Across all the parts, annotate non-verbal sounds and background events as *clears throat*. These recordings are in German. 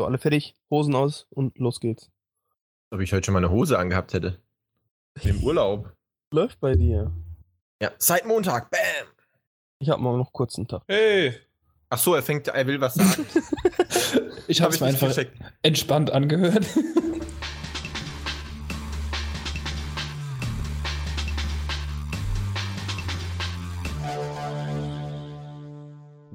So, alle fertig, Hosen aus und los geht's. Ob ich heute schon mal eine Hose angehabt hätte. Im Urlaub. Läuft bei dir. Ja, seit Montag. Bam. Ich habe morgen noch kurz einen Tag. Hey! Ach so, er fängt, er will was sagen. *laughs* Ich habe Hab es einfach gecheckt. entspannt angehört.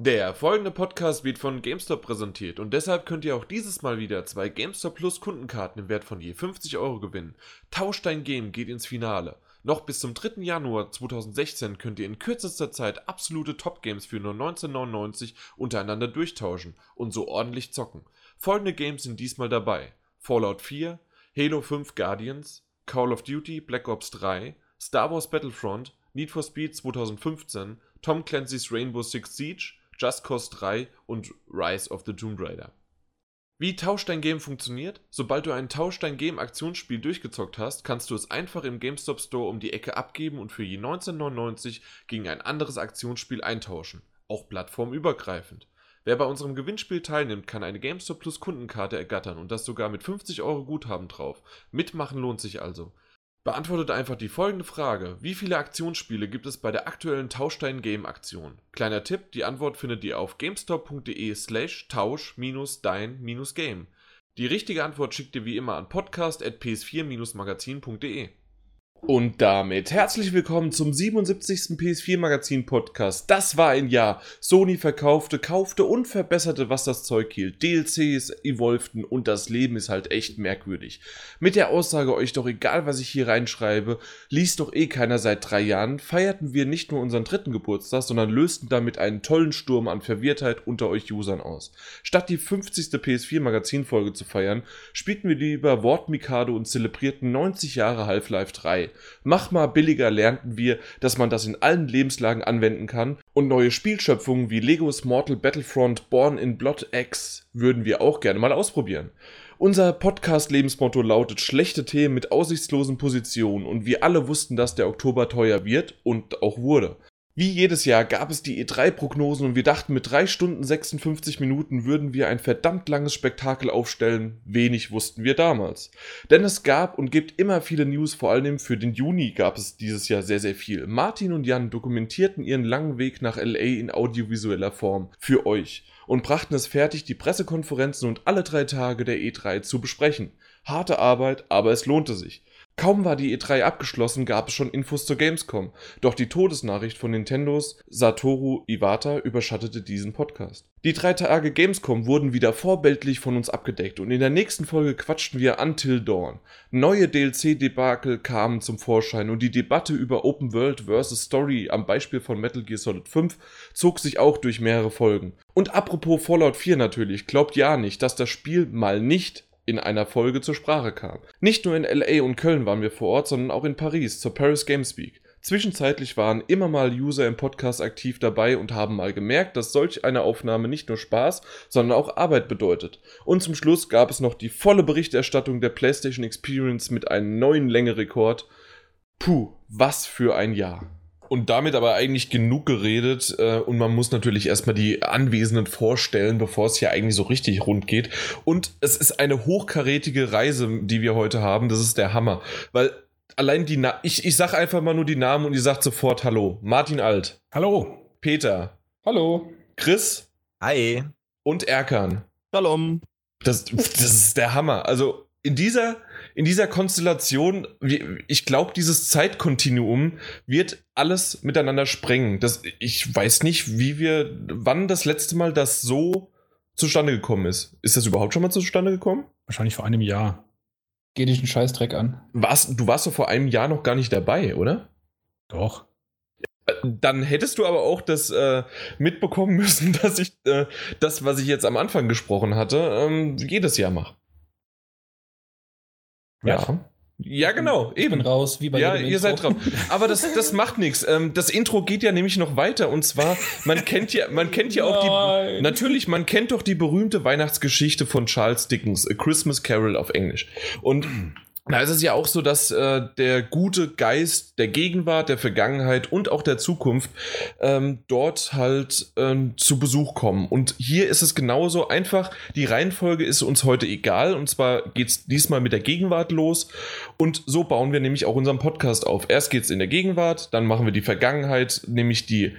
Der folgende Podcast wird von GameStop präsentiert und deshalb könnt ihr auch dieses Mal wieder zwei GameStop Plus Kundenkarten im Wert von je 50 Euro gewinnen. Tausch dein Game geht ins Finale. Noch bis zum 3. Januar 2016 könnt ihr in kürzester Zeit absolute Top-Games für nur 19,99 untereinander durchtauschen und so ordentlich zocken. Folgende Games sind diesmal dabei: Fallout 4, Halo 5 Guardians, Call of Duty Black Ops 3, Star Wars Battlefront, Need for Speed 2015, Tom Clancy's Rainbow Six Siege, Just Cause 3 und Rise of the Tomb Raider. Wie Tausch dein Game funktioniert? Sobald du ein Tausch dein Game Aktionsspiel durchgezockt hast, kannst du es einfach im GameStop Store um die Ecke abgeben und für je 19,99 gegen ein anderes Aktionsspiel eintauschen, auch plattformübergreifend. Wer bei unserem Gewinnspiel teilnimmt, kann eine GameStop Plus Kundenkarte ergattern und das sogar mit 50 Euro Guthaben drauf. Mitmachen lohnt sich also. Beantwortet einfach die folgende Frage: Wie viele Aktionsspiele gibt es bei der aktuellen Tausch dein Game Aktion? Kleiner Tipp: Die Antwort findet ihr auf gamestop.de/slash tausch-dein-game. Die richtige Antwort schickt ihr wie immer an podcast.ps4-magazin.de. Und damit herzlich willkommen zum 77. PS4 Magazin Podcast. Das war ein Jahr. Sony verkaufte, kaufte und verbesserte, was das Zeug hielt. DLCs evolvten und das Leben ist halt echt merkwürdig. Mit der Aussage euch doch egal, was ich hier reinschreibe, liest doch eh keiner seit drei Jahren, feierten wir nicht nur unseren dritten Geburtstag, sondern lösten damit einen tollen Sturm an Verwirrtheit unter euch Usern aus. Statt die 50. PS4 Magazin Folge zu feiern, spielten wir lieber Wort Mikado und zelebrierten 90 Jahre Half-Life 3. Mach mal billiger lernten wir, dass man das in allen Lebenslagen anwenden kann und neue Spielschöpfungen wie Legos Mortal Battlefront Born in Blood X würden wir auch gerne mal ausprobieren. Unser Podcast-Lebensmotto lautet schlechte Themen mit aussichtslosen Positionen und wir alle wussten, dass der Oktober teuer wird und auch wurde. Wie jedes Jahr gab es die E3-Prognosen und wir dachten, mit 3 Stunden 56 Minuten würden wir ein verdammt langes Spektakel aufstellen. Wenig wussten wir damals. Denn es gab und gibt immer viele News, vor allem für den Juni gab es dieses Jahr sehr, sehr viel. Martin und Jan dokumentierten ihren langen Weg nach LA in audiovisueller Form für euch und brachten es fertig, die Pressekonferenzen und alle drei Tage der E3 zu besprechen. Harte Arbeit, aber es lohnte sich. Kaum war die E3 abgeschlossen, gab es schon Infos zur Gamescom. Doch die Todesnachricht von Nintendos Satoru Iwata überschattete diesen Podcast. Die drei Tage Gamescom wurden wieder vorbildlich von uns abgedeckt und in der nächsten Folge quatschten wir Until Dawn. Neue DLC-Debakel kamen zum Vorschein und die Debatte über Open World vs. Story am Beispiel von Metal Gear Solid 5 zog sich auch durch mehrere Folgen. Und apropos Fallout 4 natürlich, glaubt ja nicht, dass das Spiel mal nicht in einer Folge zur Sprache kam. Nicht nur in LA und Köln waren wir vor Ort, sondern auch in Paris zur Paris Games Week. Zwischenzeitlich waren immer mal User im Podcast aktiv dabei und haben mal gemerkt, dass solch eine Aufnahme nicht nur Spaß, sondern auch Arbeit bedeutet. Und zum Schluss gab es noch die volle Berichterstattung der PlayStation Experience mit einem neuen Längerekord. Puh, was für ein Jahr. Und damit aber eigentlich genug geredet äh, und man muss natürlich erstmal die Anwesenden vorstellen, bevor es hier eigentlich so richtig rund geht. Und es ist eine hochkarätige Reise, die wir heute haben. Das ist der Hammer. Weil allein die Na ich, ich sag einfach mal nur die Namen und ihr sagt sofort Hallo. Martin Alt, Hallo. Peter, Hallo. Chris Hi. und Erkan. Shalom. Das, das ist der Hammer. Also in dieser, in dieser Konstellation, wie- ich glaube, dieses Zeitkontinuum wird alles miteinander sprengen. Das, ich weiß nicht, wie wir, wann das letzte Mal das so zustande gekommen ist. Ist das überhaupt schon mal zustande gekommen? Wahrscheinlich vor einem Jahr. Geh dich einen Scheißdreck an. Warst, du warst doch vor einem Jahr noch gar nicht dabei, oder? Doch. Dann hättest du aber auch das äh, mitbekommen müssen, *laughs* dass ich äh, das, was ich jetzt am Anfang gesprochen hatte, ähm, jedes Jahr mache. Ja. Ja, genau, eben. raus, wie bei Ja, ihr seid drauf. Aber das, das macht nichts. Ähm, das Intro geht ja nämlich noch weiter. Und zwar, man kennt ja, man kennt ja auch die. Nein. Natürlich, man kennt doch die berühmte Weihnachtsgeschichte von Charles Dickens, A Christmas Carol auf Englisch. Und Da ist es ja auch so, dass äh, der gute Geist der Gegenwart, der Vergangenheit und auch der Zukunft ähm, dort halt ähm, zu Besuch kommen. Und hier ist es genauso einfach. Die Reihenfolge ist uns heute egal. Und zwar geht's diesmal mit der Gegenwart los. Und so bauen wir nämlich auch unseren Podcast auf. Erst geht's in der Gegenwart, dann machen wir die Vergangenheit, nämlich die,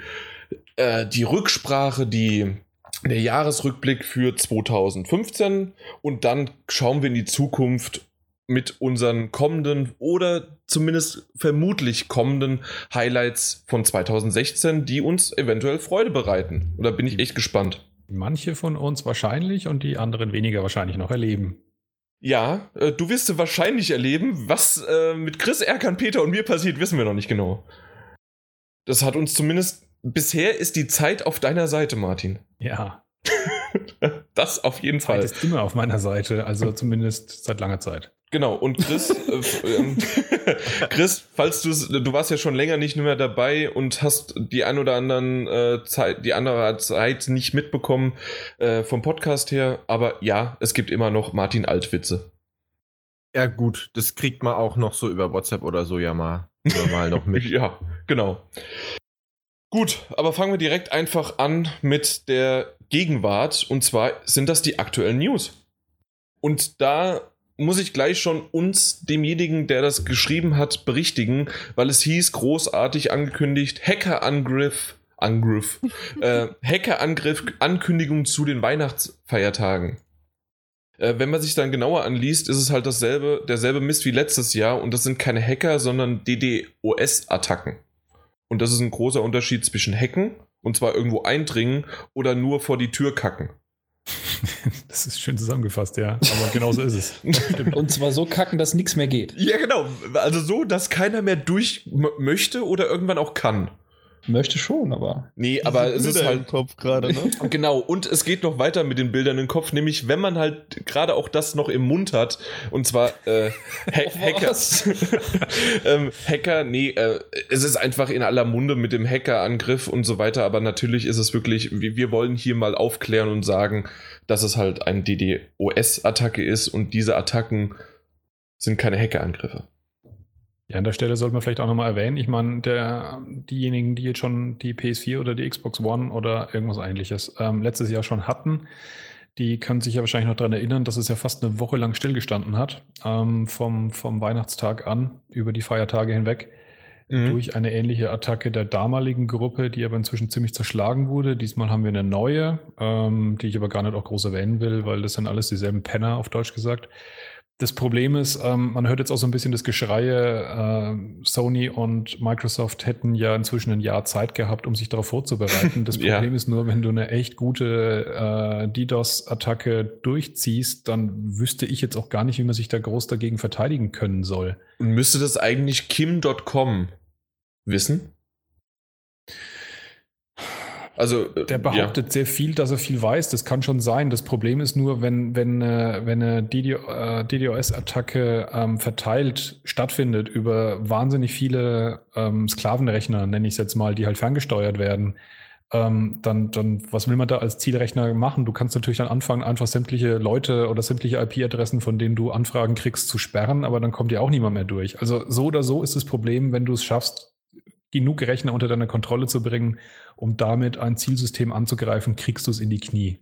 äh, die Rücksprache, die der Jahresrückblick für 2015 und dann schauen wir in die Zukunft mit unseren kommenden oder zumindest vermutlich kommenden Highlights von 2016, die uns eventuell Freude bereiten. Und da bin ich echt gespannt. Manche von uns wahrscheinlich und die anderen weniger wahrscheinlich noch erleben. Ja, äh, du wirst wahrscheinlich erleben. Was äh, mit Chris, Erkan, Peter und mir passiert, wissen wir noch nicht genau. Das hat uns zumindest. Bisher ist die Zeit auf deiner Seite, Martin. Ja, *laughs* das auf jeden Zeit Fall. ist immer auf meiner Seite, also zumindest seit langer Zeit. Genau, und Chris, äh, ähm, *laughs* Chris, falls du du warst ja schon länger nicht mehr dabei und hast die ein oder anderen äh, Zeit, die andere Zeit nicht mitbekommen äh, vom Podcast her, aber ja, es gibt immer noch Martin Altwitze. Ja, gut, das kriegt man auch noch so über WhatsApp oder so ja mal, mal noch mit. *laughs* Ja, genau. Gut, aber fangen wir direkt einfach an mit der Gegenwart. Und zwar sind das die aktuellen News. Und da muss ich gleich schon uns, demjenigen, der das geschrieben hat, berichtigen, weil es hieß, großartig angekündigt, Hackerangriff, Angriff, *laughs* äh, Hackerangriff, Ankündigung zu den Weihnachtsfeiertagen. Äh, wenn man sich dann genauer anliest, ist es halt dasselbe, derselbe Mist wie letztes Jahr und das sind keine Hacker, sondern DDoS-Attacken. Und das ist ein großer Unterschied zwischen Hacken und zwar irgendwo eindringen oder nur vor die Tür kacken. *laughs* Das ist schön zusammengefasst, ja. Aber genau so ist es. *laughs* *laughs* Und zwar so kacken, dass nichts mehr geht. Ja, genau. Also so, dass keiner mehr durch möchte oder irgendwann auch kann. Möchte schon, aber. Nee, aber es ist halt im Kopf gerade, ne? *laughs* Genau, und es geht noch weiter mit den Bildern im Kopf, nämlich wenn man halt gerade auch das noch im Mund hat, und zwar äh, *laughs* ha Hacker. *laughs* ähm, Hacker, nee, äh, es ist einfach in aller Munde mit dem Hackerangriff und so weiter, aber natürlich ist es wirklich, wir, wir wollen hier mal aufklären und sagen, dass es halt eine DDoS-Attacke ist und diese Attacken sind keine Hackerangriffe. Ja, an der Stelle sollte man vielleicht auch nochmal erwähnen, ich meine, der, diejenigen, die jetzt schon die PS4 oder die Xbox One oder irgendwas ähnliches ähm, letztes Jahr schon hatten, die können sich ja wahrscheinlich noch daran erinnern, dass es ja fast eine Woche lang stillgestanden hat, ähm, vom, vom Weihnachtstag an, über die Feiertage hinweg, Mhm. durch eine ähnliche Attacke der damaligen Gruppe, die aber inzwischen ziemlich zerschlagen wurde. Diesmal haben wir eine neue, ähm, die ich aber gar nicht auch groß erwähnen will, weil das sind alles dieselben Penner, auf Deutsch gesagt. Das Problem ist, ähm, man hört jetzt auch so ein bisschen das Geschreie, äh, Sony und Microsoft hätten ja inzwischen ein Jahr Zeit gehabt, um sich darauf vorzubereiten. *laughs* Das Ja. Problem ist nur, wenn du eine echt gute äh, DDoS-Attacke durchziehst, dann wüsste ich jetzt auch gar nicht, wie man sich da groß dagegen verteidigen können soll. Und müsste das eigentlich Kim.com wissen? Also, äh, Der behauptet sehr viel, dass er viel weiß. Das kann schon sein. Das Problem ist nur, wenn, wenn, äh, wenn eine DDo, äh, DDoS-Attacke ähm, verteilt stattfindet über wahnsinnig viele ähm, Sklavenrechner, nenne ich es jetzt mal, die halt ferngesteuert werden, ähm, dann, dann, was will man da als Zielrechner machen? Du kannst natürlich dann anfangen, einfach sämtliche Leute oder sämtliche IP-Adressen, von denen du Anfragen kriegst, zu sperren, aber dann kommt ja auch niemand mehr durch. Also so oder so ist das Problem, wenn du es schaffst, genug Rechner unter deine Kontrolle zu bringen, um damit ein Zielsystem anzugreifen, kriegst du es in die Knie.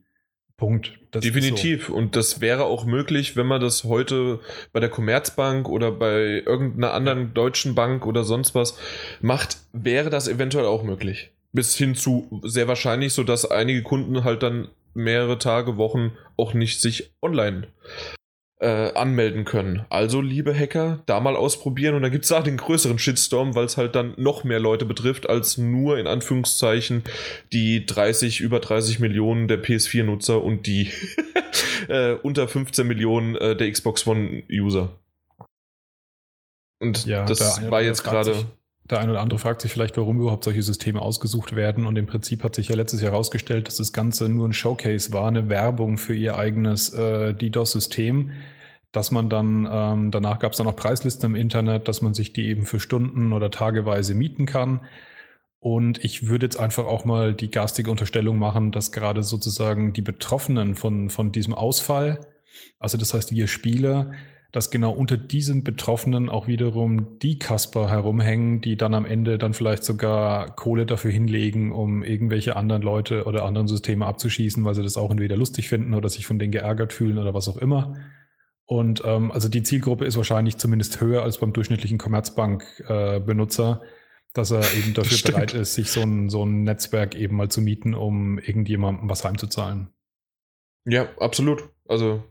Punkt. Das Definitiv. Und das wäre auch möglich, wenn man das heute bei der Commerzbank oder bei irgendeiner anderen deutschen Bank oder sonst was macht, wäre das eventuell auch möglich. Bis hin zu sehr wahrscheinlich, so dass einige Kunden halt dann mehrere Tage, Wochen auch nicht sich online äh, anmelden können. Also, liebe Hacker, da mal ausprobieren und da gibt es da den größeren Shitstorm, weil es halt dann noch mehr Leute betrifft, als nur in Anführungszeichen die 30, über 30 Millionen der PS4-Nutzer und die *laughs* äh, unter 15 Millionen äh, der Xbox One-User. Und Ja, das war jetzt gerade. Der eine oder andere fragt sich vielleicht, warum überhaupt solche Systeme ausgesucht werden. Und im Prinzip hat sich ja letztes Jahr herausgestellt, dass das Ganze nur ein Showcase war, eine Werbung für ihr eigenes äh, DDoS-System. Dass man dann, ähm, danach gab es dann auch Preislisten im Internet, dass man sich die eben für Stunden oder tageweise mieten kann. Und ich würde jetzt einfach auch mal die garstige Unterstellung machen, dass gerade sozusagen die Betroffenen von, von diesem Ausfall, also das heißt wir Spieler, dass genau unter diesen Betroffenen auch wiederum die Kasper herumhängen, die dann am Ende dann vielleicht sogar Kohle dafür hinlegen, um irgendwelche anderen Leute oder anderen Systeme abzuschießen, weil sie das auch entweder lustig finden oder sich von denen geärgert fühlen oder was auch immer. Und ähm, also die Zielgruppe ist wahrscheinlich zumindest höher als beim durchschnittlichen Commerzbank-Benutzer, dass er eben dafür Stimmt. bereit ist, sich so ein, so ein Netzwerk eben mal zu mieten, um irgendjemandem was heimzuzahlen. Ja, absolut. Also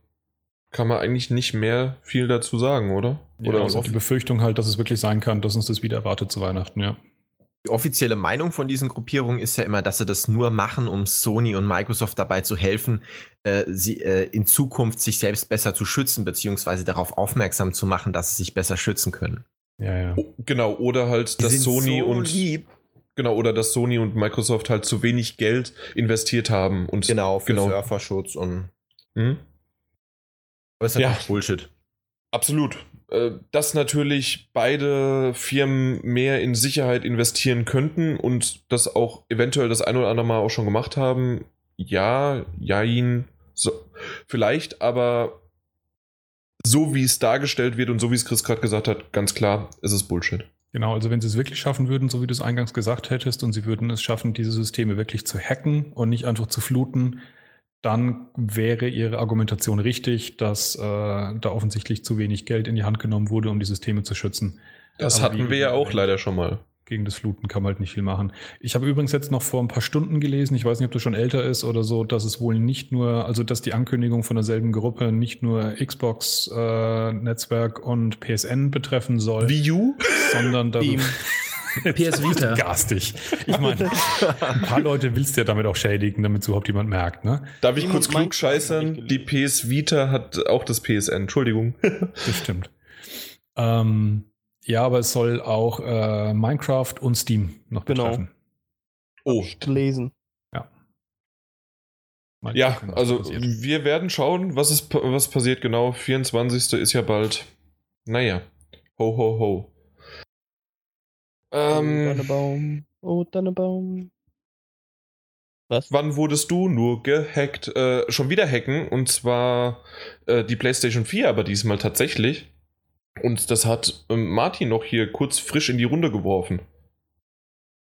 kann man eigentlich nicht mehr viel dazu sagen, oder? Oder Oder also die Befürchtung halt, dass es wirklich sein kann, dass uns das wieder erwartet zu Weihnachten, ja. Die offizielle Meinung von diesen Gruppierungen ist ja immer, dass sie das nur machen, um Sony und Microsoft dabei zu helfen, äh, sie äh, in Zukunft sich selbst besser zu schützen, beziehungsweise darauf aufmerksam zu machen, dass sie sich besser schützen können. Ja, ja. Oh, genau, oder halt, Die dass Sony so und lieb. genau, oder dass Sony und Microsoft halt zu wenig Geld investiert haben und Genau, für genau. Surferschutz und. Hm? Aber ist halt Ja. Bullshit. Absolut. Äh, Dass natürlich beide Firmen mehr in Sicherheit investieren könnten und das auch eventuell das ein oder andere Mal auch schon gemacht haben, ja, jein, so, vielleicht, aber so wie es dargestellt wird und so wie es Chris gerade gesagt hat, ganz klar, ist es Bullshit. Genau, also wenn sie es wirklich schaffen würden, so wie du es eingangs gesagt hättest, und sie würden es schaffen, diese Systeme wirklich zu hacken und nicht einfach zu fluten, dann wäre ihre Argumentation richtig, dass äh, da offensichtlich zu wenig Geld in die Hand genommen wurde, um die Systeme zu schützen. Das Aber hatten wir ja auch leider schon mal. Gegen das Fluten kann man halt nicht viel machen. Ich habe übrigens jetzt noch vor ein paar Stunden gelesen, ich weiß nicht, ob das schon älter ist oder so, dass es wohl nicht nur, also dass die Ankündigung von derselben Gruppe nicht nur Xbox, äh, Netzwerk und PSN betreffen soll, Wii U? sondern *laughs* da Beam. *laughs* *laughs* PS Vita. Garstig. Ich meine, ein paar Leute willst du ja damit auch schädigen, damit es überhaupt jemand merkt, ne? Darf ich kurz Minecraft klug scheißern? Die PS Vita hat auch das PSN. Entschuldigung. *laughs* Das stimmt. Ähm, ja, aber es soll auch äh, Minecraft und Steam noch Genau. betreffen. Oh, gelesen. Mal Ja, gucken, was also passiert. wir werden schauen, was, ist, was passiert genau. 24. ist ja bald. Naja. Ho, ho, ho. Oh, Ähm, Dannebaum. Oh, Dannebaum. Was? wann wurdest du nur gehackt? Äh, schon wieder hacken und zwar äh, die PlayStation 4, aber diesmal tatsächlich. Und das hat ähm, Martin noch hier kurz frisch in die Runde geworfen.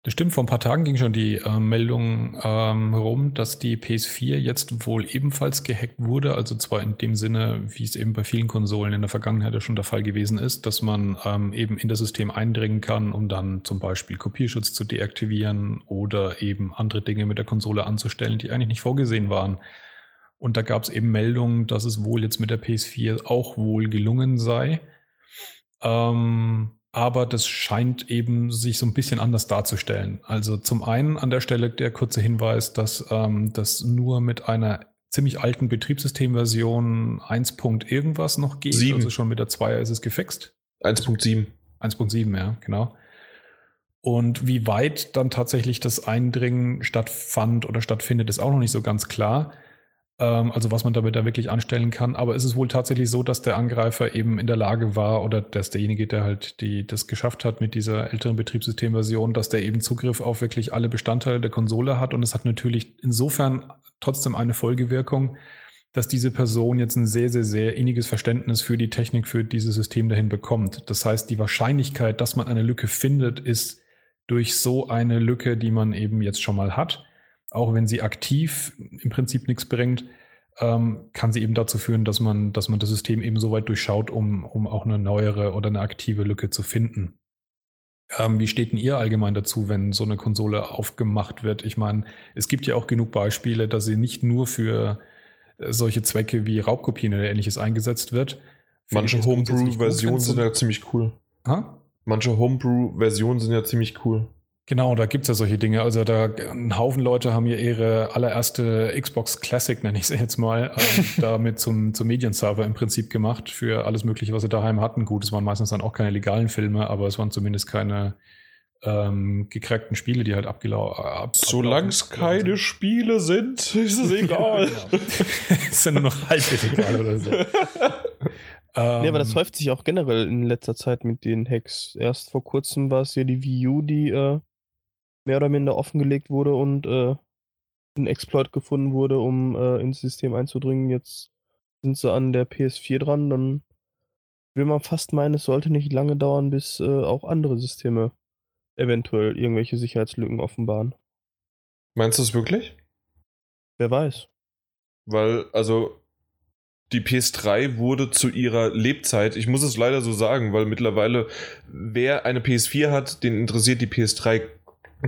Das stimmt, vor ein paar Tagen ging schon die äh, Meldung ähm, rum, dass die PS4 jetzt wohl ebenfalls gehackt wurde. Also zwar in dem Sinne, wie es eben bei vielen Konsolen in der Vergangenheit ja schon der Fall gewesen ist, dass man ähm, eben in das System eindringen kann, um dann zum Beispiel Kopierschutz zu deaktivieren oder eben andere Dinge mit der Konsole anzustellen, die eigentlich nicht vorgesehen waren. Und da gab es eben Meldungen, dass es wohl jetzt mit der PS4 auch wohl gelungen sei. Ähm, aber das scheint eben sich so ein bisschen anders darzustellen. Also zum einen an der Stelle der kurze Hinweis, dass ähm, das nur mit einer ziemlich alten Betriebssystemversion 1. Punkt irgendwas noch geht. Sieben. Also schon mit der 2er ist es gefixt. 1.7. 1.7, ja, genau. Und wie weit dann tatsächlich das Eindringen stattfand oder stattfindet, ist auch noch nicht so ganz klar. Ähm, also was man damit da wirklich anstellen kann. Aber es ist wohl tatsächlich so, dass der Angreifer eben in der Lage war oder dass derjenige, der halt die, das geschafft hat mit dieser älteren Betriebssystemversion, dass der eben Zugriff auf wirklich alle Bestandteile der Konsole hat. Und es hat natürlich insofern trotzdem eine Folgewirkung, dass diese Person jetzt ein sehr, sehr, sehr inniges Verständnis für die Technik, für dieses System dahin bekommt. Das heißt, die Wahrscheinlichkeit, dass man eine Lücke findet, ist durch so eine Lücke, die man eben jetzt schon mal hat, auch wenn sie aktiv im Prinzip nichts bringt, ähm, kann sie eben dazu führen, dass man, dass man das System eben so weit durchschaut, um, um auch eine neuere oder eine aktive Lücke zu finden. Ähm, wie steht denn ihr allgemein dazu, wenn so eine Konsole aufgemacht wird? Ich meine, es gibt ja auch genug Beispiele, dass sie nicht nur für äh, solche Zwecke wie Raubkopien oder ähnliches eingesetzt wird. Manche Homebrew-Versionen sind ja ziemlich cool. Ha? Manche Homebrew-Versionen sind ja ziemlich cool. Genau, da gibt's ja solche Dinge. Also da ein Haufen Leute haben ja ihre allererste Xbox Classic, nenne ich sie jetzt mal, ähm, *laughs* damit zum, zum Medienserver im Prinzip gemacht für alles Mögliche, was sie daheim hatten. Gut, es waren meistens dann auch keine legalen Filme, aber es waren zumindest keine ähm, gecrackten Spiele, die halt abgelaufen ab, Solange es keine Spiele sind, ist es egal. *laughs* Genau. *laughs* ist ja nur noch halb illegal oder so. ähm, Nee, aber das häuft sich auch generell in letzter Zeit mit den Hacks. Erst vor kurzem war es ja die Wii U, die äh, mehr oder minder offengelegt wurde und äh, ein Exploit gefunden wurde, um äh, ins System einzudringen. Jetzt sind sie an der PS4 dran, dann will man fast meinen, es sollte nicht lange dauern, bis äh, auch andere Systeme eventuell irgendwelche Sicherheitslücken offenbaren. Meinst du es wirklich? Wer weiß. Weil, also, die PS3 wurde zu ihrer Lebzeit, ich muss es leider so sagen, weil mittlerweile, wer eine PS4 hat, den interessiert die PS3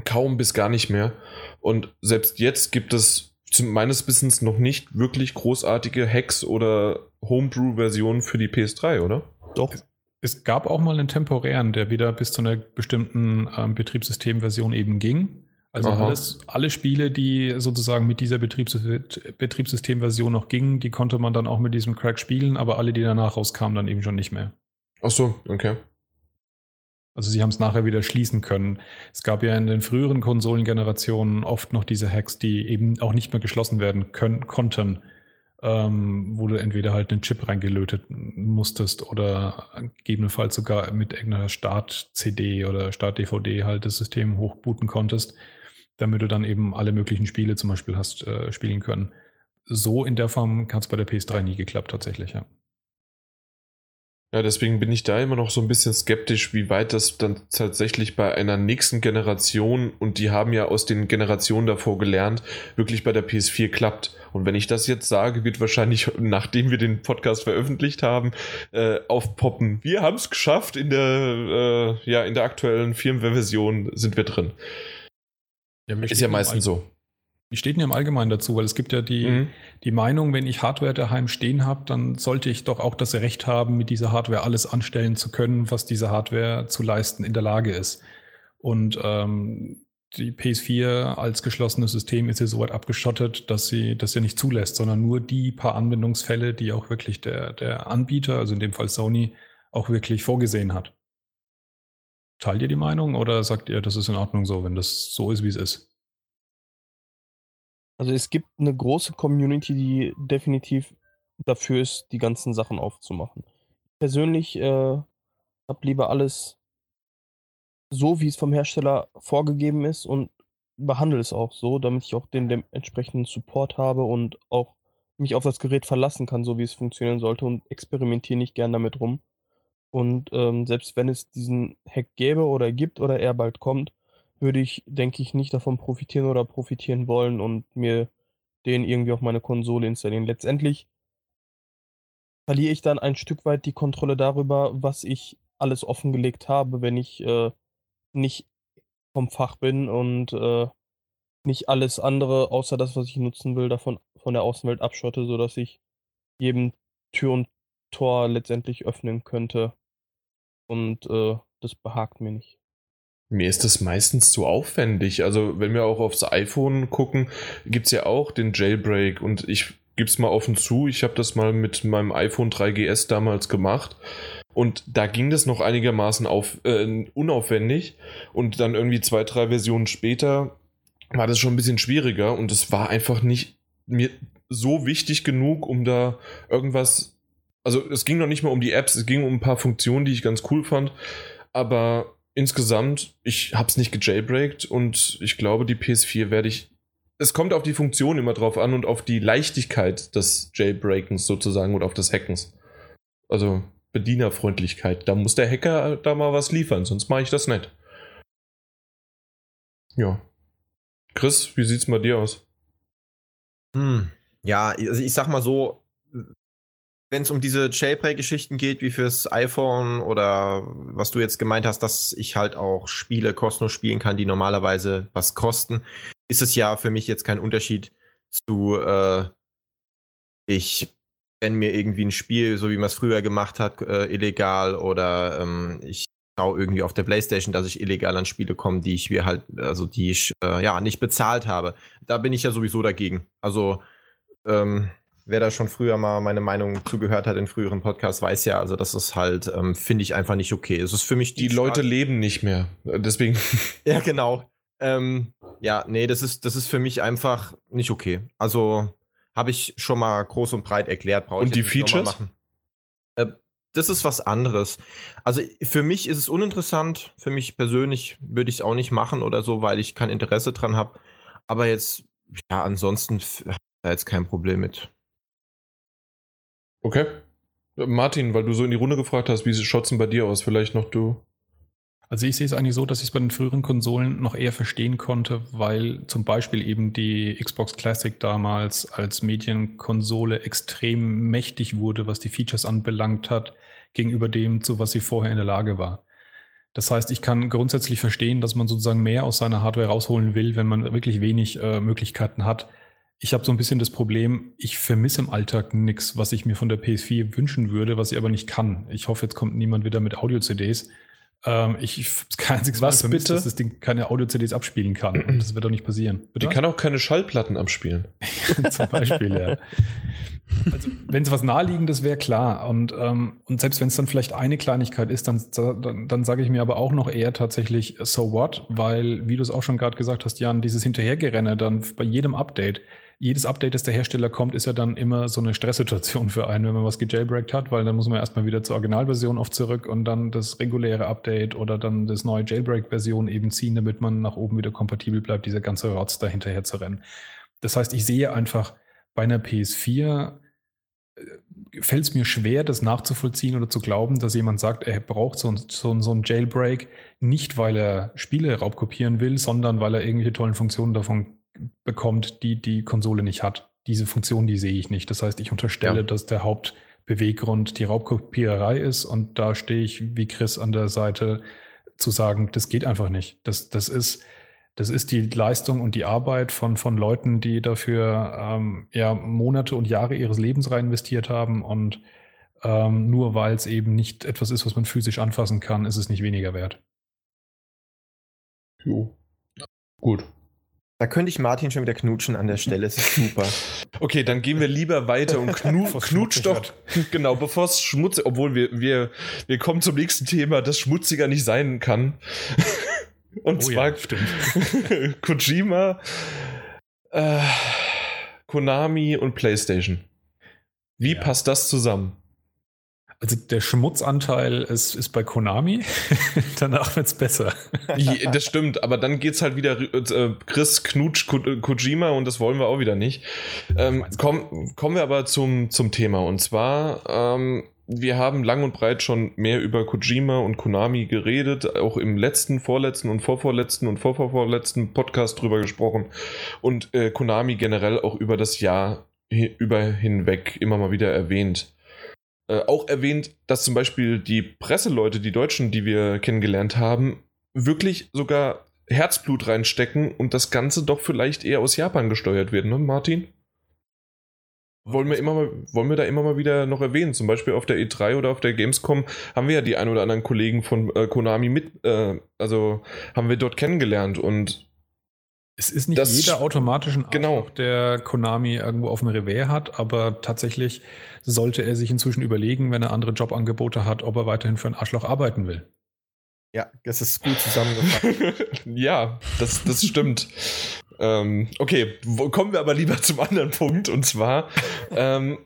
kaum bis gar nicht mehr. Und selbst jetzt gibt es meines Wissens noch nicht wirklich großartige Hacks oder Homebrew-Versionen für die PS3, oder? Doch. Es gab auch mal einen temporären, der wieder bis zu einer bestimmten ähm, Betriebssystemversion eben ging. Also alles, alle Spiele, die sozusagen mit dieser Betriebssystem Betriebssystemversion noch gingen, die konnte man dann auch mit diesem Crack spielen, aber alle, die danach rauskamen, dann eben schon nicht mehr. Ach so, okay. Also sie haben es nachher wieder schließen können. Es gab ja in den früheren Konsolengenerationen oft noch diese Hacks, die eben auch nicht mehr geschlossen werden können, konnten, ähm, wo du entweder halt einen Chip reingelötet musstest oder gegebenenfalls sogar mit irgendeiner Start-CD oder Start-DVD halt das System hochbooten konntest, damit du dann eben alle möglichen Spiele zum Beispiel hast äh, spielen können. So in der Form hat es bei der PS3 nie geklappt tatsächlich, ja. Ja, deswegen bin ich da immer noch so ein bisschen skeptisch, wie weit das dann tatsächlich bei einer nächsten Generation, und die haben ja aus den Generationen davor gelernt, wirklich bei der PS4 klappt. Und wenn ich das jetzt sage, wird wahrscheinlich, *laughs* nachdem wir den Podcast veröffentlicht haben, äh, aufpoppen. Wir haben es geschafft, in der, äh, ja, in der aktuellen Firmware-Version sind wir drin. Ja, Ist ja meistens so. Wie steht denn im Allgemeinen dazu? Weil es gibt ja die, mhm. die Meinung, wenn ich Hardware daheim stehen habe, dann sollte ich doch auch das Recht haben, mit dieser Hardware alles anstellen zu können, was diese Hardware zu leisten in der Lage ist. Und ähm, die PS4 als geschlossenes System ist ja so weit abgeschottet, dass sie das ja nicht zulässt, sondern nur die paar Anwendungsfälle, die auch wirklich der, der Anbieter, also in dem Fall Sony, auch wirklich vorgesehen hat. Teilt ihr die Meinung oder sagt ihr, das ist in Ordnung so, wenn das so ist, wie es ist? Also es gibt eine große Community, die definitiv dafür ist, die ganzen Sachen aufzumachen. Persönlich äh, habe lieber alles so, wie es vom Hersteller vorgegeben ist und behandle es auch so, damit ich auch den, den entsprechenden Support habe und auch mich auf das Gerät verlassen kann, so wie es funktionieren sollte und experimentiere nicht gern damit rum. Und ähm, selbst wenn es diesen Hack gäbe oder gibt oder er bald kommt, würde ich, denke ich, nicht davon profitieren oder profitieren wollen und mir den irgendwie auf meine Konsole installieren. Letztendlich verliere ich dann ein Stück weit die Kontrolle darüber, was ich alles offengelegt habe, wenn ich äh, nicht vom Fach bin und äh, nicht alles andere, außer das, was ich nutzen will, davon von der Außenwelt abschotte, sodass ich jedem Tür und Tor letztendlich öffnen könnte. Und äh, das behagt mir nicht. Mir ist das meistens zu aufwendig. Also, wenn wir auch aufs iPhone gucken, gibt es ja auch den Jailbreak und ich gebe es mal offen zu, ich habe das mal mit meinem iPhone 3GS damals gemacht. Und da ging das noch einigermaßen auf, äh, unaufwendig. Und dann irgendwie zwei, drei Versionen später war das schon ein bisschen schwieriger. Und es war einfach nicht mir so wichtig genug, um da irgendwas. Also es ging noch nicht mal um die Apps, es ging um ein paar Funktionen, die ich ganz cool fand. Aber insgesamt, ich habe es nicht gejailbreakt und ich glaube, die PS4 werde ich. Es kommt auf die Funktion immer drauf an und auf die Leichtigkeit des Jailbreakens sozusagen oder auf des Hackens. Also Bedienerfreundlichkeit. Da muss der Hacker da mal was liefern, sonst mache ich das nicht. Ja. Chris, wie sieht's bei dir aus? Hm. Ja, also ich sag mal so, wenn es um diese Jailbreak-Geschichten geht, wie fürs iPhone oder was du jetzt gemeint hast, dass ich halt auch Spiele kostenlos spielen kann, die normalerweise was kosten, ist es ja für mich jetzt kein Unterschied zu, äh, ich wenn mir irgendwie ein Spiel, so wie man es früher gemacht hat, äh, illegal oder ähm, ich schaue irgendwie auf der Playstation, dass ich illegal an Spiele komme, die ich mir halt, also die ich äh, ja nicht bezahlt habe. Da bin ich ja sowieso dagegen. Also ähm, wer da schon früher mal meine Meinung zugehört hat in früheren Podcasts, weiß ja, also das ist halt, ähm, finde ich einfach nicht okay. Es ist für mich die, die Leute leben nicht mehr, deswegen. *laughs* ja, genau. Ähm, ja, nee, das ist, das ist für mich einfach nicht okay. Also habe ich schon mal groß und breit erklärt. Brauche und die Features? Äh, das ist was anderes. Also für mich ist es uninteressant. Für mich persönlich würde ich es auch nicht machen oder so, weil ich kein Interesse dran habe. Aber jetzt, ja, ansonsten da jetzt kein Problem mit. Okay. Martin, weil du so in die Runde gefragt hast, wie schaut es denn bei dir aus? Vielleicht noch du. Also ich sehe es eigentlich so, dass ich es bei den früheren Konsolen noch eher verstehen konnte, weil zum Beispiel eben die Xbox Classic damals als Medienkonsole extrem mächtig wurde, was die Features anbelangt hat, gegenüber dem, zu was sie vorher in der Lage war. Das heißt, ich kann grundsätzlich verstehen, dass man sozusagen mehr aus seiner Hardware rausholen will, wenn man wirklich wenig äh, Möglichkeiten hat. Ich habe so ein bisschen das Problem, ich vermisse im Alltag nichts, was ich mir von der PS4 wünschen würde, was ich aber nicht kann. Ich hoffe, jetzt kommt niemand wieder mit Audio-CDs. Ähm, ich kein einziges Was vermisst, bitte? dass das Ding keine Audio-CDs abspielen kann. Und *clears throat* das wird doch nicht passieren. Die kann auch keine Schallplatten abspielen. *laughs* Zum Beispiel, ja. Also, wenn es was Naheliegendes wäre, klar. Und, ähm, und selbst wenn es dann vielleicht eine Kleinigkeit ist, dann, dann, dann sage ich mir aber auch noch eher tatsächlich, so what? Weil, wie du es auch schon gerade gesagt hast, Jan, dieses Hinterhergerenne dann bei jedem Update, jedes Update, das der Hersteller kommt, ist ja dann immer so eine Stresssituation für einen, wenn man was gejailbreakt hat, weil dann muss man erstmal wieder zur Originalversion oft zurück und dann das reguläre Update oder dann das neue Jailbreak-Version eben ziehen, damit man nach oben wieder kompatibel bleibt, dieser ganze Rotz da hinterher zu rennen. Das heißt, ich sehe einfach bei einer PS4 äh, fällt es mir schwer, das nachzuvollziehen oder zu glauben, dass jemand sagt, er braucht so, so, so einen Jailbreak, nicht weil er Spiele raubkopieren will, sondern weil er irgendwelche tollen Funktionen davon bekommt, die die Konsole nicht hat. Diese Funktion, die sehe ich nicht. Das heißt, ich unterstelle, ja. dass der Hauptbeweggrund die Raubkopiererei ist und da stehe ich wie Chris an der Seite zu sagen, das geht einfach nicht. Das, das ist, das ist die Leistung und die Arbeit von, von Leuten, die dafür ähm, ja, Monate und Jahre ihres Lebens rein investiert haben und ähm, nur weil es eben nicht etwas ist, was man physisch anfassen kann, ist es nicht weniger wert. Jo. Gut. Da könnte ich Martin schon wieder knutschen an der Stelle. Es ist super. *laughs* Okay, dann gehen wir lieber weiter und *laughs* knu knutscht doch. *laughs* Genau, bevor es schmutzig, obwohl wir, wir, wir kommen zum nächsten Thema, das schmutziger nicht sein kann. Und oh zwar ja, Kojima, äh, Konami und PlayStation. Wie ja. passt das zusammen? Also der Schmutzanteil ist, ist bei Konami, *laughs* danach wird es besser. *laughs* das stimmt, aber dann geht es halt wieder äh, Chris Knutsch Ko Kojima und das wollen wir auch wieder nicht. Ähm, komm, kommen wir aber zum, zum Thema und zwar, ähm, wir haben lang und breit schon mehr über Kojima und Konami geredet, auch im letzten, vorletzten und vorvorletzten und vorvorvorletzten Podcast drüber gesprochen und äh, Konami generell auch über das Jahr über hinweg immer mal wieder erwähnt. Äh, auch erwähnt, dass zum Beispiel die Presseleute, die Deutschen, die wir kennengelernt haben, wirklich sogar Herzblut reinstecken und das Ganze doch vielleicht eher aus Japan gesteuert wird, ne, Martin? Wollen wir, immer mal, wollen wir da immer mal wieder noch erwähnen. Zum Beispiel auf der E3 oder auf der Gamescom haben wir ja die ein oder anderen Kollegen von äh, Konami mit, äh, also haben wir dort kennengelernt und es ist nicht das jeder automatisch ein genau. der Konami irgendwo auf dem Revers hat, aber tatsächlich sollte er sich inzwischen überlegen, wenn er andere Jobangebote hat, ob er weiterhin für ein Arschloch arbeiten will. Ja, das ist gut zusammengefasst. *laughs* ja, das, das stimmt. ähm, okay, kommen wir aber lieber zum anderen Punkt und zwar ähm,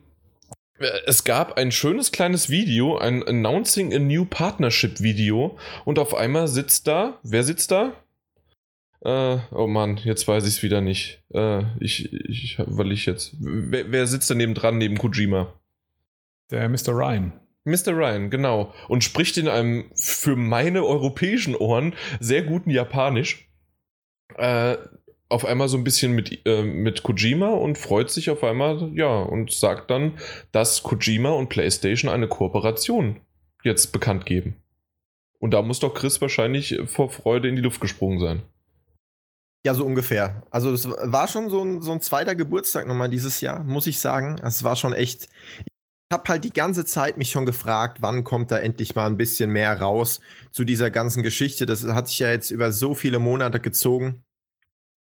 es gab ein schönes kleines Video, ein Announcing a New Partnership Video und auf einmal sitzt da, wer sitzt da? Äh, oh Mann, jetzt weiß ich es wieder nicht. Äh, ich, ich, weil ich jetzt. Wer, wer sitzt da neben dran neben Kojima? Der Mr. Ryan. Mr. Ryan, genau. Und spricht in einem für meine europäischen Ohren sehr guten Japanisch. Äh, auf einmal so ein bisschen mit, äh, mit Kojima und freut sich auf einmal, ja, und sagt dann, dass Kojima und PlayStation eine Kooperation jetzt bekannt geben. Und da muss doch Chris wahrscheinlich vor Freude in die Luft gesprungen sein. Ja, so ungefähr. Also es war schon so ein, so ein zweiter Geburtstag nochmal dieses Jahr, muss ich sagen. Es war schon echt. Ich habe halt die ganze Zeit mich schon gefragt, wann kommt da endlich mal ein bisschen mehr raus zu dieser ganzen Geschichte. Das hat sich ja jetzt über so viele Monate gezogen.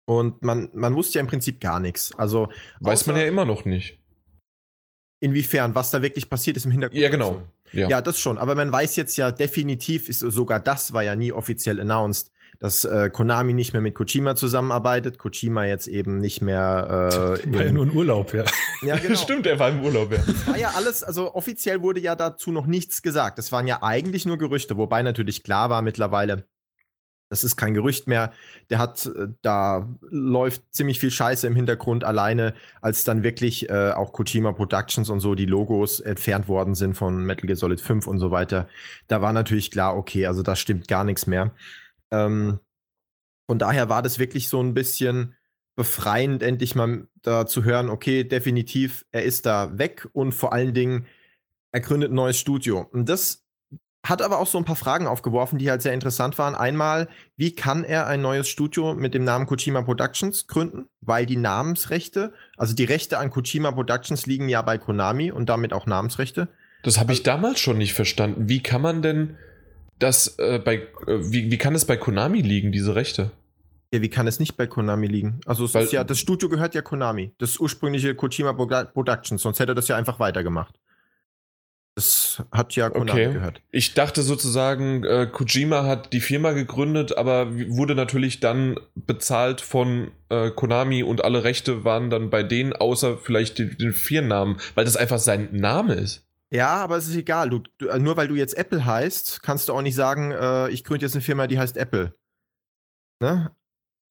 Und man, man wusste ja im Prinzip gar nichts. Also weiß man ja immer noch nicht. Inwiefern, was da wirklich passiert ist im Hintergrund. Ja, genau. Ja. ja, das schon. Aber man weiß jetzt ja definitiv, ist, sogar das war ja nie offiziell announced, dass äh, Konami nicht mehr mit Kojima zusammenarbeitet, Kojima jetzt eben nicht mehr. Äh, *laughs* war ja nur in Urlaub, ja. Ja, genau. *laughs* Stimmt, er war im Urlaub, ja. Das war ja alles, also offiziell wurde ja dazu noch nichts gesagt. Das waren ja eigentlich nur Gerüchte, wobei natürlich klar war mittlerweile, Das ist kein Gerücht mehr. Der hat, äh, da läuft ziemlich viel Scheiße im Hintergrund alleine, als dann wirklich äh, auch Kojima Productions und so die Logos entfernt worden sind von Metal Gear Solid 5 und so weiter. Da war natürlich klar, okay, also da stimmt gar nichts mehr. Ähm, von daher war das wirklich so ein bisschen befreiend, endlich mal da zu hören, okay, definitiv, er ist da weg und vor allen Dingen, er gründet ein neues Studio. Und das hat aber auch so ein paar Fragen aufgeworfen, die halt sehr interessant waren. Einmal, wie kann er ein neues Studio mit dem Namen Kojima Productions gründen? Weil die Namensrechte, also die Rechte an Kojima Productions liegen ja bei Konami und damit auch Namensrechte. Das habe ich also, damals schon nicht verstanden. Wie kann man denn das äh, bei, äh, wie, wie kann es bei Konami liegen, diese Rechte? Ja, wie kann es nicht bei Konami liegen? Also es Weil, ist ja, das Studio gehört ja Konami, das ursprüngliche Kojima Productions, sonst hätte er das ja einfach weitergemacht. Das hat ja Konami okay. gehört. Ich dachte sozusagen, äh, Kojima hat die Firma gegründet, aber wurde natürlich dann bezahlt von äh, Konami und alle Rechte waren dann bei denen, außer vielleicht den, den Firmennamen, weil das einfach sein Name ist. Ja, aber es ist egal. Du, du, äh, nur weil du jetzt Apple heißt, kannst du auch nicht sagen, äh, ich gründe jetzt eine Firma, die heißt Apple. Ne?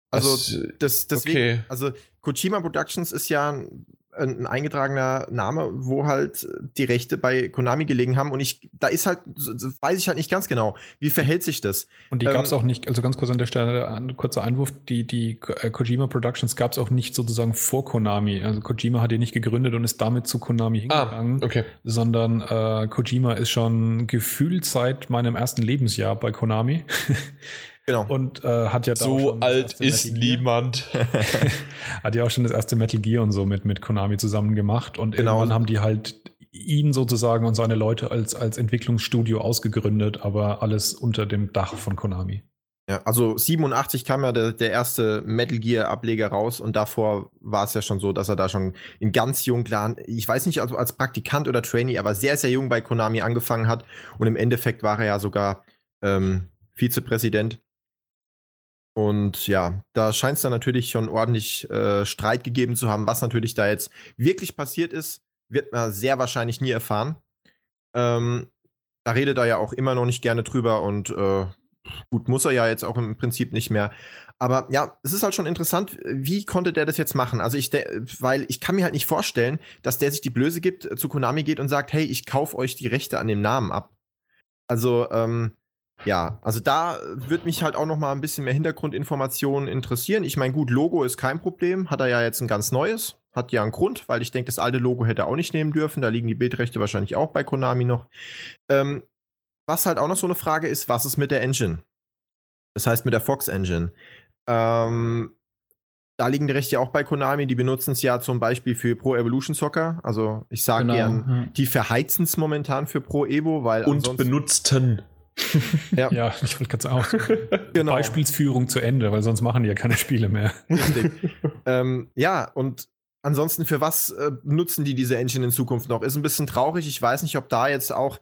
Also, das, deswegen, okay. also Kojima Productions ist ja ein eingetragener Name, wo halt die Rechte bei Konami gelegen haben. Und ich, da ist halt, weiß ich halt nicht ganz genau, wie verhält sich das? Und die ähm, gab es auch nicht, also ganz kurz an der Stelle, ein kurzer Einwurf, die, die äh, Kojima Productions gab es auch nicht sozusagen vor Konami. Also Kojima hat die nicht gegründet und ist damit zu Konami ah, hingegangen, ah, okay. sondern äh, Kojima ist schon gefühlt seit meinem ersten Lebensjahr bei Konami. *laughs* Genau. Und äh, hat ja so alt ist niemand. *laughs* hat ja auch schon das erste Metal Gear und so mit, mit Konami zusammen gemacht. Und genau. irgendwann haben die halt ihn sozusagen und seine Leute als, als Entwicklungsstudio ausgegründet, aber alles unter dem Dach von Konami. Ja, also 87 kam ja der, der erste Metal Gear Ableger raus und davor war es ja schon so, dass er da schon in ganz jungen Jahren, ich weiß nicht, also als Praktikant oder Trainee, aber sehr, sehr jung bei Konami angefangen hat und im Endeffekt war er ja sogar ähm, Vizepräsident und ja, da scheint es dann natürlich schon ordentlich äh, Streit gegeben zu haben. Was natürlich da jetzt wirklich passiert ist, wird man sehr wahrscheinlich nie erfahren. Ähm, da redet er ja auch immer noch nicht gerne drüber und äh, gut, muss er ja jetzt auch im Prinzip nicht mehr. Aber ja, es ist halt schon interessant, wie konnte der das jetzt machen? Also ich, weil ich kann mir halt nicht vorstellen, dass der sich die Blöße gibt, zu Konami geht und sagt, hey, ich kaufe euch die Rechte an dem Namen ab. Also, ähm, ja, also da würde mich halt auch noch mal ein bisschen mehr Hintergrundinformationen interessieren. Ich meine, gut, Logo ist kein Problem, hat er ja jetzt ein ganz neues, hat ja einen Grund, weil ich denke, das alte Logo hätte er auch nicht nehmen dürfen. Da liegen die Bildrechte wahrscheinlich auch bei Konami noch. Ähm, was halt auch noch so eine Frage ist, was ist mit der Engine? Das heißt mit der Fox Engine. Ähm, da liegen die Rechte auch bei Konami. Die benutzen es ja zum Beispiel für Pro Evolution Soccer. Also ich sage genau, gern, ja. die verheizen es momentan für Pro Evo, weil und benutzten. *laughs* ja. ja, ich wollte gerade auch *laughs* genau. Beispielsführung zu Ende, weil sonst machen die ja keine Spiele mehr. *laughs* ähm, ja, und ansonsten, für was äh, nutzen die diese Engine in Zukunft noch? Ist ein bisschen traurig. Ich weiß nicht, ob da jetzt auch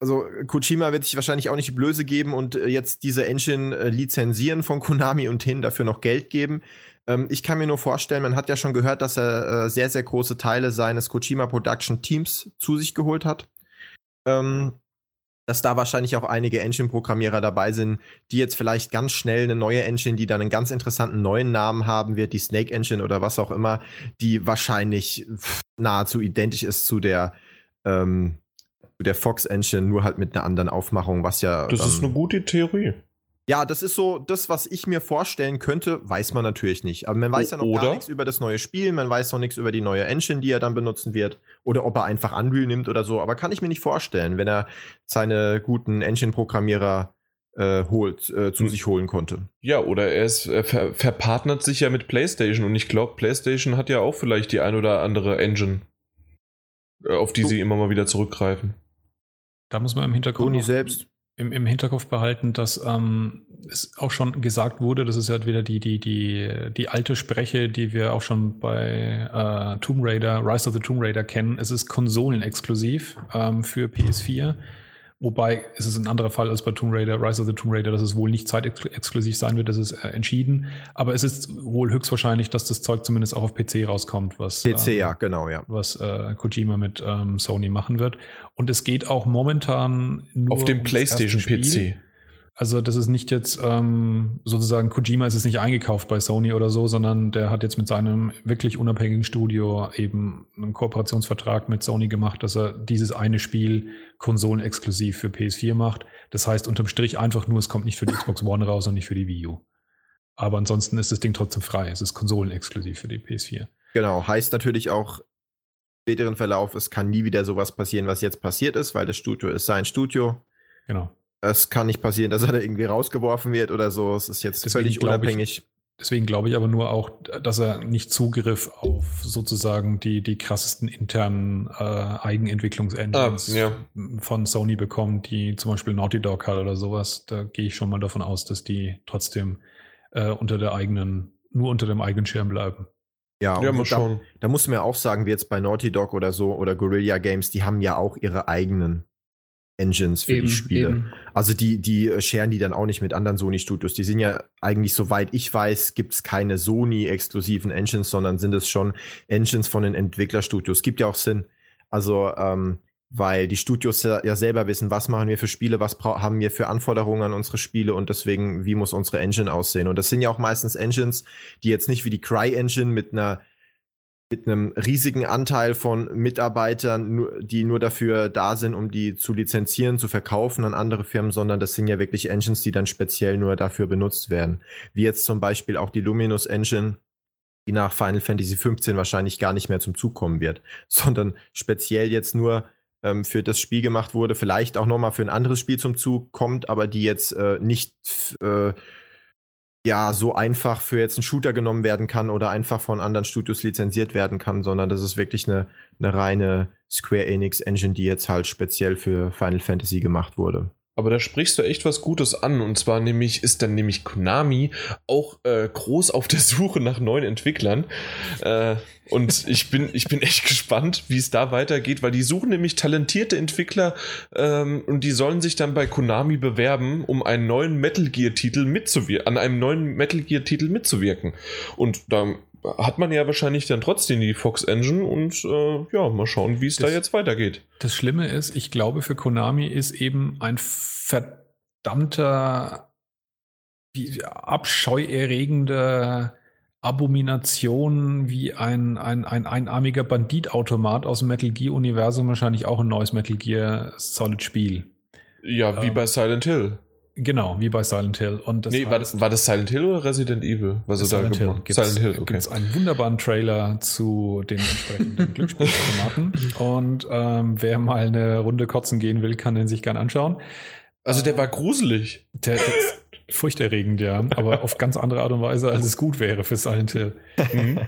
also Kojima wird sich wahrscheinlich auch nicht die Blöße geben und äh, jetzt diese Engine äh, lizenzieren von Konami und hin dafür noch Geld geben. Ähm, ich kann mir nur vorstellen, man hat ja schon gehört, dass er äh, sehr, sehr große Teile seines Kojima Production Teams zu sich geholt hat. Ähm, dass da wahrscheinlich auch einige Engine-Programmierer dabei sind, die jetzt vielleicht ganz schnell eine neue Engine, die dann einen ganz interessanten neuen Namen haben wird, die Snake Engine oder was auch immer, die wahrscheinlich nahezu identisch ist zu der, ähm, zu der Fox Engine, nur halt mit einer anderen Aufmachung, was ja. Das ist eine gute Theorie. Ja, das ist so das, was ich mir vorstellen könnte, weiß man natürlich nicht. Aber man weiß ja noch Oder? gar nichts über das neue Spiel, man weiß noch nichts über die neue Engine, die er dann benutzen wird. Oder ob er einfach Unreal nimmt oder so. Aber kann ich mir nicht vorstellen, wenn er seine guten Engine-Programmierer äh, holt, äh, zu hm. sich holen konnte. Ja, oder er ist er ver verpartnert sich ja mit PlayStation und ich glaube, PlayStation hat ja auch vielleicht die ein oder andere Engine, äh, auf die so. sie immer mal wieder zurückgreifen. Da muss man im Hintergrund. Sony selbst im, im Hinterkopf behalten, dass ähm, es auch schon gesagt wurde, das ist halt wieder die, die, die, die alte Spreche, die wir auch schon bei äh, Tomb Raider, Rise of the Tomb Raider kennen. Es ist konsolenexklusiv ähm, für PS4. Wobei es ist ein anderer Fall als bei Tomb Raider, Rise of the Tomb Raider, dass es wohl nicht zeitexklusiv sein wird, das ist äh, entschieden. Aber es ist wohl höchstwahrscheinlich, dass das Zeug zumindest auch auf PC rauskommt, was PC, ähm, ja, genau, ja. Was äh, Kojima mit ähm, Sony machen wird. Und es geht auch momentan nur auf dem um PlayStation PC. Also das ist nicht jetzt ähm, sozusagen, Kojima ist es nicht eingekauft bei Sony oder so, sondern der hat jetzt mit seinem wirklich unabhängigen Studio eben einen Kooperationsvertrag mit Sony gemacht, dass er dieses eine Spiel konsolenexklusiv für PS4 macht. Das heißt unterm Strich einfach nur, es kommt nicht für die Xbox One raus und nicht für die Wii U. Aber ansonsten ist das Ding trotzdem frei. Es ist konsolenexklusiv für die PS4. Genau, heißt natürlich auch späteren Verlauf, es kann nie wieder sowas passieren, was jetzt passiert ist, weil das Studio ist sein Studio. Genau. Es kann nicht passieren, dass er da irgendwie rausgeworfen wird oder so. Es ist jetzt Deswegen völlig glaub ich- unabhängig. Deswegen glaube ich aber nur auch, dass er nicht Zugriff auf sozusagen die, die krassesten internen äh, Eigenentwicklungsengines Ah, ja. von Sony bekommt, die zum Beispiel Naughty Dog hat oder sowas. Da gehe ich schon mal davon aus, dass die trotzdem äh, unter der eigenen, nur unter dem eigenen Schirm bleiben. Ja, Ja, da, schauen. da muss man ja auch sagen, wie jetzt bei Naughty Dog oder so oder Guerilla Games, die haben ja auch ihre eigenen Engines für die Spiele. Also die, die äh, scheren die dann auch nicht mit anderen Sony-Studios. Die sind ja eigentlich, soweit ich weiß, gibt es keine Sony-exklusiven Engines, sondern sind es schon Engines von den Entwicklerstudios. Gibt ja auch Sinn. Also, ähm, weil die Studios ja, ja selber wissen, was machen wir für Spiele, was haben wir für Anforderungen an unsere Spiele und deswegen, wie muss unsere Engine aussehen. Und das sind ja auch meistens Engines, die jetzt nicht wie die Cry-Engine mit einer mit einem riesigen Anteil von Mitarbeitern, die nur dafür da sind, um die zu lizenzieren, zu verkaufen an andere Firmen, sondern das sind ja wirklich Engines, die dann speziell nur dafür benutzt werden. Wie jetzt zum Beispiel auch die Luminous Engine, die nach Final Fantasy 15 wahrscheinlich gar nicht mehr zum Zug kommen wird, *laughs* sondern speziell jetzt nur ähm, für das Spiel gemacht wurde, vielleicht auch nochmal für ein anderes Spiel zum Zug kommt, aber die jetzt äh, nicht äh, ja so einfach für jetzt einen Shooter genommen werden kann oder einfach von anderen Studios lizenziert werden kann, sondern das ist wirklich eine, eine reine Square Enix Engine, die jetzt halt speziell für Final Fantasy gemacht wurde. Aber da sprichst du echt was Gutes an. Und zwar nämlich ist dann nämlich Konami auch äh, groß auf der *laughs* Suche nach neuen Entwicklern. Äh, und ich bin, ich bin echt gespannt, wie es da weitergeht, weil die suchen nämlich talentierte Entwickler ähm, und die sollen sich dann bei Konami bewerben, um einen neuen Metal Gear Titel mitzuwirken, an einem neuen Metal Gear Titel mitzuwirken. Und da hat man ja wahrscheinlich dann trotzdem die Fox Engine und äh, ja, mal schauen, wie es da jetzt weitergeht. Das Schlimme ist, ich glaube, für Konami ist eben ein verdammter, wie, abscheuerregender Abomination wie ein, ein, ein einarmiger Banditautomat aus dem Metal Gear-Universum wahrscheinlich auch ein neues Metal Gear Solid Spiel. Ja, wie Ähm, bei Silent Hill. Genau, wie bei Silent Hill. Und das nee, war das, war das Silent Hill oder Resident Evil? Was da Silent Hill. gemacht Gibt's, Silent Hill, okay. gibt's einen wunderbaren Trailer zu den entsprechenden *laughs* Glücksspielautomaten. Und ähm, wer mal eine Runde kotzen gehen will, kann den sich gern anschauen. Also der war gruselig. Der, der ist furchterregend, ja, aber auf ganz andere Art und Weise, als es gut wäre für Silent Hill. *laughs*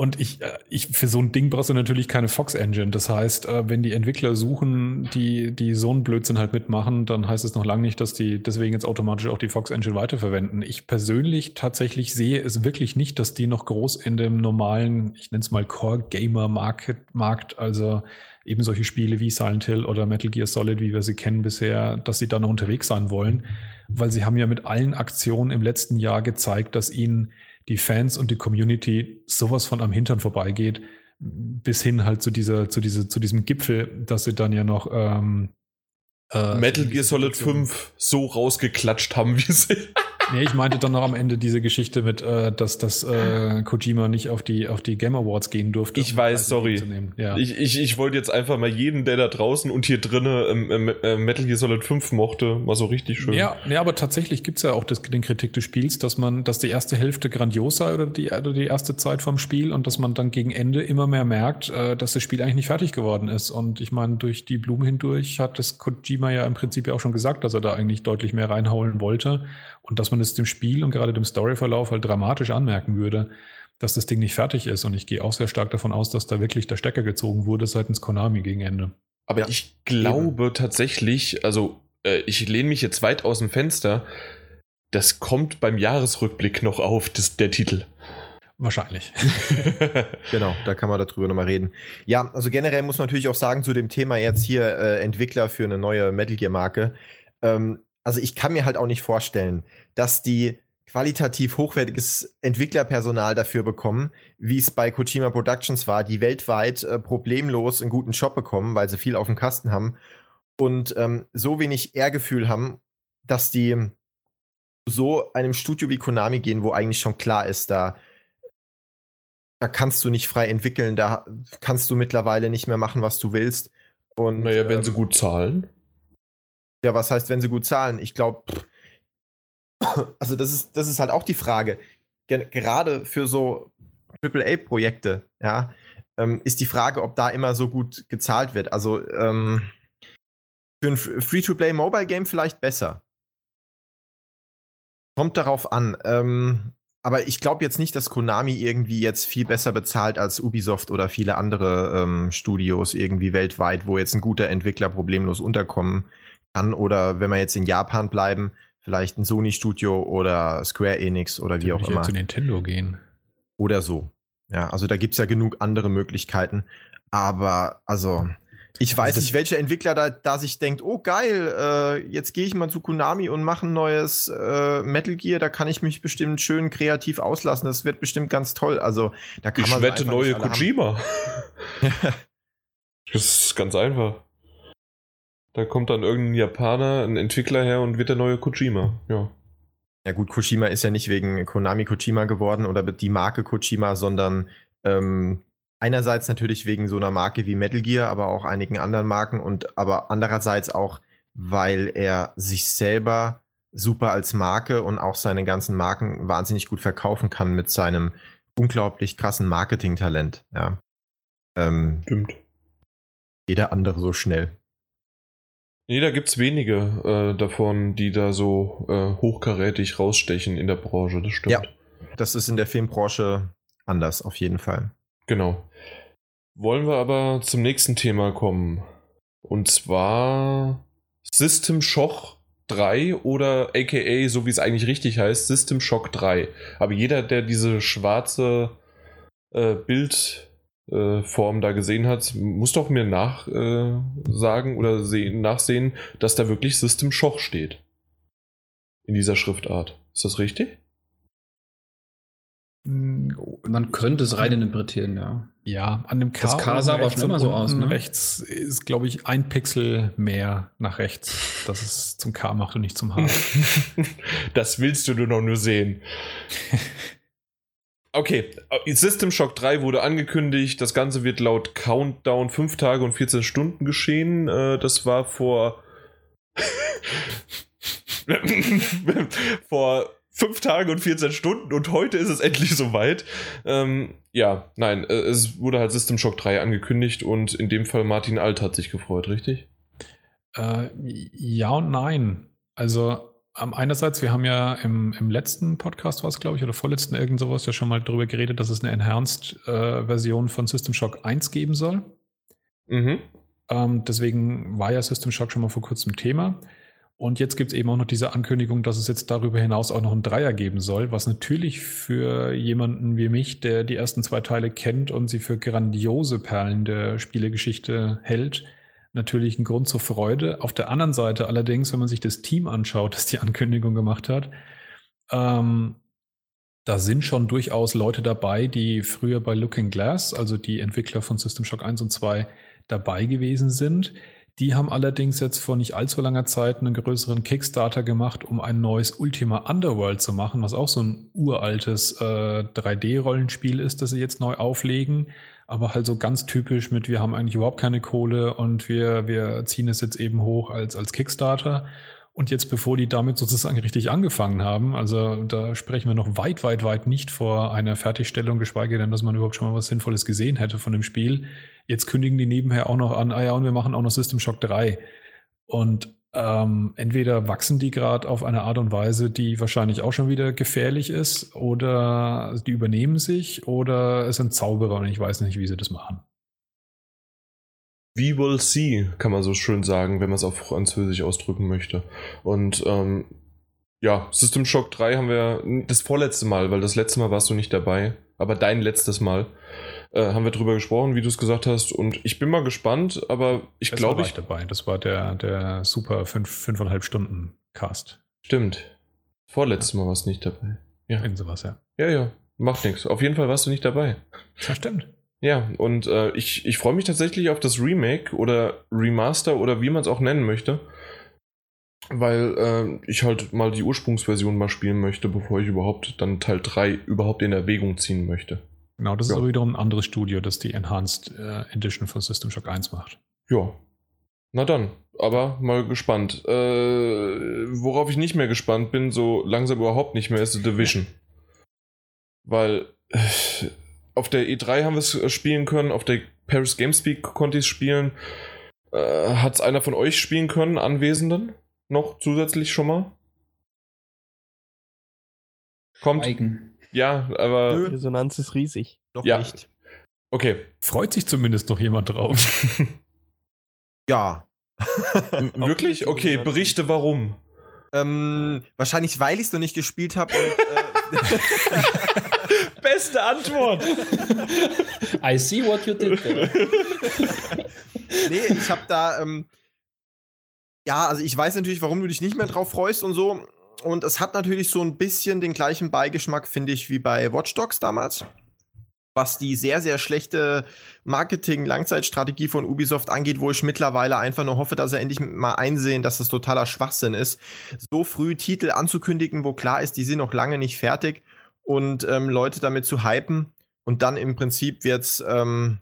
Und ich, äh, ich, für so ein Ding brauchst du natürlich keine Fox Engine. Das heißt, äh, wenn die Entwickler suchen, die, die so einen Blödsinn halt mitmachen, dann heißt es noch lange nicht, dass die deswegen jetzt automatisch auch die Fox Engine weiterverwenden. Ich persönlich tatsächlich sehe es wirklich nicht, dass die noch groß in dem normalen, ich nenne es mal Core Gamer Market, Markt, also eben solche Spiele wie Silent Hill oder Metal Gear Solid, wie wir sie kennen bisher, dass sie da noch unterwegs sein wollen, weil sie haben ja mit allen Aktionen im letzten Jahr gezeigt, dass ihnen die Fans und die Community sowas von am Hintern vorbeigeht, bis hin halt zu dieser, zu dieser, zu diesem Gipfel, dass sie dann ja noch ähm, äh, Metal diese Gear Solid Situation- 5 so rausgeklatscht haben, wie sie. Nee, ich meinte dann noch am Ende diese Geschichte mit, äh, dass, dass äh, Kojima nicht auf die, auf die Game Awards gehen durfte. Ich um weiß, Preise sorry. Ja. Ich, ich, ich wollte jetzt einfach mal jeden, der da draußen und hier drinnen ähm, ähm, äh, Metal Gear Solid 5 mochte, mal so richtig schön. Ja, nee, aber tatsächlich gibt's ja auch das, den Kritik des Spiels, dass man, dass die erste Hälfte grandios sei oder die, oder die erste Zeit vom Spiel und dass man dann gegen Ende immer mehr merkt, äh, dass das Spiel eigentlich nicht fertig geworden ist. Und ich meine, durch die Blumen hindurch hat das Kojima ja im Prinzip ja auch schon gesagt, dass er da eigentlich deutlich mehr reinhauen wollte und dass man es dem Spiel und gerade dem Storyverlauf halt dramatisch anmerken würde, dass das Ding nicht fertig ist. Und ich gehe auch sehr stark davon aus, dass da wirklich der Stecker gezogen wurde seitens Konami gegen Ende. Aber Ja, ich glaube tatsächlich, also äh, ich lehne mich jetzt weit aus dem Fenster, das kommt beim Jahresrückblick noch auf, das, der Titel. Wahrscheinlich. *laughs* Genau, da kann man darüber nochmal reden. Ja, also generell muss man natürlich auch sagen zu dem Thema jetzt hier äh, Entwickler für eine neue Metal Gear Marke. Ähm, also ich kann mir halt auch nicht vorstellen, dass die qualitativ hochwertiges Entwicklerpersonal dafür bekommen, wie es bei Kojima Productions war, die weltweit äh, problemlos einen guten Job bekommen, weil sie viel auf dem Kasten haben und ähm, so wenig Ehrgefühl haben, dass die so einem Studio wie Konami gehen, wo eigentlich schon klar ist, da, da kannst du nicht frei entwickeln, da kannst du mittlerweile nicht mehr machen, was du willst. Und, Naja, wenn ähm, sie gut zahlen. Ja, was heißt, wenn sie gut zahlen? Ich glaube, also das ist, das ist halt auch die Frage. Ge gerade für so AAA-Projekte, ja, ähm, ist die Frage, ob da immer so gut gezahlt wird. Also ähm, für ein Free-to-Play-Mobile-Game vielleicht besser. Kommt darauf an. Ähm, aber ich glaube jetzt nicht, dass Konami irgendwie jetzt viel besser bezahlt als Ubisoft oder viele andere ähm, Studios irgendwie weltweit, wo jetzt ein guter Entwickler problemlos unterkommen kann. Oder wenn wir jetzt in Japan bleiben, vielleicht ein Sony-Studio oder Square Enix oder wie auch ich immer. zu Nintendo gehen. Oder so. Ja, also da gibt es ja genug andere Möglichkeiten. Aber also, ich weiß das- nicht, welcher Entwickler da, da sich denkt, oh geil, äh, jetzt gehe ich mal zu Konami und mache ein neues äh, Metal Gear, da kann ich mich bestimmt schön kreativ auslassen. Das wird bestimmt ganz toll. Also da kann Ich man wette einfach neue. Kojima. *laughs* das ist ganz einfach. Da kommt dann irgendein Japaner, ein Entwickler her und wird der neue Kojima. Ja. Ja gut, Kojima ist ja nicht wegen Konami Kojima geworden oder die Marke Kojima, sondern ähm, einerseits natürlich wegen so einer Marke wie Metal Gear, aber auch einigen anderen Marken und aber andererseits auch, weil er sich selber super als Marke und auch seine ganzen Marken wahnsinnig gut verkaufen kann mit seinem unglaublich krassen Marketingtalent. Ja. Ähm, Stimmt. jeder andere so schnell. Nee, da gibt's wenige äh, davon, die da so äh, hochkarätig rausstechen in der Branche, das stimmt. Ja. Das ist in der Filmbranche anders, auf jeden Fall. Genau. Wollen wir aber zum nächsten Thema kommen. Und zwar System Shock 3 oder aka, so wie es eigentlich richtig heißt, System Shock 3. Aber jeder, der diese schwarze äh, Bildform da gesehen hat, muss doch mir nachsagen äh, sagen oder sehen, nachsehen, dass da wirklich System Shock steht. In dieser Schriftart. Ist das richtig? Man könnte es rein interpretieren, ja. Ja, an dem K. Das K sah aber schon immer und so aus, ne? Rechts ist, glaube ich, ein Pixel mehr nach rechts, dass es zum K macht und nicht zum H. *laughs* das willst du nur noch nur sehen. *laughs* Okay, System Shock 3 wurde angekündigt. Das Ganze wird laut Countdown 5 Tage und 14 Stunden geschehen. Äh, Das war vor. *laughs* vor 5 Tagen und 14 Stunden und heute ist es endlich soweit. Ähm, ja, nein, äh, es wurde halt System Shock 3 angekündigt und in dem Fall Martin Alt hat sich gefreut, richtig? Äh, ja und nein. Also einerseits, wir haben ja im, im letzten Podcast, war es glaube ich, oder vorletzten irgend sowas, ja schon mal darüber geredet, dass es eine Enhanced-Version von System Shock 1 geben soll. Mhm. Ähm, deswegen war ja System Shock schon mal vor kurzem Thema. Und jetzt gibt es eben auch noch diese Ankündigung, dass es jetzt darüber hinaus auch noch einen Dreier geben soll, was natürlich für jemanden wie mich, der die ersten zwei Teile kennt und sie für grandiose Perlen der Spielegeschichte hält, natürlich ein Grund zur Freude. Auf der anderen Seite allerdings, wenn man sich das Team anschaut, *laughs* das die Ankündigung gemacht hat, ähm, da sind schon durchaus Leute dabei, die früher bei Looking Glass, also die Entwickler von System Shock 1 und 2, dabei gewesen sind. Die haben allerdings jetzt vor nicht allzu langer Zeit einen größeren Kickstarter gemacht, um ein neues Ultima Underworld zu machen, was auch so ein uraltes äh, 3D-Rollenspiel ist, das sie jetzt neu auflegen. Aber halt so ganz typisch mit, wir haben eigentlich überhaupt keine Kohle und wir, wir ziehen es jetzt eben hoch als, als Kickstarter. Und jetzt, bevor die damit sozusagen richtig angefangen haben, also da sprechen wir noch weit, weit, weit nicht vor einer Fertigstellung, geschweige denn, dass man überhaupt schon mal was Sinnvolles gesehen hätte von dem Spiel. Jetzt kündigen die nebenher auch noch an, ah ja, und wir machen auch noch System Shock 3. Und ähm, entweder wachsen die gerade auf eine Art und Weise, die wahrscheinlich auch schon wieder gefährlich ist, oder die übernehmen sich, oder es sind Zauberer und ich weiß nicht, wie sie das machen. We will see, kann man so schön sagen, wenn man es auf Französisch ausdrücken möchte. Und ähm, ja, System Shock 3 haben wir das vorletzte Mal, weil das letzte Mal warst du nicht dabei, aber dein letztes Mal äh, haben wir drüber gesprochen, wie du es gesagt hast. Und ich bin mal gespannt, aber ich Das glaube, war ich. dabei. Das war der, der super fünf, fünfeinhalb Stunden Cast. Stimmt. Vorletztes Mal warst du nicht dabei. Ja, Irgend sowas, ja. ja, ja. Macht nichts. Auf jeden Fall warst du nicht dabei. Ja, stimmt. Ja, und äh, ich, ich freue mich tatsächlich auf das Remake oder Remaster oder wie man es auch nennen möchte. weil äh, ich halt mal die Ursprungsversion mal spielen möchte, bevor ich überhaupt dann Teil 3 überhaupt in Erwägung ziehen möchte. Genau, das Ja. ist aber wiederum ein anderes Studio, das die Enhanced äh, Edition von System Shock 1 macht. Ja. Na dann, aber mal gespannt. Äh, worauf ich nicht mehr gespannt bin, so langsam überhaupt nicht mehr, ist The Division. Weil äh, auf der E3 haben wir es äh, spielen können, auf der Paris Games Week konnte ich es spielen. Äh, Hat es einer von euch spielen können, Anwesenden? Noch zusätzlich schon mal? Kommt. Eigen. Ja, aber. Nö. Die Resonanz ist riesig. Noch Ja. nicht. Okay. Freut sich zumindest noch jemand drauf. Ja. *laughs* Wirklich? Okay, berichte warum. ähm, wahrscheinlich, weil ich es noch nicht gespielt habe. äh, *laughs* Beste Antwort! I see what you did there. *laughs* nee, ich habe da. Ähm, ja, also ich weiß natürlich, warum du dich nicht mehr drauf freust und so. Und es hat natürlich so ein bisschen den gleichen Beigeschmack, finde ich, wie bei Watch Dogs damals. Was die sehr, sehr schlechte Marketing-Langzeitstrategie von Ubisoft angeht, wo ich mittlerweile einfach nur hoffe, dass sie endlich mal einsehen, dass das totaler Schwachsinn ist, so früh Titel anzukündigen, wo klar ist, die sind noch lange nicht fertig und ähm, Leute damit zu hypen. Und dann im Prinzip wird's ähm,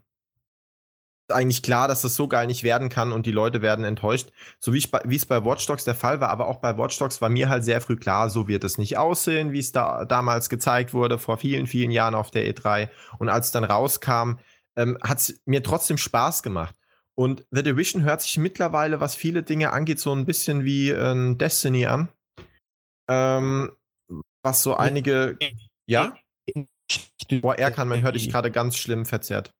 eigentlich klar, dass das so geil nicht werden kann und die Leute werden enttäuscht. So wie ich bei- wie es bei Watch Dogs der Fall war, aber auch bei Watch Dogs war mir halt sehr früh klar, so wird es nicht aussehen, wie es da damals gezeigt wurde, vor vielen, vielen Jahren auf der E3. Und als es dann rauskam, ähm, hat es mir trotzdem Spaß gemacht. Und The Division hört sich mittlerweile, was viele Dinge angeht, so ein bisschen wie ähm, Destiny an. Ähm, was so einige. Ja? Boah, Erkan, man hört dich *laughs* gerade ganz schlimm verzerrt.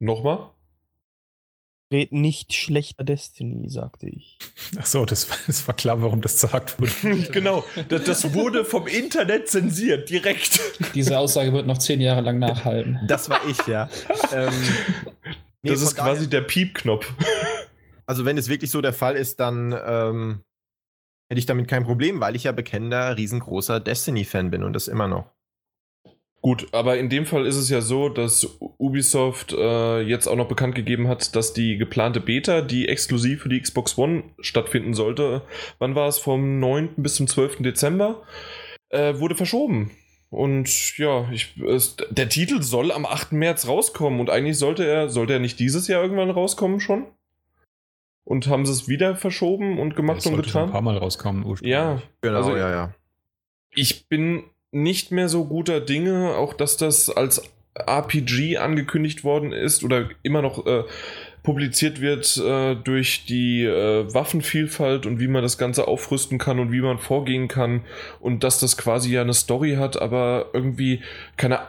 Nochmal? Red nicht schlechter Destiny, sagte ich. Achso, das, war- das war klar, warum das gesagt wurde. *laughs* genau, das, das wurde vom Internet zensiert, direkt. Diese Aussage wird noch zehn Jahre lang nachhalten. Das war ich, ja. *laughs* ähm, nee, das ist quasi der Piepknopf. Also wenn es wirklich so der Fall ist, dann ähm, hätte ich damit kein Problem, weil ich ja bekennender, riesengroßer Destiny-Fan bin und das immer noch. Gut, aber in dem Fall ist es ja so, dass Ubisoft äh, jetzt auch noch bekannt gegeben hat, dass die geplante Beta, die exklusiv für die Xbox One stattfinden sollte, wann war es? Vom 9. bis zum 12. Dezember, äh, wurde verschoben. Und ja, ich, es, der Titel soll am 8. März rauskommen und eigentlich sollte er, sollte er nicht dieses Jahr irgendwann rauskommen schon? Und haben sie es wieder verschoben und gemacht Das und sollte schon ein paar getan? Mal rauskommen ursprünglich. Ja, Genau, Also- ja, ja. ich bin nicht mehr so guter Dinge, auch dass das als RPG angekündigt worden ist oder immer noch äh, publiziert wird äh, durch die äh, Waffenvielfalt und wie man das Ganze aufrüsten kann und wie man vorgehen kann und dass das quasi ja eine Story hat, aber irgendwie keine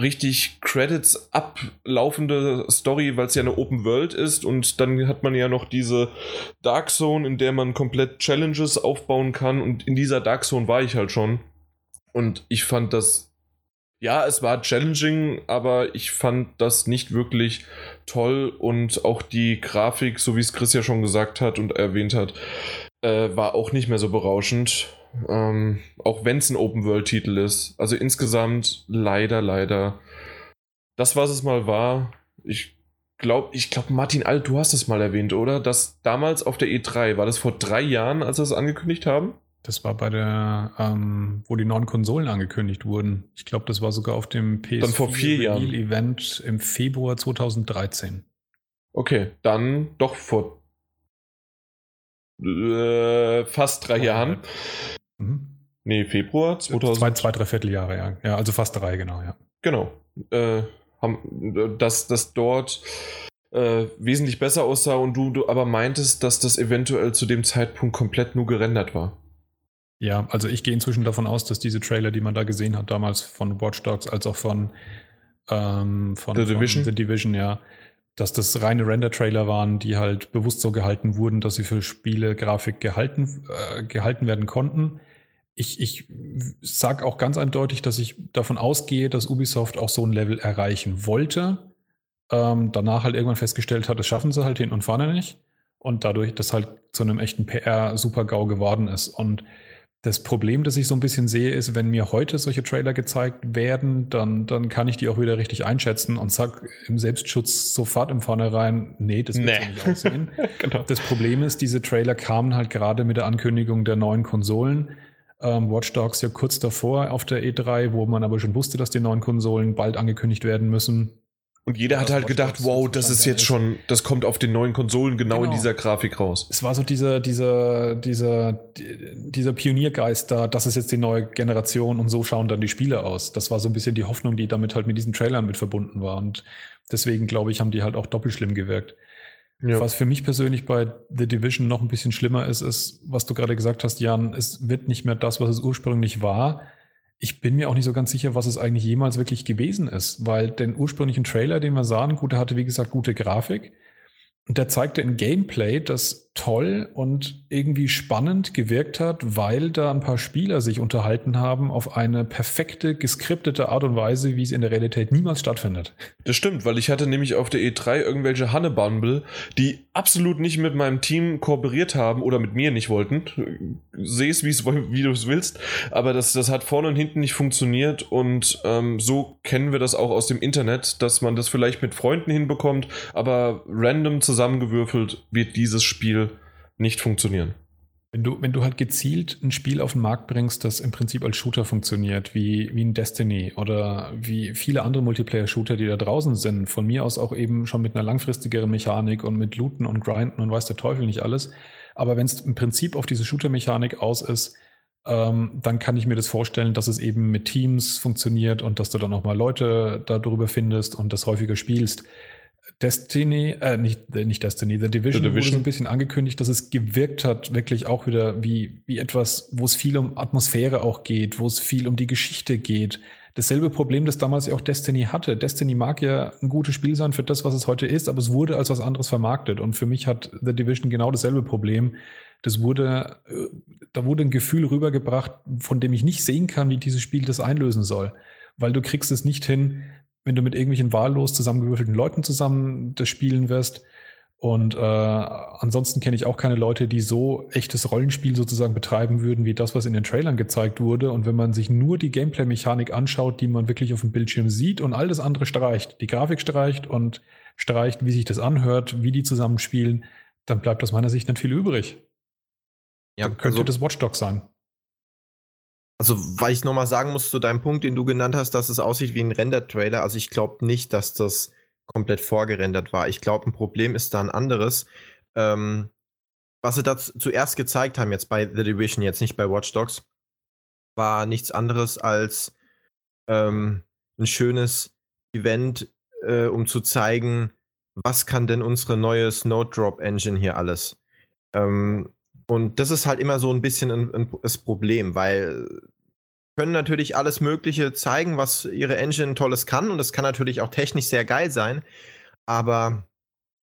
richtig Credits ablaufende Story, weil es ja eine Open World ist und dann hat man ja noch diese Dark Zone, in der man komplett Challenges aufbauen kann und in dieser Dark Zone war ich halt schon und ich fand das ja, es war challenging, aber ich fand das nicht wirklich toll und auch die Grafik, so wie es Chris ja schon gesagt hat und erwähnt hat, äh, war auch nicht mehr so berauschend. Ähm, auch wenn es ein Open-World-Titel ist. Also insgesamt leider, leider. Das, was es mal war, ich glaube, ich glaube, Martin Alt, du hast es mal erwähnt, oder? Dass damals auf der E3, war das vor drei Jahren, als sie es angekündigt haben? Das war bei der, ähm, wo die neuen Konsolen angekündigt wurden. Ich glaube, das war sogar auf dem PS4 Dann vor vier Jahren. Reveal Event im Februar 2013. Okay, dann doch vor äh, fast drei Jahren. Mhm. Nee, Februar 2000. Zwei, zwei, drei Vierteljahre, ja. Ja, also fast drei, genau, ja. Genau. Äh, haben, dass das dort äh, wesentlich besser aussah und du, du aber meintest, dass das eventuell zu dem Zeitpunkt komplett nur gerendert war. Ja, also ich gehe inzwischen davon aus, dass diese Trailer, die man da gesehen hat, damals von Watch Dogs als auch von, ähm, von, The Division? von The Division, ja, dass das reine Render-Trailer waren, die halt bewusst so gehalten wurden, dass sie für Spiele Grafik gehalten, äh, gehalten werden konnten. Ich, ich sag auch ganz eindeutig, dass ich davon ausgehe, dass Ubisoft auch so ein Level erreichen wollte. Ähm, danach halt irgendwann festgestellt hat, das schaffen sie halt hin und vorne nicht. Und dadurch, dass halt zu einem echten PR-Super-GAU geworden ist. Und Das Problem, das ich so ein bisschen sehe, ist, wenn mir heute solche Trailer gezeigt werden, dann, dann kann ich die auch wieder richtig einschätzen und sag im Selbstschutz sofort im Vornherein, nee, das wird Nee. so nicht aussehen. *laughs* genau. Das Problem ist, diese Trailer kamen halt gerade mit der Ankündigung der neuen Konsolen. Ähm, Watch Dogs ja kurz davor auf der E3, wo man aber schon wusste, dass die neuen Konsolen bald angekündigt werden müssen. Und jeder Ja, hat halt gedacht, wow, das ist jetzt schon, das kommt auf den neuen Konsolen genau, in Genau. dieser Grafik raus. Es war so dieser, dieser, dieser, dieser Pioniergeist da, das ist jetzt die neue Generation und so schauen dann die Spiele aus. Das war so ein bisschen die Hoffnung, die damit halt mit diesen Trailern mit verbunden war. Und deswegen, glaube ich, haben die halt auch doppelt schlimm gewirkt. Ja. Was für mich persönlich bei The Division noch ein bisschen schlimmer ist, ist, was du gerade gesagt hast, Jan, es wird nicht mehr das, was es ursprünglich war. Ich bin mir auch nicht so ganz sicher, was es eigentlich jemals wirklich gewesen ist, weil den ursprünglichen Trailer, den wir sahen, gut, der hatte wie gesagt gute Grafik. Und der zeigte ein Gameplay, das toll und irgendwie spannend gewirkt hat, weil da ein paar Spieler sich unterhalten haben auf eine perfekte, geskriptete Art und Weise, wie es in der Realität niemals stattfindet. Das stimmt, weil ich hatte nämlich auf der E3 irgendwelche Hannebumble, die absolut nicht mit meinem Team kooperiert haben oder mit mir nicht wollten. Seh es, wie du es willst, aber das, das hat vorne und hinten nicht funktioniert und ähm, so kennen wir das auch aus dem Internet, dass man das vielleicht mit Freunden hinbekommt, aber random zusammengewürfelt wird dieses Spiel nicht funktionieren. Wenn du, wenn du halt gezielt ein Spiel auf den Markt bringst, das im Prinzip als Shooter funktioniert, wie, wie ein Destiny oder wie viele andere Multiplayer-Shooter, die da draußen sind, von mir aus auch eben schon mit einer langfristigeren Mechanik und mit Looten und Grinden und weiß der Teufel nicht alles. Aber wenn es im Prinzip auf diese Shooter-Mechanik aus ist, ähm, dann kann ich mir das vorstellen, dass es eben mit Teams funktioniert und dass du dann auch mal Leute darüber findest und das häufiger spielst. Destiny, äh, nicht, äh, nicht Destiny, The Division, The wurde Division. so ein bisschen angekündigt, dass es gewirkt hat, wirklich auch wieder wie, wie etwas, wo es viel um Atmosphäre auch geht, wo es viel um die Geschichte geht. Dasselbe Problem, das damals ja auch Destiny hatte. Destiny mag ja ein gutes Spiel sein für das, was es heute ist, aber es wurde als was anderes vermarktet. Und für mich hat The Division genau dasselbe Problem. Das wurde, äh, da wurde ein Gefühl rübergebracht, von dem ich nicht sehen kann, wie dieses Spiel das einlösen soll. Weil du kriegst es nicht hin, wenn du mit irgendwelchen wahllos zusammengewürfelten Leuten zusammen das spielen wirst. Und äh, ansonsten kenne ich auch keine Leute, die so echtes Rollenspiel sozusagen betreiben würden, wie das, was in den Trailern gezeigt wurde. Und wenn man sich nur die Gameplay-Mechanik anschaut, die man wirklich auf dem Bildschirm sieht und all das andere streicht, die Grafik streicht und streicht, wie sich das anhört, wie die zusammenspielen, dann bleibt aus meiner Sicht nicht viel übrig. Ja, Dann könnte also, das Watchdog sein. Also weil ich nochmal sagen muss zu deinem Punkt, den du genannt hast, dass es aussieht wie ein Render-Trailer. Also ich glaube nicht, dass das komplett vorgerendert war. Ich glaube, ein Problem ist da ein anderes. Ähm, was sie da zu- zuerst gezeigt haben, jetzt bei The Division, jetzt nicht bei Watch Dogs, war nichts anderes als ähm, ein schönes Event, äh, um zu zeigen, was kann denn unsere neue Snowdrop Engine hier alles. Ähm, und das ist halt immer so ein bisschen ein, ein, das Problem, weil können natürlich alles Mögliche zeigen, was ihre Engine Tolles kann und das kann natürlich auch technisch sehr geil sein, aber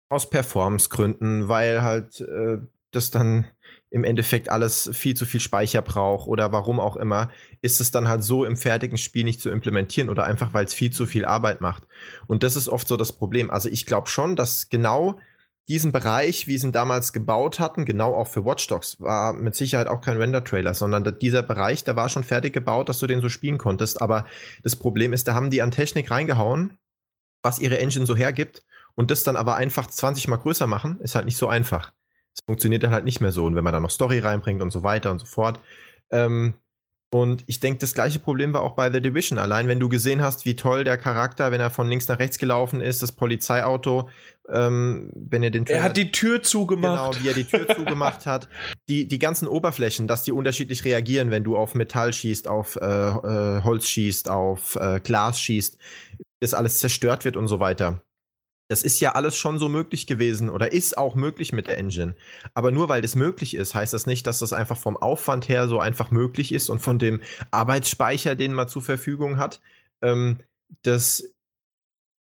aus Performance-Gründen, weil halt äh, das dann im Endeffekt alles viel zu viel Speicher braucht oder warum auch immer, ist es dann halt so im fertigen Spiel nicht zu implementieren oder einfach, weil es viel zu viel Arbeit macht. Und das ist oft so das Problem. Also ich glaube schon, dass genau diesen Bereich, wie sie ihn damals gebaut hatten, genau auch für Watch Dogs, war mit Sicherheit auch kein Render-Trailer, sondern da- dieser Bereich, der war schon fertig gebaut, dass du den so spielen konntest. Aber das Problem ist, da haben die an Technik reingehauen, was ihre Engine so hergibt, und das dann aber einfach 20 mal größer machen, ist halt nicht so einfach. Es funktioniert dann halt nicht mehr so. Und wenn man dann noch Story reinbringt und so weiter und so fort. Ähm, und ich denke, das gleiche Problem war auch bei The Division. Allein wenn du gesehen hast, wie toll der Charakter, wenn er von links nach rechts gelaufen ist, das Polizeiauto, ähm, wenn er den Er hat die Tür zugemacht. Genau, wie er die Tür *laughs* zugemacht hat. Die, die ganzen Oberflächen, dass die unterschiedlich reagieren, wenn du auf Metall schießt, auf äh, äh, Holz schießt, auf äh, Glas schießt, das alles zerstört wird und so weiter. Das ist ja alles schon so möglich gewesen oder ist auch möglich mit der Engine. Aber nur weil das möglich ist, heißt das nicht, dass das einfach vom Aufwand her so einfach möglich ist und von dem Arbeitsspeicher, den man zur Verfügung hat, ähm, das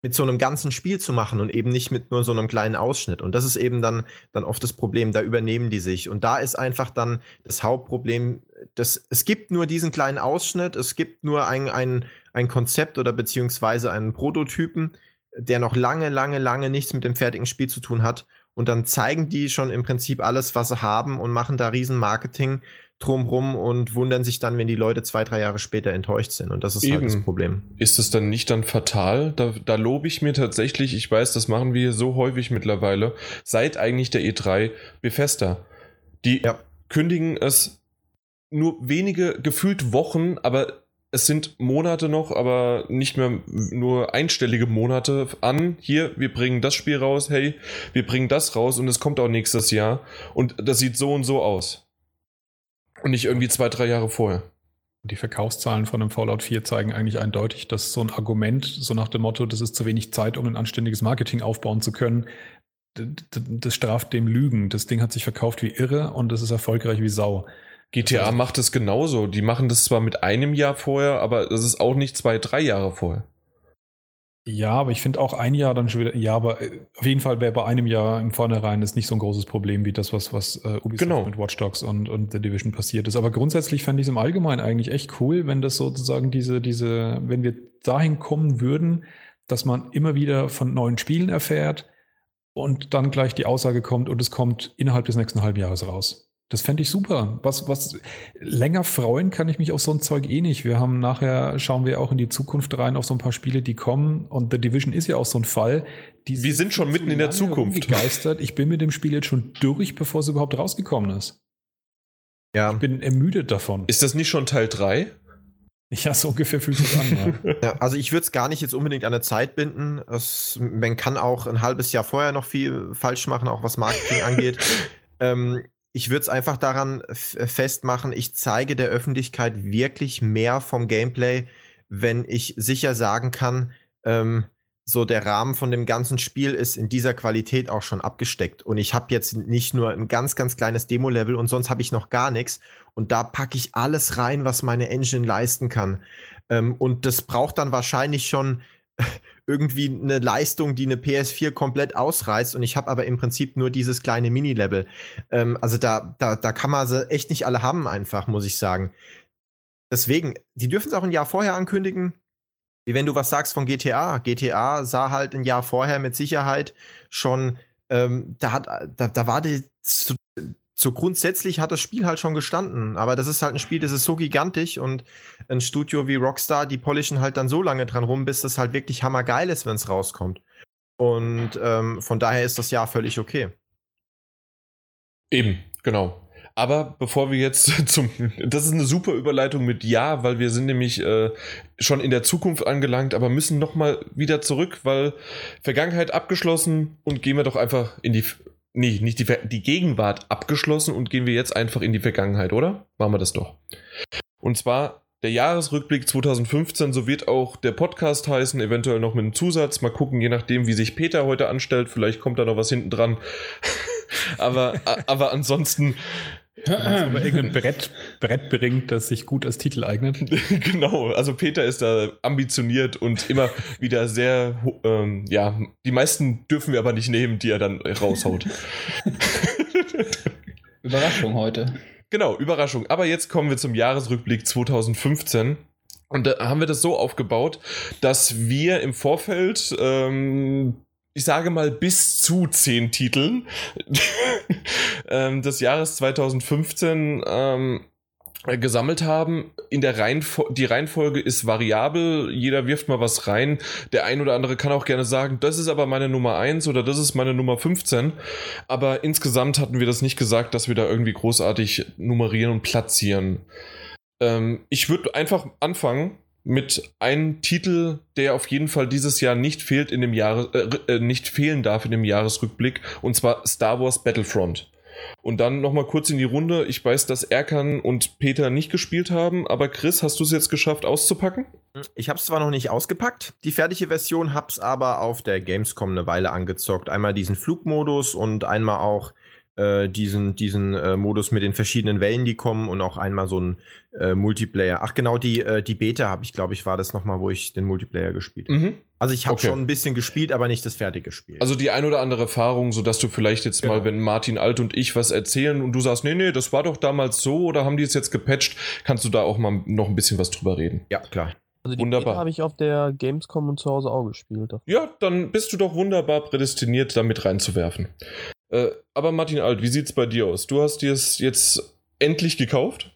mit so einem ganzen Spiel zu machen und eben nicht mit nur so einem kleinen Ausschnitt. Und das ist eben dann, dann oft das Problem, da übernehmen die sich. Und da ist einfach dann das Hauptproblem, dass es gibt nur diesen kleinen Ausschnitt, es gibt nur ein, ein, ein Konzept oder beziehungsweise einen Prototypen, der noch lange, lange, lange nichts mit dem fertigen Spiel zu tun hat. Und dann zeigen die schon im Prinzip alles, was sie haben und machen da riesen Marketing drumrum und wundern sich dann, wenn die Leute zwei, drei Jahre später enttäuscht sind. Und das ist halt Eben. das Problem. Ist es dann nicht dann fatal? Da, da lobe ich mir tatsächlich, ich weiß, das machen wir so häufig mittlerweile, seit eigentlich der E3 Bethesda. Die Ja. kündigen es nur wenige, gefühlt Wochen, aber es sind Monate noch, aber nicht mehr nur einstellige Monate an. Hier, wir bringen das Spiel raus, hey, wir bringen das raus und es kommt auch nächstes Jahr. Und das sieht so und so aus. Und nicht irgendwie zwei, drei Jahre vorher. Die Verkaufszahlen von einem Fallout 4 zeigen eigentlich eindeutig, dass so ein Argument, so nach dem Motto, das ist zu wenig Zeit, um ein anständiges Marketing aufbauen zu können, das straft dem Lügen. Das Ding hat sich verkauft wie irre und das ist erfolgreich wie Sau. GTA Also- macht es genauso. Die machen das zwar mit einem Jahr vorher, aber das ist auch nicht zwei, drei Jahre vorher. Ja, aber ich finde auch ein Jahr dann schon wieder, ja, aber äh, auf jeden Fall wäre bei einem Jahr im Vornherein das nicht so ein großes Problem wie das, was, was äh, Ubisoft Genau. mit Watch Dogs und, und The Division passiert ist. Aber grundsätzlich fände ich es im Allgemeinen eigentlich echt cool, wenn das sozusagen diese, diese, wenn wir dahin kommen würden, dass man immer wieder von neuen Spielen erfährt und dann gleich die Aussage kommt und es kommt innerhalb des nächsten halben Jahres raus. Das fände ich super. Was, was länger freuen kann ich mich auf so ein Zeug eh nicht. Wir haben nachher, schauen wir auch in die Zukunft rein auf so ein paar Spiele, die kommen. Und The Division ist ja auch so ein Fall. Die Wir sind schon mitten in der Zukunft. Geistert. Ich bin mit dem Spiel jetzt schon durch, bevor es überhaupt rausgekommen ist. Ja. Ich bin ermüdet davon. Ist das nicht schon Teil 3? Ja, so ungefähr fühlt sich an. Ja. *laughs* Ja, also ich würde es gar nicht jetzt unbedingt an eine Zeit binden. Es, man kann auch ein halbes Jahr vorher noch viel falsch machen, auch was Marketing angeht. *laughs* Ähm, ich würde es einfach daran festmachen, ich zeige der Öffentlichkeit wirklich mehr vom Gameplay, wenn ich sicher sagen kann, ähm, so der Rahmen von dem ganzen Spiel ist in dieser Qualität auch schon abgesteckt. Und ich habe jetzt nicht nur ein ganz, ganz kleines Demo-Level und sonst habe ich noch gar nichts. Und da packe ich alles rein, was meine Engine leisten kann. Ähm, und das braucht dann wahrscheinlich schon irgendwie eine Leistung, die eine PS4 komplett ausreißt. Und ich habe aber im Prinzip nur dieses kleine Mini-Level. Ähm, also da, da, da kann man sie echt nicht alle haben, einfach, muss ich sagen. Deswegen, die dürfen es auch ein Jahr vorher ankündigen. Wie wenn du was sagst von GTA. GTA sah halt ein Jahr vorher mit Sicherheit schon, ähm, da hat, da, da war die, so, grundsätzlich hat das Spiel halt schon gestanden. Aber das ist halt ein Spiel, das ist so gigantisch und ein Studio wie Rockstar, die polischen halt dann so lange dran rum, bis das halt wirklich hammergeil ist, wenn es rauskommt. Und ähm, von daher ist das Jahr völlig okay. Eben, genau. Aber bevor wir jetzt *laughs* zum. Das ist eine super Überleitung mit Ja, weil wir sind nämlich äh, schon in der Zukunft angelangt, aber müssen nochmal wieder zurück, weil Vergangenheit abgeschlossen und gehen wir doch einfach in die. Nee, nicht die, die Gegenwart abgeschlossen und gehen wir jetzt einfach in die Vergangenheit, oder? Machen wir das doch. Und zwar der Jahresrückblick 2015, so wird auch der Podcast heißen, eventuell noch mit einem Zusatz. Mal gucken, je nachdem, wie sich Peter heute anstellt. Vielleicht kommt da noch was hinten dran. *laughs* aber, aber ansonsten, *laughs* aber irgendein Brett, Brett bringt, das sich gut als Titel eignet. *laughs* genau, also Peter ist da ambitioniert und immer wieder sehr, ähm, ja, die meisten dürfen wir aber nicht nehmen, die er dann raushaut. *laughs* Überraschung heute. Genau, Überraschung. Aber jetzt kommen wir zum Jahresrückblick 2015. Und da haben wir das so aufgebaut, dass wir im Vorfeld, ähm, ich sage mal, bis zu zehn Titeln *laughs* ähm, des Jahres 2015 ähm, gesammelt haben. In der Reihenfo die Reihenfolge ist variabel. Jeder wirft mal was rein. Der ein oder andere kann auch gerne sagen, das ist aber meine Nummer 1 oder das ist meine Nummer 15. Aber insgesamt hatten wir das nicht gesagt, dass wir da irgendwie großartig nummerieren und platzieren. Ähm, ich würde einfach anfangen mit einem Titel, der auf jeden Fall dieses Jahr nicht fehlt in dem Jahres äh, äh, nicht fehlen darf in dem Jahresrückblick und zwar Star Wars Battlefront. Und dann nochmal kurz in die Runde. Ich weiß, dass Erkan und Peter nicht gespielt haben, aber Chris, hast du es jetzt geschafft auszupacken? Ich habe es zwar noch nicht ausgepackt, die fertige Version, hab's aber auf der Gamescom eine Weile angezockt. Einmal diesen Flugmodus und einmal auch äh, diesen, diesen äh, Modus mit den verschiedenen Wellen, die kommen und auch einmal so ein äh, Multiplayer. Ach genau, die, äh, die Beta habe ich, glaube ich, war das nochmal, wo ich den Multiplayer gespielt habe. Mhm. Also ich habe Okay. schon ein bisschen gespielt, aber nicht das fertige Spiel. Also die ein oder andere Erfahrung, sodass du vielleicht jetzt mal, Genau. wenn Martin Alt und ich was erzählen und du sagst, nee, nee, das war doch damals so oder haben die es jetzt gepatcht, kannst du da auch mal noch ein bisschen was drüber reden. ja, klar. Also die Wunderbar. Beta habe ich auf der Gamescom und zu Hause auch gespielt. Ja, dann bist du doch wunderbar prädestiniert, da mit reinzuwerfen. Äh, aber Martin Alt, wie sieht's bei dir aus? Du hast dir es jetzt endlich gekauft?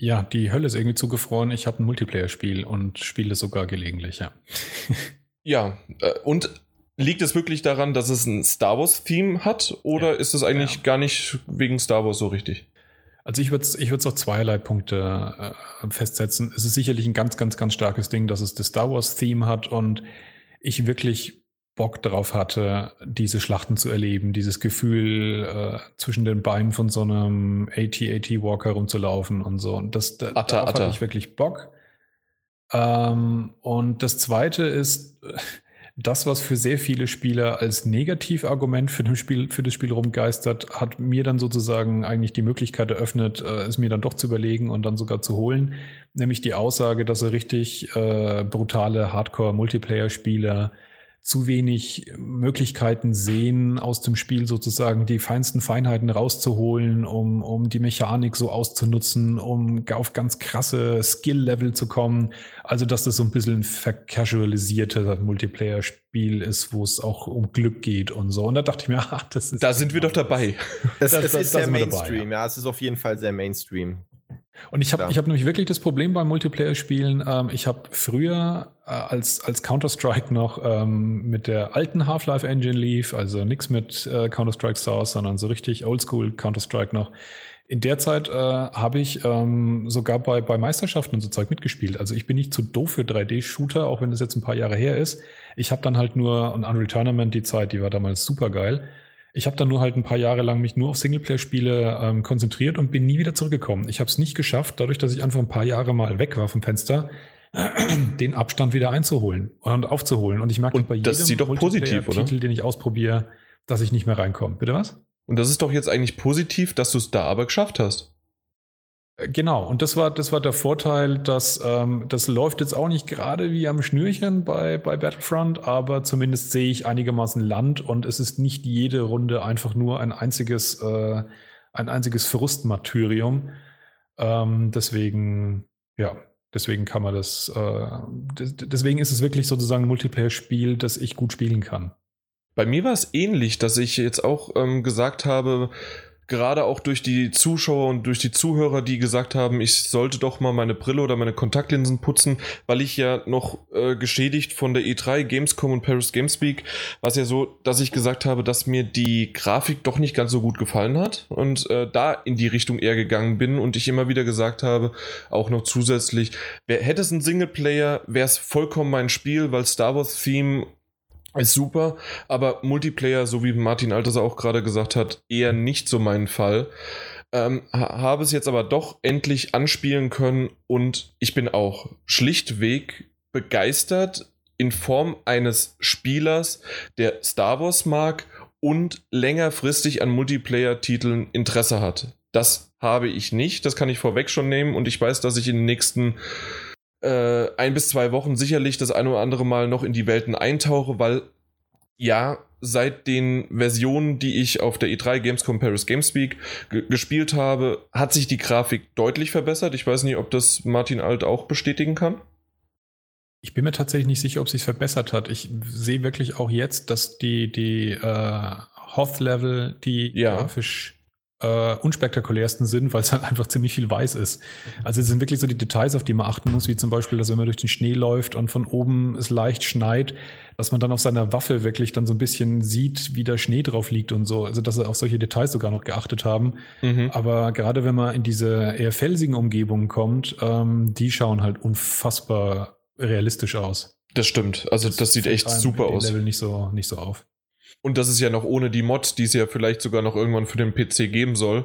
Ja, die Hölle ist irgendwie zugefroren. Ich habe ein Multiplayer-Spiel und spiele sogar gelegentlich, ja. *laughs* Ja, äh, und liegt es wirklich daran, dass es ein Star Wars-Theme hat oder Ja. ist es eigentlich Ja. gar nicht wegen Star Wars so richtig? Also ich würde es ich würd's auf zweierlei Punkte äh, festsetzen. Es ist sicherlich ein ganz, ganz, ganz starkes Ding, dass es das Star Wars-Theme hat und ich wirklich Bock darauf hatte, diese Schlachten zu erleben, dieses Gefühl, äh, zwischen den Beinen von so einem AT-AT-Walker rumzulaufen und so. Und das, da, Atta, darauf Atta. hatte ich wirklich Bock. Ähm, und das Zweite ist äh, das, was für sehr viele Spieler als Negativargument für, das Spiel, für das Spiel rumgeistert, hat mir dann sozusagen eigentlich die Möglichkeit eröffnet, äh, es mir dann doch zu überlegen und dann sogar zu holen. Nämlich die Aussage, dass er richtig äh, brutale Hardcore-Multiplayer-Spieler zu wenig Möglichkeiten sehen, aus dem Spiel sozusagen die feinsten Feinheiten rauszuholen, um, um die Mechanik so auszunutzen, um auf ganz krasse Skill-Level zu kommen. Also, dass das so ein bisschen ein vercasualisierter Multiplayer-Spiel ist, wo es auch um Glück geht und so. Und da dachte ich mir, *laughs* ach, das ist. Da sind wir doch dabei. Das, Das- das, das- ist da sehr wir dabei, Mainstream, ja. Es ist auf jeden Fall sehr Mainstream. Und ich habe Klar. ich hab nämlich wirklich das Problem beim Multiplayer-Spielen. Ähm, ich habe früher, äh, als, als Counter-Strike noch ähm, mit der alten Half-Life-Engine lief, also nichts mit äh, Counter-Strike Source, sondern so richtig Oldschool Counter-Strike noch. In der Zeit äh, habe ich ähm, sogar bei, bei Meisterschaften und so Zeug mitgespielt. Also ich bin nicht zu doof für 3D-Shooter, auch wenn das jetzt ein paar Jahre her ist. Ich habe dann halt nur, und Unreal Tournament, die Zeit, die war damals super geil. Ich habe dann nur halt ein paar Jahre lang mich nur auf Singleplayer-Spiele ähm, konzentriert und bin nie wieder zurückgekommen. Ich habe es nicht geschafft, dadurch, dass ich einfach ein paar Jahre mal weg war vom Fenster, *clears throat* den Abstand wieder einzuholen und aufzuholen. Und ich merke Und bei jedem das ist doch positiv, oder? Titel, den ich ausprobiere, dass ich nicht mehr reinkomme. Bitte was? Und das ist doch jetzt eigentlich positiv, dass du es da aber geschafft hast. Äh, Genau, und das war, das war der Vorteil, dass ähm, das läuft jetzt auch nicht gerade wie am Schnürchen bei, bei Battlefront, aber zumindest sehe ich einigermaßen Land und es ist nicht jede Runde einfach nur ein einziges, äh, ein einziges Frustmartyrium. Ähm, deswegen, ja, deswegen kann man das, äh, des- deswegen ist es wirklich sozusagen ein Multiplayer-Spiel, das ich gut spielen kann. Bei mir war es ähnlich, dass ich jetzt auch ähm, gesagt habe, gerade auch durch die Zuschauer und durch die Zuhörer, die gesagt haben, ich sollte doch mal meine Brille oder meine Kontaktlinsen putzen, weil ich ja noch äh, geschädigt von der E3, Gamescom und Paris Gamespeak, war es ja so, dass ich gesagt habe, dass mir die Grafik doch nicht ganz so gut gefallen hat und äh, da in die Richtung eher gegangen bin und ich immer wieder gesagt habe, auch noch zusätzlich, wer hätte es ein Singleplayer, wäre es vollkommen mein Spiel, weil Star Wars Theme ist super, aber Multiplayer, so wie Martin Alters auch gerade gesagt hat, eher nicht so mein Fall. Ähm, ha- habe es jetzt aber doch endlich anspielen können und ich bin auch schlichtweg begeistert in Form eines Spielers, der Star Wars mag und längerfristig an Multiplayer-Titeln Interesse hat. Das habe ich nicht, das kann ich vorweg schon nehmen und ich weiß, dass ich in den nächsten äh, ein bis zwei Wochen sicherlich das eine oder andere Mal noch in die Welten eintauche, weil ja, seit den Versionen, die ich auf der E3 Gamescom Paris Gamespeak ge- gespielt habe, hat sich die Grafik deutlich verbessert. Ich weiß nicht, ob das Martin Alt auch bestätigen kann. Ich bin mir tatsächlich nicht sicher, ob sich verbessert hat. Ich sehe wirklich auch jetzt, dass die, die äh, Hoth-Level die Ja. grafisch äh, unspektakulärsten sind, weil es halt einfach ziemlich viel weiß ist. Also es sind wirklich so die Details, auf die man achten muss, wie zum Beispiel, dass wenn man durch den Schnee läuft und von oben es leicht schneit, dass man dann auf seiner Waffe wirklich dann so ein bisschen sieht, wie der Schnee drauf liegt und so. Also dass sie auf solche Details sogar noch geachtet haben. Mhm. Aber gerade wenn man in diese eher felsigen Umgebungen kommt, ähm, die schauen halt unfassbar realistisch aus. Das stimmt. Also das sieht fällt echt super aus. Level nicht so, nicht so auf. Und das ist ja noch ohne die Mod, die es ja vielleicht sogar noch irgendwann für den PC geben soll.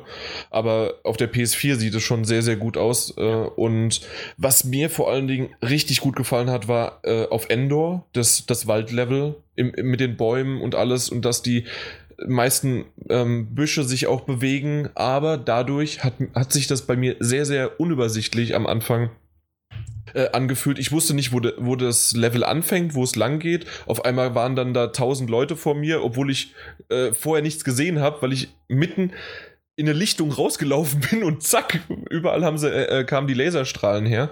Aber auf der PS4 sieht es schon sehr, sehr gut aus. Äh, Und was mir vor allen Dingen richtig gut gefallen hat, war äh, auf Endor, das, das Waldlevel im, im, mit den Bäumen und alles und dass die meisten ähm, Büsche sich auch bewegen. Aber dadurch hat, hat sich das bei mir sehr, sehr unübersichtlich am Anfang äh, angefühlt. Ich wusste nicht, wo, de, wo das Level anfängt, wo es lang geht. Auf einmal waren dann da tausend Leute vor mir, obwohl ich äh, vorher nichts gesehen habe, weil ich mitten in eine Lichtung rausgelaufen *laughs* bin und zack, überall haben sie, äh, äh, kamen die Laserstrahlen her.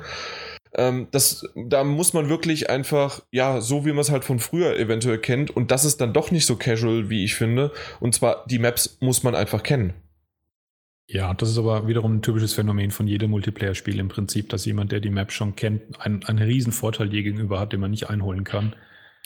Ähm, das, da muss man wirklich einfach, ja, so wie man es halt von früher eventuell kennt, und das ist dann doch nicht so casual, wie ich finde. Und zwar, die Maps muss man einfach kennen. Ja, das ist aber wiederum ein typisches Phänomen von jedem Multiplayer-Spiel im Prinzip, dass jemand, der die Map schon kennt, einen, einen riesen Vorteil dir gegenüber hat, den man nicht einholen kann.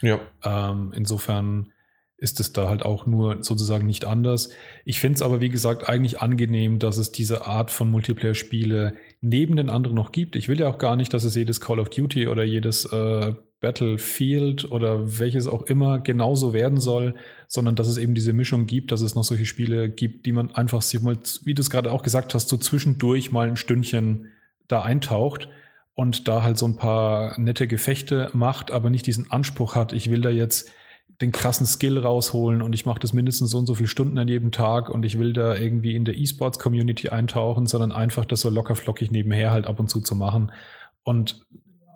Ja. Ähm, insofern ist es da halt auch nur sozusagen nicht anders. Ich finde es aber, wie gesagt, eigentlich angenehm, dass es diese Art von Multiplayer-Spiele neben den anderen noch gibt. Ich will ja auch gar nicht, dass es jedes Call of Duty oder jedes äh, Battlefield oder welches auch immer genauso werden soll, sondern dass es eben diese Mischung gibt, dass es noch solche Spiele gibt, die man einfach sich mal, wie du es gerade auch gesagt hast, so zwischendurch mal ein Stündchen da eintaucht und da halt so ein paar nette Gefechte macht, aber nicht diesen Anspruch hat, ich will da jetzt den krassen Skill rausholen und ich mache das mindestens so und so viele Stunden an jedem Tag und ich will da irgendwie in der E-Sports-Community eintauchen, sondern einfach das so locker flockig nebenher halt ab und zu zu machen. Und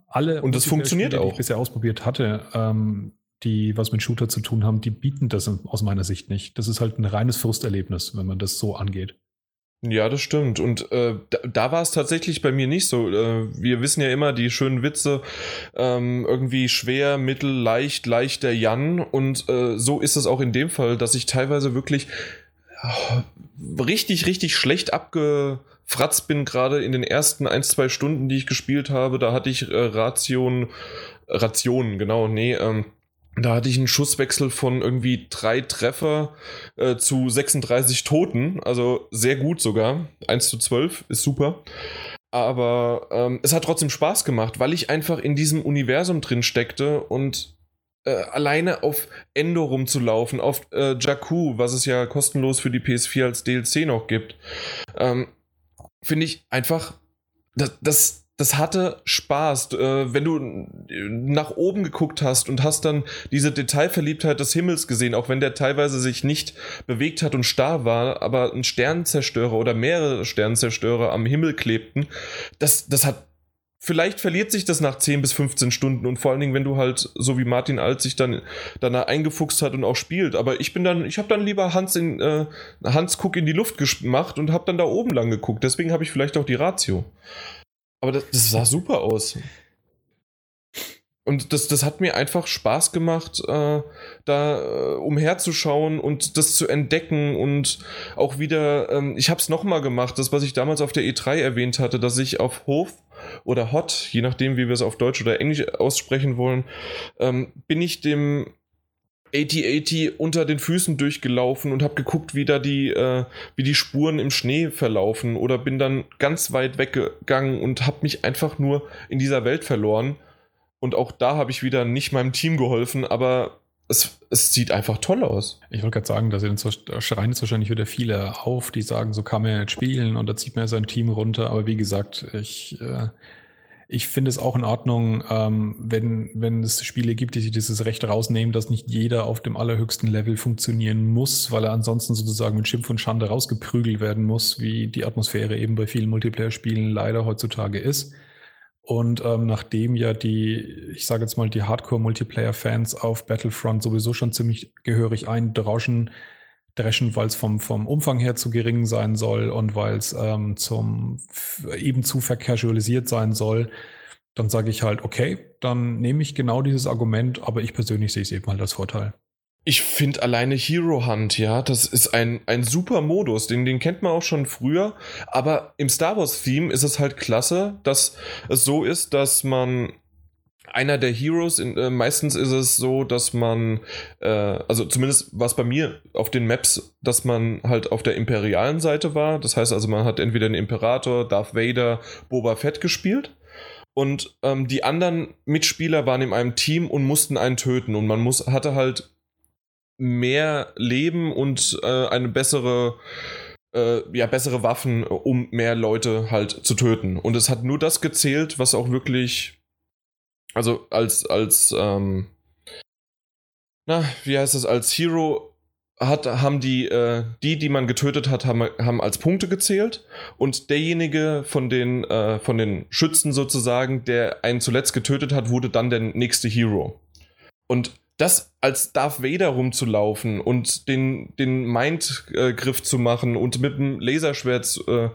alle Und das funktioniert Spiele, die auch. ich bisher ausprobiert hatte, ähm, die was mit Shooter zu tun haben, die bieten das aus meiner Sicht nicht. Das ist halt ein reines Frusterlebnis, wenn man das so angeht. Ja, das stimmt. Und äh, da, da war es tatsächlich bei mir nicht so. Äh, wir wissen ja immer die schönen Witze, ähm, irgendwie schwer, mittel, leicht, leichter Jan. Und äh, so ist es auch in dem Fall, dass ich teilweise wirklich äh, richtig, richtig schlecht abgefratzt bin, gerade in den ersten ein, zwei Stunden, die ich gespielt habe. Da hatte ich äh, Ration, Rationen, genau, nee, ähm, da hatte ich einen Schusswechsel von irgendwie drei Treffer äh, zu 36 Toten, also sehr gut sogar. 1 zu 12 ist super. Aber ähm, es hat trotzdem Spaß gemacht, weil ich einfach in diesem Universum drin steckte und äh, alleine auf Endo rumzulaufen, auf äh, Jakku, was es ja kostenlos für die PS4 als DLC noch gibt, ähm, finde ich einfach, das, das, das hatte Spaß. Äh, wenn du nach oben geguckt hast und hast dann diese Detailverliebtheit des Himmels gesehen, auch wenn der teilweise sich nicht bewegt hat und starr war, aber ein Sternenzerstörer oder mehrere Sternenzerstörer am Himmel klebten, das, das hat. Vielleicht verliert sich das nach 10 bis 15 Stunden und vor allen Dingen, wenn du halt, so wie Martin Alt sich dann danach eingefuchst hat und auch spielt. Aber ich bin dann, ich habe dann lieber Hans in äh, Hans Guck in die Luft gemacht und habe dann da oben lang geguckt. Deswegen habe ich vielleicht auch die Ratio. Aber das, das sah super aus. Und das, das hat mir einfach Spaß gemacht, äh, da äh, umherzuschauen und das zu entdecken und auch wieder, ähm, ich habe es nochmal gemacht, das, was ich damals auf der E3 erwähnt hatte, dass ich auf Hof oder Hot, je nachdem, wie wir es auf Deutsch oder Englisch aussprechen wollen, ähm, bin ich dem 8080 unter den Füßen durchgelaufen und habe geguckt, wie da die, äh, wie die Spuren im Schnee verlaufen oder bin dann ganz weit weggegangen und habe mich einfach nur in dieser Welt verloren. Und auch da habe ich wieder nicht meinem Team geholfen, aber es, es sieht einfach toll aus. Ich wollte gerade sagen, da sind schreien jetzt wahrscheinlich wieder viele auf, die sagen, so kann man ja nicht spielen und da zieht man ja sein Team runter. Aber wie gesagt, ich, äh, ich finde es auch in Ordnung, ähm, wenn, wenn es Spiele gibt, die sich dieses Recht rausnehmen, dass nicht jeder auf dem allerhöchsten Level funktionieren muss, weil er ansonsten sozusagen mit Schimpf und Schande rausgeprügelt werden muss, wie die Atmosphäre eben bei vielen Multiplayer-Spielen leider heutzutage ist. Und ähm, nachdem ja die, ich sage jetzt mal, die Hardcore-Multiplayer-Fans auf Battlefront sowieso schon ziemlich gehörig eindrauschen, dreschen, weil es vom, vom Umfang her zu gering sein soll und weil es ähm, zum eben zu vercasualisiert sein soll, dann sage ich halt, okay, dann nehme ich genau dieses Argument, aber ich persönlich sehe es eben halt als Vorteil. Ich finde alleine Hero Hunt, ja, das ist ein, ein super Modus, den, den kennt man auch schon früher, aber im Star Wars Theme ist es halt klasse, dass es so ist, dass man einer der Heroes, in, äh, meistens ist es so, dass man, äh, also zumindest war es bei mir auf den Maps, dass man halt auf der imperialen Seite war. Das heißt also, man hat entweder den Imperator, Darth Vader, Boba Fett gespielt. Und ähm, die anderen Mitspieler waren in einem Team und mussten einen töten. Und man muss, hatte halt mehr Leben und äh, eine bessere äh, ja, bessere Waffen, um mehr Leute halt zu töten. Und es hat nur das gezählt, was auch wirklich, also als, als, ähm, na, wie heißt es, als Hero hat, haben die, äh, die, die man getötet hat, haben, haben als Punkte gezählt und derjenige von den, äh, von den Schützen sozusagen, der einen zuletzt getötet hat, wurde dann der nächste Hero. Und das als Darth Vader rumzulaufen und den, den Mind-Griff zu machen und mit dem Laserschwert äh,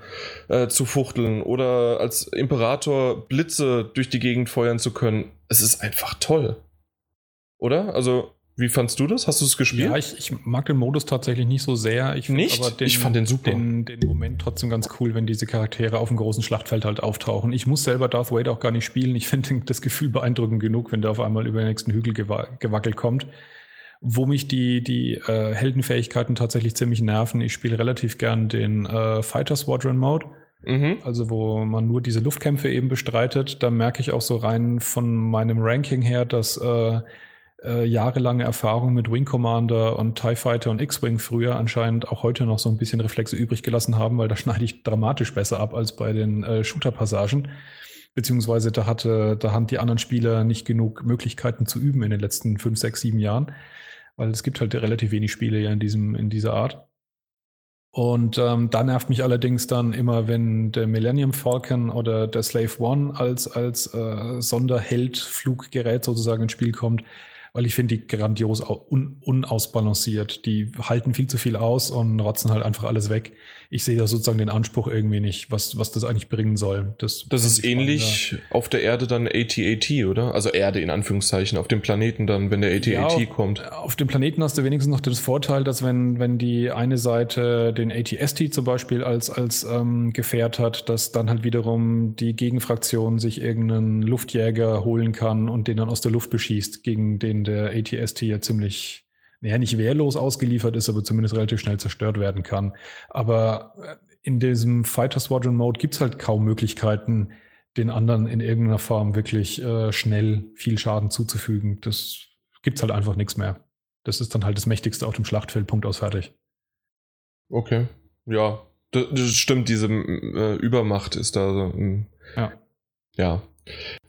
äh, zu fuchteln oder als Imperator Blitze durch die Gegend feuern zu können, es ist einfach toll. Oder? Also, Wie fandst du das? Hast du es gespielt? Ja, ich, ich mag den Modus tatsächlich nicht so sehr. Ich Nicht? Aber den, Ich fand den super. Den, den Moment trotzdem ganz cool, wenn diese Charaktere auf dem großen Schlachtfeld halt auftauchen. Ich muss selber Darth Vader auch gar nicht spielen. Ich finde das Gefühl beeindruckend genug, wenn der auf einmal über den nächsten Hügel gewa gewackelt kommt. Wo mich die, die äh, Heldenfähigkeiten tatsächlich ziemlich nerven. Ich spiele relativ gern den äh, Fighter Squadron Mode. Mhm. Also wo man nur diese Luftkämpfe eben bestreitet, da merke ich auch so rein von meinem Ranking her, dass äh, äh, jahrelange Erfahrung mit Wing Commander und TIE Fighter und X-Wing früher anscheinend auch heute noch so ein bisschen Reflexe übrig gelassen haben, weil da *laughs* schneide ich dramatisch besser ab als bei den äh, Shooter-Passagen. Beziehungsweise da hatte, da haben die anderen Spieler nicht genug Möglichkeiten zu üben in den letzten fünf, sechs, sieben Jahren. Weil es gibt halt relativ wenig Spiele ja in diesem, in dieser Art. Und ähm, da nervt mich allerdings dann immer, wenn der Millennium Falcon oder der Slave One als, als äh, Sonderheld-Fluggerät sozusagen ins Spiel kommt, weil ich finde die grandios un, unausbalanciert. Die halten viel zu viel aus und rotzen halt einfach alles weg. Ich sehe da sozusagen den Anspruch irgendwie nicht, was, was das eigentlich bringen soll. Das, Das ist ähnlich auf der Erde dann AT-AT, oder? Also Erde in Anführungszeichen, auf dem Planeten dann, wenn der AT-AT Ja, auf- kommt. Auf dem Planeten hast du wenigstens noch das Vorteil, dass wenn, wenn die eine Seite den ATST zum Beispiel als, als ähm, Gefährt hat, dass dann halt wiederum die Gegenfraktion sich irgendeinen Luftjäger holen kann und den dann aus der Luft beschießt, gegen den der ATST ja ziemlich, naja, nicht wehrlos ausgeliefert ist, aber zumindest relativ schnell zerstört werden kann. Aber äh, in diesem Fighter Squadron Mode gibt's halt kaum Möglichkeiten, den anderen in irgendeiner Form wirklich äh, schnell viel Schaden zuzufügen. Das gibt's halt einfach nichts mehr. Das ist dann halt das Mächtigste auf dem Schlachtfeld, Punkt aus fertig. Okay. Ja, das, das stimmt, diese äh, Übermacht ist da so. mm. Ja. Ja.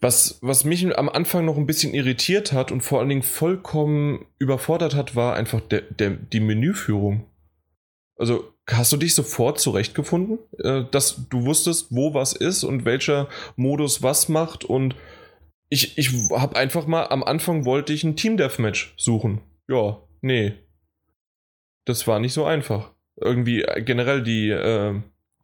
Was, was mich am Anfang noch ein bisschen irritiert hat und vor allen Dingen vollkommen überfordert hat, war einfach der, der, die Menüführung. Also hast du dich sofort zurechtgefunden, äh, dass du wusstest, wo was ist und welcher Modus was macht und ich, ich habe einfach mal am Anfang wollte ich ein Team Deathmatch suchen. Ja, nee. Das war nicht so einfach. Irgendwie äh, generell die, äh,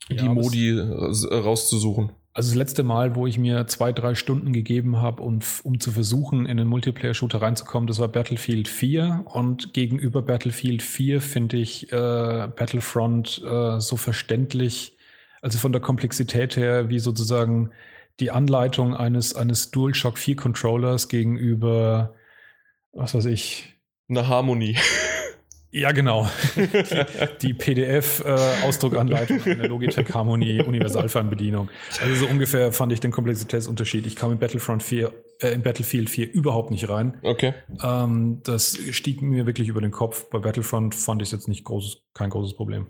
die Ja, Modi äh, rauszusuchen. Also das letzte Mal, wo ich mir zwei, drei Stunden gegeben habe, um, um zu versuchen, in einen Multiplayer-Shooter reinzukommen, das war Battlefield 4. Und gegenüber Battlefield 4 finde ich äh, Battlefront äh, so verständlich, also von der Komplexität her, wie sozusagen die Anleitung eines, eines DualShock 4 Controllers gegenüber, was weiß ich, Eine Harmonie. Ja, genau. Die, die PDF-Ausdruckanleitung in der Logitech Harmony Universalfernbedienung. Also so ungefähr fand ich den Komplexitätsunterschied. Ich kam in Battlefront 4, äh, in Battlefield 4 überhaupt nicht rein. okay. Ähm, das stieg mir wirklich über den Kopf. Bei Battlefront fand ich es jetzt nicht großes, kein großes Problem.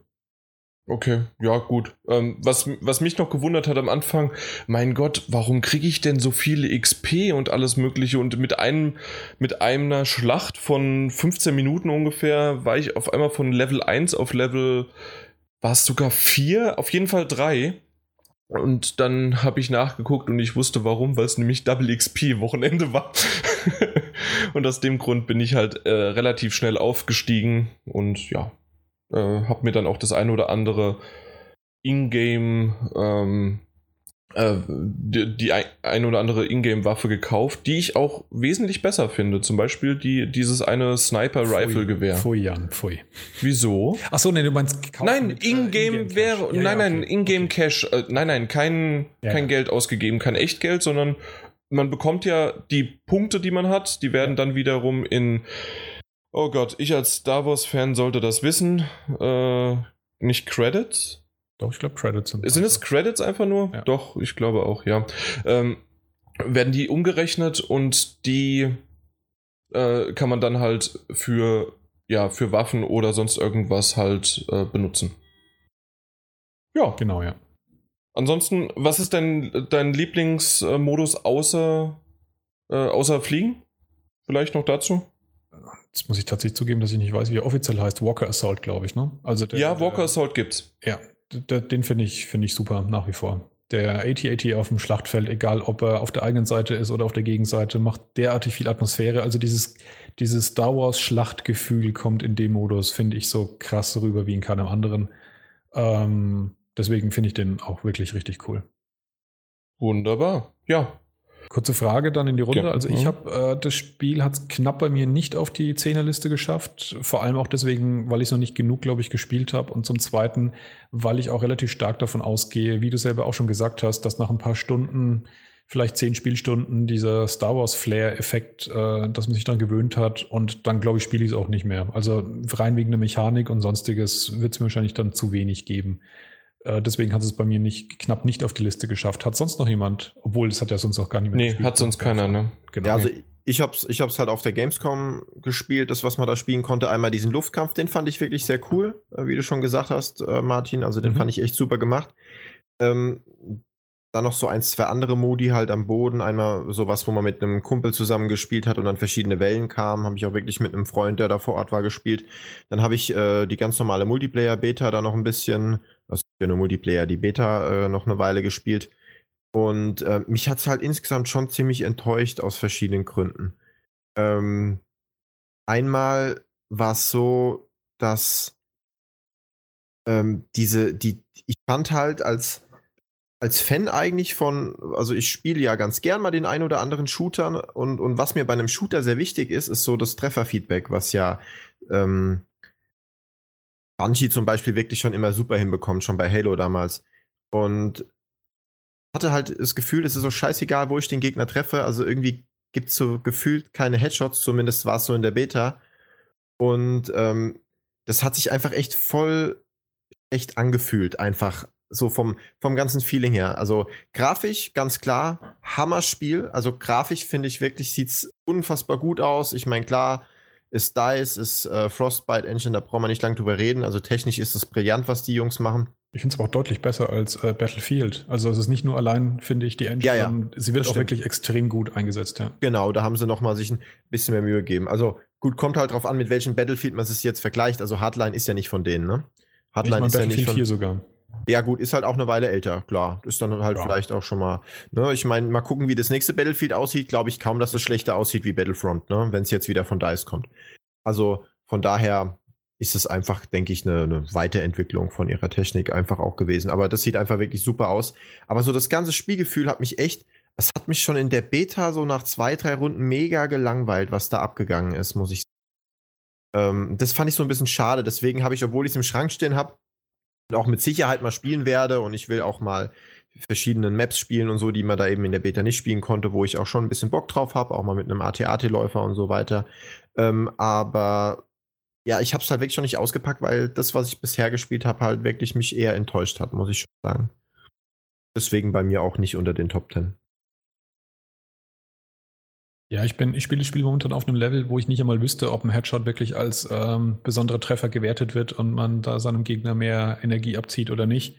Okay, ja, gut. Ähm, was, was mich noch gewundert hat am Anfang, mein Gott, warum kriege ich denn so viele XP und alles Mögliche? Und mit einem, mit einer Schlacht von 15 Minuten ungefähr war ich auf einmal von Level 1 auf Level, war es sogar 4? Auf jeden Fall 3. Und dann habe ich nachgeguckt und ich wusste warum, weil es nämlich Double XP Wochenende war. *laughs* und aus dem Grund bin ich halt äh, relativ schnell aufgestiegen und ja, äh, habe mir dann auch das eine oder andere Ingame, ähm, äh, die, die ein, ein oder andere Ingame-Waffe gekauft, die ich auch wesentlich besser finde. Zum Beispiel die, dieses eine Sniper-Rifle-Gewehr. Pfui, Jan, pfui. Wieso? Achso, nee, du meinst gekauft Nein, mit, äh, Ingame Cash. wäre. Ja, nein, nein, okay. Ingame Okay. Cash. Äh, nein, nein, kein, Ja, kein ja. Geld ausgegeben, kein Echtgeld, sondern man bekommt ja die Punkte, die man hat, die werden dann wiederum in. Oh Gott, ich als Star Wars-Fan sollte das wissen. Äh, nicht Credits? Doch, ich glaube, Credits sind. Sind es Credits einfach nur? Ja. Doch, ich glaube auch, ja. Ähm, werden die umgerechnet und die äh, kann man dann halt für, ja, für Waffen oder sonst irgendwas halt äh, benutzen. Ja, Genau, ja. ansonsten, was ist dein, dein Lieblingsmodus außer, äh, außer Fliegen? Vielleicht noch dazu? Jetzt muss ich tatsächlich zugeben, dass ich nicht weiß, wie er offiziell heißt. Walker Assault, glaube ich, ne? Also der, ja, Walker der, Assault gibt's. Ja, d- d- den finde ich, finde ich super, nach wie vor. Der AT-AT auf dem Schlachtfeld, egal ob er auf der eigenen Seite ist oder auf der Gegenseite, macht derartig viel Atmosphäre. Also dieses, dieses Star Wars Schlachtgefühl kommt in dem Modus, finde ich, so krass rüber wie in keinem anderen. Ähm, deswegen finde ich den auch wirklich richtig cool. Wunderbar. Ja. Kurze Frage dann in die Runde. Ja. Also ich Mhm. habe äh, das Spiel hat es knapp bei mir nicht auf die Zehnerliste geschafft. Vor allem auch deswegen, weil ich es noch nicht genug, glaube ich, gespielt habe. Und zum Zweiten, weil ich auch relativ stark davon ausgehe, wie du selber auch schon gesagt hast, dass nach ein paar Stunden, vielleicht zehn Spielstunden, dieser Star Wars Flair-Effekt, äh, dass man sich dann gewöhnt hat. Und dann, glaube ich, spiele ich es auch nicht mehr. Also rein wegen der Mechanik und sonstiges wird es mir wahrscheinlich dann zu wenig geben. Äh, deswegen hat es bei mir nicht knapp nicht auf die Liste geschafft. Hat sonst noch jemand? Obwohl, es hat ja sonst auch gar mehr Nee, gespielt. hat sonst keiner, ne? Genau. Ja, also ich hab's, ich hab's halt auf der Gamescom gespielt, das, was man da spielen konnte. Einmal diesen Luftkampf, den fand ich wirklich sehr cool, äh, wie du schon gesagt hast, äh, Martin. Also den Mhm. fand ich echt super gemacht. Ähm, dann noch so ein, zwei andere Modi halt am Boden. Einmal sowas, wo man mit einem Kumpel zusammen gespielt hat und dann verschiedene Wellen kamen. Habe ich auch wirklich mit einem Freund, der da vor Ort war, gespielt. Dann habe ich äh, die ganz normale Multiplayer-Beta da noch ein bisschen, also ja nur Multiplayer, die Beta äh, noch eine Weile gespielt. Und äh, mich hat es halt insgesamt schon ziemlich enttäuscht aus verschiedenen Gründen. Ähm, einmal war es so, dass ähm, diese, die, ich fand halt als, als Fan eigentlich von, also ich spiele ja ganz gern mal den ein oder anderen Shooter und, und was mir bei einem Shooter sehr wichtig ist, ist so das Trefferfeedback, was ja ähm, Bungie zum Beispiel wirklich schon immer super hinbekommt, schon bei Halo damals. Und hatte halt das Gefühl, es ist so scheißegal, wo ich den Gegner treffe. Also irgendwie gibt es so gefühlt keine Headshots, zumindest war es so in der Beta. Und ähm, das hat sich einfach echt voll echt angefühlt, einfach so vom, vom ganzen Feeling her. Also grafisch, ganz klar, Hammerspiel. Also grafisch finde ich wirklich, sieht es unfassbar gut aus. Ich meine, klar, ist DICE, ist äh, Frostbite Engine, da brauchen wir nicht lange drüber reden. Also technisch ist es brillant, was die Jungs machen. Ich finde es aber auch deutlich besser als äh, Battlefield. Also es ist nicht nur allein, finde ich, die Engine, Ja, ja. sie wird auch stimmt. wirklich extrem gut eingesetzt, ja. Genau, da haben sie noch mal sich ein bisschen mehr Mühe gegeben. Also gut, kommt halt drauf an, mit welchem Battlefield man es jetzt vergleicht. Also Hardline ist ja nicht von denen, ne? Ich Hardline mein ist ja nicht Battlefield von. 4 sogar. Ja, gut, ist halt auch eine Weile älter, klar. Ist dann halt Ja. vielleicht auch schon mal. Ne? Ich meine, mal gucken, wie das nächste Battlefield aussieht. Glaube ich kaum, dass es schlechter aussieht wie Battlefront, ne? wenn es jetzt wieder von DICE kommt. Also von daher ist es einfach, denke ich, eine, eine Weiterentwicklung von ihrer Technik einfach auch gewesen. Aber das sieht einfach wirklich super aus. Aber so das ganze Spielgefühl hat mich echt, es hat mich schon in der Beta so nach zwei, drei Runden mega gelangweilt, was da abgegangen ist, muss ich sagen. Ähm, das fand ich so ein bisschen schade. Deswegen habe ich, obwohl ich es im Schrank stehen habe, auch mit Sicherheit mal spielen werde und ich will auch mal verschiedenen Maps spielen und so, die man da eben in der Beta nicht spielen konnte, wo ich auch schon ein bisschen Bock drauf habe, auch mal mit einem AT-AT-Läufer und so weiter. Ähm, aber ja, ich habe es halt wirklich schon nicht ausgepackt, weil das, was ich bisher gespielt habe, halt wirklich mich eher enttäuscht hat, muss ich schon sagen. Deswegen bei mir auch nicht unter den Top 10. Ja, ich bin, ich spiele das Spiel momentan auf einem Level, wo ich nicht einmal wüsste, ob ein Headshot wirklich als ähm, besonderer Treffer gewertet wird und man da seinem Gegner mehr Energie abzieht oder nicht.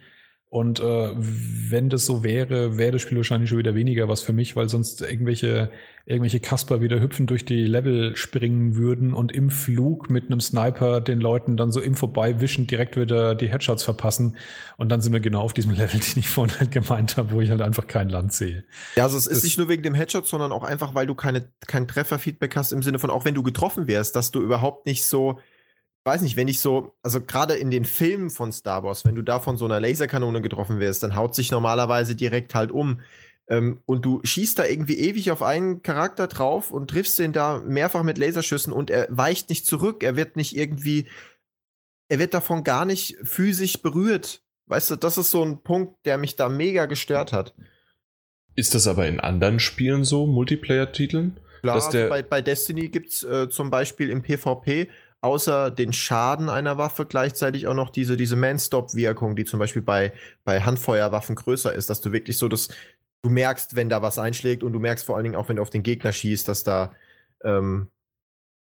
Und äh, wenn das so wäre, wäre das Spiel wahrscheinlich schon wieder weniger was für mich, weil sonst irgendwelche, irgendwelche Kasper wieder hüpfen durch die Level springen würden und im Flug mit einem Sniper den Leuten dann so im Vorbeiwischen direkt wieder die Headshots verpassen. Und dann sind wir genau auf diesem *laughs* Level, den ich vorhin halt gemeint habe, wo ich halt einfach kein Land sehe. Ja, also es ist Das- nicht nur wegen dem Headshot, sondern auch einfach, weil du keine, kein Trefferfeedback hast im Sinne von, auch wenn du getroffen wärst, dass du überhaupt nicht so, weiß nicht, wenn ich so, also gerade in den Filmen von Star Wars, wenn du da von so einer Laserkanone getroffen wärst, dann haut sich normalerweise direkt halt um. Ähm, und du schießt da irgendwie ewig auf einen Charakter drauf und triffst den da mehrfach mit Laserschüssen und er weicht nicht zurück, er wird nicht irgendwie, er wird davon gar nicht physisch berührt. Weißt du, das ist so ein Punkt, der mich da mega gestört hat. Ist das aber in anderen Spielen so, Multiplayer-Titeln? Klar, dass also der- bei, bei Destiny gibt es äh, zum Beispiel im PvP außer den Schaden einer Waffe gleichzeitig auch noch diese, diese Man-Stop-Wirkung, die zum Beispiel bei, bei Handfeuerwaffen größer ist, dass du wirklich so das, du merkst, wenn da was einschlägt und du merkst vor allen Dingen auch, wenn du auf den Gegner schießt, dass da ähm,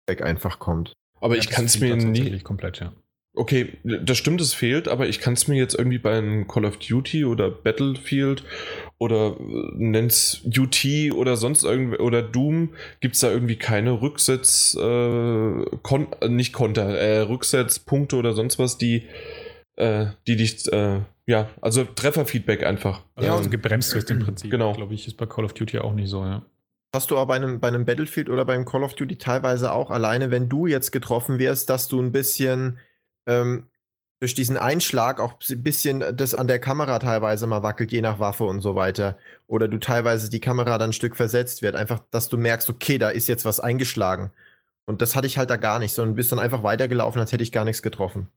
weg einfach kommt. Aber Ja, ich kann es mir nie. komplett, ja. Okay, das stimmt, es fehlt, aber ich kann es mir jetzt irgendwie bei einem Call of Duty oder Battlefield oder äh, nenn's UT oder sonst irgendwie oder Doom, gibt es da irgendwie keine Rücksetz, äh, kon äh, nicht Konter, äh, Rücksetzpunkte oder sonst was, die, äh, die dich, äh, ja, also Trefferfeedback einfach. Also, Ja, also gebremst wirst im Prinzip. genau. Glaube ich, ist bei Call of Duty auch nicht so, ja. Hast du aber bei einem, bei einem Battlefield oder beim Call of Duty teilweise auch alleine, wenn du jetzt getroffen wirst, dass du ein bisschen ähm, durch diesen Einschlag auch ein bisschen das an der Kamera teilweise mal wackelt, je nach Waffe und so weiter. Oder du teilweise die Kamera dann ein Stück versetzt wird. Einfach, dass du merkst, okay, da ist jetzt was eingeschlagen. Und das hatte ich halt da gar nicht, sondern bist dann einfach weitergelaufen, als hätte ich gar nichts getroffen.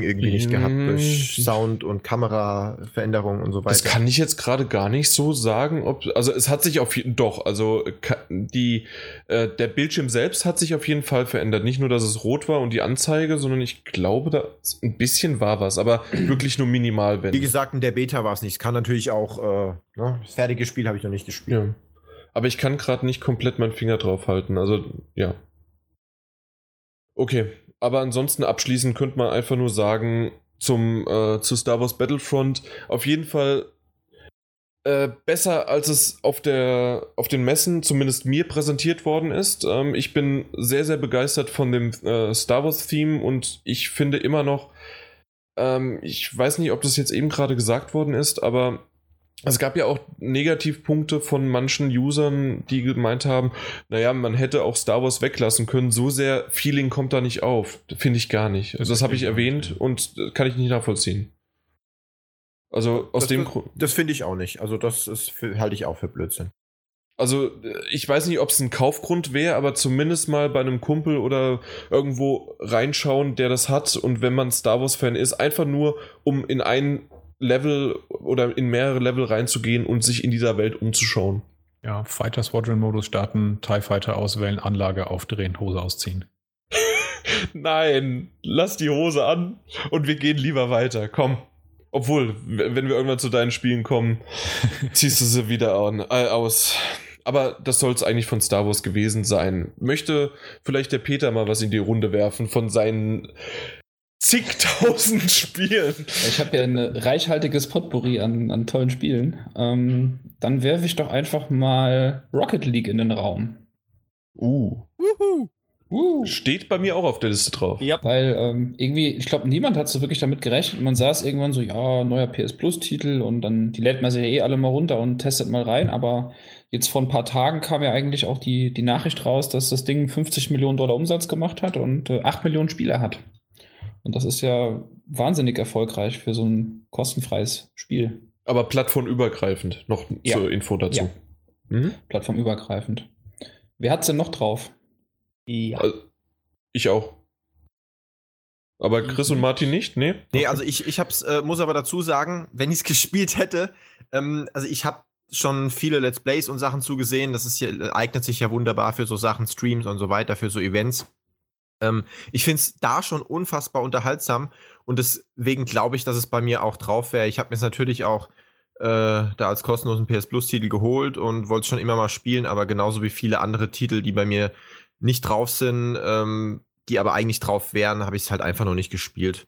Irgendwie nicht gehabt durch Mm. Sound und Kameraveränderungen und so weiter. Das kann ich jetzt gerade gar nicht so sagen, ob also es hat sich auf jeden doch, also die äh, der Bildschirm selbst hat sich auf jeden Fall verändert. Nicht nur, dass es rot war und die Anzeige, sondern ich glaube, da ein bisschen war was, aber *clears throat* wirklich nur minimal, wenn. Wie gesagt, in der Beta war es nicht. Es kann natürlich auch, äh, ne, das fertige Spiel habe ich noch nicht gespielt. ja. Aber ich kann gerade nicht komplett meinen Finger drauf halten. Also ja. Okay, aber ansonsten abschließend könnte man einfach nur sagen zum äh, zu Star Wars Battlefront auf jeden Fall äh, besser als es auf der auf den Messen zumindest mir präsentiert worden ist. Ähm, ich bin sehr sehr begeistert von dem äh, Star Wars Theme und ich finde immer noch ähm, ich weiß nicht, ob das jetzt eben gerade gesagt worden ist, aber es gab ja auch Negativpunkte von manchen Usern, die gemeint haben, naja, man hätte auch Star Wars weglassen können. So sehr Feeling kommt da nicht auf. Finde ich gar nicht. Also das habe ich erwähnt und äh, kann ich nicht nachvollziehen. Also aus das, dem das, Grund. das finde ich auch nicht. Also das ist halte ich auch für Blödsinn. Also äh, ich weiß nicht, ob es ein Kaufgrund wäre, aber zumindest mal bei einem Kumpel oder irgendwo reinschauen, der das hat. Und wenn man Star Wars-Fan ist, einfach nur, um in ein Level oder in mehrere Level reinzugehen und sich in dieser Welt umzuschauen. Ja, Fighter Squadron Modus starten, TIE Fighter auswählen, Anlage aufdrehen, Hose ausziehen. *laughs* Nein, lass die Hose an und wir gehen lieber weiter. Komm. Obwohl, wenn wir irgendwann zu deinen Spielen kommen, *laughs* ziehst du sie wieder an, äh, aus. Aber das soll es eigentlich von Star Wars gewesen sein. Möchte vielleicht der Peter mal was in die Runde werfen von seinen zigtausend Spielen? Ich habe ja ein reichhaltiges Potpourri an, an tollen Spielen. Ähm, dann werfe ich doch einfach mal Rocket League in den Raum. Uh. Wuhu. Uh. Steht bei mir auch auf der Liste drauf. Ja. Weil ähm, irgendwie, ich glaube, niemand hat so wirklich damit gerechnet. Man saß irgendwann so, ja, neuer PS Plus-Titel und dann, die lädt man sich ja eh alle mal runter und testet mal rein. Aber jetzt vor ein paar Tagen kam ja eigentlich auch die, die Nachricht raus, dass das Ding 50 Millionen Dollar Umsatz gemacht hat und äh, 8 Millionen Spieler hat. Und das ist ja wahnsinnig erfolgreich für so ein kostenfreies Spiel, Aber plattformübergreifend, noch Ja. zur Info dazu. Ja. Mhm. plattformübergreifend. Wer hat's denn noch drauf? Ja. Also, ich auch. Aber Chris und Martin nicht? Nee? Nee, also ich, ich hab's, äh, muss aber dazu sagen, wenn ich es *laughs* gespielt hätte, ähm, also ich habe schon viele Let's Plays und Sachen zugesehen. Das ist hier, eignet sich ja wunderbar für so Sachen, Streams und so weiter, für so Events. Ähm, ich finde es da schon unfassbar unterhaltsam und deswegen glaube ich, dass es bei mir auch drauf wäre. Ich habe mir es natürlich auch äh, da als kostenlosen PS Plus-Titel geholt und wollte es schon immer mal spielen, aber genauso wie viele andere Titel, die bei mir nicht drauf sind, ähm, die aber eigentlich drauf wären, habe ich es halt einfach noch nicht gespielt.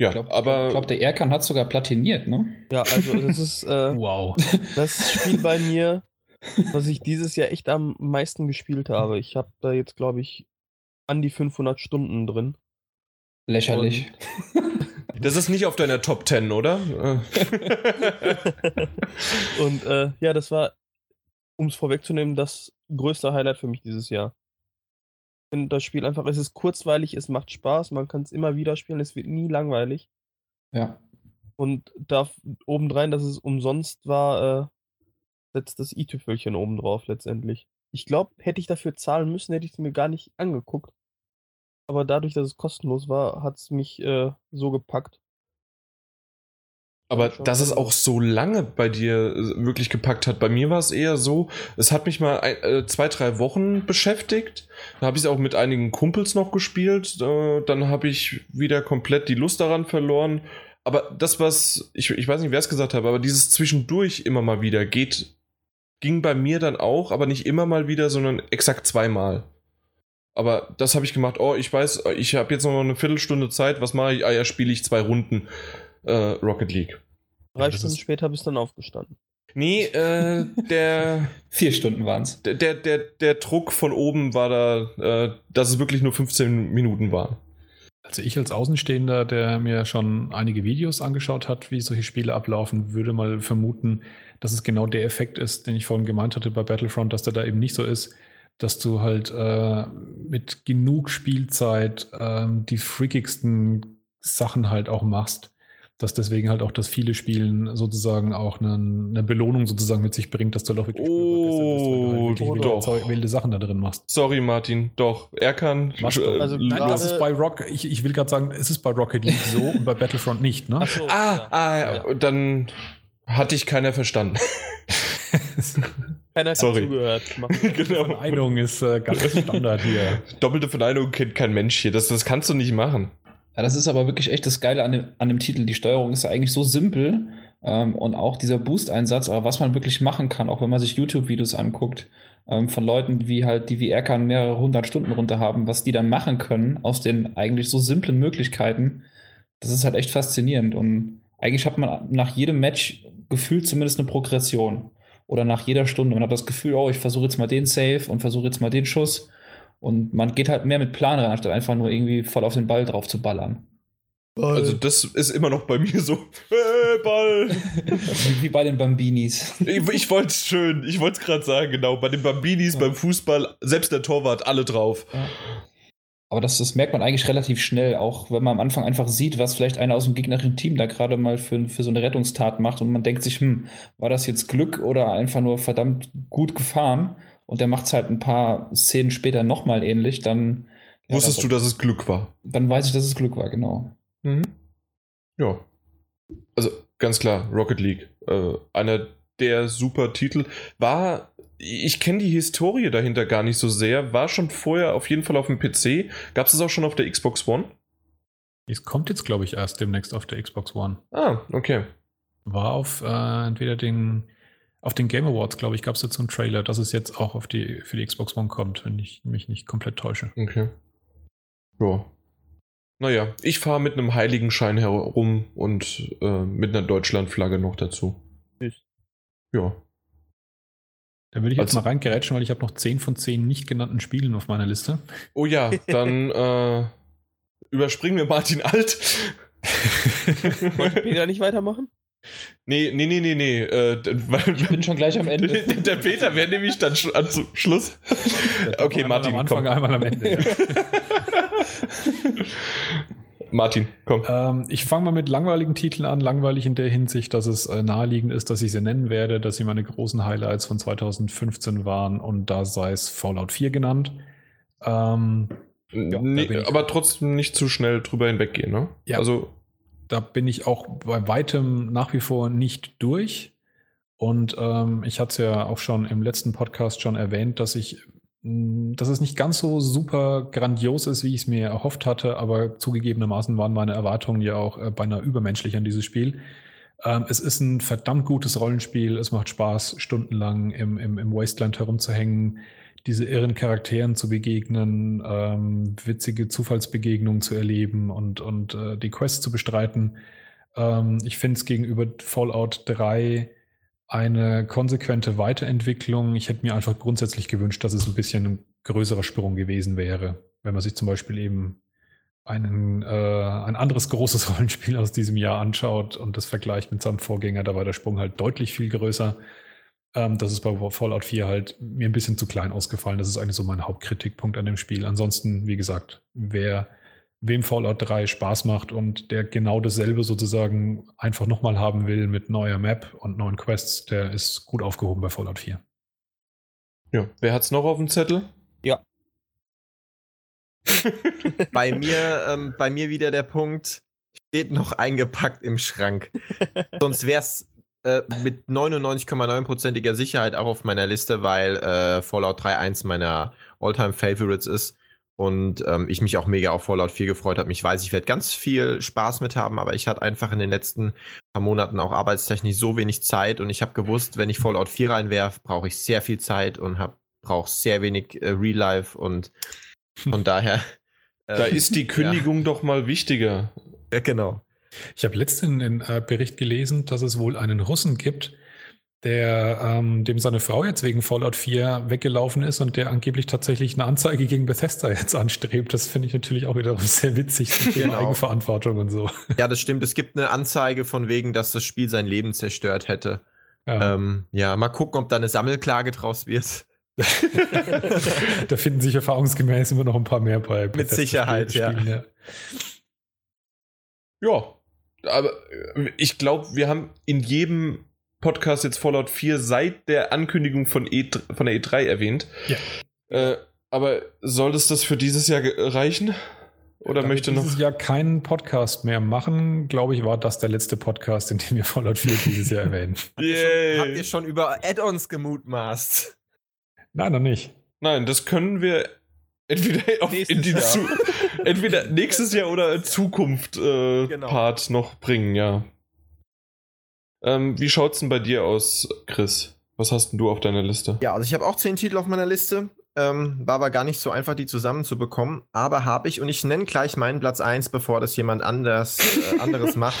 Ja, Ich glaube, aber glaub, der Erkan hat sogar platiniert, ne? Ja, also das ist äh, *laughs* Wow. das Spiel bei mir, was ich dieses Jahr echt am meisten gespielt habe. Ich habe da jetzt, glaube ich, an die 500 Stunden drin. Lächerlich. *laughs* das ist nicht auf deiner Top 10, oder? *laughs* Und äh, ja, das war, um es vorwegzunehmen, das größte Highlight für mich dieses Jahr. Finde das Spiel einfach, es ist kurzweilig, es macht Spaß, man kann es immer wieder spielen, es wird nie langweilig. Ja. Und da obendrein, dass es umsonst war, äh, setzt das i-Tüpfelchen oben drauf letztendlich. Ich glaube, hätte ich dafür zahlen müssen, hätte ich es mir gar nicht angeguckt. Aber dadurch, dass es kostenlos war, hat es mich äh, so gepackt. aber dass es also- auch so lange bei dir äh, wirklich gepackt hat. Bei mir war es eher so, es hat mich mal ein, äh, zwei, drei Wochen beschäftigt. Da habe ich es auch mit einigen Kumpels noch gespielt. Äh, dann habe ich wieder komplett die Lust daran verloren. Aber das, was, ich, ich weiß nicht, wer es gesagt hat, aber dieses zwischendurch immer mal wieder geht, ging bei mir dann auch, aber nicht immer mal wieder, sondern exakt zweimal. Aber das habe ich gemacht. Oh, ich weiß, ich habe jetzt noch eine Viertelstunde Zeit. Was mache ich? Ah ja, spiele ich zwei Runden äh, Rocket League. Drei Ja, Stunden später bist du dann aufgestanden. Nee, äh, der, *laughs* Vier Stunden waren's. der, der, der, der Druck von oben war da, äh, dass es wirklich nur 15 Minuten waren. Also ich als Außenstehender, der mir schon einige Videos angeschaut hat, wie solche Spiele ablaufen, würde mal vermuten, dass es genau der Effekt ist, den ich vorhin gemeint hatte bei Battlefront, dass der da eben nicht so ist. Dass du halt äh, mit genug Spielzeit ähm, die freakigsten Sachen halt auch machst dass deswegen halt auch das viele Spielen sozusagen auch eine, eine Belohnung sozusagen mit sich bringt, dass du doch wirklich, oh, bist, halt doch. wilde, wilde, Sachen da drin machst. Sorry, Martin, doch. Er kann. Äh, also, nein, das ist bei Rock, ich, ich will gerade sagen, es ist bei Rocket League so und bei Battlefront nicht, ne? So, ah, ja. ah, ja. dann hatte ich keiner verstanden. *laughs* *laughs* Keiner hat Sorry. zugehört. *laughs* genau. Verneinung ist äh, ganz Standard hier. Doppelte Verneinung kennt kein Mensch hier. Das, das kannst du nicht machen. Ja, das ist aber wirklich echt das Geile an dem, an dem Titel. Die Steuerung ist ja eigentlich so simpel ähm, und auch dieser Boost-Einsatz, aber was man wirklich machen kann, auch wenn man sich YouTube-Videos anguckt, ähm, von Leuten, wie halt die VR kann mehrere hundert Stunden runter haben, was die dann machen können aus den eigentlich so simplen Möglichkeiten, das ist halt echt faszinierend. Und eigentlich hat man nach jedem Match gefühlt zumindest eine Progression. Oder nach jeder Stunde. Man hat das Gefühl, oh, ich versuche jetzt mal den Save und versuche jetzt mal den Schuss. Und man geht halt mehr mit Plan rein, anstatt einfach nur irgendwie voll auf den Ball drauf zu ballern. Ball. Also das ist immer noch bei mir so, *laughs* äh, Ball. Wie bei den Bambinis. Ich, ich wollte es schön, ich wollte es gerade sagen, genau. Bei den Bambinis, ja. beim Fußball, selbst der Torwart, alle drauf. Ja. Aber das, das merkt man eigentlich relativ schnell, auch wenn man am Anfang einfach sieht, was vielleicht einer aus dem gegnerischen Team da gerade mal für, für so eine Rettungstat macht und man denkt sich, hm, war das jetzt Glück oder einfach nur verdammt gut gefahren? und der macht es halt ein paar Szenen später nochmal ähnlich, dann. Ja, Wusstest du, dass es Glück war? Dann weiß ich, dass es Glück war, genau. Mhm. Ja. Also ganz klar, Rocket League. Äh, einer der super Titel. War, ich kenne die Historie dahinter gar nicht so sehr, war schon vorher auf jeden Fall auf dem PC. Gab es das auch schon auf der Xbox One? Es kommt jetzt, glaube ich, erst demnächst auf der Xbox One. Ah, okay. War auf äh, entweder den auf den Game Awards, glaube ich, gab es dazu einen Trailer, dass es jetzt auch auf die, für die Xbox One kommt, wenn ich mich nicht komplett täusche. Okay. Ja. Naja, ich fahre mit einem Heiligenschein herum und äh, mit einer Deutschlandflagge noch dazu. Ich. Ja. Da würde ich jetzt also, mal reingerätschen, weil ich habe noch 10 von 10 nicht genannten Spielen auf meiner Liste. Oh ja, dann *laughs* äh, überspringen wir Martin Alt. *laughs* Wollte Peter nicht weitermachen? Nee, nee, nee, nee, nee. Äh, ich bin schon gleich am Ende. *laughs* Der Peter wäre nämlich dann sch an Schluss. Okay, Martin, am Anfang, komm. einmal am Ende. Ja. Martin, komm. Ähm, ich fange mal mit langweiligen Titeln an. Langweilig in der Hinsicht, dass es äh, naheliegend ist, dass ich sie nennen werde, dass sie meine großen Highlights von 2015 waren und da sei es Fallout 4 genannt. Ähm, ja, nee, aber trotzdem nicht zu schnell drüber hinweggehen, ne? Ja. Also da bin ich auch bei weitem nach wie vor nicht durch. Und ähm, ich hatte es ja auch schon im letzten Podcast schon erwähnt, dass ich, dass es nicht ganz so super grandios ist, wie ich es mir erhofft hatte, aber zugegebenermaßen waren meine Erwartungen ja auch äh, beinahe übermenschlich an dieses Spiel. Ähm, es ist ein verdammt gutes Rollenspiel. Es macht Spaß, stundenlang im, im, im Wasteland herumzuhängen diese irren Charakteren zu begegnen, ähm, witzige Zufallsbegegnungen zu erleben und, und äh, die Quest zu bestreiten. Ähm, ich finde es gegenüber Fallout 3 eine konsequente Weiterentwicklung. Ich hätte mir einfach grundsätzlich gewünscht, dass es ein bisschen ein größerer Sprung gewesen wäre, wenn man sich zum Beispiel eben einen, äh, ein anderes großes *laughs* Rollenspiel aus diesem Jahr anschaut und das vergleicht mit seinem Vorgänger, da war der Sprung halt deutlich viel größer. Ähm, das ist bei Fallout 4 halt mir ein bisschen zu klein ausgefallen. Das ist eigentlich so mein Hauptkritikpunkt an dem Spiel. Ansonsten, wie gesagt, wer wem Fallout 3 Spaß macht und der genau dasselbe sozusagen einfach nochmal haben will mit neuer Map und neuen Quests, der ist gut aufgehoben bei Fallout 4. Ja, wer hat's noch auf dem Zettel? Ja. *laughs* bei mir, ähm, bei mir wieder der Punkt, steht noch eingepackt im Schrank. *laughs* Sonst wäre es äh, mit 99,9%iger Sicherheit auch auf meiner Liste, weil äh, Fallout 3 eins meiner Alltime favorites ist und ähm, ich mich auch mega auf Fallout 4 gefreut habe. Ich weiß, ich werde ganz viel Spaß mit haben, aber ich hatte einfach in den letzten paar Monaten auch arbeitstechnisch so wenig Zeit und ich habe gewusst, wenn ich Fallout 4 reinwerfe, brauche ich sehr viel Zeit und brauche sehr wenig äh, Real Life und *laughs* von daher. da ähm, ist die *laughs* Kündigung ja. doch mal wichtiger. Ja, genau. Ich habe letztens einen äh, Bericht gelesen, dass es wohl einen Russen gibt, der ähm, dem seine Frau jetzt wegen Fallout 4 weggelaufen ist und der angeblich tatsächlich eine Anzeige gegen Bethesda jetzt anstrebt. Das finde ich natürlich auch wiederum sehr witzig, genau. Eigenverantwortung und so. Ja, das stimmt. Es gibt eine Anzeige von wegen, dass das Spiel sein Leben zerstört hätte. Ja, ähm, ja mal gucken, ob da eine Sammelklage draus wird. *laughs* da finden sich erfahrungsgemäß immer noch ein paar mehr bei. Mit Sicherheit, ja. ja. Ja, aber äh, ich glaube, wir haben in jedem Podcast jetzt Fallout 4 seit der Ankündigung von, e von der E3 erwähnt. Ja. Äh, aber soll es das für dieses Jahr reichen? Oder Damit möchte noch. dieses Jahr keinen Podcast mehr machen, glaube ich, war das der letzte Podcast, in dem wir Fallout 4 dieses Jahr erwähnen. *laughs* Yay. Habt ihr schon über Add-ons gemutmaßt? Nein, noch nicht. Nein, das können wir entweder *laughs* in die Zu entweder *laughs* nächstes Jahr oder Zukunft äh, genau. Part noch bringen, ja. Ähm, wie schaut's denn bei dir aus, Chris? Was hast denn du auf deiner Liste? Ja, also ich habe auch zehn Titel auf meiner Liste. Ähm, war aber gar nicht so einfach, die zusammenzubekommen. Aber habe ich, und ich nenne gleich meinen Platz 1, bevor das jemand anders, äh, anderes *laughs* macht.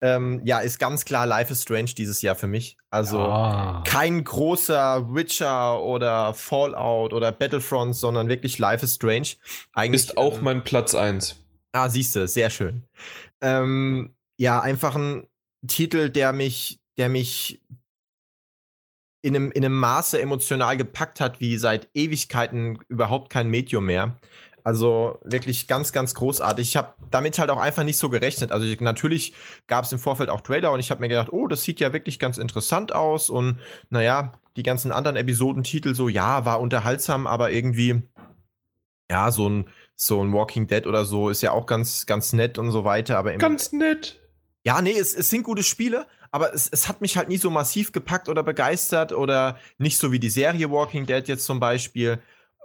Ähm, ja, ist ganz klar Life is Strange dieses Jahr für mich. Also ja. kein großer Witcher oder Fallout oder Battlefront, sondern wirklich Life is Strange. Eigentlich, ist auch ähm, mein Platz 1. Ah, siehst du, sehr schön. Ähm, ja, einfach ein Titel, der mich, der mich in einem, in einem Maße emotional gepackt hat, wie seit Ewigkeiten überhaupt kein Medium mehr. Also wirklich ganz, ganz großartig. Ich habe damit halt auch einfach nicht so gerechnet. Also ich, natürlich gab es im Vorfeld auch Trailer und ich habe mir gedacht, oh, das sieht ja wirklich ganz interessant aus. Und naja, die ganzen anderen Episodentitel so, ja, war unterhaltsam, aber irgendwie, ja, so ein, so ein Walking Dead oder so ist ja auch ganz, ganz nett und so weiter. Aber ganz nett. Ja, nee, es, es sind gute Spiele, aber es, es hat mich halt nie so massiv gepackt oder begeistert oder nicht so wie die Serie Walking Dead jetzt zum Beispiel.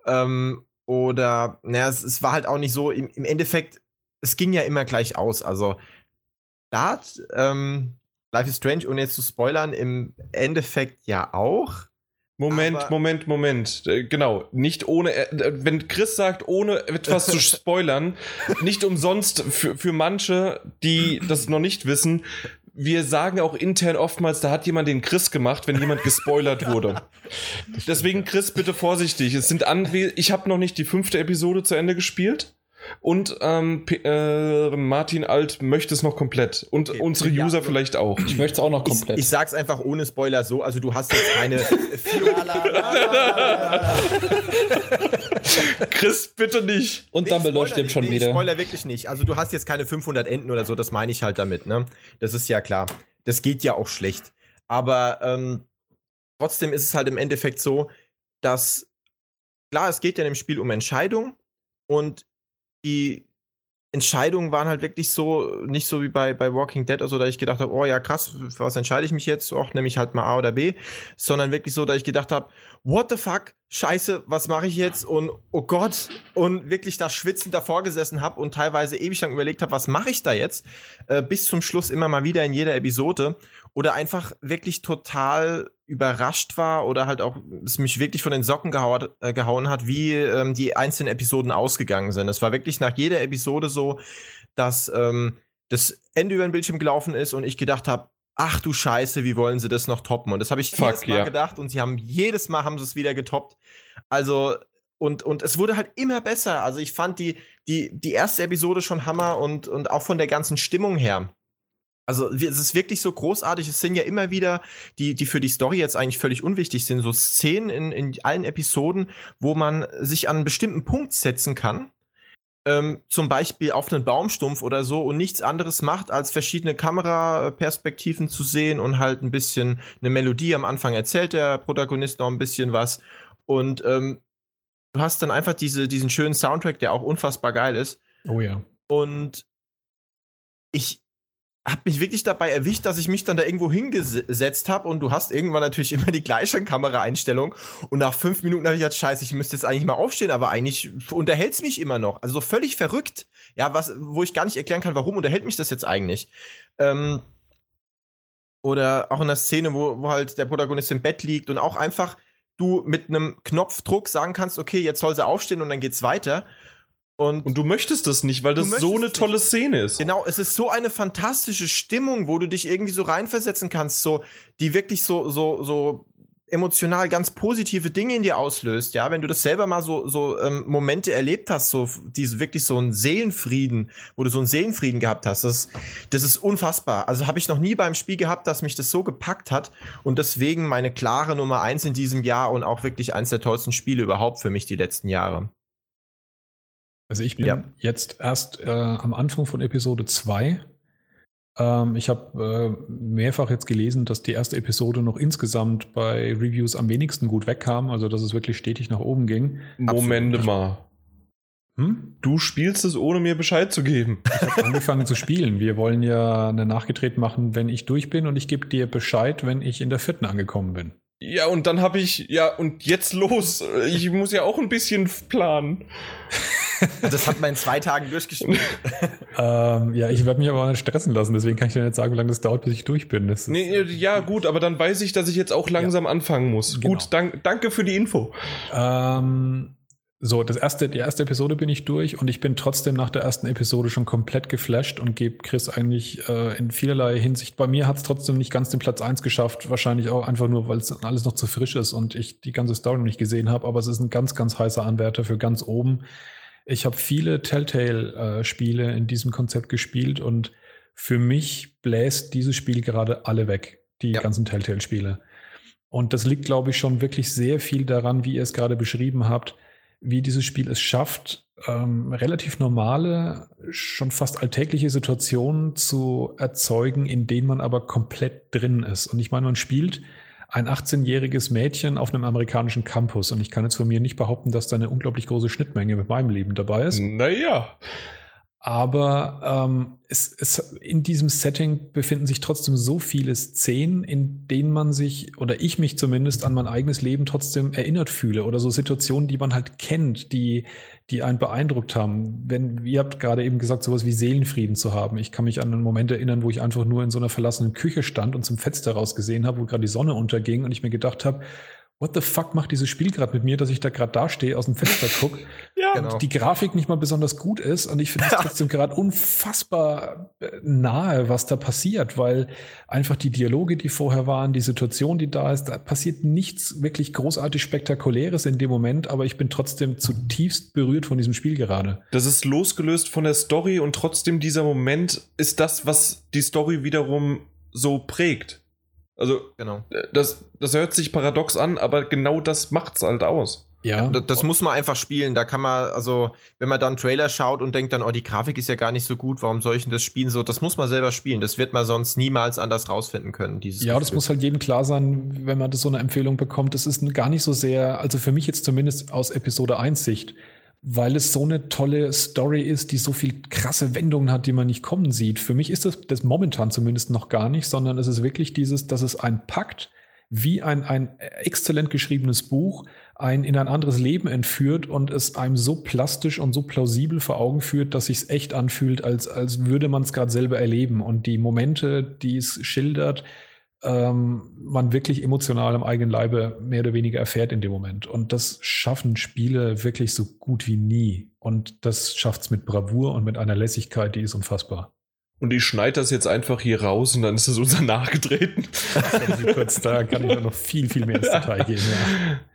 Ähm, oder, naja, es, es, war halt auch nicht so, im, im, Endeffekt, es ging ja immer gleich aus. Also, da hat ähm, Life is Strange, ohne jetzt zu spoilern, im Endeffekt ja auch. Moment, aber Moment, Moment. Äh, genau, nicht ohne, äh, wenn Chris sagt, ohne etwas zu *laughs* spoilern, nicht umsonst für, für manche, die das noch nicht wissen, wir sagen auch intern oftmals, da hat jemand den Chris gemacht, wenn jemand gespoilert *laughs* wurde. Deswegen, Chris, bitte vorsichtig. Es sind Anwe ich habe noch nicht die fünfte Episode zu Ende gespielt. Und ähm, äh, Martin Alt möchte es noch komplett. Und okay. unsere User ja, vielleicht auch. Ich möchte es auch noch komplett. Ich, ich sag's einfach ohne Spoiler so. Also du hast jetzt keine. *laughs* Chris, bitte nicht. Und dann beleuchtet schon nee, wieder. Spoiler wirklich nicht. Also du hast jetzt keine 500 Enden oder so. Das meine ich halt damit. Ne? Das ist ja klar. Das geht ja auch schlecht. Aber ähm, trotzdem ist es halt im Endeffekt so, dass klar, es geht ja im Spiel um Entscheidung und die Entscheidungen waren halt wirklich so, nicht so wie bei, bei Walking Dead, also da ich gedacht habe, oh ja, krass, was entscheide ich mich jetzt? Och, nehme ich halt mal A oder B, sondern wirklich so, dass ich gedacht habe, what the fuck, scheiße, was mache ich jetzt? Und oh Gott, und wirklich da schwitzend davor gesessen habe und teilweise ewig lang überlegt habe, was mache ich da jetzt? Äh, bis zum Schluss immer mal wieder in jeder Episode oder einfach wirklich total überrascht war oder halt auch es mich wirklich von den Socken gehauen, äh, gehauen hat, wie ähm, die einzelnen Episoden ausgegangen sind. Es war wirklich nach jeder Episode so, dass ähm, das Ende über den Bildschirm gelaufen ist und ich gedacht habe, ach du Scheiße, wie wollen sie das noch toppen? Und das habe ich Fuck, jedes Mal ja. gedacht und sie haben jedes Mal haben sie es wieder getoppt. Also und, und es wurde halt immer besser. Also ich fand die, die, die erste Episode schon Hammer und, und auch von der ganzen Stimmung her. Also es ist wirklich so großartig. Es sind ja immer wieder, die, die für die Story jetzt eigentlich völlig unwichtig sind, so Szenen in, in allen Episoden, wo man sich an einen bestimmten Punkt setzen kann. Ähm, zum Beispiel auf einen Baumstumpf oder so und nichts anderes macht, als verschiedene Kameraperspektiven zu sehen und halt ein bisschen eine Melodie. Am Anfang erzählt der Protagonist noch ein bisschen was. Und ähm, du hast dann einfach diese, diesen schönen Soundtrack, der auch unfassbar geil ist. Oh ja. Und ich, habe mich wirklich dabei erwischt, dass ich mich dann da irgendwo hingesetzt habe und du hast irgendwann natürlich immer die gleiche Kameraeinstellung und nach fünf Minuten habe ich jetzt scheiße, ich müsste jetzt eigentlich mal aufstehen, aber eigentlich unterhält es mich immer noch. Also so völlig verrückt. Ja, was, wo ich gar nicht erklären kann, warum unterhält mich das jetzt eigentlich. Ähm, oder auch in der Szene, wo, wo halt der Protagonist im Bett liegt und auch einfach du mit einem Knopfdruck sagen kannst, okay, jetzt soll sie aufstehen und dann geht's weiter. Und, und, du möchtest das nicht, weil das so eine tolle Szene ist. Genau, es ist so eine fantastische Stimmung, wo du dich irgendwie so reinversetzen kannst, so, die wirklich so, so, so emotional ganz positive Dinge in dir auslöst, ja, wenn du das selber mal so, so ähm, Momente erlebt hast, so diese wirklich so einen Seelenfrieden, wo du so einen Seelenfrieden gehabt hast, das, das ist unfassbar. Also habe ich noch nie beim Spiel gehabt, dass mich das so gepackt hat und deswegen meine klare Nummer eins in diesem Jahr und auch wirklich eins der tollsten Spiele überhaupt für mich die letzten Jahre. Also ich bin ja. jetzt erst äh, am Anfang von Episode 2 ähm, ich habe äh, mehrfach jetzt gelesen, dass die erste Episode noch insgesamt bei Reviews am wenigsten gut wegkam, also dass es wirklich stetig nach oben ging. Moment Absolut. mal. Hm? Du spielst es, ohne mir Bescheid zu geben. Ich habe angefangen zu spielen. Wir wollen ja eine Nachgedreht machen, wenn ich durch bin und ich gebe dir Bescheid, wenn ich in der vierten angekommen bin. Ja, und dann habe ich, ja, und jetzt los. Ich muss ja auch ein bisschen planen. *laughs* Das hat man in zwei Tagen durchgespielt. *laughs* ähm, ja, ich werde mich aber auch nicht stressen lassen, deswegen kann ich dir nicht sagen, wie lange das dauert, bis ich durch bin. Das nee, ja, gut, aber dann weiß ich, dass ich jetzt auch langsam ja. anfangen muss. Genau. Gut, dank, danke für die Info. Ähm, so, das erste, die erste Episode bin ich durch und ich bin trotzdem nach der ersten Episode schon komplett geflasht und gebe Chris eigentlich äh, in vielerlei Hinsicht. Bei mir hat es trotzdem nicht ganz den Platz 1 geschafft, wahrscheinlich auch einfach nur, weil es alles noch zu frisch ist und ich die ganze Story noch nicht gesehen habe, aber es ist ein ganz, ganz heißer Anwärter für ganz oben. Ich habe viele Telltale-Spiele äh, in diesem Konzept gespielt und für mich bläst dieses Spiel gerade alle weg, die ja. ganzen Telltale-Spiele. Und das liegt, glaube ich, schon wirklich sehr viel daran, wie ihr es gerade beschrieben habt wie dieses Spiel es schafft, ähm, relativ normale, schon fast alltägliche Situationen zu erzeugen, in denen man aber komplett drin ist. Und ich meine, man spielt ein 18-jähriges Mädchen auf einem amerikanischen Campus. Und ich kann jetzt von mir nicht behaupten, dass da eine unglaublich große Schnittmenge mit meinem Leben dabei ist. Naja. Aber ähm, es, es, in diesem Setting befinden sich trotzdem so viele Szenen, in denen man sich, oder ich mich zumindest, an mein eigenes Leben trotzdem erinnert fühle. Oder so Situationen, die man halt kennt, die, die einen beeindruckt haben. Wenn, ihr habt gerade eben gesagt, sowas wie Seelenfrieden zu haben. Ich kann mich an einen Moment erinnern, wo ich einfach nur in so einer verlassenen Küche stand und zum Fenster rausgesehen habe, wo gerade die Sonne unterging und ich mir gedacht habe, what the fuck macht dieses Spiel gerade mit mir, dass ich da gerade dastehe, aus dem Fenster gucke *laughs* ja. und genau. die Grafik nicht mal besonders gut ist und ich finde es trotzdem gerade unfassbar äh, nahe, was da passiert, weil einfach die Dialoge, die vorher waren, die Situation, die da ist, da passiert nichts wirklich großartig Spektakuläres in dem Moment, aber ich bin trotzdem zutiefst berührt von diesem Spiel gerade. Das ist losgelöst von der Story und trotzdem dieser Moment ist das, was die Story wiederum so prägt. Also, genau. Äh, das, das hört sich paradox an, aber genau das macht's halt aus. Ja. Das, das, muss man einfach spielen. Da kann man, also, wenn man dann Trailer schaut und denkt dann, oh, die Grafik ist ja gar nicht so gut, warum soll ich denn das spielen? So, das muss man selber spielen. Das wird man sonst niemals anders rausfinden können. Dieses ja, Gefühl. das muss halt jedem klar sein, wenn man das so eine Empfehlung bekommt. Das ist gar nicht so sehr, also für mich jetzt zumindest aus Episode 1 Sicht, weil es so eine tolle Story ist, die so viel krasse Wendungen hat, die man nicht kommen sieht. Für mich ist das, das momentan zumindest noch gar nicht, sondern es ist wirklich dieses, dass es ein Pakt wie ein, ein exzellent geschriebenes Buch ein in ein anderes Leben entführt und es einem so plastisch und so plausibel vor Augen führt, dass sich echt anfühlt, als, als würde man es gerade selber erleben. Und die Momente, die es schildert, ähm, man wirklich emotional am eigenen Leibe mehr oder weniger erfährt in dem Moment. Und das schaffen Spiele wirklich so gut wie nie. Und das schafft es mit Bravour und mit einer Lässigkeit, die ist unfassbar. Und ich schneide das jetzt einfach hier raus und dann ist es unser *laughs* nachgetreten. kurz, da kann ich noch viel, viel mehr ins Detail gehen.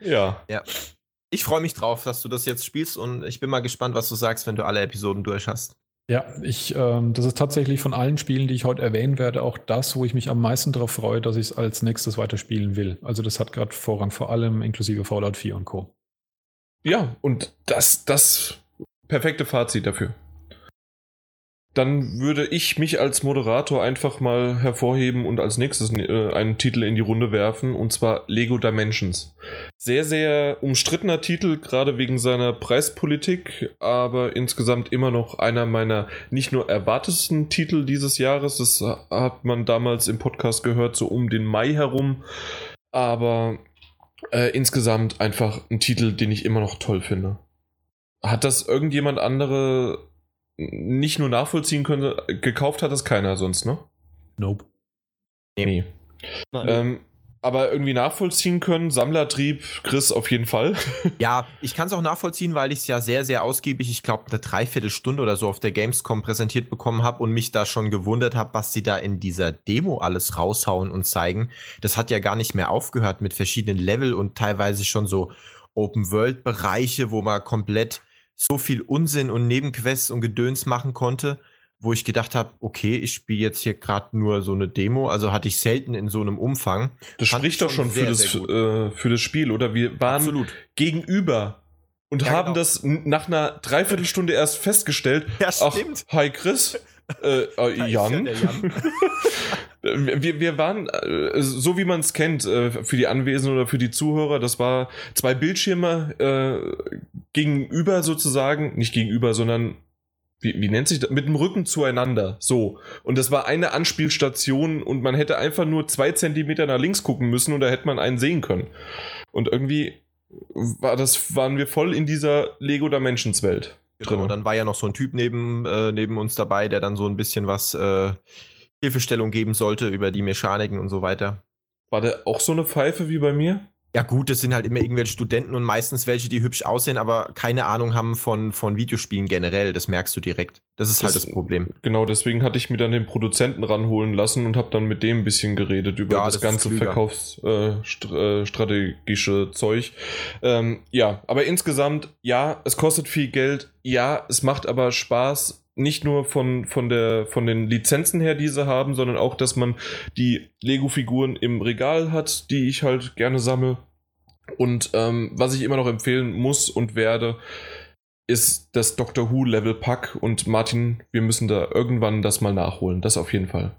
Ja. *laughs* ja. ja. Ich freue mich drauf, dass du das jetzt spielst und ich bin mal gespannt, was du sagst, wenn du alle Episoden durch hast. Ja, ich, ähm, das ist tatsächlich von allen Spielen, die ich heute erwähnen werde, auch das, wo ich mich am meisten darauf freue, dass ich es als nächstes weiterspielen will. Also das hat gerade Vorrang vor allem, inklusive Fallout 4 und Co. Ja, und das, das perfekte Fazit dafür dann würde ich mich als Moderator einfach mal hervorheben und als nächstes äh, einen Titel in die Runde werfen, und zwar Lego Dimensions. Sehr, sehr umstrittener Titel, gerade wegen seiner Preispolitik, aber insgesamt immer noch einer meiner nicht nur erwartesten Titel dieses Jahres. Das hat man damals im Podcast gehört, so um den Mai herum. Aber äh, insgesamt einfach ein Titel, den ich immer noch toll finde. Hat das irgendjemand andere nicht nur nachvollziehen könnte, gekauft hat es keiner sonst, ne? Nope. Nee. Ähm, aber irgendwie nachvollziehen können. Sammlertrieb, Chris auf jeden Fall. *laughs* Ja, ich kann es auch nachvollziehen, weil ich es ja sehr, sehr ausgiebig, ich glaube, eine Dreiviertelstunde oder so auf der Gamescom präsentiert bekommen habe und mich da schon gewundert habe, was sie da in dieser Demo alles raushauen und zeigen. Das hat ja gar nicht mehr aufgehört mit verschiedenen Level und teilweise schon so Open-World-Bereiche, wo man komplett so viel Unsinn und Nebenquests und Gedöns machen konnte wo ich gedacht habe, okay, ich spiele jetzt hier gerade nur so eine Demo, also hatte ich selten in so einem Umfang. Das Fand spricht ich doch schon für sehr, das, sehr gut. äh, für das Spiel, oder? Wir waren Absolut. gegenüber und Ja, haben genau. das nach einer Dreiviertelstunde erst festgestellt. Ja, Ach, stimmt. hi Chris. Äh, äh, ja Jan. *laughs* Jan. Wir, wir waren, äh, so wie man es kennt, äh, für die Anwesenden oder für die Zuhörer, das war zwei Bildschirme äh, gegenüber sozusagen, nicht gegenüber, sondern wie, wie nennt sich das? Mit dem Rücken zueinander. So. Und das war eine Anspielstation und man hätte einfach nur zwei Zentimeter nach links gucken müssen und da hätte man einen sehen können. Und irgendwie war das, waren wir voll in dieser Lego Dimensions Welt. Genau, und dann war ja noch so ein Typ neben, äh, neben uns dabei, der dann so ein bisschen was äh, Hilfestellung geben sollte über die Mechaniken und so weiter. War der auch so eine Pfeife wie bei mir? Ja gut, das sind halt immer irgendwelche Studenten und meistens welche, die hübsch aussehen, aber keine Ahnung haben von, von Videospielen generell. Das merkst du direkt. Das ist halt Das- das Problem. Genau, deswegen hatte ich mir dann den Produzenten ranholen lassen und habe dann mit dem ein bisschen geredet über Ja, das, das ganze verkaufsstrategische äh, äh, Zeug. Ähm, ja, aber insgesamt, ja, es kostet viel Geld. Ja, es macht aber Spaß. Nicht nur von, von, der, von den Lizenzen her, die sie haben, sondern auch, dass man die Lego-Figuren im Regal hat, die ich halt gerne sammle. Und ähm, was ich immer noch empfehlen muss und werde, ist das Doctor Who Level Pack und Martin, wir müssen da irgendwann das mal nachholen. Das auf jeden Fall.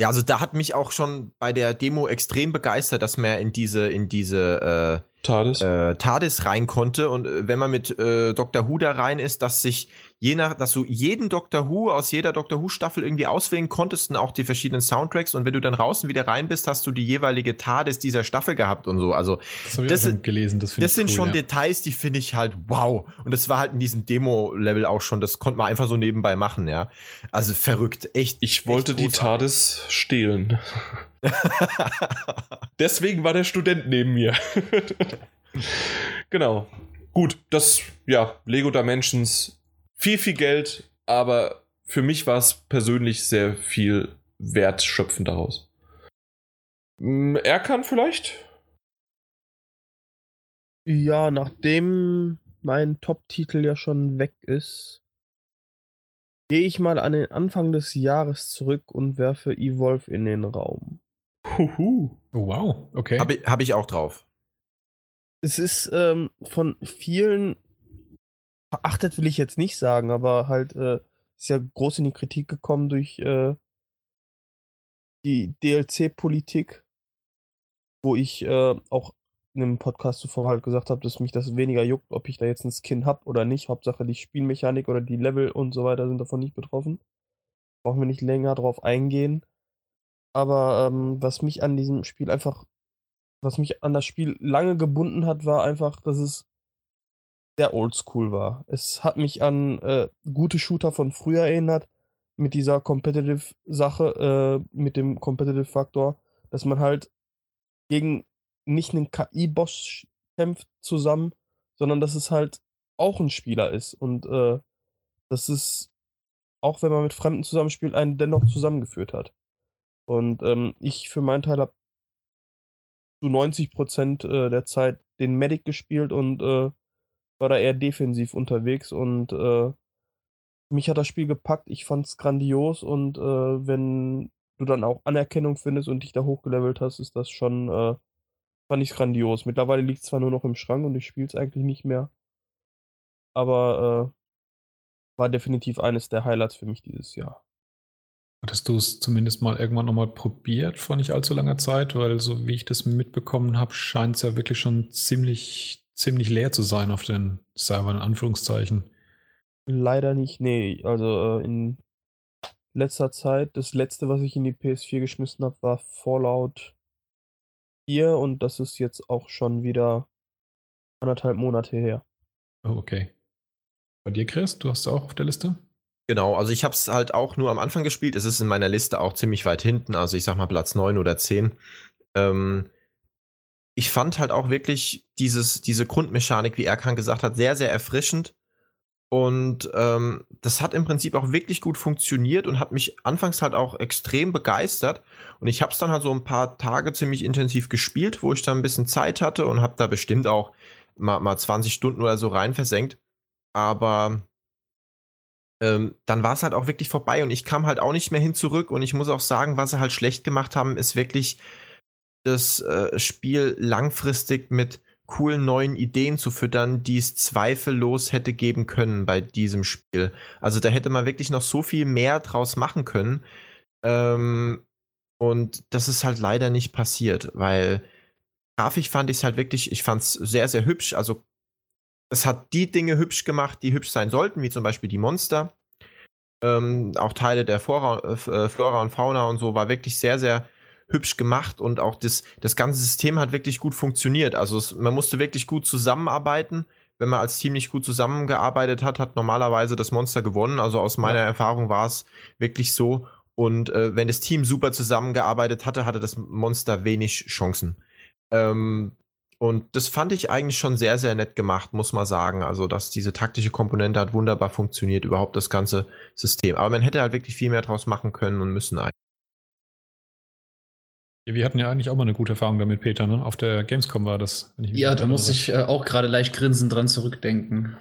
Ja, also da hat mich auch schon bei der Demo extrem begeistert, dass man in diese, in diese TARDIS. äh, äh, TARDIS rein konnte. Und äh, wenn man mit äh, Dr. Who da rein ist, dass sich je nach, dass du jeden Dr. Who aus jeder Dr. Who-Staffel irgendwie auswählen konntest und auch die verschiedenen Soundtracks. Und wenn du dann raus und wieder rein bist, hast du die jeweilige TARDIS dieser Staffel gehabt und so. Also Das Das sind- gelesen. Das, das ich sind cool, schon ja. Details, die finde ich halt wow. Und das war halt in diesem Demo-Level auch schon, das konnte man einfach so nebenbei machen, ja. Also verrückt, echt. ich wollte echt die. TARDIS stehlen. *laughs* Deswegen war der Student neben mir. *laughs* genau. Gut, das, ja, Lego Dimensions, viel, viel Geld, aber für mich war es persönlich sehr viel wertschöpfend daraus. Mm, Er kann vielleicht? Ja, nachdem mein Top-Titel ja schon weg ist, gehe ich mal an den Anfang des Jahres zurück und werfe Evolve in den Raum. Huhu. Oh, wow, okay. Habe ich, hab ich auch drauf. Es ist ähm, von vielen verachtet, will ich jetzt nicht sagen, aber halt äh, ist ja groß in die Kritik gekommen durch äh, die DLC-Politik, wo ich äh, auch in einem Podcast zuvor halt gesagt habe, dass mich das weniger juckt, ob ich da jetzt einen Skin habe oder nicht. Hauptsache die Spielmechanik oder die Level und so weiter sind davon nicht betroffen. Brauchen wir nicht länger drauf eingehen. Aber ähm, was mich an diesem Spiel einfach, was mich an das Spiel lange gebunden hat, war einfach, dass es sehr oldschool war. Es hat mich an äh, gute Shooter von früher erinnert, mit dieser Competitive-Sache, äh, mit dem Competitive-Faktor, dass man halt gegen nicht einen KI-Boss kämpft zusammen, sondern dass es halt auch ein Spieler ist und äh, dass es, auch wenn man mit Fremden zusammenspielt, einen dennoch zusammengeführt hat. Und ähm, ich für meinen Teil habe zu 90% äh, der Zeit den Medic gespielt und äh, war da eher defensiv unterwegs und äh, mich hat das Spiel gepackt, ich fand's grandios und äh, wenn du dann auch Anerkennung findest und dich da hochgelevelt hast, ist das schon, äh, fand ich grandios. Mittlerweile liegt zwar nur noch im Schrank und ich spiele es eigentlich nicht mehr, aber äh, war definitiv eines der Highlights für mich dieses Jahr. Hattest du es zumindest mal irgendwann nochmal probiert vor nicht allzu langer Zeit? Weil so wie ich das mitbekommen habe, scheint es ja wirklich schon ziemlich, ziemlich leer zu sein auf den Servern, in Anführungszeichen. Leider nicht, nee, also äh, in letzter Zeit, das letzte, was ich in die PS4 geschmissen habe, war Fallout 4 und das ist jetzt auch schon wieder anderthalb Monate her. Oh, okay. Bei dir, Chris, du hast es auch auf der Liste? Genau, also ich habe es halt auch nur am Anfang gespielt. Es ist in meiner Liste auch ziemlich weit hinten, also ich sag mal Platz 9 oder 10. Ähm, ich fand halt auch wirklich dieses, diese Grundmechanik, wie Erkan gesagt hat, sehr, sehr erfrischend. Und ähm, das hat im Prinzip auch wirklich gut funktioniert und hat mich anfangs halt auch extrem begeistert. Und ich habe es dann halt so ein paar Tage ziemlich intensiv gespielt, wo ich dann ein bisschen Zeit hatte und habe da bestimmt auch mal, mal 20 Stunden oder so rein versenkt. Aber ähm, dann war es halt auch wirklich vorbei und ich kam halt auch nicht mehr hin zurück. Und ich muss auch sagen, was sie halt schlecht gemacht haben, ist wirklich das äh, Spiel langfristig mit coolen neuen Ideen zu füttern, die es zweifellos hätte geben können bei diesem Spiel. Also da hätte man wirklich noch so viel mehr draus machen können. Ähm, und das ist halt leider nicht passiert, weil grafisch fand ich es halt wirklich, ich fand es sehr, sehr hübsch. Also es hat die Dinge hübsch gemacht, die hübsch sein sollten, wie zum Beispiel die Monster. Ähm, auch Teile der Flora, äh, Flora und Fauna und so war wirklich sehr, sehr hübsch gemacht und auch das, das ganze System hat wirklich gut funktioniert. Also es, man musste wirklich gut zusammenarbeiten. Wenn man als Team nicht gut zusammengearbeitet hat, hat normalerweise das Monster gewonnen. Also aus meiner ja. Erfahrung war es wirklich so. Und äh, wenn das Team super zusammengearbeitet hatte, hatte das Monster wenig Chancen. Ähm, und das fand ich eigentlich schon sehr, sehr nett gemacht, muss man sagen. Also, dass diese taktische Komponente hat wunderbar funktioniert, überhaupt das ganze System. Aber man hätte halt wirklich viel mehr draus machen können und müssen eigentlich. Wir hatten ja eigentlich auch mal eine gute Erfahrung damit, Peter, ne? Auf der Gamescom war das. ja, da muss ich äh, auch gerade leicht grinsend dran zurückdenken.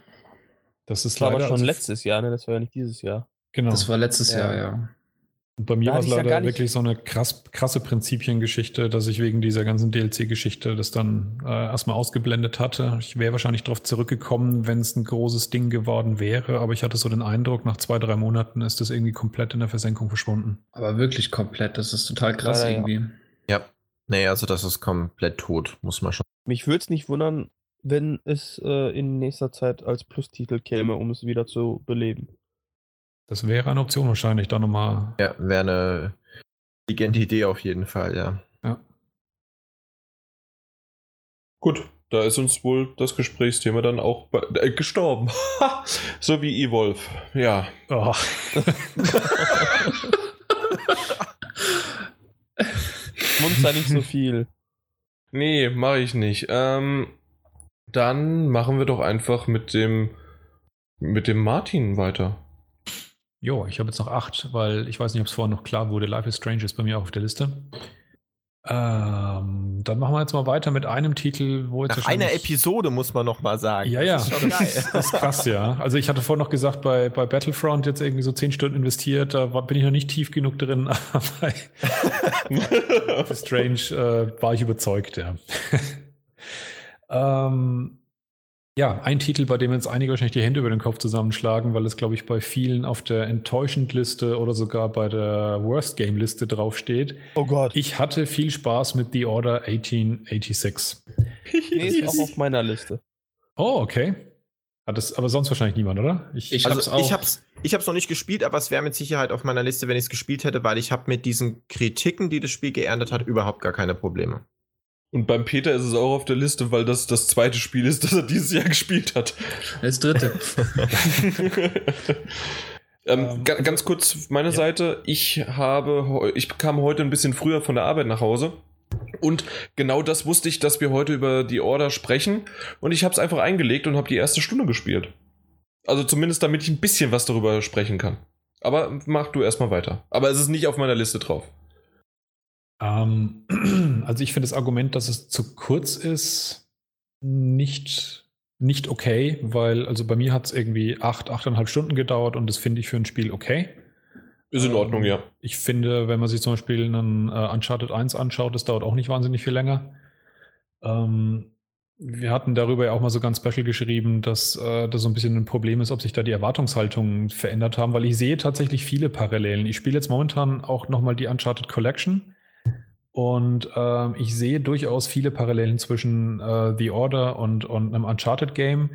Das ist leider aber schon letztes Jahr, ne? Das war ja nicht dieses Jahr. Genau. Das war letztes ja. Jahr, ja. Und bei mir war es leider ja wirklich so eine krass, krasse Prinzipiengeschichte, dass ich wegen dieser ganzen DLC-Geschichte das dann äh, erstmal ausgeblendet hatte. Ich wäre wahrscheinlich darauf zurückgekommen, wenn es ein großes Ding geworden wäre, aber ich hatte so den Eindruck, nach zwei, drei Monaten ist das irgendwie komplett in der Versenkung verschwunden. Aber wirklich komplett, das ist total krass ja, irgendwie. Ja, nee, also das ist komplett tot, muss man schon. Mich würde es nicht wundern, wenn es äh, in nächster Zeit als Plus-Titel käme, um es wieder zu beleben. Das wäre eine Option wahrscheinlich, da nochmal. Ja, wäre eine intelligente Idee auf jeden Fall, ja. Ja. Gut, da ist uns wohl das Gesprächsthema dann auch äh, gestorben. *laughs* so wie Evolve, ja. Oh. *laughs* Munster nicht so viel. Nee, mache ich nicht. Ähm, dann machen wir doch einfach mit dem mit dem Martin weiter. Jo, ich habe jetzt noch acht, weil ich weiß nicht, ob es vorhin noch klar wurde. Life is Strange ist bei mir auch auf der Liste. Ähm, dann machen wir jetzt mal weiter mit einem Titel, wo jetzt Nach einer Episode muss man noch mal sagen. Ja, ja. Das ist, das, *laughs* das ist krass, ja. Also ich hatte vorhin noch gesagt, bei, bei Battlefront jetzt irgendwie so zehn Stunden investiert, da war, bin ich noch nicht tief genug drin, *laughs* aber bei *laughs* Strange äh, war ich überzeugt, ja. ähm, ja, ein Titel, bei dem jetzt einige wahrscheinlich die Hände über den Kopf zusammenschlagen, weil es, glaube ich, bei vielen auf der Enttäuschend-Liste oder sogar bei der Worst-Game-Liste draufsteht. Oh Gott. Ich hatte viel Spaß mit The Order 1886. nee, ist auch auf meiner Liste. Oh, okay. Hat das aber sonst wahrscheinlich niemand, oder? Ich, ich also, hab's auch. Ich hab's, ich hab's noch nicht gespielt, aber es wäre mit Sicherheit auf meiner Liste, wenn ich es gespielt hätte, weil ich habe mit diesen Kritiken, die das Spiel geerntet hat, überhaupt gar keine Probleme. Und beim Peter ist es auch auf der Liste, weil das das zweite Spiel ist, *laughs* das er dieses Jahr gespielt hat. Das dritte. *laughs* ähm, ähm, ganz kurz meine ja. Seite. Ich habe, ich kam heute ein bisschen früher von der Arbeit nach Hause. Und genau das wusste ich, dass wir heute über die Order sprechen. Und ich habe es einfach eingelegt und habe die erste Stunde gespielt. Also zumindest damit ich ein bisschen was darüber sprechen kann. Aber mach du erstmal weiter. Aber es ist nicht auf meiner Liste drauf. Ähm, *clears throat* also ich finde das Argument, dass es zu kurz ist, nicht, nicht okay, weil also bei mir hat es irgendwie acht, achteinhalb Stunden gedauert und das finde ich für ein Spiel okay. Ist in Ordnung, ähm, ja. Ich finde, wenn man sich zum Beispiel einen äh, Uncharted 1 anschaut, das dauert auch nicht wahnsinnig viel länger. Ähm, wir hatten darüber ja auch mal so ganz special geschrieben, dass äh, das so ein bisschen ein Problem ist, ob sich da die Erwartungshaltungen verändert haben, weil ich sehe tatsächlich viele Parallelen. Ich spiele jetzt momentan auch nochmal die Uncharted Collection und äh, ich sehe durchaus viele Parallelen zwischen äh, The Order und, und einem Uncharted-Game,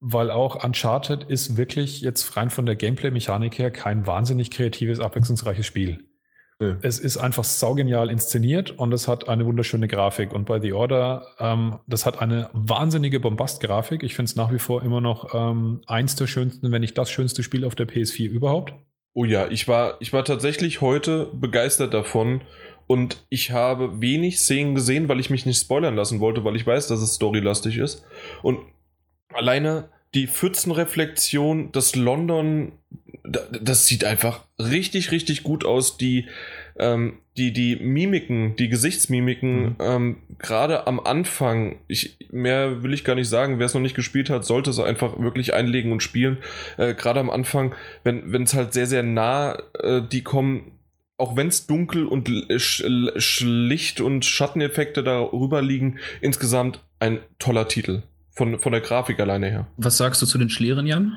weil auch Uncharted ist wirklich jetzt rein von der Gameplay-Mechanik her kein wahnsinnig kreatives, abwechslungsreiches Spiel. Ja. Es ist einfach saugenial inszeniert und es hat eine wunderschöne Grafik. Und bei The Order, ähm, das hat eine wahnsinnige Bombast-Grafik. Ich finde es nach wie vor immer noch ähm, eins der schönsten, wenn nicht das schönste Spiel auf der PS4 überhaupt. Oh ja, ich war, ich war tatsächlich heute begeistert davon, Und ich habe wenig Szenen gesehen, weil ich mich nicht spoilern lassen wollte, weil ich weiß, dass es storylastig ist. Und alleine die Pfützenreflexion, das London, das sieht einfach richtig, richtig gut aus. Die, ähm, die, die Mimiken, die Gesichtsmimiken, mhm. ähm, gerade am Anfang, ich, mehr will ich gar nicht sagen, wer es noch nicht gespielt hat, sollte es einfach wirklich einlegen und spielen. Äh, gerade am Anfang, wenn es halt sehr, sehr nah, äh, die kommen, auch wenn es dunkel und sch schlicht und Schatteneffekte darüber liegen, insgesamt ein toller Titel. Von, von der Grafik alleine her. Was sagst du zu den Schlieren, Jan?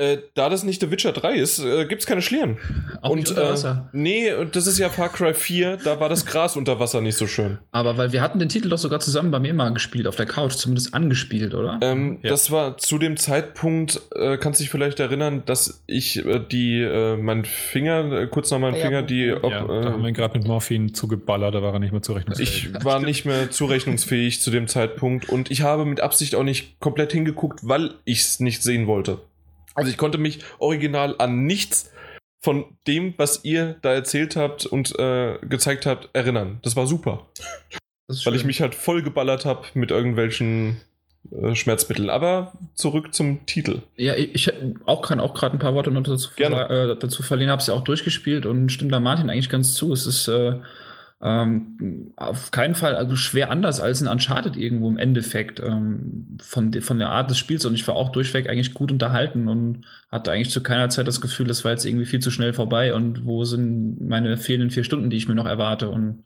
Äh, da das nicht The Witcher 3 ist, äh, gibt es keine Schlieren. Auch und, nicht unter Wasser. Äh, nee, das ist ja Far Cry 4, da war das Gras unter Wasser nicht so schön. Aber weil wir hatten den Titel doch sogar zusammen bei mir mal gespielt, auf der Couch, zumindest angespielt, oder? Ähm, ja. Das war zu dem Zeitpunkt, äh, kannst dich vielleicht erinnern, dass ich äh, die, äh, mein Finger, äh, kurz nach meinem ja, Finger, die. Ob, ja, da haben wir gerade mit Morphin zugeballert, da war er nicht mehr zurechnungsfähig. Ich war nicht mehr zurechnungsfähig zu dem Zeitpunkt und ich habe mit Absicht auch nicht komplett hingeguckt, weil ich es nicht sehen wollte. Also ich konnte mich original an nichts von dem, was ihr da erzählt habt und äh, gezeigt habt, erinnern. Das war super. Das Weil ich mich halt voll geballert habe mit irgendwelchen äh, Schmerzmitteln. Aber zurück zum Titel. Ja, ich auch kann auch gerade ein paar Worte noch dazu, äh, dazu verlieren. Habe es ja auch durchgespielt und stimmt da Martin eigentlich ganz zu. Es ist äh, ähm, auf keinen Fall also schwer anders als ein Uncharted irgendwo im Endeffekt ähm, von, von der Art des Spiels und ich war auch durchweg eigentlich gut unterhalten und hatte eigentlich zu keiner Zeit das Gefühl, das war jetzt irgendwie viel zu schnell vorbei und wo sind meine fehlenden vier Stunden, die ich mir noch erwarte und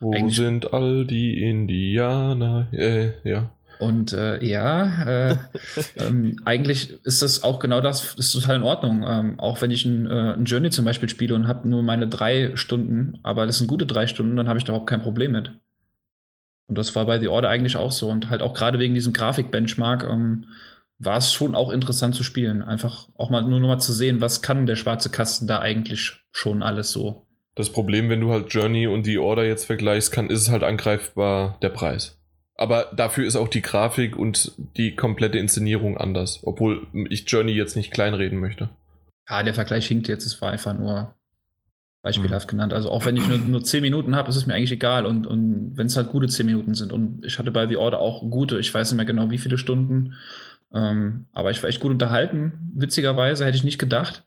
wo sind all die Indianer? Äh, ja. Und äh, ja, äh, *laughs* ähm, eigentlich ist das auch genau das, ist total in Ordnung. Ähm, auch wenn ich ein, äh, ein, Journey zum Beispiel spiele und habe nur meine drei Stunden, aber das sind gute drei Stunden, dann habe ich da überhaupt kein Problem mit. Und das war bei The Order eigentlich auch so. Und halt auch gerade wegen diesem Grafik-Benchmark ähm, war es schon auch interessant zu spielen. Einfach auch mal nur noch mal zu sehen, was kann der schwarze Kasten da eigentlich schon alles so. Das Problem, wenn du halt Journey und The Order jetzt vergleichst, kann, ist es halt angreifbar der Preis. Aber dafür ist auch die Grafik und die komplette Inszenierung anders. Obwohl ich Journey jetzt nicht kleinreden möchte. Ja, der Vergleich hinkt jetzt. Es war einfach nur beispielhaft mhm. genannt. Also auch wenn ich nur, nur 10 Minuten habe, ist es mir eigentlich egal. Und, und wenn es halt gute 10 Minuten sind. Und ich hatte bei The Order auch gute, ich weiß nicht mehr genau wie viele Stunden. Ähm, aber ich war echt gut unterhalten. Witzigerweise hätte ich nicht gedacht.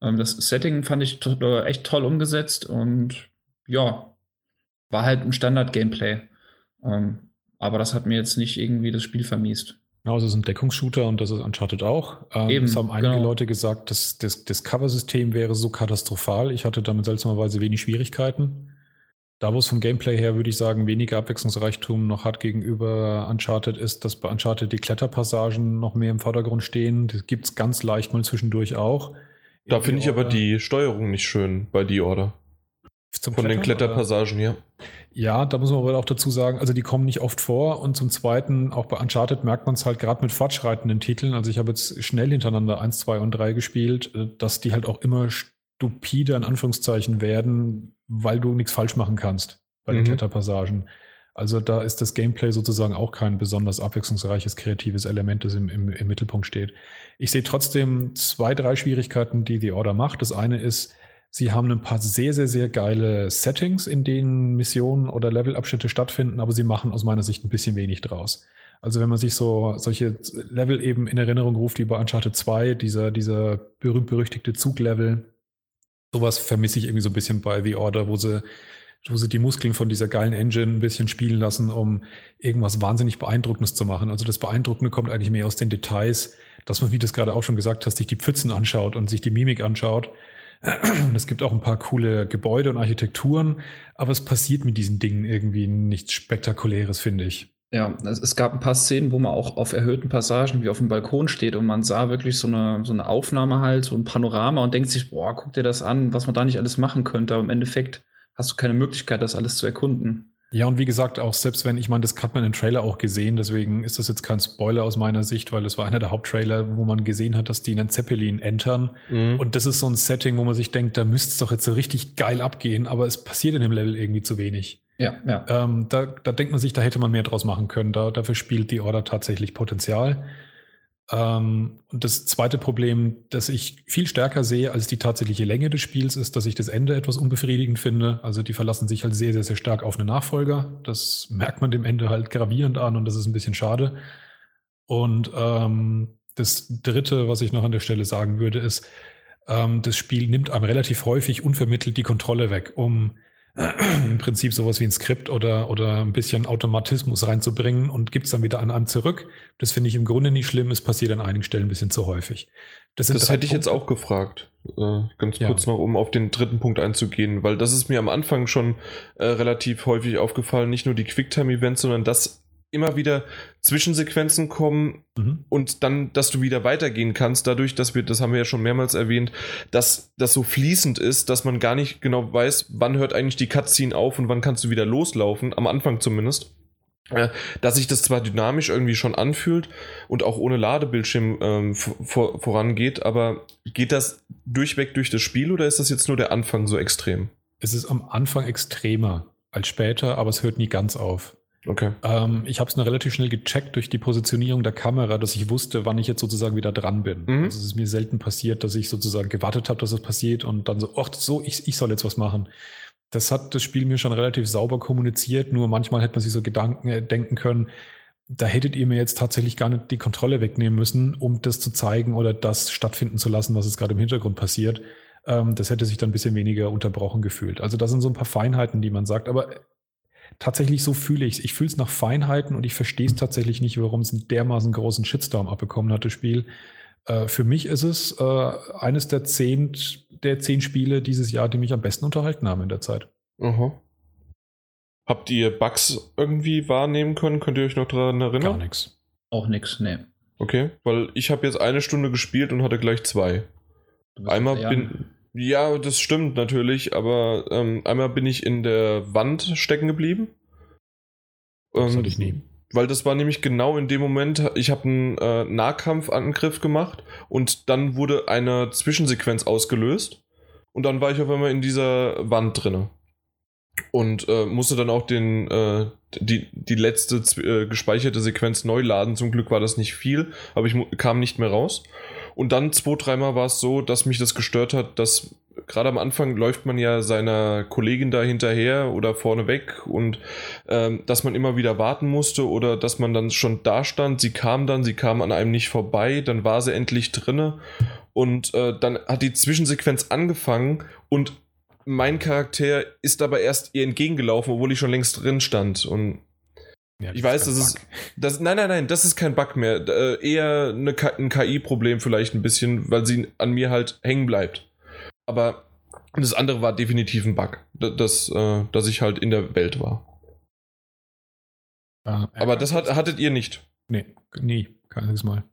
Ähm, das Setting fand ich to äh, echt toll umgesetzt. Und ja, war halt ein Standard-Gameplay. Ähm, aber das hat mir jetzt nicht irgendwie das Spiel vermiest. Genau, es ist ein Deckungsshooter und das ist Uncharted auch. Ähm, Eben, es haben einige genau. Leute gesagt, dass das, das Cover-System wäre so katastrophal. Ich hatte damit seltsamerweise wenig Schwierigkeiten. Da, wo es vom Gameplay her, würde ich sagen, weniger Abwechslungsreichtum noch hat gegenüber Uncharted, ist, dass bei Uncharted die Kletterpassagen noch mehr im Vordergrund stehen. Das gibt es ganz leicht mal zwischendurch auch. Da finde ich aber die Steuerung nicht schön bei The Order. Zum Von Klettern, den Kletterpassagen, ja. Ja, da muss man aber auch dazu sagen, also die kommen nicht oft vor und zum Zweiten, auch bei Uncharted merkt man es halt gerade mit fortschreitenden Titeln. Also ich habe jetzt schnell hintereinander 1, 2 und 3 gespielt, äh, dass die halt auch immer stupider in Anführungszeichen werden, weil du nichts falsch machen kannst bei den mhm. Kletterpassagen. Also da ist das Gameplay sozusagen auch kein besonders abwechslungsreiches, kreatives Element, das im, im, im Mittelpunkt steht. Ich sehe trotzdem zwei, drei Schwierigkeiten, die The Order macht. Das eine ist, Sie haben ein paar sehr, sehr, sehr geile Settings, in denen Missionen oder Levelabschnitte stattfinden, aber sie machen aus meiner Sicht ein bisschen wenig draus. Also wenn man sich so solche Level eben in Erinnerung ruft, wie bei Uncharted 2, dieser, dieser berühmt-berüchtigte Zuglevel, sowas vermisse ich irgendwie so ein bisschen bei The Order, wo sie, wo sie die Muskeln von dieser geilen Engine ein bisschen spielen lassen, um irgendwas wahnsinnig Beeindruckendes zu machen. Also das Beeindruckende kommt eigentlich mehr aus den Details, dass man, wie du es gerade auch schon gesagt hast, sich die Pfützen anschaut und sich die Mimik anschaut es gibt auch ein paar coole Gebäude und Architekturen, aber es passiert mit diesen Dingen irgendwie nichts Spektakuläres, finde ich. Ja, es gab ein paar Szenen, wo man auch auf erhöhten Passagen wie auf dem Balkon steht und man sah wirklich so eine, so eine Aufnahme halt, so ein Panorama und denkt sich, boah, guck dir das an, was man da nicht alles machen könnte. Aber im Endeffekt hast du keine Möglichkeit, das alles zu erkunden. Ja, und wie gesagt, auch selbst wenn, ich meine, das hat man im Trailer auch gesehen, deswegen ist das jetzt kein Spoiler aus meiner Sicht, weil das war einer der Haupttrailer, wo man gesehen hat, dass die einen Zeppelin entern. Mhm. Und das ist so ein Setting, wo man sich denkt, da müsste es doch jetzt so richtig geil abgehen, aber es passiert in dem Level irgendwie zu wenig. Ja, ja. Ähm, da, da denkt man sich, da hätte man mehr draus machen können. Da, dafür spielt die Order tatsächlich Potenzial. Ähm, und das zweite Problem, das ich viel stärker sehe als die tatsächliche Länge des Spiels, ist, dass ich das Ende etwas unbefriedigend finde. Also die verlassen sich halt sehr, sehr, sehr stark auf einen Nachfolger. Das merkt man dem Ende halt gravierend an und das ist ein bisschen schade. Und ähm, das dritte, was ich noch an der Stelle sagen würde, ist, ähm, das Spiel nimmt einem relativ häufig unvermittelt die Kontrolle weg, um *clears throat* im Prinzip sowas wie ein Skript oder, oder ein bisschen Automatismus reinzubringen und gibt es dann wieder an einem zurück. Das finde ich im Grunde nicht schlimm, es passiert an einigen Stellen ein bisschen zu häufig. Das, das hätte ich jetzt auch gefragt, äh, ganz ja. kurz noch, um auf den dritten Punkt einzugehen, weil das ist mir am Anfang schon äh, relativ häufig aufgefallen, nicht nur die Quicktime-Events, sondern das immer wieder Zwischensequenzen kommen mhm. und dann, dass du wieder weitergehen kannst, dadurch, dass wir, das haben wir ja schon mehrmals erwähnt, dass das so fließend ist, dass man gar nicht genau weiß, wann hört eigentlich die Cutscene auf und wann kannst du wieder loslaufen, am Anfang zumindest. Äh, dass sich das zwar dynamisch irgendwie schon anfühlt und auch ohne Ladebildschirm ähm, vor, vorangeht, aber geht das durchweg durch das Spiel oder ist das jetzt nur der Anfang so extrem? Es ist am Anfang extremer als später, aber es hört nie ganz auf. Okay. Ähm, ich habe es nur relativ schnell gecheckt durch die Positionierung der Kamera, dass ich wusste, wann ich jetzt sozusagen wieder dran bin. Mhm. Also es ist mir selten passiert, dass ich sozusagen gewartet habe, dass das passiert und dann so, ach so, ich, ich soll jetzt was machen. Das hat das Spiel mir schon relativ sauber kommuniziert, nur manchmal hätte man sich so Gedanken äh, denken können, da hättet ihr mir jetzt tatsächlich gar nicht die Kontrolle wegnehmen müssen, um das zu zeigen oder das stattfinden zu lassen, was jetzt gerade im Hintergrund passiert. Ähm, das hätte sich dann ein bisschen weniger unterbrochen gefühlt. Also das sind so ein paar Feinheiten, die man sagt. Aber tatsächlich so fühle ich es. Ich fühle es nach Feinheiten und ich verstehe es tatsächlich nicht, warum es einen dermaßen großen Shitstorm abbekommen hat, das Spiel. Äh, für mich ist es äh, eines der zehn, der zehn Spiele dieses Jahr, die mich am besten unterhalten haben in der Zeit. Aha. Habt ihr Bugs irgendwie wahrnehmen können? Könnt ihr euch noch daran erinnern? Gar nichts. Auch nichts, nee. Okay, weil ich habe jetzt eine Stunde gespielt und hatte gleich zwei. Einmal bin, ja, das stimmt natürlich, aber ähm, einmal bin ich in der Wand stecken geblieben. Das ähm, hatte ich nie. Weil das war nämlich genau in dem Moment, ich habe einen äh, Nahkampfangriff gemacht und dann wurde eine Zwischensequenz ausgelöst und dann war ich auf einmal in dieser Wand drinne und äh, musste dann auch den äh, die, die letzte äh, gespeicherte Sequenz neu laden. Zum Glück war das nicht viel, aber ich kam nicht mehr raus. Und dann zwei, dreimal war es so, dass mich das gestört hat, dass gerade am Anfang läuft man ja seiner Kollegin da hinterher oder vorne weg und ähm, dass man immer wieder warten musste oder dass man dann schon da stand. Sie kam dann, sie kam an einem nicht vorbei, dann war sie endlich drinne und äh, dann hat die Zwischensequenz angefangen und mein Charakter ist aber erst ihr entgegengelaufen, obwohl ich schon längst drin stand und ja, ich weiß, das ist. Das, nein, nein, nein, das ist kein Bug mehr. Äh, eher eine, ein KI-Problem vielleicht ein bisschen, weil sie an mir halt hängen bleibt. Aber das andere war definitiv ein Bug, dass, äh, dass ich halt in der Welt war. Ah, Aber das hat, hattet ihr nicht? Nee, nie. Keines Mal.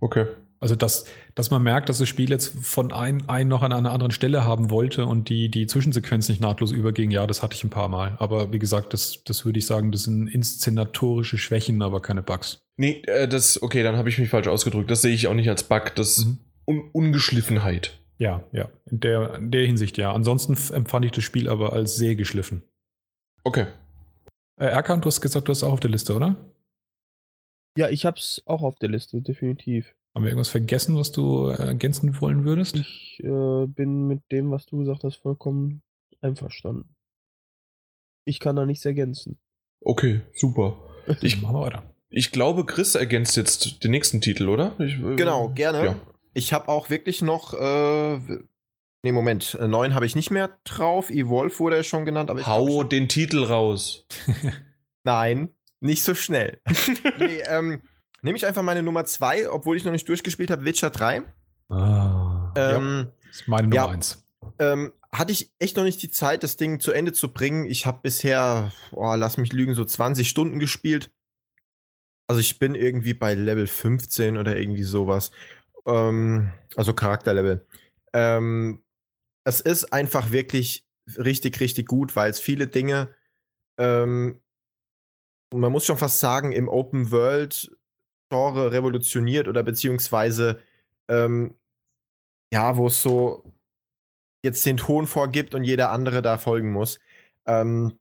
Okay. Also, dass, dass man merkt, dass das Spiel jetzt von einem ein noch an einer anderen Stelle haben wollte und die, die Zwischensequenz nicht nahtlos überging, ja, das hatte ich ein paar Mal. Aber wie gesagt, das, das würde ich sagen, das sind inszenatorische Schwächen, aber keine Bugs. Nee, äh, das, okay, dann habe ich mich falsch ausgedrückt. Das sehe ich auch nicht als Bug, das ist mhm. Un Ungeschliffenheit. Ja, ja, in der, in der Hinsicht ja. Ansonsten empfand ich das Spiel aber als sehr geschliffen. Okay. Äh, Erkan, du hast gesagt, du hast auch auf der Liste, oder? Ja, ich hab's auch auf der Liste, definitiv. Haben wir irgendwas vergessen, was du äh, ergänzen wollen würdest? Ich äh, bin mit dem, was du gesagt hast, vollkommen einverstanden. Ich kann da nichts ergänzen. Okay, super. Ich, Machen wir weiter. Ich glaube, Chris ergänzt jetzt den nächsten Titel, oder? Ich, äh, genau, gerne. Ja. Ich habe auch wirklich noch. Äh, nee, Moment. Äh, neun habe ich nicht mehr drauf. Evolve wurde ja schon genannt. Aber Hau den Titel raus. *laughs* Nein, nicht so schnell. *laughs* nee, ähm Nehme ich einfach meine Nummer 2, obwohl ich noch nicht durchgespielt habe, Witcher 3. Ah, ähm, ja, ist meine Nummer 1. Ja, ähm, hatte ich echt noch nicht die Zeit, das Ding zu Ende zu bringen. Ich habe bisher, oh, lass mich lügen, so 20 Stunden gespielt. Also ich bin irgendwie bei Level 15 oder irgendwie sowas. Ähm, also Charakterlevel. Ähm, es ist einfach wirklich richtig, richtig gut, weil es viele Dinge, ähm, man muss schon fast sagen, im Open World Genre revolutioniert oder beziehungsweise ähm, ja, wo es so jetzt den Ton vorgibt und jeder andere da folgen muss. Ähm,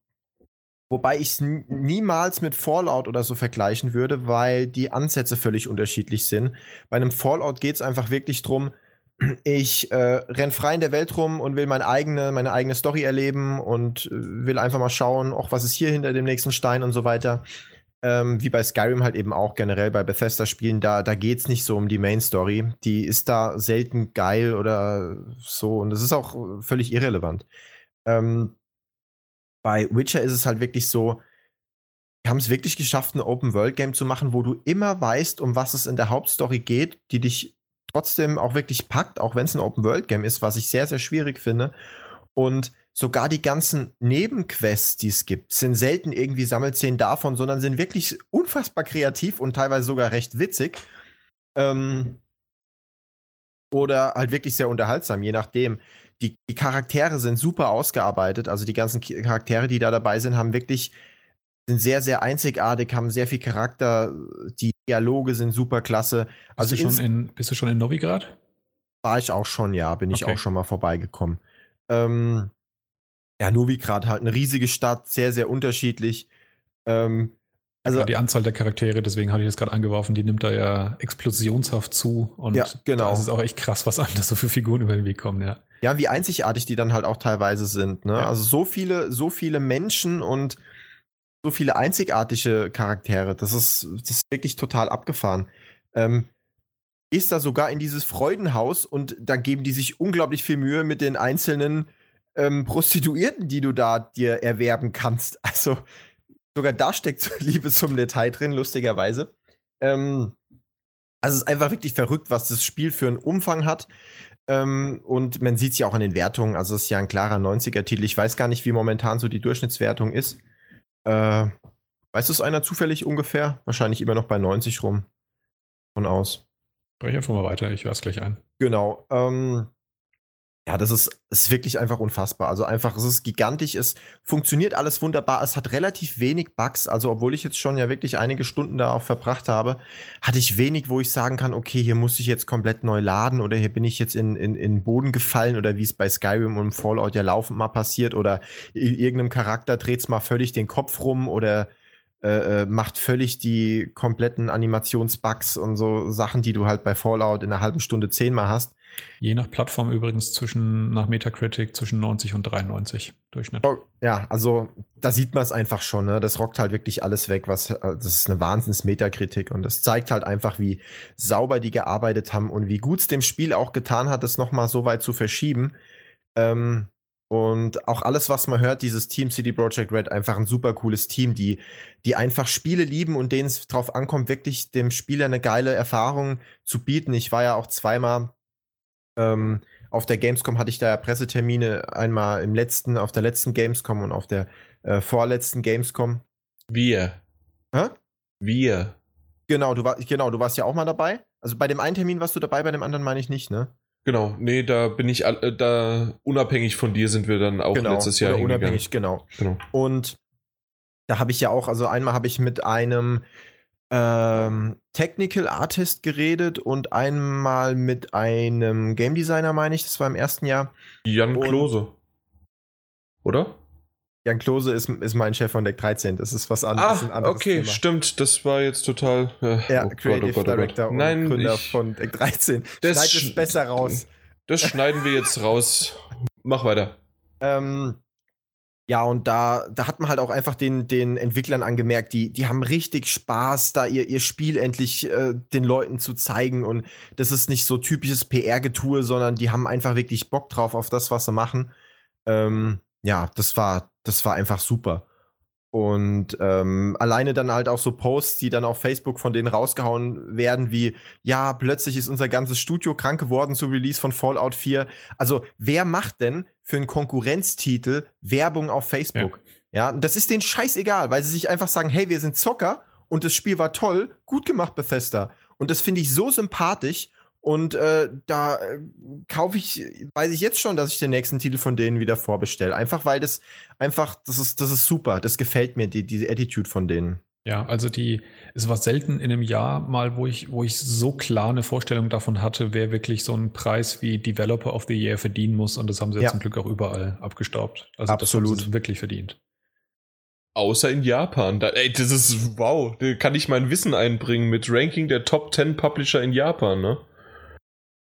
Wobei ich es niemals mit Fallout oder so vergleichen würde, weil die Ansätze völlig unterschiedlich sind. Bei einem Fallout geht es einfach wirklich darum, ich äh, renn frei in der Welt rum und will meine eigene, meine eigene Story erleben und äh, will einfach mal schauen, auch was ist hier hinter dem nächsten Stein und so weiter. Ähm, wie bei Skyrim halt eben auch generell bei Bethesda-Spielen, da, da geht es nicht so um die Main-Story. Die ist da selten geil oder so und das ist auch völlig irrelevant. Ähm, bei Witcher ist es halt wirklich so, wir haben es wirklich geschafft, ein Open-World-Game zu machen, wo du immer weißt, um was es in der Hauptstory geht, die dich trotzdem auch wirklich packt, auch wenn es ein Open-World-Game ist, was ich sehr, sehr schwierig finde. Und sogar die ganzen Nebenquests, die es gibt, sind selten irgendwie Sammelszenen davon, sondern sind wirklich unfassbar kreativ und teilweise sogar recht witzig. Ähm, oder halt wirklich sehr unterhaltsam, je nachdem die, die Charaktere sind super ausgearbeitet. Also die ganzen Charaktere, die da dabei sind, haben wirklich sind sehr, sehr einzigartig, haben sehr viel Charakter. Die Dialoge sind super klasse. Also bist, du schon in, bist du schon in Novigrad? War ich auch schon, ja, bin ich okay. auch schon mal vorbeigekommen. Ähm, ja, Novigrad halt eine riesige Stadt, sehr, sehr unterschiedlich. Ähm, also ja, die Anzahl der Charaktere, deswegen hatte ich das gerade angeworfen, die nimmt da ja explosionshaft zu. Und ja, genau. Das ist auch echt krass, was einem *laughs* da so viele Figuren über den Weg kommen, ja. Ja, wie einzigartig die dann halt auch teilweise sind. Ne? Ja. Also so viele, so viele Menschen und so viele einzigartige Charaktere. Das ist, das ist wirklich total abgefahren. Ähm, ist da sogar in dieses Freudenhaus und da geben die sich unglaublich viel Mühe mit den einzelnen ähm, Prostituierten, die du da dir erwerben kannst. *laughs* Also sogar da steckt Liebe zum Detail drin, lustigerweise. Ähm, also es ist einfach wirklich verrückt, was das Spiel für einen Umfang hat. Ähm, und man sieht es ja auch an den Wertungen. Also es ist ja ein klarer 90er-Titel. Ich weiß gar nicht, wie momentan so die Durchschnittswertung ist. Äh, weiß es einer zufällig ungefähr? Wahrscheinlich immer noch bei 90 rum. Von aus. Sprich einfach mal weiter, ich höre es gleich ein. Genau. Ähm, ja, das ist, ist wirklich einfach unfassbar. Also einfach, es ist gigantisch, es funktioniert alles wunderbar, es hat relativ wenig Bugs. Also, obwohl ich jetzt schon ja wirklich einige Stunden da auch verbracht habe, hatte ich wenig, wo ich sagen kann, okay, hier muss ich jetzt komplett neu laden oder hier bin ich jetzt in, in, in den Boden gefallen oder wie es bei Skyrim und Fallout ja laufend mal passiert oder irgendeinem Charakter dreht es mal völlig den Kopf rum oder äh, äh, macht völlig die kompletten Animationsbugs und so Sachen, die du halt bei Fallout in einer halben Stunde zehnmal hast. Je nach Plattform übrigens zwischen, nach Metacritic, zwischen 90 und 93 Durchschnitt. Oh, ja, also da sieht man es einfach schon, ne? Das rockt halt wirklich alles weg, was, äh, das ist eine Wahnsinns-Metakritik und das zeigt halt einfach, wie sauber die gearbeitet haben und wie gut es dem Spiel auch getan hat, das nochmal so weit zu verschieben. Ähm, und auch alles, was man hört, dieses Team City Project Red, einfach ein super cooles Team, die, die einfach Spiele lieben und denen es drauf ankommt, wirklich dem Spieler eine geile Erfahrung zu bieten. Ich war ja auch zweimal ähm, auf der Gamescom hatte ich da ja Pressetermine, einmal im letzten, auf der letzten Gamescom und auf der äh, vorletzten Gamescom. Wir. Hä? Wir. Genau, du war, genau, du warst ja auch mal dabei. Also bei dem einen Termin warst du dabei, bei dem anderen meine ich nicht, ne? Genau, nee, da bin ich äh, da unabhängig von dir sind wir dann auch genau, letztes Jahr oder unabhängig, genau. genau. Und da habe ich ja auch, also einmal habe ich mit einem ähm, Technical Artist geredet und einmal mit einem Game Designer, meine ich, das war im ersten Jahr. Jan Klose. Oder? Jan Klose ist, ist mein Chef von Deck 13. Das ist was anderes. Ah, okay, Thema. stimmt. Das war jetzt total. Äh, ja, oh Creative Gott, oh Gott, oh Director und Nein, Gründer ich, von Deck 13. Das Schneid es besser raus. Das schneiden wir jetzt raus. Mach weiter. Ähm, ja, und da, da hat man halt auch einfach den, den Entwicklern angemerkt, die, die haben richtig Spaß, da ihr, ihr Spiel endlich äh, den Leuten zu zeigen. Und das ist nicht so typisches PR-Getue, sondern die haben einfach wirklich Bock drauf auf das, was sie machen. Ähm, ja, das war, das war einfach super. Und ähm, alleine dann halt auch so Posts, die dann auf Facebook von denen rausgehauen werden, wie, ja, plötzlich ist unser ganzes Studio krank geworden zu Release von Fallout 4. Also, wer macht denn für einen Konkurrenztitel Werbung auf Facebook? Ja, ja das ist denen scheißegal, weil sie sich einfach sagen, hey, wir sind Zocker und das Spiel war toll, gut gemacht, Bethesda. Und das finde ich so sympathisch und äh, da äh, kaufe ich, weiß ich jetzt schon, dass ich den nächsten Titel von denen wieder vorbestelle. Einfach weil das einfach, das ist, das ist super. Das gefällt mir, die, diese Attitude von denen. Ja, also die, es war selten in einem Jahr mal, wo ich, wo ich so klar eine Vorstellung davon hatte, wer wirklich so einen Preis wie Developer of the Year verdienen muss. Und das haben sie ja. zum Glück auch überall abgestaubt. Also Absolut. das haben sie wirklich verdient. Außer in Japan. Da, ey, das ist wow. Da kann ich mein Wissen einbringen mit Ranking der Top 10 Publisher in Japan, ne?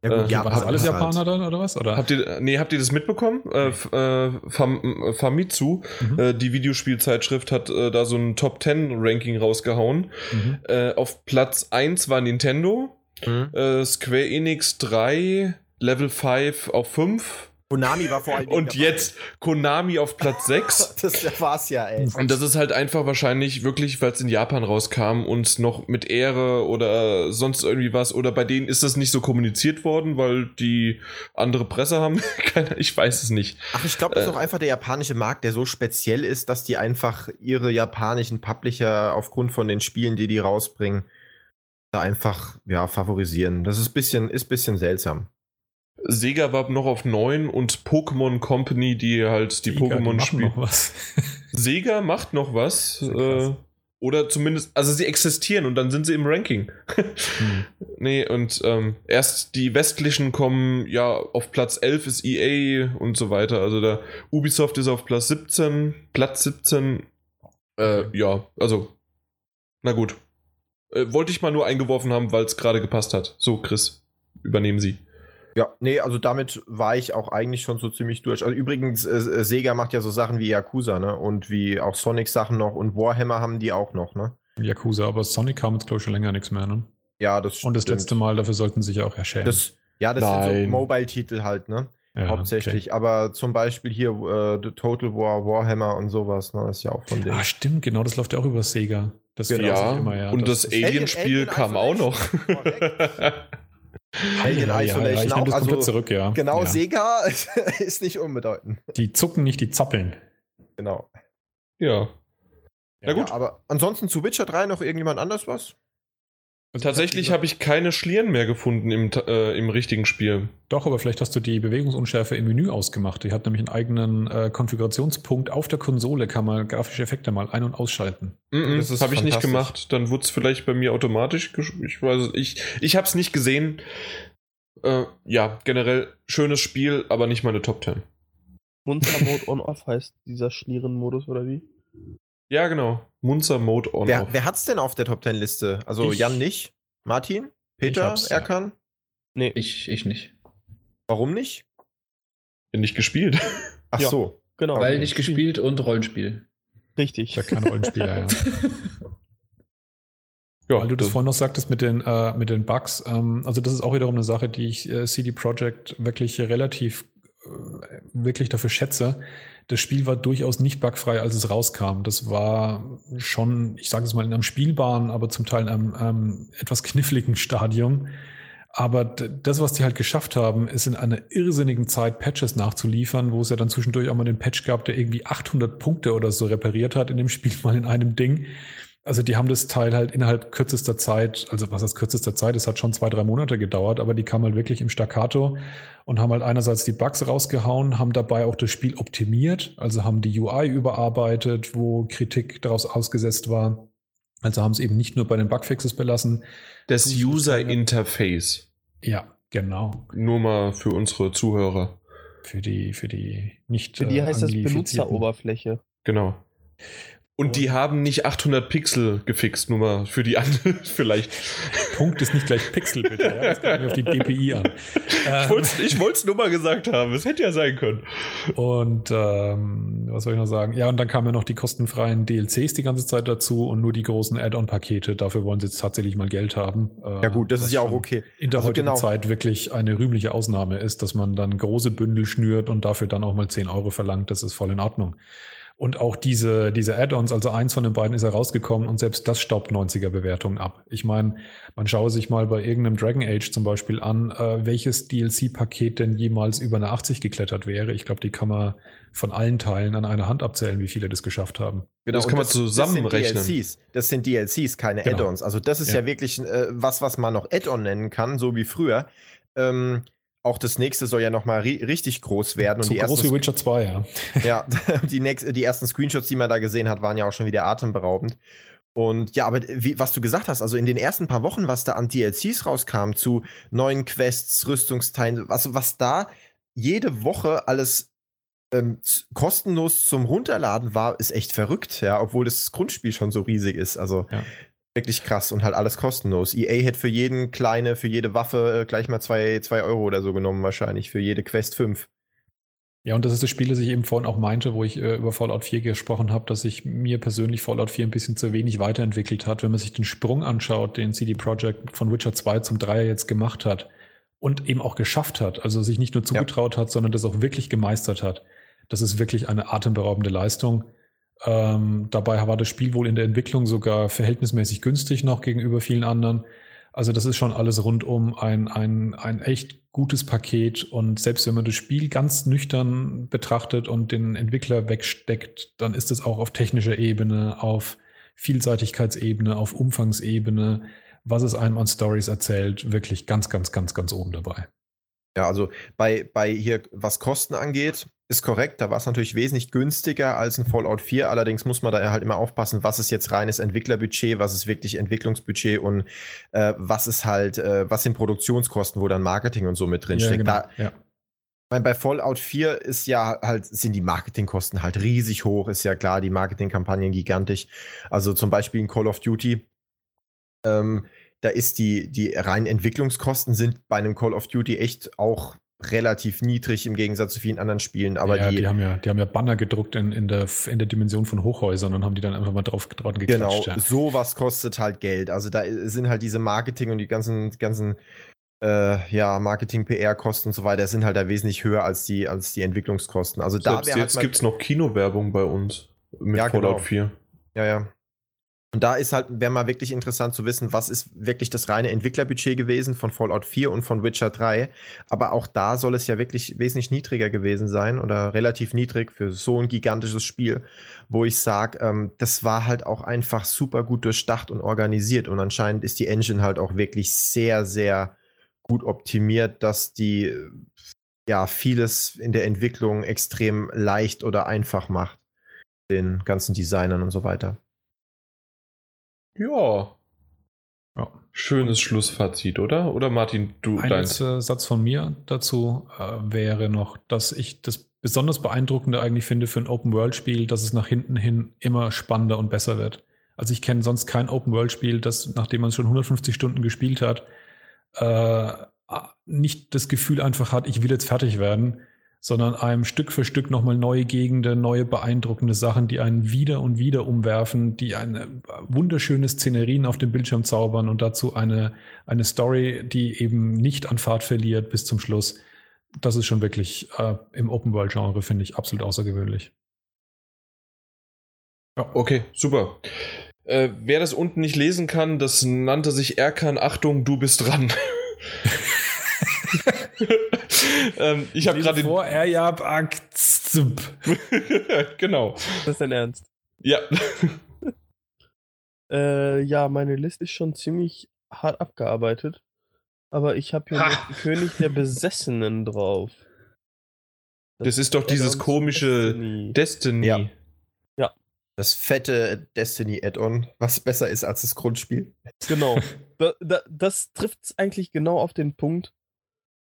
Ja, gut, äh, Japan war das alles halt. Japaner dann oder was? Oder? Habt ihr, nee, habt ihr das mitbekommen? Äh, äh, Fam, Famitsu, mhm. äh, die Videospielzeitschrift, hat äh, da so ein Top 10 Ranking rausgehauen. Mhm. Äh, auf Platz 1 war Nintendo, mhm. äh, Square Enix 3, Level 5 auf 5, Konami war vor allem. Und jetzt Konami auf Platz 6. *laughs* das war's ja, ey. Und das ist halt einfach wahrscheinlich wirklich, weil es in Japan rauskam und noch mit Ehre oder sonst irgendwie was. Oder bei denen ist das nicht so kommuniziert worden, weil die andere Presse haben. *laughs* Keine, ich weiß es nicht. Ach, ich glaube, das ist äh, auch einfach der japanische Markt, der so speziell ist, dass die einfach ihre japanischen Publisher aufgrund von den Spielen, die die rausbringen, da einfach ja favorisieren. Das ist bisschen, ist bisschen seltsam. Sega war noch auf 9 und Pokémon Company, die halt die Pokémon spielen. *laughs* Sega macht noch was. Äh, oder zumindest, also sie existieren und dann sind sie im Ranking. hm. *laughs* Nee, und ähm, erst die westlichen kommen, ja, auf Platz 11 ist EA und so weiter. Also da Ubisoft ist auf Platz 17, Platz 17. Äh, ja, also, na gut. Äh, wollte ich mal nur eingeworfen haben, weil es gerade gepasst hat. So, Chris, übernehmen Sie. Ja, nee, also damit war ich auch eigentlich schon so ziemlich durch. Also übrigens, äh, äh, Sega macht ja so Sachen wie Yakuza, ne? Und wie auch Sonic-Sachen noch und Warhammer haben die auch noch, ne? Yakuza, aber Sonic kam jetzt, glaube ich, schon länger nichts mehr, ne? Ja, das Und das stimmt. letzte Mal, dafür sollten sie sich auch erscheren. Das, ja, das Nein. sind so Mobile-Titel halt, ne? Ja, Hauptsächlich. Okay. Aber zum Beispiel hier äh, Total War, Warhammer und sowas, ne? Ist ja auch von denen. Ah, stimmt, genau, das läuft ja auch über Sega. Das ja, immer, ja. Und das, das Alien-Spiel kam auch noch. *laughs* Alien ja, Isolation ja, auch. Also, zurück, ja. Genau, ja. Sega *laughs* ist nicht unbedeutend. Die zucken nicht, die zappeln. Genau. Ja. Na gut. aber ansonsten zu Witcher 3 noch irgendjemand anders was? Also Tatsächlich habe ich keine Schlieren mehr gefunden im, äh, im richtigen Spiel. Doch, aber vielleicht hast du die Bewegungsunschärfe im Menü ausgemacht. Die hat nämlich einen eigenen äh, Konfigurationspunkt auf der Konsole, kann man grafische Effekte mal ein- und ausschalten. Mm -mm, das habe ich nicht gemacht. Dann wurde es vielleicht bei mir automatisch. Ich weiß ich, ich habe es nicht gesehen. Äh, ja, generell schönes Spiel, aber nicht meine Top 10. Munster Mode On-Off heißt dieser Schlieren-Modus oder wie? Ja, genau. Munzer Mode on. Wer, wer hat's denn auf der Top 10 Liste? Also ich, Jan nicht? Martin? Peter? Erkan? Nee. Ich, ich nicht. Warum nicht? Nicht gespielt. Ach ja, so. Genau. Weil nicht gespielt und Rollenspiel. Richtig. Ich ja kein Rollenspieler, ja. *laughs* ja. Weil du das, das vorhin noch sagtest mit den, äh, mit den Bugs. Ähm, also das ist auch wiederum eine Sache, die ich äh, CD Projekt wirklich relativ äh, wirklich dafür schätze das Spiel war durchaus nicht bugfrei, als es rauskam. Das war schon, ich sage es mal, in einem spielbaren, aber zum Teil in einem, einem etwas kniffligen Stadium. Aber das, was die halt geschafft haben, ist in einer irrsinnigen Zeit Patches nachzuliefern, wo es ja dann zwischendurch auch mal den Patch gab, der irgendwie 800 Punkte oder so repariert hat in dem Spiel *laughs* mal in einem Ding. Also die haben das Teil halt innerhalb kürzester Zeit, also was heißt kürzester Zeit, es hat schon zwei, drei Monate gedauert, aber die kamen halt wirklich im Staccato und haben halt einerseits die Bugs rausgehauen, haben dabei auch das Spiel optimiert, also haben die UI überarbeitet, wo Kritik daraus ausgesetzt war. Also haben es eben nicht nur bei den Bugfixes belassen. Das User Interface. Ja, genau. Nur mal für unsere Zuhörer. Für die, für die nicht. Für die äh, heißt das Benutzeroberfläche. Genau. Und die haben nicht 800 Pixel gefixt, nur mal für die anderen *laughs* vielleicht. Punkt ist nicht gleich Pixel, bitte. Ja? Das kommt auf die DPI an. Ich wollte es nur mal gesagt haben. Es hätte ja sein können. Und ähm, was soll ich noch sagen? Ja, und dann kamen ja noch die kostenfreien DLCs die ganze Zeit dazu und nur die großen Add-on-Pakete. Dafür wollen sie jetzt tatsächlich mal Geld haben. Äh, ja gut, das ist ja auch okay. In der also heutigen genau. Zeit wirklich eine rühmliche Ausnahme ist, dass man dann große Bündel schnürt und dafür dann auch mal 10 Euro verlangt. Das ist voll in Ordnung. Und auch diese, diese Add-ons, also eins von den beiden ist herausgekommen und selbst das staubt 90er-Bewertungen ab. Ich meine, man schaue sich mal bei irgendeinem Dragon Age zum Beispiel an, äh, welches DLC-Paket denn jemals über eine 80 geklettert wäre. Ich glaube, die kann man von allen Teilen an einer Hand abzählen, wie viele das geschafft haben. Genau, das kann man zusammenrechnen. Das sind DLCs, das sind DLCs keine genau. Add-ons. Also das ist ja, ja wirklich äh, was, was man noch Add-on nennen kann, so wie früher. Ähm, auch das nächste soll ja nochmal ri richtig groß werden. So und die groß wie Witcher 2, ja. *laughs* Ja, *laughs* die, nächst, die ersten Screenshots, die man da gesehen hat, waren ja auch schon wieder atemberaubend. Und ja, aber wie, was du gesagt hast, also in den ersten paar Wochen, was da an DLCs rauskam zu neuen Quests, Rüstungsteilen, was, was da jede Woche alles ähm, kostenlos zum Runterladen war, ist echt verrückt, ja, obwohl das Grundspiel schon so riesig ist. Also Ja. Wirklich krass und halt alles kostenlos. EA hätte für jeden kleine, für jede Waffe äh, gleich mal zwei, zwei Euro oder so genommen, wahrscheinlich, für jede Quest 5. Ja, und das ist das Spiel, das ich eben vorhin auch meinte, wo ich äh, über Fallout 4 gesprochen habe, dass sich mir persönlich Fallout 4 ein bisschen zu wenig weiterentwickelt hat. Wenn man sich den Sprung anschaut, den CD Projekt von Witcher 2 zum 3 jetzt gemacht hat und eben auch geschafft hat, also sich nicht nur zugetraut hat, sondern das auch wirklich gemeistert hat. Das ist wirklich eine atemberaubende Leistung. Ähm, dabei war das Spiel wohl in der Entwicklung sogar verhältnismäßig günstig noch gegenüber vielen anderen. Also das ist schon alles rundum ein, ein, ein echt gutes Paket und selbst wenn man das Spiel ganz nüchtern betrachtet und den Entwickler wegsteckt, dann ist es auch auf technischer Ebene, auf Vielseitigkeitsebene, auf Umfangsebene, was es einem an Stories erzählt, wirklich ganz, ganz, ganz, ganz oben dabei. Ja, also bei, bei hier, was Kosten angeht, ist korrekt. Da war es natürlich wesentlich günstiger als ein Fallout 4. Allerdings muss man da halt immer aufpassen, was ist jetzt reines Entwicklerbudget, was ist wirklich Entwicklungsbudget und äh, was ist halt, äh, was sind Produktionskosten, wo dann Marketing und so mit drin steckt. Da, ja. meine, bei Fallout 4 ist ja halt, sind die Marketingkosten halt riesig hoch, ist ja klar, die Marketingkampagnen gigantisch. Also zum Beispiel in Call of Duty, ähm, da ist die, die reinen Entwicklungskosten sind bei einem Call of Duty echt auch relativ niedrig im Gegensatz zu vielen anderen Spielen. Aber ja, die, die, haben ja, die haben ja Banner gedruckt in, in, der, in der Dimension von Hochhäusern und haben die dann einfach mal drauf, drauf geklatscht. genau, ja. sowas kostet halt Geld. Also da sind halt diese Marketing und die ganzen, ganzen äh, ja, Marketing, PR-Kosten und so weiter, sind halt da wesentlich höher als die, als die Entwicklungskosten. Also da Selbst wäre jetzt halt gibt es noch Kinowerbung bei uns mit Ja, Fallout genau. 4. Ja, ja. Und da ist halt, wäre mal wirklich interessant zu wissen, was ist wirklich das reine Entwicklerbudget gewesen von Fallout 4 und von Witcher 3. Aber auch da soll es ja wirklich wesentlich niedriger gewesen sein oder relativ niedrig für so ein gigantisches Spiel, wo ich sage, ähm, das war halt auch einfach super gut durchdacht und organisiert. Und anscheinend ist die Engine halt auch wirklich sehr, sehr gut optimiert, dass die ja vieles in der Entwicklung extrem leicht oder einfach macht. Den ganzen Designern und so weiter. Ja, Ja. schönes Schlussfazit, oder? Oder Martin, du Ein letzter Satz von mir dazu äh, wäre noch, dass ich das besonders beeindruckende eigentlich finde für ein Open-World-Spiel, dass es nach hinten hin immer spannender und besser wird. Also ich kenne sonst kein Open-World-Spiel, das, nachdem man es schon 150 Stunden gespielt hat, äh, nicht das Gefühl einfach hat, ich will jetzt fertig werden, sondern einem Stück für Stück nochmal neue Gegenden, neue beeindruckende Sachen, die einen wieder und wieder umwerfen, die eine wunderschöne Szenerien auf dem Bildschirm zaubern und dazu eine, eine Story, die eben nicht an Fahrt verliert bis zum Schluss. Das ist schon wirklich äh, im Open-World-Genre, finde ich, absolut außergewöhnlich. Okay, super. Äh, wer das unten nicht lesen kann, das nannte sich Erkan. Achtung, du bist dran. *laughs* *laughs* *laughs* ähm, ich habe gerade den. vor, er ja *laughs* genau. Das ist dein Ernst. Ja. *laughs* Äh, ja, meine Liste ist schon ziemlich hart abgearbeitet. Aber ich habe hier Ha. noch den König der Besessenen drauf. Das ist doch dieses komische Destiny. Destiny. Ja. Das fette Destiny-Add-on, was besser ist als das Grundspiel. Genau. Da, da, das trifft es eigentlich genau auf den Punkt.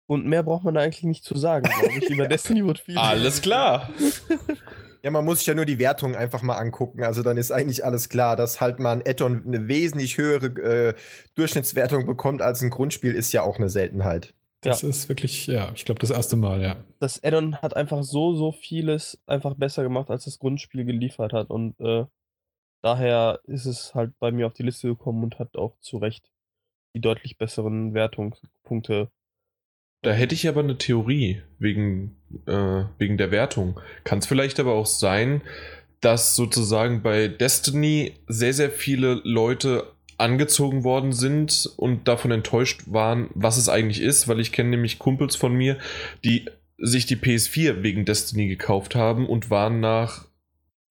Und mehr braucht man da eigentlich nicht zu sagen, glaube ich. Über *laughs* Destiny wird viel. Alles klar. *laughs* Ja, man muss sich ja nur die Wertung einfach mal angucken. Also dann ist eigentlich alles klar, dass halt mal ein Add-on eine wesentlich höhere äh, Durchschnittswertung bekommt als ein Grundspiel, ist ja auch eine Seltenheit. Das ist wirklich, ja, ich glaube, das erste Mal, ja. Das Addon hat einfach so, so vieles einfach besser gemacht, als das Grundspiel geliefert hat. Und äh, daher ist es halt bei mir auf die Liste gekommen und hat auch zu Recht die deutlich besseren Wertungspunkte. Da hätte ich aber eine Theorie wegen, äh, wegen der Wertung. Kann es vielleicht aber auch sein, dass sozusagen bei Destiny sehr, sehr viele Leute angezogen worden sind und davon enttäuscht waren, was es eigentlich ist, weil ich kenne nämlich Kumpels von mir, die sich die PS4 wegen Destiny gekauft haben und waren nach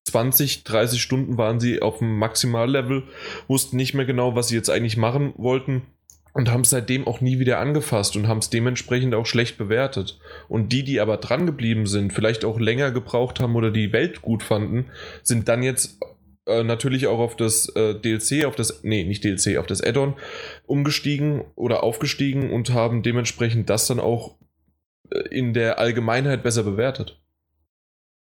20, 30 Stunden waren sie auf dem Maximallevel, wussten nicht mehr genau, was sie jetzt eigentlich machen wollten und haben es seitdem auch nie wieder angefasst und haben es dementsprechend auch schlecht bewertet. Und die, die aber dran geblieben sind, vielleicht auch länger gebraucht haben oder die Welt gut fanden, sind dann jetzt äh, natürlich auch auf das äh, DLC, auf das, nee, nicht DLC, auf das Add-on umgestiegen oder aufgestiegen und haben dementsprechend das dann auch äh, in der Allgemeinheit besser bewertet.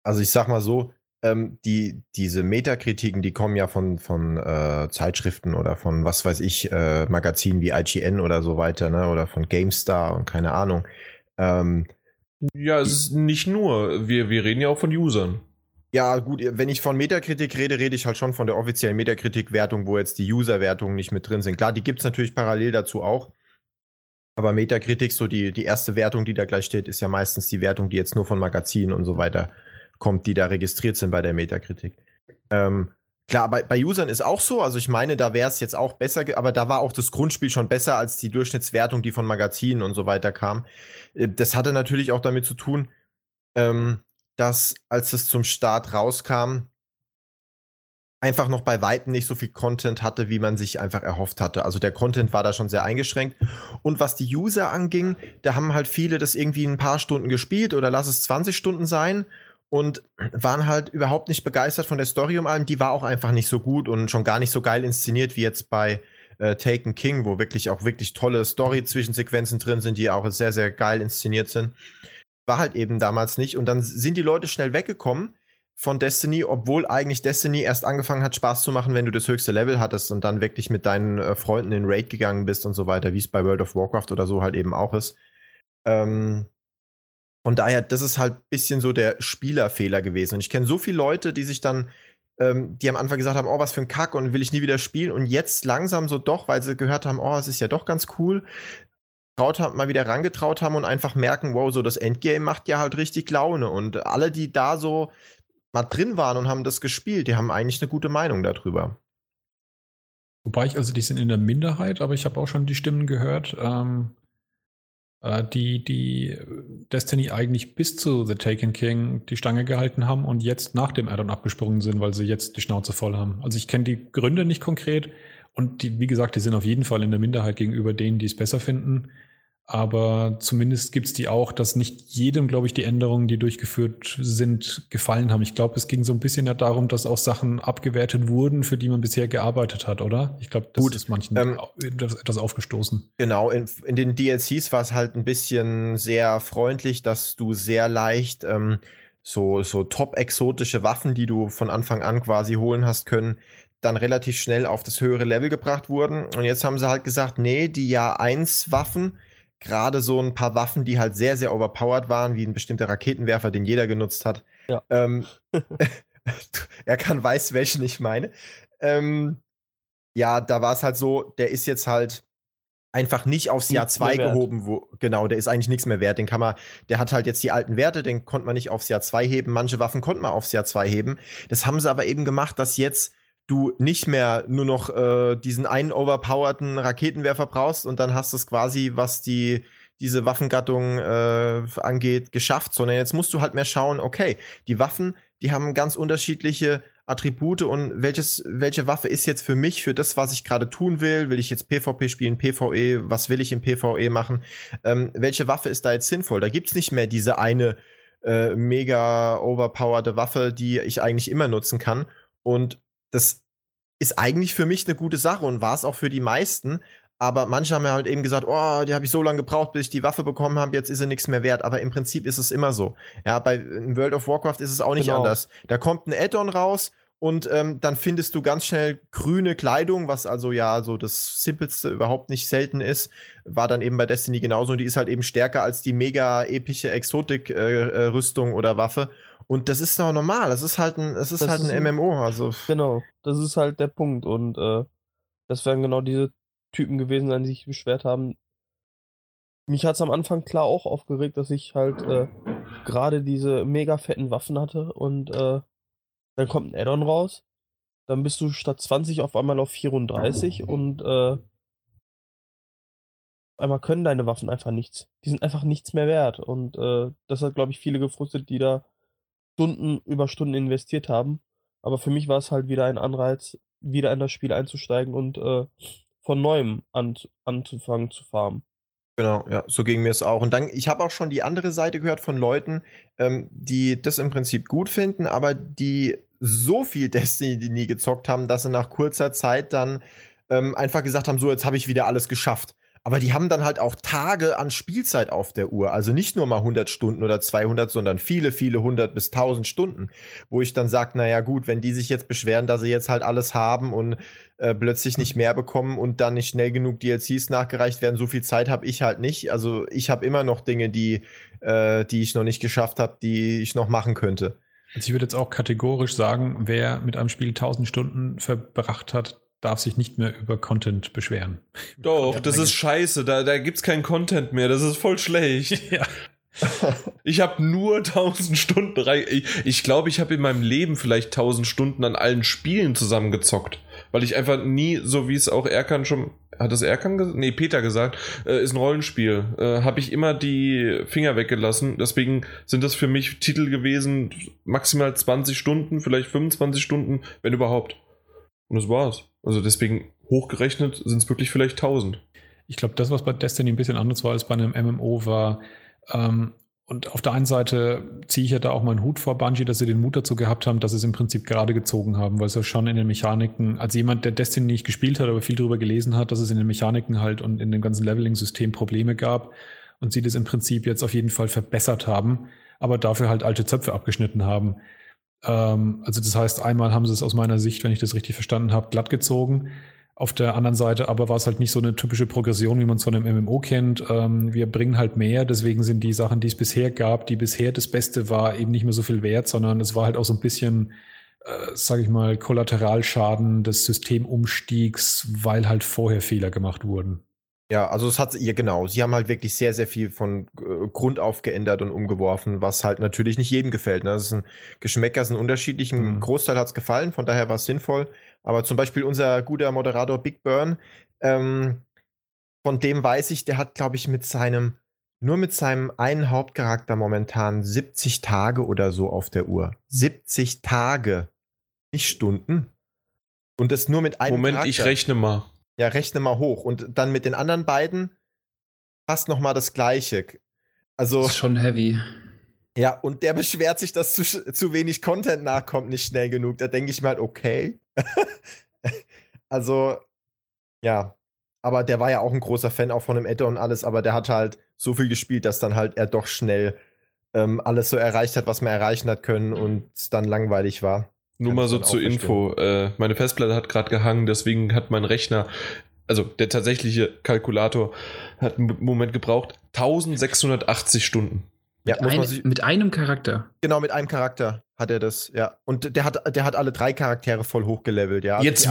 Also ich sag mal so, ähm, die, diese Metakritiken, die kommen ja von, von äh, Zeitschriften oder von, was weiß ich, äh, Magazinen wie IGN oder so weiter, ne? oder von GameStar und keine Ahnung. Ähm, ja, es ist nicht nur, wir, wir reden ja auch von Usern. Ja, gut, wenn ich von Metakritik rede, rede ich halt schon von der offiziellen Metakritik-Wertung, wo jetzt die User-Wertungen nicht mit drin sind. Klar, die gibt es natürlich parallel dazu auch. Aber Metakritik, so die, die erste Wertung, die da gleich steht, ist ja meistens die Wertung, die jetzt nur von Magazinen und so weiter kommt, die da registriert sind bei der Metakritik. Ähm, klar, bei, bei Usern ist auch so. Also ich meine, da wäre es jetzt auch besser, aber da war auch das Grundspiel schon besser als die Durchschnittswertung, die von Magazinen und so weiter kam. Äh, das hatte natürlich auch damit zu tun, ähm, dass als es zum Start rauskam, einfach noch bei Weitem nicht so viel Content hatte, wie man sich einfach erhofft hatte. Also der Content war da schon sehr eingeschränkt. Und was die User anging, da haben halt viele das irgendwie ein paar Stunden gespielt oder lass es 20 Stunden sein und waren halt überhaupt nicht begeistert von der Story um allem. Die war auch einfach nicht so gut und schon gar nicht so geil inszeniert wie jetzt bei äh, Taken King, wo wirklich auch wirklich tolle Story-Zwischensequenzen drin sind, die auch sehr, sehr geil inszeniert sind. War halt eben damals nicht. Und dann sind die Leute schnell weggekommen von Destiny, obwohl eigentlich Destiny erst angefangen hat, Spaß zu machen, wenn du das höchste Level hattest und dann wirklich mit deinen äh, Freunden in Raid gegangen bist und so weiter, wie es bei World of Warcraft oder so halt eben auch ist. Ähm, von daher, das ist halt ein bisschen so der Spielerfehler gewesen. Und ich kenne so viele Leute, die sich dann, ähm, die am Anfang gesagt haben, oh, was für ein Kack und will ich nie wieder spielen. Und jetzt langsam so doch, weil sie gehört haben, oh, es ist ja doch ganz cool, traut haben, mal wieder rangetraut haben und einfach merken, wow, so das Endgame macht ja halt richtig Laune. Und alle, die da so mal drin waren und haben das gespielt, die haben eigentlich eine gute Meinung darüber. Wobei ich, also die sind in der Minderheit, aber ich habe auch schon die Stimmen gehört, ähm, äh, die, die Destiny eigentlich bis zu The Taken King die Stange gehalten haben und jetzt nach dem Addon abgesprungen sind, weil sie jetzt die Schnauze voll haben. Also ich kenne die Gründe nicht konkret und die, wie gesagt, die sind auf jeden Fall in der Minderheit gegenüber denen, die es besser finden. Aber zumindest gibt es die auch, dass nicht jedem, glaube ich, die Änderungen, die durchgeführt sind, gefallen haben. Ich glaube, es ging so ein bisschen ja darum, dass auch Sachen abgewertet wurden, für die man bisher gearbeitet hat, oder? Ich glaube, das Gut, ist manchen ähm, etwas aufgestoßen. Genau, in, in den DLCs war es halt ein bisschen sehr freundlich, dass du sehr leicht ähm, so, so top-exotische Waffen, die du von Anfang an quasi holen hast können, dann relativ schnell auf das höhere Level gebracht wurden. Und jetzt haben sie halt gesagt, nee, die Jahr 1 Waffen, gerade so ein paar Waffen, die halt sehr, sehr overpowered waren, wie ein bestimmter Raketenwerfer, den jeder genutzt hat. Ja. Ähm, *laughs* *laughs* er kann weiß, welchen ich meine. Ähm, ja, da war es halt so, der ist jetzt halt einfach nicht aufs Jahr 2 gehoben, wo, genau, der ist eigentlich nichts mehr wert. Den kann man, der hat halt jetzt die alten Werte, den konnte man nicht aufs Jahr 2 heben. Manche Waffen konnte man aufs Jahr 2 heben. Das haben sie aber eben gemacht, dass jetzt du nicht mehr nur noch äh, diesen einen overpowerten Raketenwerfer brauchst und dann hast du es quasi, was die diese Waffengattung äh, angeht, geschafft, sondern jetzt musst du halt mehr schauen, okay, die Waffen, die haben ganz unterschiedliche Attribute und welches, welche Waffe ist jetzt für mich, für das, was ich gerade tun will? Will ich jetzt PvP spielen, PvE? Was will ich im PvE machen? Ähm, welche Waffe ist da jetzt sinnvoll? Da gibt es nicht mehr diese eine äh, mega overpowerte Waffe, die ich eigentlich immer nutzen kann. Und das ist eigentlich für mich eine gute Sache und war es auch für die meisten. Aber manche haben ja halt eben gesagt, oh, die habe ich so lange gebraucht, bis ich die Waffe bekommen habe, jetzt ist sie nichts mehr wert. Aber im Prinzip ist es immer so. Ja, bei World of Warcraft ist es auch nicht genau. anders. Da kommt ein Add-on raus und ähm, dann findest du ganz schnell grüne Kleidung, was also ja so das Simpelste überhaupt nicht selten ist. War dann eben bei Destiny genauso und die ist halt eben stärker als die mega epische Exotik-Rüstung äh, äh oder Waffe. Und das ist doch normal. Das ist halt ein, es ist halt ein, ein MMO. Also. Genau, das ist halt der Punkt. Und äh, das werden genau diese Typen gewesen sein, die sich beschwert haben. Mich hat es am Anfang klar auch aufgeregt, dass ich halt äh, gerade diese mega fetten Waffen hatte und äh, dann kommt ein Addon raus. Dann bist du statt 20 auf einmal auf 34 und äh, einmal können deine Waffen einfach nichts. Die sind einfach nichts mehr wert. Und äh, das hat, glaube ich, viele gefrustet, die da Stunden über Stunden investiert haben. Aber für mich war es halt wieder ein Anreiz, wieder in das Spiel einzusteigen und äh, von neuem an, anzufangen zu farmen. Genau, ja, so ging mir es auch. Und dann, ich habe auch schon die andere Seite gehört von Leuten, ähm, die das im Prinzip gut finden, aber die so viel *laughs* Destiny nie gezockt haben, dass sie nach kurzer Zeit dann ähm, einfach gesagt haben, so jetzt habe ich wieder alles geschafft. Aber die haben dann halt auch Tage an Spielzeit auf der Uhr. Also nicht nur mal 100 Stunden oder 200, sondern viele, viele 100 bis 1000 Stunden. Wo ich dann sage, naja gut, wenn die sich jetzt beschweren, dass sie jetzt halt alles haben und äh, plötzlich nicht mehr bekommen und dann nicht schnell genug DLCs nachgereicht werden, so viel Zeit habe ich halt nicht. Also ich habe immer noch Dinge, die, äh, die ich noch nicht geschafft habe, die ich noch machen könnte. Also ich würde jetzt auch kategorisch sagen, wer mit einem Spiel 1000 Stunden verbracht hat, darf sich nicht mehr über Content beschweren. Doch, das ist scheiße. Da, da gibt's keinen Content mehr. Das ist voll schlecht. *laughs* Ja. *laughs* Ich habe nur 1000 Stunden rein. Ich glaube, ich, glaub, ich habe in meinem Leben vielleicht 1000 Stunden an allen Spielen zusammengezockt. Weil ich einfach nie, so wie es auch Erkan schon. Hat das Erkan gesagt? Nee, Peter gesagt. Äh, ist ein Rollenspiel. Äh, habe ich immer die Finger weggelassen. Deswegen sind das für mich Titel gewesen, maximal 20 Stunden, vielleicht 25 Stunden, wenn überhaupt. Und das war's. Also deswegen hochgerechnet sind es wirklich vielleicht 1000. Ich glaube, das, was bei Destiny ein bisschen anders war als bei einem MMO, war, ähm, und auf der einen Seite ziehe ich ja da auch meinen Hut vor Bungie, dass sie den Mut dazu gehabt haben, dass sie es im Prinzip gerade gezogen haben, weil es ja schon in den Mechaniken, als jemand, der Destiny nicht gespielt hat, aber viel darüber gelesen hat, dass es in den Mechaniken halt und in dem ganzen Leveling-System Probleme gab und sie das im Prinzip jetzt auf jeden Fall verbessert haben, aber dafür halt alte Zöpfe abgeschnitten haben. Ähm, also das heißt, einmal haben sie es aus meiner Sicht, wenn ich das richtig verstanden habe, glatt gezogen. Auf der anderen Seite aber war es halt nicht so eine typische Progression, wie man es von einem MMO kennt. Ähm, wir bringen halt mehr, deswegen sind die Sachen, die es bisher gab, die bisher das Beste war, eben nicht mehr so viel wert, sondern es war halt auch so ein bisschen, äh, sage ich mal, Kollateralschaden des Systemumstiegs, weil halt vorher Fehler gemacht wurden. Ja, also es hat ihr genau. Sie haben halt wirklich sehr, sehr viel von äh, Grund auf geändert und umgeworfen, was halt natürlich nicht jedem gefällt. Ne? Das sind Geschmäcker sind unterschiedlich. Ein Mhm. Großteil hat es gefallen, von daher war es sinnvoll. Aber zum Beispiel unser guter Moderator Big Burn, ähm, von dem weiß ich, der hat, glaube ich, mit seinem, nur mit seinem einen Hauptcharakter momentan 70 Tage oder so auf der Uhr. 70 Tage, nicht Stunden. Und das nur mit einem Moment, Charakter. ich rechne mal. Ja, rechne mal hoch. Und dann mit den anderen beiden fast noch mal das Gleiche. Also, Das ist schon heavy. ja, und der beschwert sich, dass zu, zu wenig Content nachkommt, nicht schnell genug. Da denke ich mir halt, okay. *laughs* also, ja. Aber der war ja auch ein großer Fan auch von dem Add-on und alles, aber der hat halt so viel gespielt, dass dann halt er doch schnell ähm, alles so erreicht hat, was man erreichen hat können und es dann langweilig war. Nur mal so zur Info. Äh, meine Festplatte hat gerade gehangen, deswegen hat mein Rechner, also der tatsächliche Kalkulator, hat einen Moment gebraucht. 1680 Stunden. Ja, mit, ein, sich, mit einem Charakter. genau mit einem Charakter hat er das, ja. Und der hat, der hat alle drei Charaktere voll hochgelevelt, ja. Also Jetzt,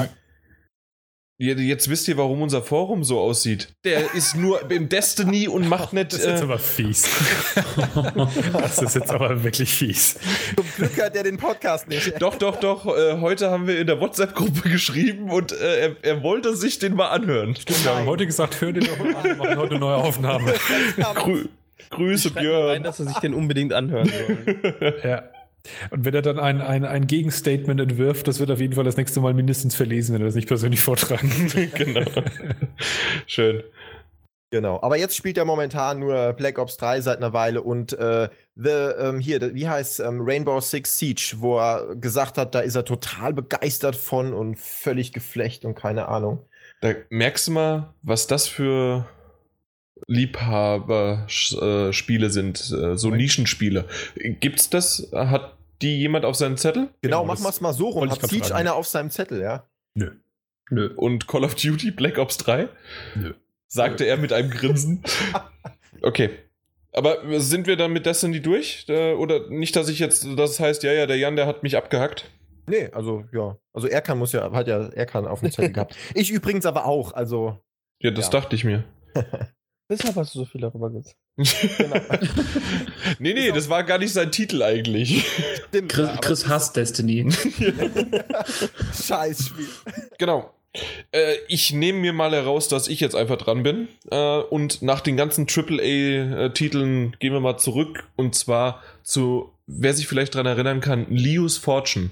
Jetzt- wisst ihr, warum unser Forum so aussieht. Der ist nur im Destiny und macht *laughs* nicht. Das ist jetzt Äh, aber fies. *laughs* das ist jetzt aber wirklich fies. Zum Glück hat er den Podcast nicht. doch, doch, doch. Äh, heute haben wir in der WhatsApp-Gruppe geschrieben und äh, er, er wollte sich den mal anhören. Wir haben heute gesagt, hör dir doch mal an, wir machen heute eine neue Aufnahme. *laughs* Grü Grüße, Björn. rein, dass er sich den unbedingt anhören soll. Ja. Und wenn er dann ein, ein, ein Gegenstatement entwirft, das wird auf jeden Fall das nächste Mal mindestens verlesen, wenn er das nicht persönlich *laughs* vortragen. genau. *laughs* Schön. Genau. Aber jetzt spielt er momentan nur Black Ops 3 seit einer Weile und äh, The, ähm, hier, wie heißt ähm, Rainbow Six Siege, wo er gesagt hat, da ist er total begeistert von und völlig geflecht und keine Ahnung. Da merkst du mal, was das für Liebhaber-Spiele sind, äh, so Moment. Nischenspiele. Gibt's das? Hat die jemand auf seinem Zettel? Genau, machen wir es mal so rum. Hat Siege einer auf seinem Zettel, ja? Nö. Nö. Und Call of Duty Black Ops 3? Nö. Sagte er mit einem Grinsen. *laughs* Okay. Aber sind wir dann mit Destiny durch? Oder nicht, dass ich jetzt, das heißt, ja, ja, der Jan, der hat mich abgehackt. Nee, also ja. Also Erkan muss ja, hat ja Erkan auf dem Zettel *laughs* gehabt. Ich übrigens aber auch, also. Ja, das Ja. dachte ich mir. *laughs* Deshalb hast du so viel darüber gesagt. Genau. *laughs* nee, nee, das war gar nicht sein Titel eigentlich. Stimmt, Chris, Chris hasst Destiny. *laughs* *laughs* Scheiß Spiel. Genau. Äh, ich nehme mir mal heraus, dass ich jetzt einfach dran bin. Äh, und nach den ganzen AAA-Titeln gehen wir mal zurück. Und zwar zu, wer sich vielleicht daran erinnern kann, Leo's Fortune.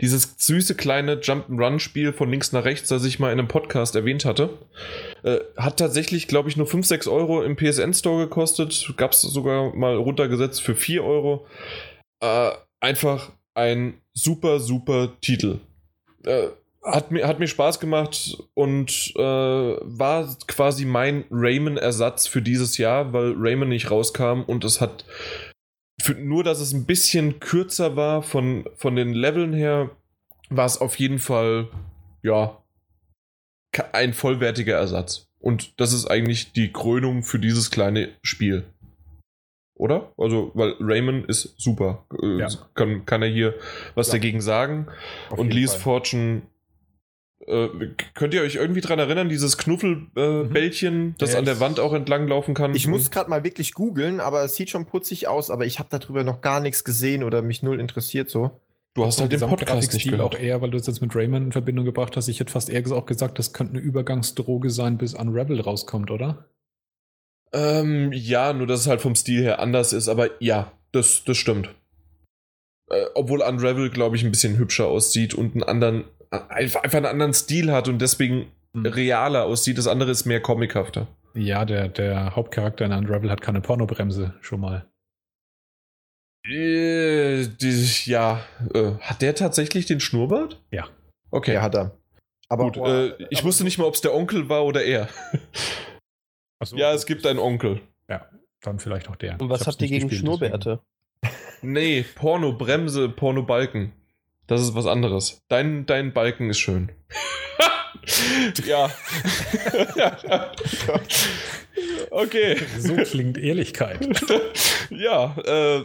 Dieses süße kleine Jump'n'Run-Spiel von links nach rechts, das ich mal in einem Podcast erwähnt hatte. Äh, hat tatsächlich, glaube ich, nur 5, 6 Euro im PSN-Store gekostet. Gab es sogar mal runtergesetzt für 4 Euro. Äh, einfach ein super, super Titel. Äh, hat mir, hat mir Spaß gemacht und äh, war quasi mein Rayman-Ersatz für dieses Jahr, weil Rayman nicht rauskam und es hat für, nur, dass es ein bisschen kürzer war von, von den Leveln her, war es auf jeden Fall, ja, ein vollwertiger Ersatz. Und das ist eigentlich die Krönung für dieses kleine Spiel. Oder? Also, weil Rayman ist super. Äh, Ja. Kann, kann er hier was Ja. dagegen sagen? Auf Und Lee's Fall. Fortune. Äh, könnt ihr euch irgendwie dran erinnern, dieses Knuffelbällchen, äh, Bällchen, das Ja, an der Wand auch entlang laufen kann? Ich muss gerade mal wirklich googeln, aber es sieht schon putzig aus, aber ich habe darüber noch gar nichts gesehen oder mich null interessiert so. du hast halt den Podcast nicht gehört. auch eher, weil du es jetzt mit Rayman in Verbindung gebracht hast. Ich hätte fast eher auch gesagt, das könnte eine Übergangsdroge sein, bis Unravel rauskommt, oder? Ähm, ja, nur dass es halt vom Stil her anders ist, aber ja, das, das stimmt. Äh, obwohl Unravel, glaube ich, ein bisschen hübscher aussieht und einen anderen, einfach, einfach einen anderen Stil hat und deswegen Hm. realer aussieht. Das andere ist mehr comichafter. Ja, der, der Hauptcharakter in Unravel hat keine Pornobremse schon mal. Äh, die, ja, äh, hat der tatsächlich den Schnurrbart? Ja. Okay. Ja, hat er. Aber Gut, boah, äh, ich aber- wusste nicht mal, ob es der Onkel war oder er. So, ja, es gibt einen Onkel. Ja, dann vielleicht auch der. Und was habt ihr gegen Schnurrbärte? Nee, Porno-Bremse, Porno-Balken. Das ist was anderes. Dein, dein Balken ist schön. *laughs* ja. *laughs* okay. So klingt Ehrlichkeit. *laughs* ja, äh.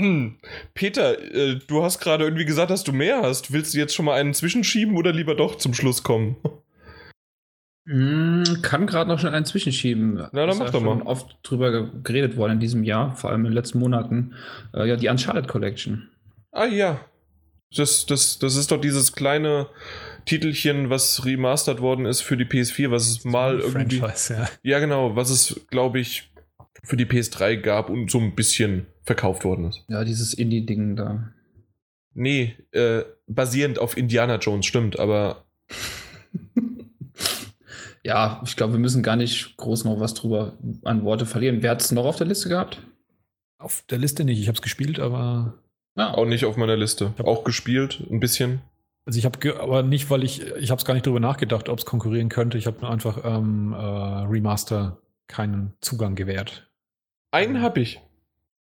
hm. Peter, äh, du hast gerade irgendwie gesagt, dass du mehr hast. Willst du jetzt schon mal einen zwischenschieben oder lieber doch zum Schluss kommen? Mm, kann gerade noch schnell einen zwischenschieben. Na, dann Ist mach ja doch schon mal. oft drüber ge- geredet worden in diesem Jahr, vor allem in den letzten Monaten. Äh, ja, die Uncharted Collection. Ah ja. Das, das, das ist doch dieses kleine Titelchen, was remastert worden ist für die PS4, was es mal irgendwie. Franchise, ja. Ja, genau, was es, glaube ich, für die PS3 gab und so ein bisschen verkauft worden ist. Ja, dieses Indie-Ding da. Nee, äh, basierend auf Indiana Jones, stimmt, aber *laughs* Ja, ich glaube, wir müssen gar nicht groß noch was drüber an Worte verlieren. Wer hat es noch auf der Liste gehabt? Auf der Liste nicht. Ich habe es gespielt, aber Ah, auch nicht auf meiner Liste. Auch gespielt, ein bisschen. also ich habe aber nicht, weil ich ich habe es gar nicht drüber nachgedacht, ob es konkurrieren könnte. Ich habe nur einfach ähm, äh, Remaster keinen Zugang gewährt. Einen habe ich.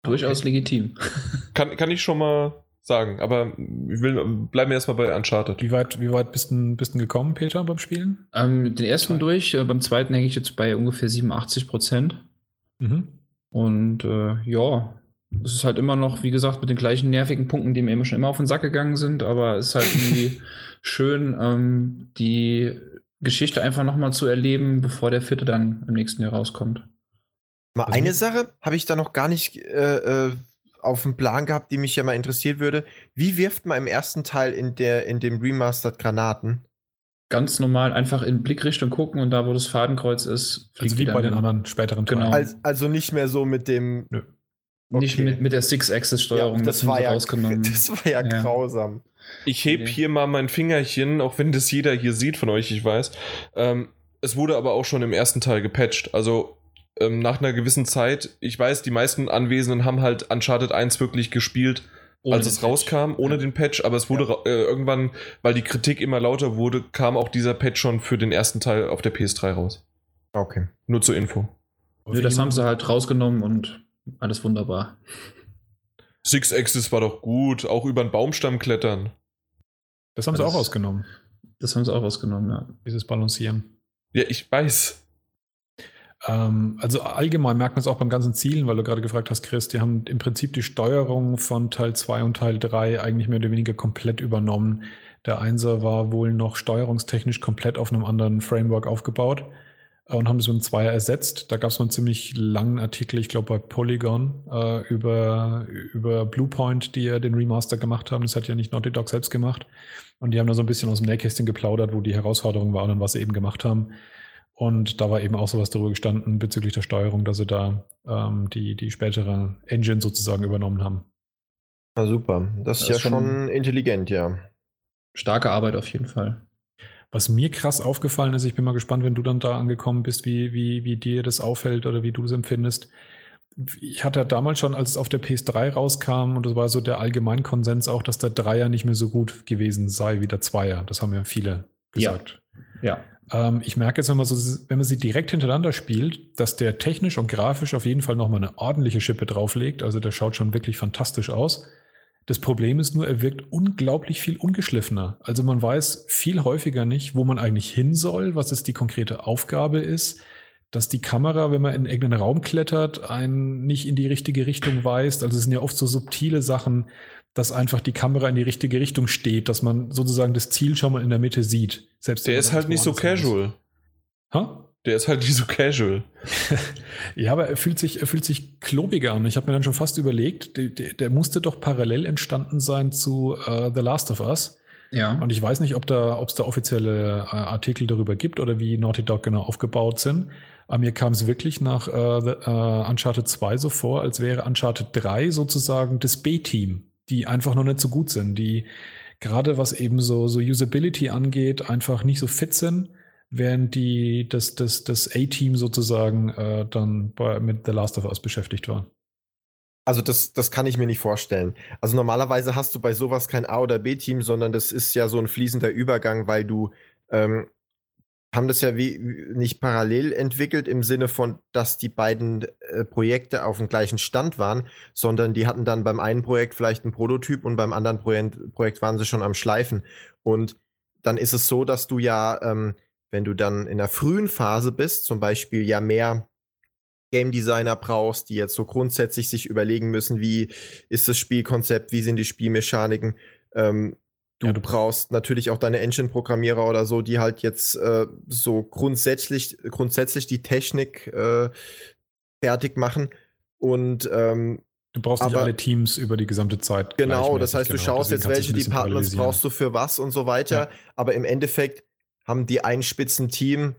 durchaus legitim. *laughs* Kann, kann ich schon mal sagen, aber ich will, bleiben wir erstmal bei Uncharted. Wie weit wie weit bist du bist du gekommen, Peter, beim Spielen? Ähm, den ersten Drei. durch, äh, beim zweiten hänge ich jetzt bei ungefähr 87 Prozent. Mhm. Und äh, ja, es ist halt immer noch, wie gesagt, mit den gleichen nervigen Punkten, die mir immer schon immer auf den Sack gegangen sind, aber es ist halt irgendwie *laughs* schön, ähm, die Geschichte einfach nochmal zu erleben, bevor der vierte dann im nächsten Jahr rauskommt. Mal Also eine Sache habe ich da noch gar nicht äh, äh, auf dem Plan gehabt, die mich ja mal interessiert würde. Wie wirft man im ersten Teil in, der, in dem Remastered Granaten? Ganz normal einfach in Blickrichtung gucken und da, wo das Fadenkreuz ist, Also wie wieder bei den hin. anderen späteren Genau. Teilen. Als, also nicht mehr so mit dem. Nö. Nicht Okay. mit, mit der Six-Axis-Steuerung, das, haben war ja, rausgenommen. *laughs* das war ja, Ja. grausam. Ich heb Nee. hier mal mein Fingerchen, auch wenn das jeder hier sieht von euch, ich weiß. Ähm, es wurde aber auch schon im ersten Teil gepatcht. Also ähm, nach einer gewissen Zeit, ich weiß, die meisten Anwesenden haben halt Uncharted 1 wirklich gespielt, Ohne als es Patch. rauskam, ohne Ja. den Patch, aber es wurde äh, irgendwann, weil die Kritik immer lauter wurde, kam auch dieser Patch schon für den ersten Teil auf der PS3 raus. Okay. Nur zur Info. Nö, das haben sie halt rausgenommen und alles wunderbar. Six Axis war doch gut, auch über den Baumstamm klettern. Das haben sie Das- auch rausgenommen, Das haben sie auch rausgenommen, ja. dieses Balancieren. Ja, ich weiß. Ähm, also allgemein merkt man es auch beim ganzen Zielen, weil du gerade gefragt hast, Chris, die haben im Prinzip die Steuerung von Teil 2 und Teil 3 eigentlich mehr oder weniger komplett übernommen. Der Einser war wohl noch steuerungstechnisch komplett auf einem anderen Framework aufgebaut und haben es mit dem Zweier ersetzt. Da gab es einen ziemlich langen Artikel, ich glaube bei Polygon, äh, über, über Bluepoint, die ja den Remaster gemacht haben. Das hat ja nicht Naughty Dog selbst gemacht. Und die haben da so ein bisschen aus dem Nähkästchen geplaudert, wo die Herausforderungen waren und was sie eben gemacht haben. Und da war eben auch sowas darüber gestanden bezüglich der Steuerung, dass sie da ähm, die, die spätere Engine sozusagen übernommen haben. Na super. Das ist Das ja ist schon- schon intelligent, ja. Starke Arbeit auf jeden Fall. Was mir krass aufgefallen ist, ich bin mal gespannt, wenn du dann da angekommen bist, wie, wie, wie dir das auffällt oder wie du es empfindest. ich hatte damals schon, als es auf der PS3 rauskam, und das war so der Allgemeinkonsens auch, dass der Dreier nicht mehr so gut gewesen sei wie der Zweier. Das haben ja viele gesagt. Ja. Ähm, ich merke jetzt, wenn man, so, wenn man sie direkt hintereinander spielt, dass der technisch und grafisch auf jeden Fall nochmal eine ordentliche Schippe drauflegt. Also der schaut schon wirklich fantastisch aus. Das Problem ist nur, er wirkt unglaublich viel ungeschliffener. Also man weiß viel häufiger nicht, wo man eigentlich hin soll, was es die konkrete Aufgabe ist, dass die Kamera, wenn man in irgendeinen Raum klettert, einen nicht in die richtige Richtung weist. Also es sind ja oft so subtile Sachen, dass einfach die Kamera in die richtige Richtung steht, dass man sozusagen das Ziel schon mal in der Mitte sieht. Selbst der ist halt nicht so casual. Ha? Der ist halt nicht so casual. *laughs* ja, aber er fühlt sich, er fühlt sich klobiger an. Ich habe mir dann schon fast überlegt, der, der, musste doch parallel entstanden sein zu uh, The Last of Us. Ja. Und ich weiß nicht, ob da, ob es da offizielle uh, Artikel darüber gibt oder wie Naughty Dog genau aufgebaut sind. Aber mir kam es wirklich nach uh, the, Uncharted 2 so vor, als wäre Uncharted 3 sozusagen das B-Team, die einfach noch nicht so gut sind, die gerade was eben so, so Usability angeht, einfach nicht so fit sind während die, das, das, das A-Team sozusagen äh, dann bei, mit The Last of Us beschäftigt war. Also das, das kann ich mir nicht vorstellen. Also normalerweise hast du bei sowas kein A- oder B-Team, sondern das ist ja so ein fließender Übergang, weil du ähm, haben das ja wie, nicht parallel entwickelt im Sinne von, dass die beiden äh, Projekte auf dem gleichen Stand waren, sondern die hatten dann beim einen Projekt vielleicht einen Prototyp und beim anderen Projekt, Projekt waren sie schon am Schleifen. Und dann ist es so, dass du ja ähm, wenn du dann in der frühen Phase bist, zum Beispiel ja mehr Game Designer brauchst, die jetzt so grundsätzlich sich überlegen müssen, wie ist das Spielkonzept, wie sind die Spielmechaniken. Ähm, du, ja, du brauchst natürlich auch deine Engine-Programmierer oder so, die halt jetzt äh, so grundsätzlich, grundsätzlich die Technik äh, fertig machen. Und ähm, Du brauchst nicht alle Teams über die gesamte Zeit. Genau, das heißt, du genau. schaust Deswegen jetzt, welche Departments brauchst du für was und so weiter. Ja. Aber im Endeffekt haben die ein Spitzenteam,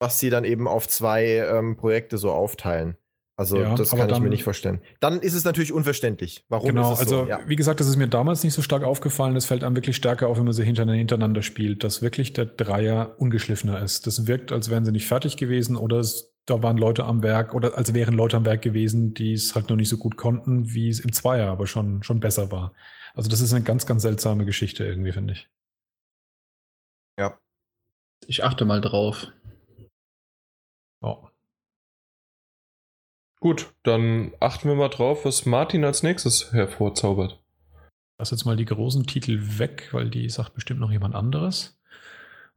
was sie dann eben auf zwei ähm, Projekte so aufteilen. Also ja, das kann ich mir nicht vorstellen. Dann ist es natürlich unverständlich. Warum genau, ist es also so? Ja. wie gesagt, das ist mir damals nicht so stark aufgefallen. Das fällt einem wirklich stärker auf, wenn man sie hintereinander spielt, dass wirklich der Dreier ungeschliffener ist. Das wirkt, als wären sie nicht fertig gewesen oder es, da waren Leute am Werk oder als wären Leute am Werk gewesen, die es halt noch nicht so gut konnten, wie es im Zweier aber schon, schon besser war. Also das ist eine ganz, ganz seltsame Geschichte irgendwie, finde ich. Ja. Ich achte mal drauf. Oh. Gut, dann achten wir mal drauf, was Martin als nächstes hervorzaubert. Lass jetzt mal die großen Titel weg, weil die sagt bestimmt noch jemand anderes.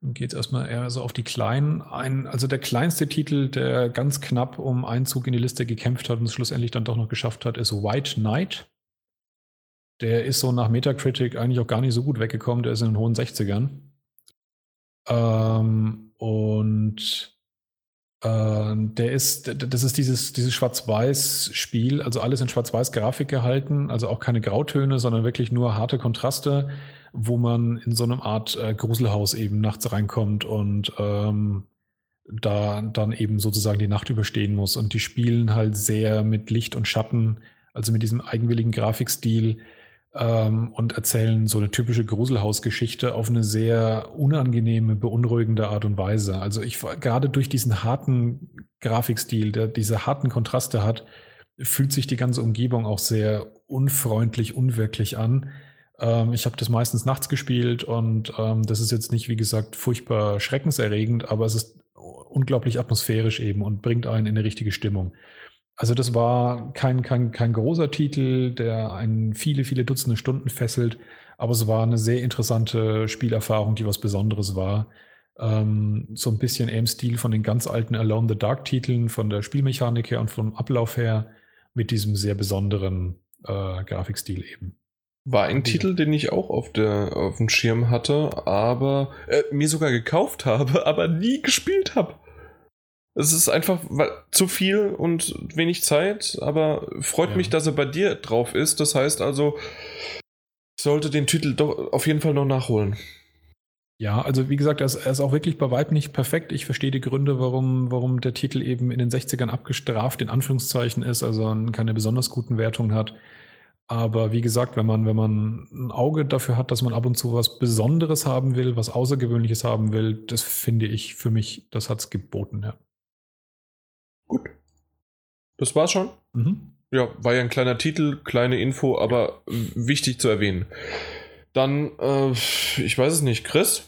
Und geht erstmal eher so auf die kleinen ein. Also der kleinste Titel, der ganz knapp um Einzug in die Liste gekämpft hat und es schlussendlich dann doch noch geschafft hat, ist White Knight. Der ist so nach Metacritic eigentlich auch gar nicht so gut weggekommen. Der ist in den hohen 60ern. Ähm, und äh, der ist, das ist dieses, dieses Schwarz-Weiß-Spiel, also alles in Schwarz-Weiß-Grafik gehalten, also auch keine Grautöne, sondern wirklich nur harte Kontraste, wo man in so einem Art äh, Gruselhaus eben nachts reinkommt und ähm, da dann eben sozusagen die Nacht überstehen muss. Und die spielen halt sehr mit Licht und Schatten, also mit diesem eigenwilligen Grafikstil ähm, und erzählen so eine typische Gruselhausgeschichte auf eine sehr unangenehme, beunruhigende Art und Weise. Also ich gerade durch diesen harten Grafikstil, der diese harten Kontraste hat, fühlt sich die ganze Umgebung auch sehr unfreundlich, unwirklich an. Ähm, ich habe das meistens nachts gespielt und ähm, das ist jetzt nicht, wie gesagt, furchtbar schreckenserregend, aber es ist unglaublich atmosphärisch eben und bringt einen in eine richtige Stimmung. Also das war kein, kein, kein großer Titel, der einen viele, viele Dutzende Stunden fesselt, aber es war eine sehr interessante Spielerfahrung, die was Besonderes war. Ähm, so ein bisschen im Stil von den ganz alten Alone the Dark Titeln, von der Spielmechanik her und vom Ablauf her, mit diesem sehr besonderen äh, Grafikstil eben. War ein Titel, den ich auch auf, der, auf dem Schirm hatte, aber äh, mir sogar gekauft habe, *laughs* aber nie gespielt habe. Es ist einfach zu viel und wenig Zeit, aber freut ja. mich, dass er bei dir drauf ist. Das heißt also, ich sollte den Titel doch auf jeden Fall noch nachholen. Ja, also wie gesagt, er ist, er ist auch wirklich bei weitem nicht perfekt. Ich verstehe die Gründe, warum, warum der Titel eben in den 60ern abgestraft, in Anführungszeichen ist, also keine besonders guten Wertungen hat. Aber wie gesagt, wenn man, wenn man ein Auge dafür hat, dass man ab und zu was Besonderes haben will, was Außergewöhnliches haben will, das finde ich für mich, das hat es geboten, ja. Gut. Das war's schon? Mhm. Ja, war ja ein kleiner Titel, kleine Info, aber wichtig zu erwähnen. Dann, äh, ich weiß es nicht, Chris?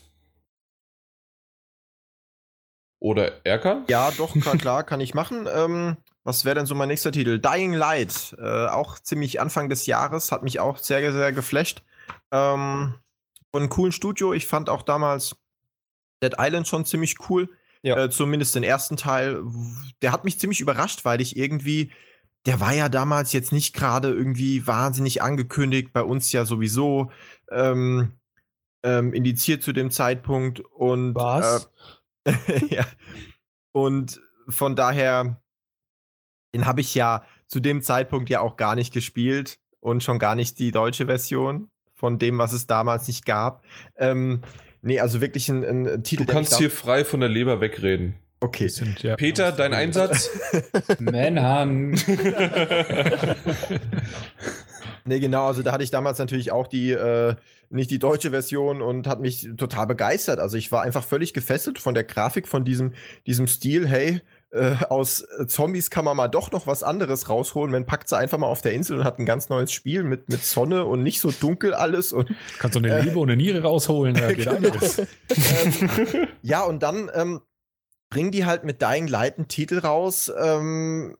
Oder Erkan? Ja, doch, klar, klar kann ich machen. Ähm, was wäre denn so mein nächster Titel? Dying Light, äh, auch ziemlich Anfang des Jahres, hat mich auch sehr, sehr geflasht. Ähm, von einem coolen Studio. Ich fand auch damals Dead Island schon ziemlich cool. Ja. Äh, zumindest den ersten Teil. Der hat mich ziemlich überrascht, weil ich irgendwie, der war ja damals jetzt nicht gerade irgendwie wahnsinnig angekündigt, bei uns ja sowieso ähm, ähm, indiziert zu dem Zeitpunkt. Und Was? Äh, *laughs* ja. Und von daher, den habe ich ja zu dem Zeitpunkt ja auch gar nicht gespielt und schon gar nicht die deutsche Version von dem, was es damals nicht gab. Ähm, nee, also wirklich ein, ein Titel. Du kannst hier frei von der Leber wegreden. Okay. Sind ja Peter, dein Einsatz? *laughs* Manhunt. *laughs* Nee, genau, also da hatte ich damals natürlich auch die, äh, nicht die deutsche Version und hat mich total begeistert. Also ich war einfach völlig gefesselt von der Grafik, von diesem, diesem Stil, hey, äh, aus äh, Zombies kann man mal doch noch was anderes rausholen. Man packt sie einfach mal auf der Insel und hat ein ganz neues Spiel mit, mit Sonne und nicht so dunkel alles. Und Kannst du eine Liebe und eine Niere rausholen, *laughs* da geht Genau. einiges. ähm, ja, und dann ähm, bringen die halt mit Dying Light einen Titel raus, ähm,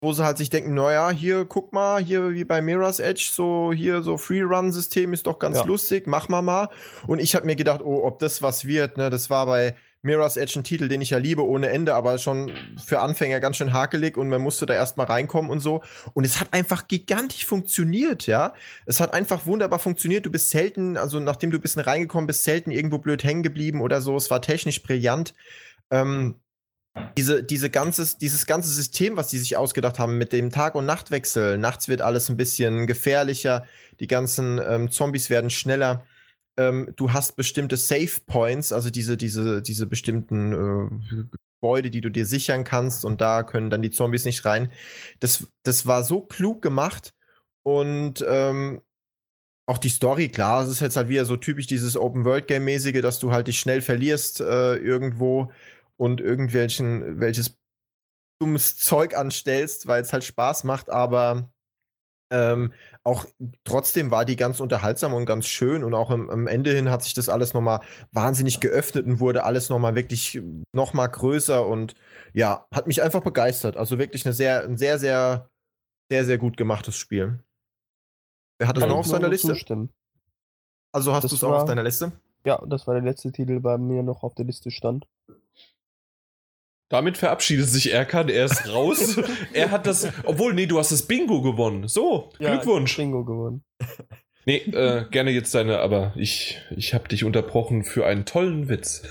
wo sie halt sich denken, naja, hier, guck mal, hier wie bei Mirror's Edge, so hier so Free-Run-System ist doch ganz Ja. lustig, mach mal mal. Und ich habe mir gedacht, oh, ob das was wird, ne, das war bei Mirror's Edge ein Titel, den ich ja liebe ohne Ende, aber schon für Anfänger ganz schön hakelig und man musste da erstmal reinkommen und so. Und es hat einfach gigantisch funktioniert, ja. Es hat einfach wunderbar funktioniert. Du bist selten, also nachdem du ein bisschen reingekommen bist, selten irgendwo blöd hängen geblieben oder so. Es war technisch brillant. Ähm, diese, diese ganzes, dieses ganze System, was die sich ausgedacht haben mit dem Tag- und Nachtwechsel. Nachts wird alles ein bisschen gefährlicher, die ganzen ähm, Zombies werden schneller. Ähm, du hast bestimmte Save Points, also diese, diese, diese bestimmten äh, Gebäude, die du dir sichern kannst und da können dann die Zombies nicht rein. Das, das war so klug gemacht und ähm, auch die Story, klar, es ist jetzt halt wieder so typisch dieses Open-World-Game-mäßige, dass du halt dich schnell verlierst äh, irgendwo und irgendwelchen, welches dummes Zeug anstellst, weil es halt Spaß macht, aber ähm, auch trotzdem war die ganz unterhaltsam und ganz schön und auch am, am Ende hin hat sich das alles nochmal wahnsinnig geöffnet und wurde alles nochmal wirklich nochmal größer und ja, hat mich einfach begeistert. Also wirklich eine sehr, ein sehr, sehr, sehr, sehr gut gemachtes Spiel. Wer hat das Kann noch auf seiner Liste? zustimmen. Also hast du es auch auf deiner Liste? Ja, das war der letzte Titel, bei mir noch auf der Liste stand. Damit verabschiedet sich Erkan, er ist raus. *laughs* er hat das, obwohl, nee, du hast das Bingo gewonnen. So, Glückwunsch. Bingo gewonnen. *laughs* Nee, äh, gerne jetzt deine, aber ich, ich habe dich unterbrochen für einen tollen Witz.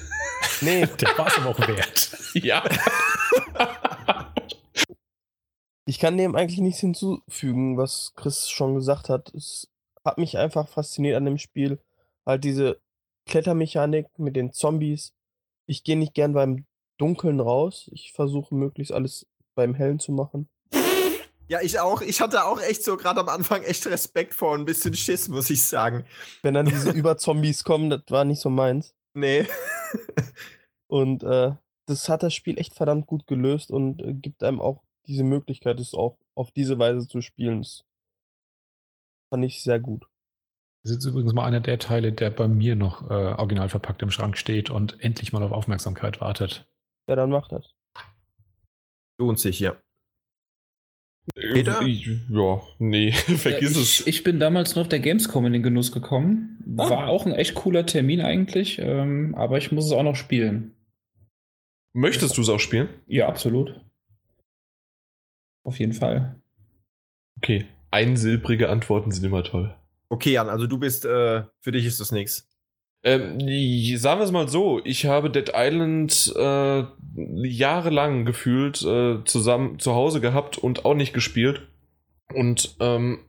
Nee, *laughs* Der war es aber auch wert. ja. ich kann dem eigentlich nichts hinzufügen, was Chris schon gesagt hat. Es hat mich einfach fasziniert an dem Spiel. Halt diese Klettermechanik mit den Zombies. Ich gehe nicht gern beim Dunkeln raus. Ich versuche möglichst alles beim Hellen zu machen. Ja, ich auch. Ich hatte auch echt so gerade am Anfang echt Respekt vor und ein bisschen Schiss, muss ich sagen. Wenn dann diese Überzombies kommen, das war nicht so meins. Nee. Und äh, das hat das Spiel echt verdammt gut gelöst und äh, gibt einem auch diese Möglichkeit, es auch auf diese Weise zu spielen. Das fand ich sehr gut. Das ist übrigens mal einer der Teile, der bei mir noch äh, original verpackt im Schrank steht und endlich mal auf Aufmerksamkeit wartet. Ja, dann macht das. Lohnt sich, ja. Peter? Ich, ja, nee, *laughs* vergiss Ja, es. ich, ich bin damals noch auf der Gamescom in den Genuss gekommen. War auch ein echt cooler Termin eigentlich, ähm, aber ich muss es auch noch spielen. Möchtest du es auch spielen? Ja, absolut. Auf jeden Fall. Okay. Einsilbrige Antworten sind immer toll. Okay, Jan, also du bist, äh, für dich ist das nichts. Ähm, sagen wir es mal so, ich habe Dead Island äh, jahrelang gefühlt äh, zusammen zu Hause gehabt und auch nicht gespielt. Und ähm,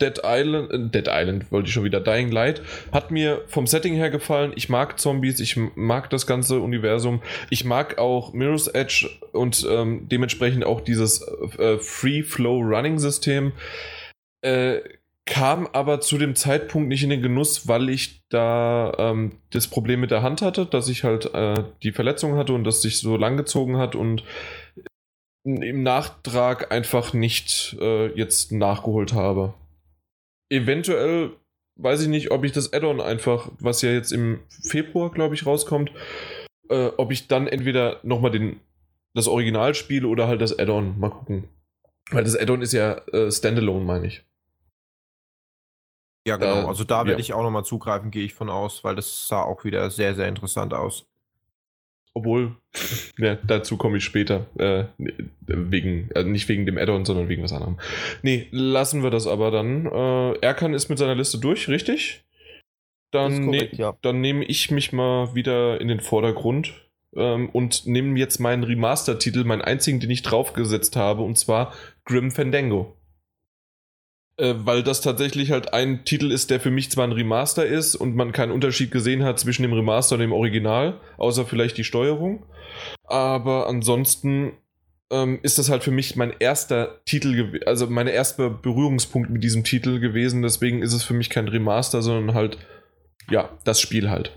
Dead Island, äh, Dead Island wollte ich schon wieder, Dying Light, hat mir vom Setting her gefallen. Ich mag Zombies, ich mag das ganze Universum. Ich mag auch Mirror's Edge und ähm, dementsprechend auch dieses äh, Free-Flow-Running-System. Kam aber zu dem Zeitpunkt nicht in den Genuss, weil ich da ähm, das Problem mit der Hand hatte, dass ich halt äh, die Verletzung hatte und das sich so lang gezogen hat und im Nachtrag einfach nicht äh, jetzt nachgeholt habe. Eventuell weiß ich nicht, ob ich das Add-on einfach, was ja jetzt im Februar, glaube ich, rauskommt, äh, ob ich dann entweder nochmal den das Original spiele oder halt das Add-on. Mal gucken. Weil das Add-on ist ja äh, Standalone, meine ich. Ja, genau. Da- also da werde ja. ich auch nochmal zugreifen, gehe ich von aus, weil das sah auch wieder sehr, sehr interessant aus. Obwohl, *laughs* ja, dazu komme ich später. Äh, wegen, äh, nicht wegen dem Add-on, sondern wegen was anderem. Nee, lassen wir das aber dann. Äh, Erkan ist mit seiner Liste durch, richtig? Dann, korrekt, ne ja. dann nehme ich mich mal wieder in den Vordergrund ähm, und nehme jetzt meinen Remaster-Titel, meinen einzigen, den ich draufgesetzt habe, und zwar Grim Fandango. Äh, weil das tatsächlich halt ein Titel ist, der für mich zwar ein Remaster ist und man keinen Unterschied gesehen hat zwischen dem Remaster und dem Original, außer vielleicht die Steuerung. Aber ansonsten ähm, ist das halt für mich mein erster Titel, also mein erster Berührungspunkt mit diesem Titel gewesen. Deswegen ist es für mich kein Remaster, sondern halt, ja, das Spiel halt.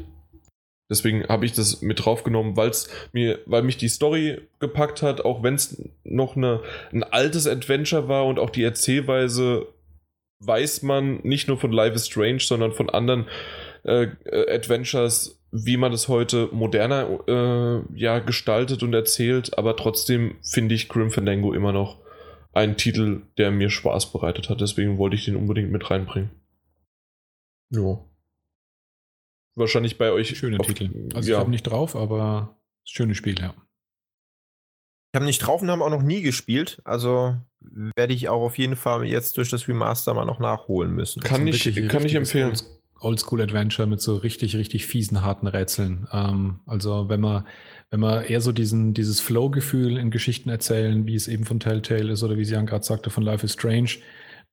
Deswegen habe ich das mit draufgenommen, weil's mir, weil mich die Story gepackt hat, auch wenn es noch eine, ein altes Adventure war und auch die Erzählweise weiß man nicht nur von Life is Strange, sondern von anderen äh, äh, Adventures, wie man das heute moderner äh, ja, gestaltet und erzählt. Aber trotzdem finde ich Grim Fandango immer noch ein Titel, der mir Spaß bereitet hat. Deswegen wollte ich den unbedingt mit reinbringen. Ja. Wahrscheinlich bei euch. Schöne Titel. Also ich ja. habe nicht drauf, aber schönes Spiel, ja. Ich habe nicht drauf und haben auch noch nie gespielt, also werde ich auch auf jeden Fall jetzt durch das Remaster mal noch nachholen müssen. Kann ich- kann ich empfehlen. Olds- Oldschool-Adventure mit so richtig, richtig fiesen, harten Rätseln. Ähm, also wenn man, wenn man eher so diesen, dieses Flow-Gefühl in Geschichten erzählen, wie es eben von Telltale ist oder wie sie Jan gerade sagte, von Life is Strange,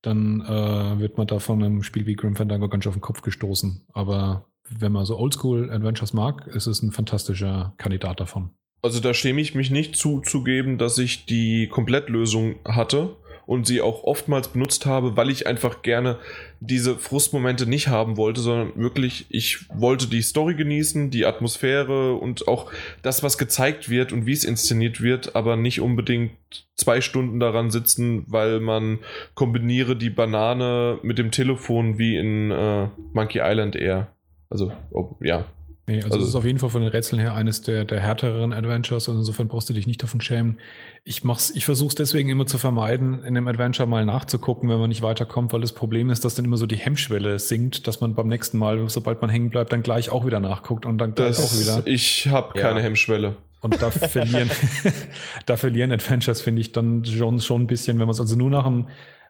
dann äh, wird man da von einem Spiel wie Grim Fandango ganz schön auf den Kopf gestoßen. Aber wenn man so Oldschool-Adventures mag, ist es ein fantastischer Kandidat davon. Also da schäme ich mich nicht zuzugeben, dass ich die Komplettlösung hatte und sie auch oftmals benutzt habe, weil ich einfach gerne diese Frustmomente nicht haben wollte, sondern wirklich, ich wollte die Story genießen, die Atmosphäre und auch das, was gezeigt wird und wie es inszeniert wird, aber nicht unbedingt zwei Stunden daran sitzen, weil man kombiniere die Banane mit dem Telefon wie in äh, Monkey Island eher. Also, ob, ja, Nee, also, Also- es ist auf jeden Fall von den Rätseln her eines der, der härteren Adventures und insofern brauchst du dich nicht davon schämen. Ich mach's, ich versuche es deswegen immer zu vermeiden, in dem Adventure mal nachzugucken, wenn man nicht weiterkommt, weil das Problem ist, dass dann immer so die Hemmschwelle sinkt, dass man beim nächsten Mal, sobald man hängen bleibt, dann gleich auch wieder nachguckt und dann gleich auch das, wieder. ich habe Ja. keine Hemmschwelle. Und da *laughs* verlieren, *laughs* da verlieren Adventures, finde ich, dann schon, schon ein bisschen, wenn man es also nur nach dem.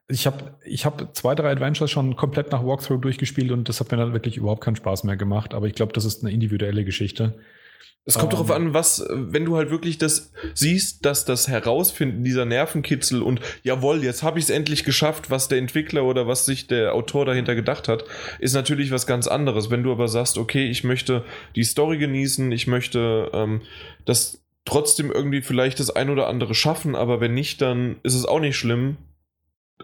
Ich habe ich hab zwei, drei Adventures schon komplett nach Walkthrough durchgespielt und das hat mir dann wirklich überhaupt keinen Spaß mehr gemacht. Aber ich glaube, das ist eine individuelle Geschichte. Es kommt Ähm. darauf an, was, wenn du halt wirklich das siehst, dass das Herausfinden dieser Nervenkitzel und jawohl, jetzt habe ich es endlich geschafft, was der Entwickler oder was sich der Autor dahinter gedacht hat, ist natürlich was ganz anderes. Wenn du aber sagst, okay, ich möchte die Story genießen, ich möchte ähm, das trotzdem irgendwie vielleicht das ein oder andere schaffen, aber wenn nicht, dann ist es auch nicht schlimm.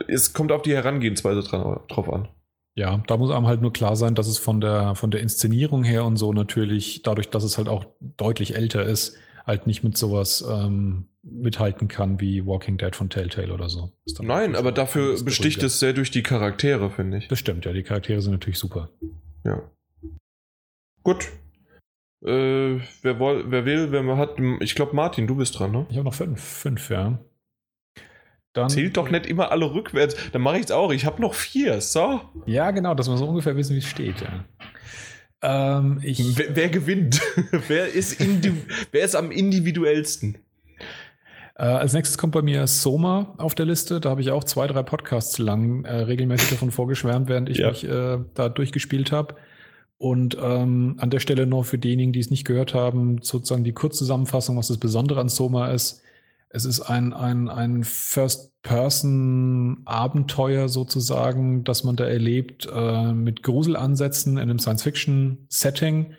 Es kommt auf die Herangehensweise dran, drauf an. Ja, da muss einem halt nur klar sein, dass es von der, von der Inszenierung her und so natürlich, dadurch, dass es halt auch deutlich älter ist, halt nicht mit sowas ähm, mithalten kann wie Walking Dead von Telltale oder so. Nein, aber dafür besticht es sehr durch die Charaktere, finde ich. Das stimmt, ja, die Charaktere sind natürlich super. Ja. Gut. Äh, wer, woll, wer will, wer hat. Ich glaube, Martin, du bist dran, ne? Ich habe noch fünf, fünf, ja. Dann, Zählt doch nicht immer alle rückwärts. Dann mache ich es auch. Ich habe noch vier. So. Ja, genau, dass wir so ungefähr wissen, wie es steht, ja. Ähm, ich, Wer, wer gewinnt? *laughs* wer, ist wer ist am individuellsten? Äh, als nächstes kommt bei mir Soma auf der Liste. Da habe ich auch zwei, drei Podcasts lang äh, regelmäßig davon vorgeschwärmt, während ich Ja. mich äh, da durchgespielt habe. Und ähm, an der Stelle noch für diejenigen, die es nicht gehört haben, sozusagen die Kurzzusammenfassung, was das Besondere an Soma ist. Es ist ein, ein, ein First-Person-Abenteuer sozusagen, das man da erlebt, äh, mit Gruselansätzen in einem Science-Fiction-Setting.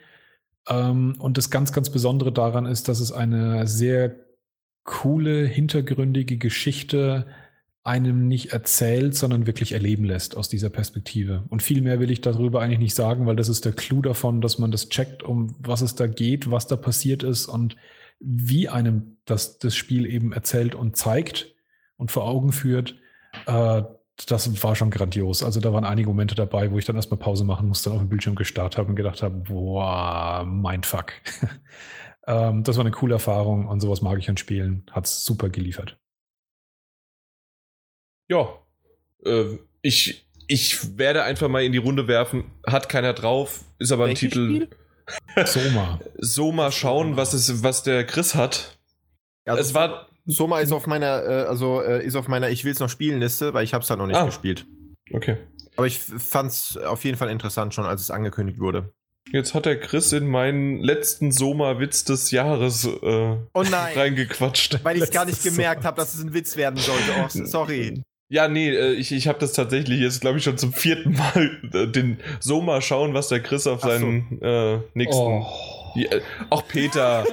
Ähm, und das ganz, ganz Besondere daran ist, dass es eine sehr coole, hintergründige Geschichte einem nicht erzählt, sondern wirklich erleben lässt aus dieser Perspektive. Und viel mehr will ich darüber eigentlich nicht sagen, weil das ist der Clou davon, dass man das checkt, um was es da geht, was da passiert ist und wie einem das, das Spiel eben erzählt und zeigt und vor Augen führt, äh, das war schon grandios. Also da waren einige Momente dabei, wo ich dann erstmal Pause machen musste, auf dem Bildschirm gestartet habe und gedacht habe, boah, mein Fuck. *laughs* ähm, das war eine coole Erfahrung und sowas mag ich an Spielen. Hat es super geliefert. Ja, äh, ich, ich werde einfach mal in die Runde werfen. Hat keiner drauf, ist aber ein Welches Titel. Spiel? Soma. So mal schauen, was, es, was der Chris hat. Also es war. Soma ist auf meiner, äh, also äh, ist auf meiner Ich will's noch spielen Liste, weil ich hab's halt noch nicht Ah. gespielt. Okay. Aber ich f- fand's auf jeden Fall interessant schon, als es angekündigt wurde. Jetzt hat der Chris in meinen letzten Soma-Witz des Jahres äh, Oh nein, reingequatscht. weil ich gar nicht gemerkt habe, dass es ein Witz werden sollte. Oh, sorry. *laughs* Ja, nee, äh, ich, ich habe das tatsächlich jetzt, glaube ich, schon zum vierten Mal *laughs* äh, den Soma schauen, was der Chris auf Ach so. seinen äh, nächsten. Oh. Ja, auch Peter.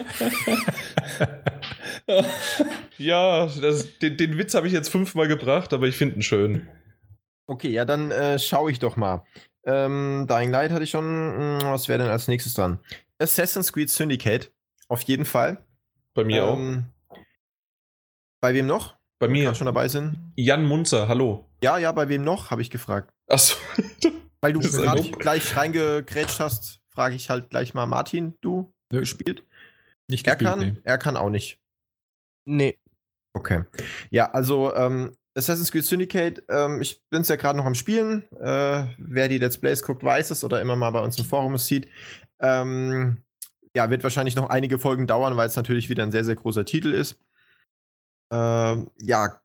*laughs* ja, das, den, den Witz habe ich jetzt fünfmal gebracht, aber ich finde ihn schön. Okay, ja, dann äh, schaue ich doch mal. Ähm, Dying Light hatte ich schon. Hm, Was wäre denn als nächstes dran? Assassin's Creed Syndicate. Auf jeden Fall. Bei mir auch. Ähm, Bei wem noch? Bei mir. schon dabei sind. Jan Munzer, hallo. Ja, ja, bei wem noch? Habe ich gefragt. Achso. *laughs* Weil du gerade gleich reingegrätscht hast, frage ich halt gleich mal Martin, du Nö, gespielt? Nicht Er gespielt, kann, nee. er kann auch nicht. Nee. Okay. Ja, also ähm, Assassin's Creed Syndicate, ähm, ich bin es ja gerade noch am Spielen. Äh, wer die Let's Plays guckt, weiß es oder immer mal bei uns im Forum es sieht. Ähm, ja, wird wahrscheinlich noch einige Folgen dauern, weil es natürlich wieder ein sehr, sehr großer Titel ist. Ähm, ja,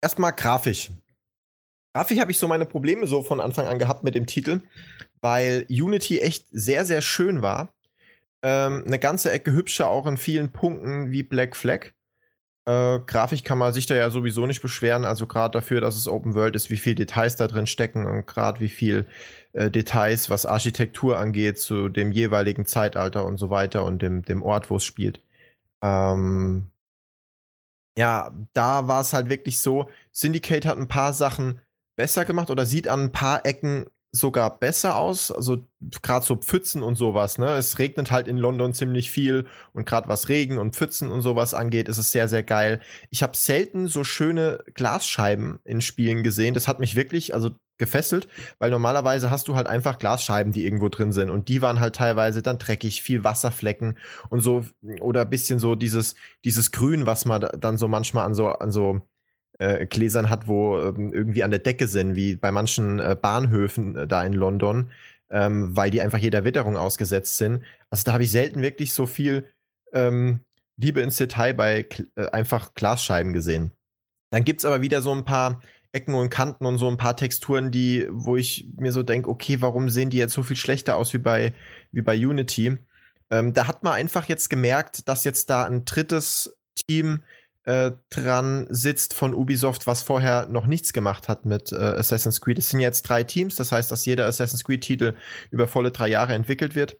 erstmal grafisch. Grafisch habe ich so meine Probleme so von Anfang an gehabt mit dem Titel, weil Unity echt sehr, sehr schön war. Ähm, eine ganze Ecke hübscher auch in vielen Punkten wie Black Flag. Äh, Grafik kann man sich da ja sowieso nicht beschweren, also gerade dafür, dass es Open World ist, wie viel Details da drin stecken und gerade wie viel äh, Details, was Architektur angeht, zu dem jeweiligen Zeitalter und so weiter und dem, dem Ort, wo es spielt. Ähm, ja, da war es halt wirklich so, Syndicate hat ein paar Sachen besser gemacht oder sieht an ein paar Ecken sogar besser aus. Also gerade so Pfützen und sowas. Ne? Es regnet halt in London ziemlich viel und gerade was Regen und Pfützen und sowas angeht, ist es sehr, sehr geil. Ich habe selten so schöne Glasscheiben in Spielen gesehen. Das hat mich wirklich also gefesselt, weil normalerweise hast du halt einfach Glasscheiben, die irgendwo drin sind und die waren halt teilweise dann dreckig, viel Wasserflecken und so oder bisschen so dieses dieses Grün, was man da- dann so manchmal an so an so äh, Gläsern hat, wo ähm, irgendwie an der Decke sind, wie bei manchen äh, Bahnhöfen äh, da in London, ähm, weil die einfach jeder Witterung ausgesetzt sind. Also da habe ich selten wirklich so viel ähm, Liebe ins Detail bei äh, einfach Glasscheiben gesehen. Dann gibt es aber wieder so ein paar Ecken und Kanten und so ein paar Texturen, die, wo ich mir so denke, okay, warum sehen die jetzt so viel schlechter aus wie bei, wie bei Unity? Ähm, da hat man einfach jetzt gemerkt, dass jetzt da ein drittes Team äh, dran sitzt von Ubisoft, was vorher noch nichts gemacht hat mit äh, Assassin's Creed. Es sind jetzt drei Teams, das heißt, dass jeder Assassin's Creed-Titel über volle drei Jahre entwickelt wird.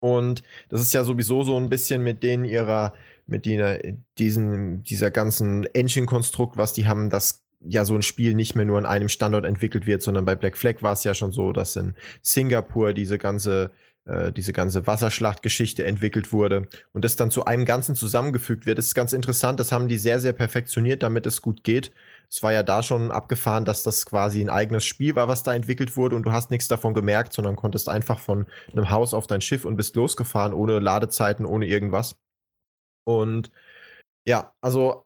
Und das ist ja sowieso so ein bisschen mit denen ihrer, mit dieser, diesen, dieser ganzen Engine-Konstrukt, was die haben, dass ja so ein Spiel nicht mehr nur an einem Standort entwickelt wird, sondern bei Black Flag war es ja schon so, dass in Singapur diese ganze äh, diese ganze Wasserschlachtgeschichte entwickelt wurde und das dann zu einem Ganzen zusammengefügt wird. Das ist ganz interessant, das haben die sehr, sehr perfektioniert, damit es gut geht. Es war ja da schon abgefahren, dass das quasi ein eigenes Spiel war, was da entwickelt wurde und du hast nichts davon gemerkt, sondern konntest einfach von einem Haus auf dein Schiff und bist losgefahren, ohne Ladezeiten, ohne irgendwas. Und ja, also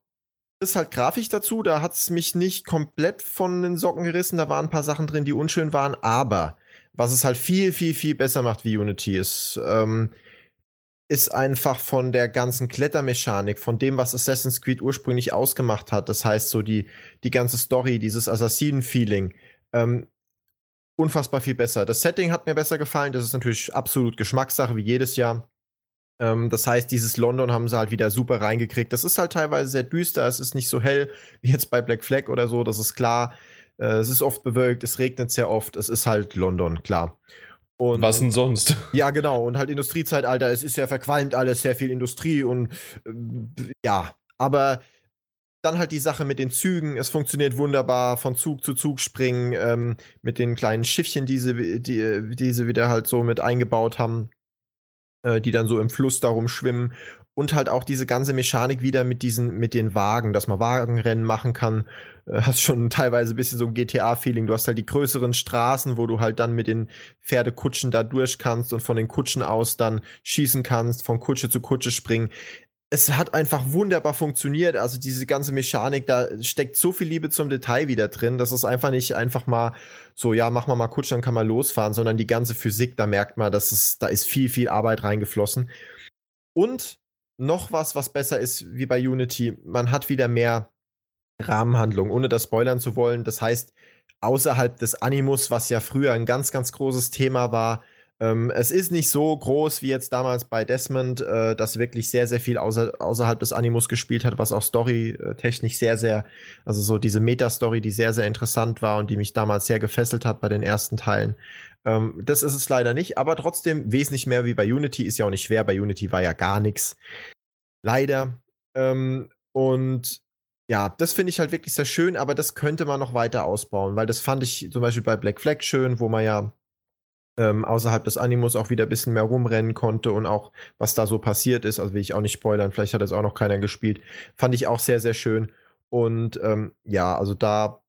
ist halt grafisch dazu, da hat es mich nicht komplett von den Socken gerissen, da waren ein paar Sachen drin, die unschön waren, aber was es halt viel, viel, viel besser macht wie Unity ist, ähm, ist einfach von der ganzen Klettermechanik, von dem, was Assassin's Creed ursprünglich ausgemacht hat. Das heißt, so die, die ganze Story, dieses Assassinen-Feeling, ähm, unfassbar viel besser. Das Setting hat mir besser gefallen. Das ist natürlich absolut Geschmackssache, wie jedes Jahr. Ähm, das heißt, dieses London haben sie halt wieder super reingekriegt. Das ist halt teilweise sehr düster. Es ist nicht so hell wie jetzt bei Black Flag oder so. Das ist klar. Äh, es ist oft bewölkt. Es regnet sehr oft. Es ist halt London, klar. Und Was denn sonst? *laughs* ja, genau. Und halt Industriezeitalter, es ist ja verqualmt alles, sehr viel Industrie und äh, ja, aber dann halt die Sache mit den Zügen, es funktioniert wunderbar, von Zug zu Zug springen, ähm, mit den kleinen Schiffchen, die sie, die, die sie wieder halt so mit eingebaut haben, äh, die dann so im Fluss darum schwimmen. und halt auch diese ganze Mechanik wieder mit diesen, mit den Wagen, dass man Wagenrennen machen kann. Äh, *laughs* hast schon teilweise ein bisschen so ein GTA-Feeling. Du hast halt die größeren Straßen, wo du halt dann mit den Pferdekutschen da durch kannst und von den Kutschen aus dann schießen kannst, von Kutsche zu Kutsche springen. Es hat einfach wunderbar funktioniert. Also diese ganze Mechanik, da steckt so viel Liebe zum Detail wieder drin. Das ist einfach nicht einfach mal so, ja, mach mal mal Kutschen, dann kann man losfahren, sondern die ganze Physik, da merkt man, dass es, da ist viel, viel Arbeit reingeflossen. Und noch was, was besser ist wie bei Unity. Man hat wieder mehr Rahmenhandlung, ohne das spoilern zu wollen. Das heißt, außerhalb des Animus, was ja früher ein ganz, ganz großes Thema war, ähm, es ist nicht so groß wie jetzt damals bei Desmond, äh, das wirklich sehr, sehr viel außer, außerhalb des Animus gespielt hat, was auch storytechnisch sehr, sehr, also so diese Meta-Story, die sehr, sehr interessant war und die mich damals sehr gefesselt hat bei den ersten Teilen. Ähm, das ist es leider nicht, aber trotzdem wesentlich mehr wie bei Unity, ist ja auch nicht schwer. Bei Unity war ja gar nichts. Leider. Ähm, und ja, das finde ich halt wirklich sehr schön, aber das könnte man noch weiter ausbauen, weil das fand ich zum Beispiel bei Black Flag schön, wo man ja ähm, außerhalb des Animus auch wieder ein bisschen mehr rumrennen konnte und auch, was da so passiert ist, also will ich auch nicht spoilern, vielleicht hat es auch noch keiner gespielt, fand ich auch sehr, sehr schön. Und ähm, ja, also da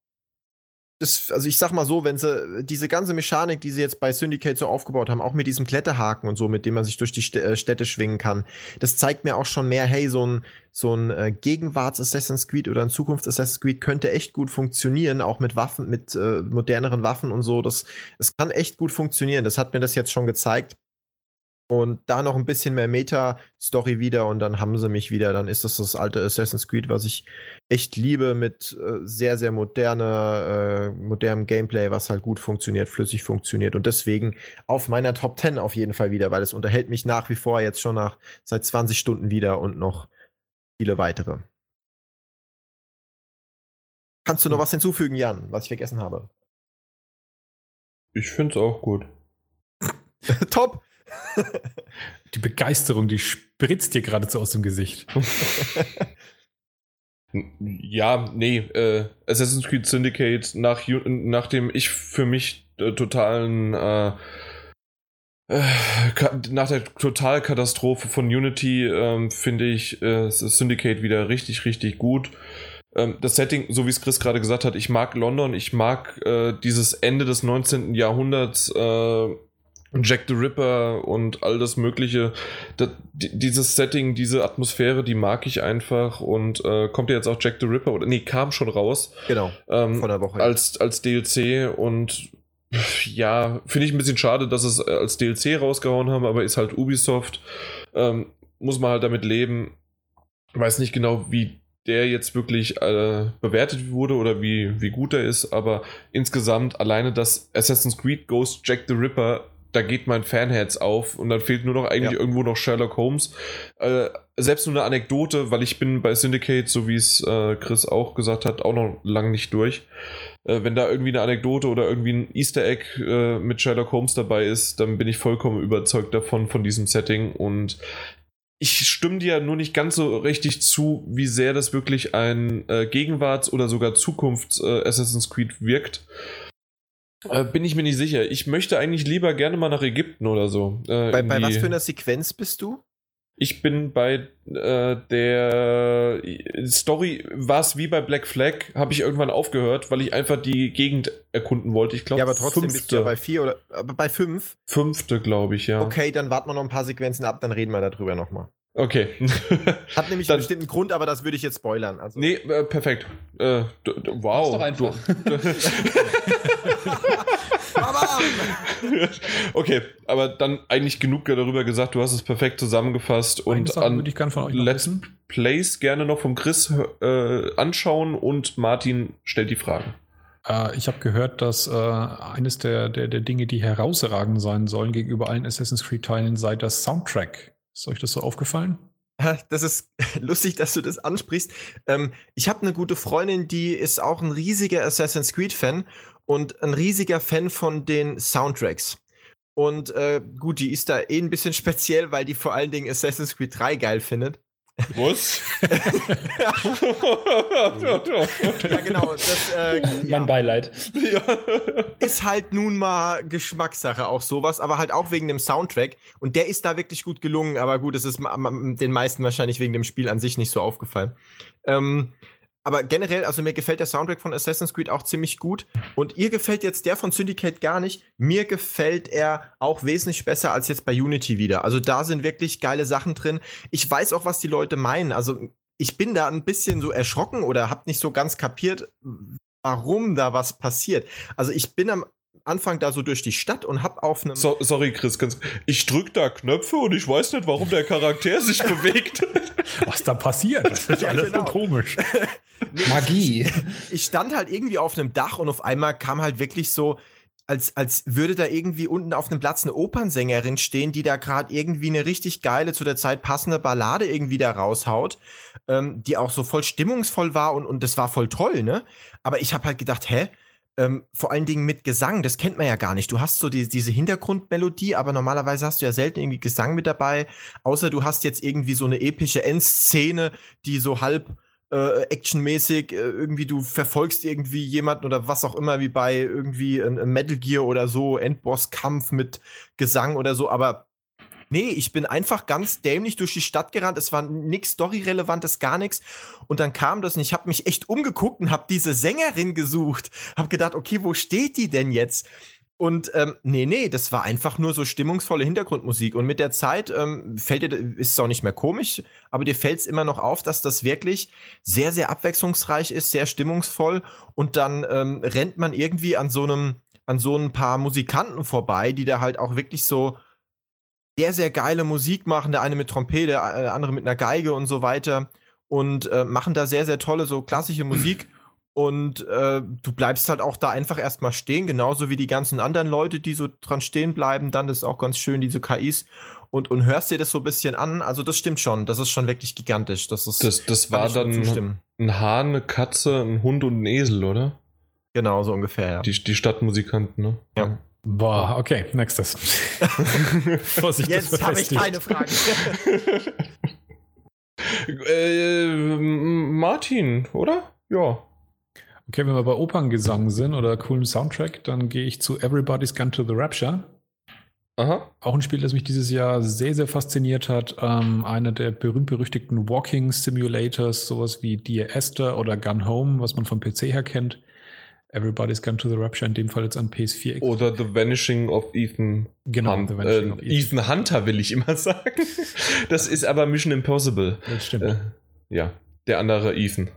das, also ich sag mal so, wenn sie diese ganze Mechanik, die sie jetzt bei Syndicate so aufgebaut haben, auch mit diesem Kletterhaken und so, mit dem man sich durch die äh, Städte schwingen kann, das zeigt mir auch schon mehr, hey, so ein, so ein äh, Gegenwarts-Assassin's Creed oder ein Zukunfts-Assassin's Creed könnte echt gut funktionieren, auch mit Waffen, mit äh, moderneren Waffen und so. Das, das kann echt gut funktionieren. Das hat mir das jetzt schon gezeigt und da noch ein bisschen mehr Meta-Story wieder und dann haben sie mich wieder. Dann ist das das alte Assassin's Creed, was ich echt liebe, mit äh, sehr, sehr moderner, äh, modernem Gameplay, was halt gut funktioniert, flüssig funktioniert und deswegen auf meiner Top 10 auf jeden Fall wieder, weil es unterhält mich nach wie vor jetzt schon nach seit 20 Stunden wieder und noch viele weitere. Kannst du noch hm. was hinzufügen, Jan, was ich vergessen habe? Ich finde es auch gut. *laughs* Top! Die Begeisterung, die spritzt dir geradezu aus dem Gesicht. *laughs* ja, nee, äh, Assassin's Creed Syndicate, nach, nachdem ich für mich äh, totalen äh, äh nach der Totalkatastrophe von Unity ähm, finde ich äh, Syndicate wieder richtig, richtig gut. Ähm, das Setting, so wie es Chris gerade gesagt hat, ich mag London, ich mag äh, dieses Ende des 19. Jahrhunderts, äh, Jack the Ripper und all das Mögliche. Das, dieses Setting, diese Atmosphäre, die mag ich einfach. Und äh, kommt ja jetzt auch Jack the Ripper oder nee, kam schon raus. Genau. Ähm, vor der Woche. Als, als DLC und ja, finde ich ein bisschen schade, dass es als DLC rausgehauen haben, aber ist halt Ubisoft. Ähm, muss man halt damit leben. Weiß nicht genau, wie der jetzt wirklich äh, bewertet wurde oder wie, wie gut er ist, aber insgesamt alleine das Assassin's Creed Ghost Jack the Ripper da geht mein Fanherz auf und dann fehlt nur noch eigentlich ja. irgendwo noch Sherlock Holmes. Äh, selbst nur eine Anekdote, weil ich bin bei Syndicate, so wie es äh, Chris auch gesagt hat, auch noch lang nicht durch. Äh, wenn da irgendwie eine Anekdote oder irgendwie ein Easter Egg äh, mit Sherlock Holmes dabei ist, dann bin ich vollkommen überzeugt davon, von diesem Setting und ich stimme dir nur nicht ganz so richtig zu, wie sehr das wirklich ein äh, Gegenwarts- oder sogar Zukunfts-Assassin's äh, Creed wirkt. Äh, bin ich mir nicht sicher. Ich möchte eigentlich lieber gerne mal nach Ägypten oder so. Äh, bei, bei was für einer Sequenz bist du? Ich bin bei äh, der Story, war es wie bei Black Flag, habe ich irgendwann aufgehört, weil ich einfach die Gegend erkunden wollte. Ich glaube, ja, aber trotzdem fünfte. bist du ja bei vier oder aber bei fünf. Fünfte, glaube ich, ja. Okay, dann warten wir noch ein paar Sequenzen ab, dann reden wir darüber nochmal. Okay. *laughs* Hat nämlich Dann, einen bestimmten Grund, aber das würde ich jetzt spoilern. Also. Nee, äh, perfekt. Äh, wow. Mach's doch einfach. *laughs* okay, aber dann eigentlich genug darüber gesagt. Du hast es perfekt zusammengefasst Eine und an würde ich gerne von euch Let's wissen. Plays gerne noch vom Chris äh, anschauen und Martin stellt die Fragen. Äh, ich habe gehört, dass äh, eines der, der, der Dinge, die herausragend sein sollen gegenüber allen Assassin's Creed-Teilen, sei das Soundtrack. Ist euch das so aufgefallen? Das ist *laughs* lustig, dass du das ansprichst. Ähm, ich habe eine gute Freundin, die ist auch ein riesiger Assassin's Creed-Fan und ein riesiger Fan von den Soundtracks. Und äh, gut, die ist da eh ein bisschen *laughs* speziell, weil die vor allen Dingen Assassin's Creed 3 geil findet. Was? ja, genau. Das, äh, Mein ja, Beileid. ja. ist halt nun mal Geschmackssache auch sowas, aber halt auch wegen dem Soundtrack. Und der ist da wirklich gut gelungen, aber gut, es ist den meisten wahrscheinlich wegen dem Spiel an sich nicht so aufgefallen. Ähm, aber generell, also mir gefällt der Soundtrack von Assassin's Creed auch ziemlich gut. Und ihr gefällt jetzt der von Syndicate gar nicht. Mir gefällt er auch wesentlich besser als jetzt bei Unity wieder. Also da sind wirklich geile Sachen drin. Ich weiß auch, was die Leute meinen. Also ich bin da ein bisschen so erschrocken oder hab nicht so ganz kapiert, warum da was passiert. Also ich bin am Anfang da so durch die Stadt und hab auf einem So, sorry, Chris, ganz, ich drück da Knöpfe und ich weiß nicht, warum der Charakter sich *laughs* bewegt. Was da passiert, das ist Ja, alles genau. so komisch. *laughs* Magie. ich stand halt irgendwie auf einem Dach und auf einmal kam halt wirklich so, als, als würde da irgendwie unten auf einem Platz eine Opernsängerin stehen, die da gerade irgendwie eine richtig geile, zu der Zeit passende Ballade irgendwie da raushaut, ähm, die auch so voll stimmungsvoll war und, und das war voll toll, ne? Aber ich habe halt gedacht, hä? Ähm, vor allen Dingen mit Gesang, das kennt man ja gar nicht. Du hast so die, diese Hintergrundmelodie, aber normalerweise hast du ja selten irgendwie Gesang mit dabei, außer du hast jetzt irgendwie so eine epische Endszene, die so halb äh, actionmäßig, äh, irgendwie du verfolgst irgendwie jemanden oder was auch immer, wie bei irgendwie ein Metal Gear oder so, Endboss-Kampf mit Gesang oder so, aber nee, ich bin einfach ganz dämlich durch die Stadt gerannt, es war nix Story-relevantes, gar nichts und dann kam das und ich habe mich echt umgeguckt und habe diese Sängerin gesucht, habe gedacht, okay, wo steht die denn jetzt? Und ähm, nee, nee, das war einfach nur so stimmungsvolle Hintergrundmusik. Und mit der Zeit ähm, fällt dir, ist es auch nicht mehr komisch, aber dir fällt es immer noch auf, dass das wirklich sehr, sehr abwechslungsreich ist, sehr stimmungsvoll. Und dann ähm, rennt man irgendwie an so einem, an so ein paar Musikanten vorbei, die da halt auch wirklich so sehr, sehr geile Musik machen. Der eine mit Trompete, der äh, andere mit einer Geige und so weiter. Und äh, machen da sehr, sehr tolle, so klassische Musik. Und äh, du bleibst halt auch da einfach erstmal stehen, genauso wie die ganzen anderen Leute, die so dran stehen bleiben. Dann das ist auch ganz schön, diese KIs. Und, und hörst dir das so ein bisschen an. Also, das stimmt schon. Das ist schon wirklich gigantisch. Das, ist, Das, das war dann ein Hahn, eine Katze, ein Hund und ein Esel, oder? Genau, so ungefähr, ja. Die, die Stadtmusikanten, ne? Ja. Boah, okay, nächstes. *laughs* Vorsicht, Jetzt habe ich keine Frage. *laughs* äh, Martin, oder? Ja. Okay, wenn wir bei Operngesang sind oder coolen Soundtrack, dann gehe ich zu Everybody's Gone to the Rapture. Aha. Auch ein Spiel, das mich dieses Jahr sehr, sehr fasziniert hat. Ähm, einer der berühmt-berüchtigten Walking Simulators, sowas wie Dear Esther oder Gun Home, was man vom PC her kennt. Everybody's Gone to the Rapture, in dem Fall jetzt an PS4. Oder The Vanishing of Ethan Genau, Hunt. The Vanishing äh, of Ethan. Ethan Hunter will ich immer sagen. *laughs* Das ist aber Mission Impossible. Das stimmt. Äh, ja, der andere Ethan.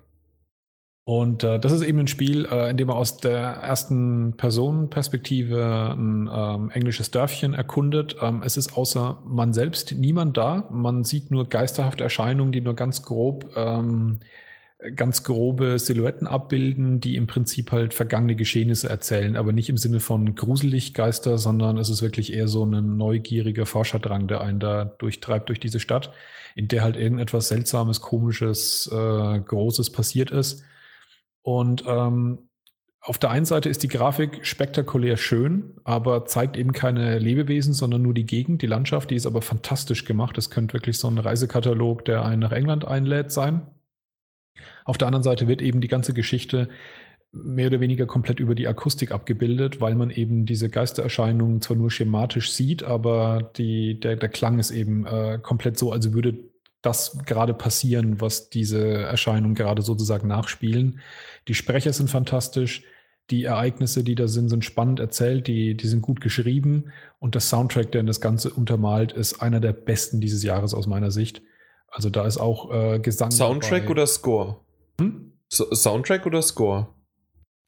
Und äh, das ist eben ein Spiel, äh, in dem man aus der ersten Personenperspektive ein ähm, englisches Dörfchen erkundet. Ähm, es ist außer man selbst niemand da. Man sieht nur geisterhafte Erscheinungen, die nur ganz grob, ähm, ganz grobe Silhouetten abbilden, die im Prinzip halt vergangene Geschehnisse erzählen, aber nicht im Sinne von gruselig Geister, sondern es ist wirklich eher so ein neugieriger Forscherdrang, der einen da durchtreibt durch diese Stadt, in der halt irgendetwas Seltsames, Komisches, äh, Großes passiert ist. Und ähm, auf der einen Seite ist die Grafik spektakulär schön, aber zeigt eben keine Lebewesen, sondern nur die Gegend, die Landschaft, die ist aber fantastisch gemacht. Das könnte wirklich so ein Reisekatalog, der einen nach England einlädt, sein. Auf der anderen Seite wird eben die ganze Geschichte mehr oder weniger komplett über die Akustik abgebildet, weil man eben diese Geistererscheinungen zwar nur schematisch sieht, aber die, der, der Klang ist eben äh, komplett so, als würde das gerade passieren, was diese Erscheinungen gerade sozusagen nachspielen. Die Sprecher sind fantastisch, die Ereignisse, die da sind, sind spannend erzählt, die, die sind gut geschrieben und der Soundtrack, der das Ganze untermalt, ist einer der besten dieses Jahres aus meiner Sicht. Also da ist auch äh, Gesang. Soundtrack dabei. oder Score? Hm? So Soundtrack oder Score?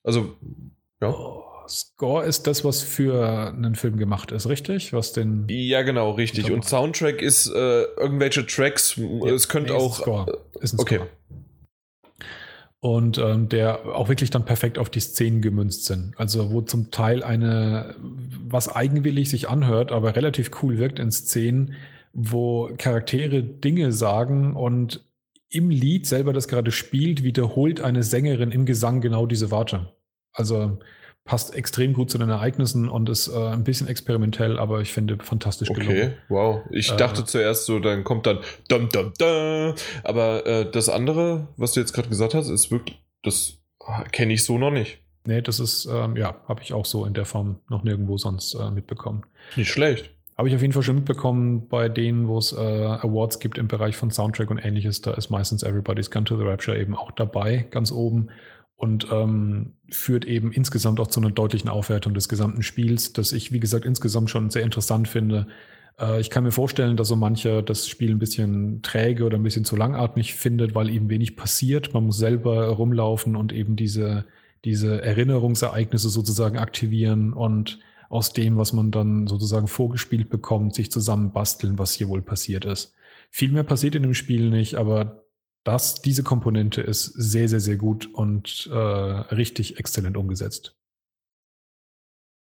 Also, ja. Oh, Score ist das, was für einen Film gemacht ist, richtig? Was den. Ja, genau, richtig. Und Soundtrack ist äh, irgendwelche Tracks. es könnte Nee, ist ein auch. Score. Ist ein okay. Score. Und ähm, der auch wirklich dann perfekt auf die Szenen gemünzt sind. Also wo zum Teil eine, was eigenwillig sich anhört, aber relativ cool wirkt in Szenen, wo Charaktere Dinge sagen und im Lied selber, das gerade spielt, wiederholt eine Sängerin im Gesang genau diese Worte. Also passt extrem gut zu den Ereignissen und ist äh, ein bisschen experimentell, aber ich finde fantastisch Okay, gelungen. wow. Ich Äh. dachte zuerst so, dann kommt dann dum dum dum. Aber äh, das andere, was du jetzt gerade gesagt hast, ist wirklich, das kenne ich so noch nicht. Nee, das ist, ähm, ja, habe ich auch so in der Form noch nirgendwo sonst äh, mitbekommen. Nicht schlecht. Habe ich auf jeden Fall schon mitbekommen bei denen, wo es äh, Awards gibt im Bereich von Soundtrack und ähnliches. Da ist meistens Everybody's Gone to the Rapture eben auch dabei, ganz oben. Und ähm, führt eben insgesamt auch zu einer deutlichen Aufwertung des gesamten Spiels, das ich, wie gesagt, insgesamt schon sehr interessant finde. Äh, ich kann mir vorstellen, dass so mancher das Spiel ein bisschen träge oder ein bisschen zu langatmig findet, weil eben wenig passiert. Man muss selber rumlaufen und eben diese, diese Erinnerungsereignisse sozusagen aktivieren und aus dem, was man dann sozusagen vorgespielt bekommt, sich zusammenbasteln, was hier wohl passiert ist. Viel mehr passiert in dem Spiel nicht, aber das, diese Komponente ist sehr, sehr, sehr gut und äh, richtig exzellent umgesetzt.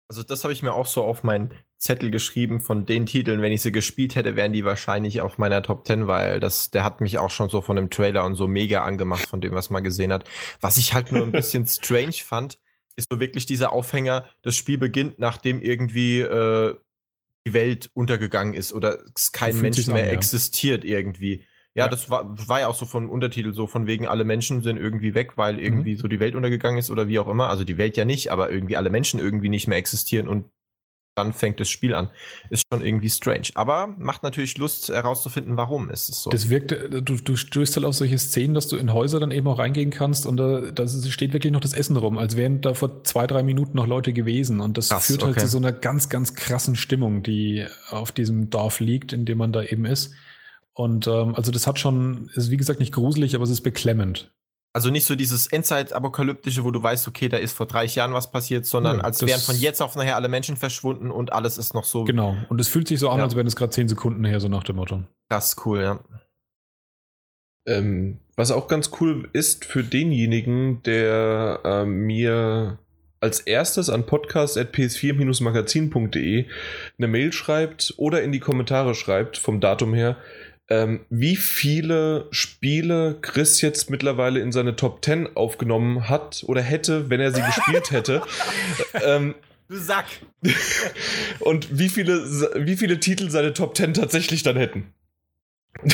Also das habe ich mir auch so auf meinen Zettel geschrieben von den Titeln. Wenn ich sie gespielt hätte, wären die wahrscheinlich auf meiner Top 10, weil das, der hat mich auch schon so von dem Trailer und so mega angemacht von dem, was man gesehen hat. Was ich halt nur ein bisschen *laughs* strange fand, ist so wirklich dieser Aufhänger, das Spiel beginnt, nachdem irgendwie äh, die Welt untergegangen ist oder es kein Mensch mehr an, ja. existiert irgendwie. Ja, Ja. das war, war ja auch so von Untertitel so von wegen alle Menschen sind irgendwie weg, weil irgendwie Mhm. so die Welt untergegangen ist oder wie auch immer. Also die Welt ja nicht, aber irgendwie alle Menschen irgendwie nicht mehr existieren und dann fängt das Spiel an. Ist schon irgendwie strange. Aber macht natürlich Lust herauszufinden, warum ist es so. Das wirkt, du, du stößt halt auf solche Szenen, dass du in Häuser dann eben auch reingehen kannst und da, da steht wirklich noch das Essen rum, als wären da vor zwei, drei Minuten noch Leute gewesen. Und das Krass, führt halt okay. zu so einer ganz, ganz krassen Stimmung, die auf diesem Dorf liegt, in dem man da eben ist. Und ähm, also das hat schon, ist wie gesagt nicht gruselig, aber es ist beklemmend. Also nicht so dieses Endzeit-Apokalyptische, wo du weißt, okay, da ist vor 30 Jahren was passiert, sondern Nö, als das- wären von jetzt auf nachher alle Menschen verschwunden und alles ist noch so Genau. Und es fühlt sich so an, Ja. als wären es gerade zehn Sekunden her, so nach dem Motto. krass cool, ja. Ähm, was auch ganz cool ist für denjenigen, der ähm, mir als erstes an podcast.ps4-magazin.de eine Mail schreibt oder in die Kommentare schreibt, vom Datum her, ähm, wie viele Spiele Chris jetzt mittlerweile in seine Top 10 aufgenommen hat oder hätte, wenn er sie gespielt *laughs* hätte. ähm, Du Sack. *laughs* und wie viele, wie viele Titel seine Top 10 tatsächlich dann hätten. *laughs*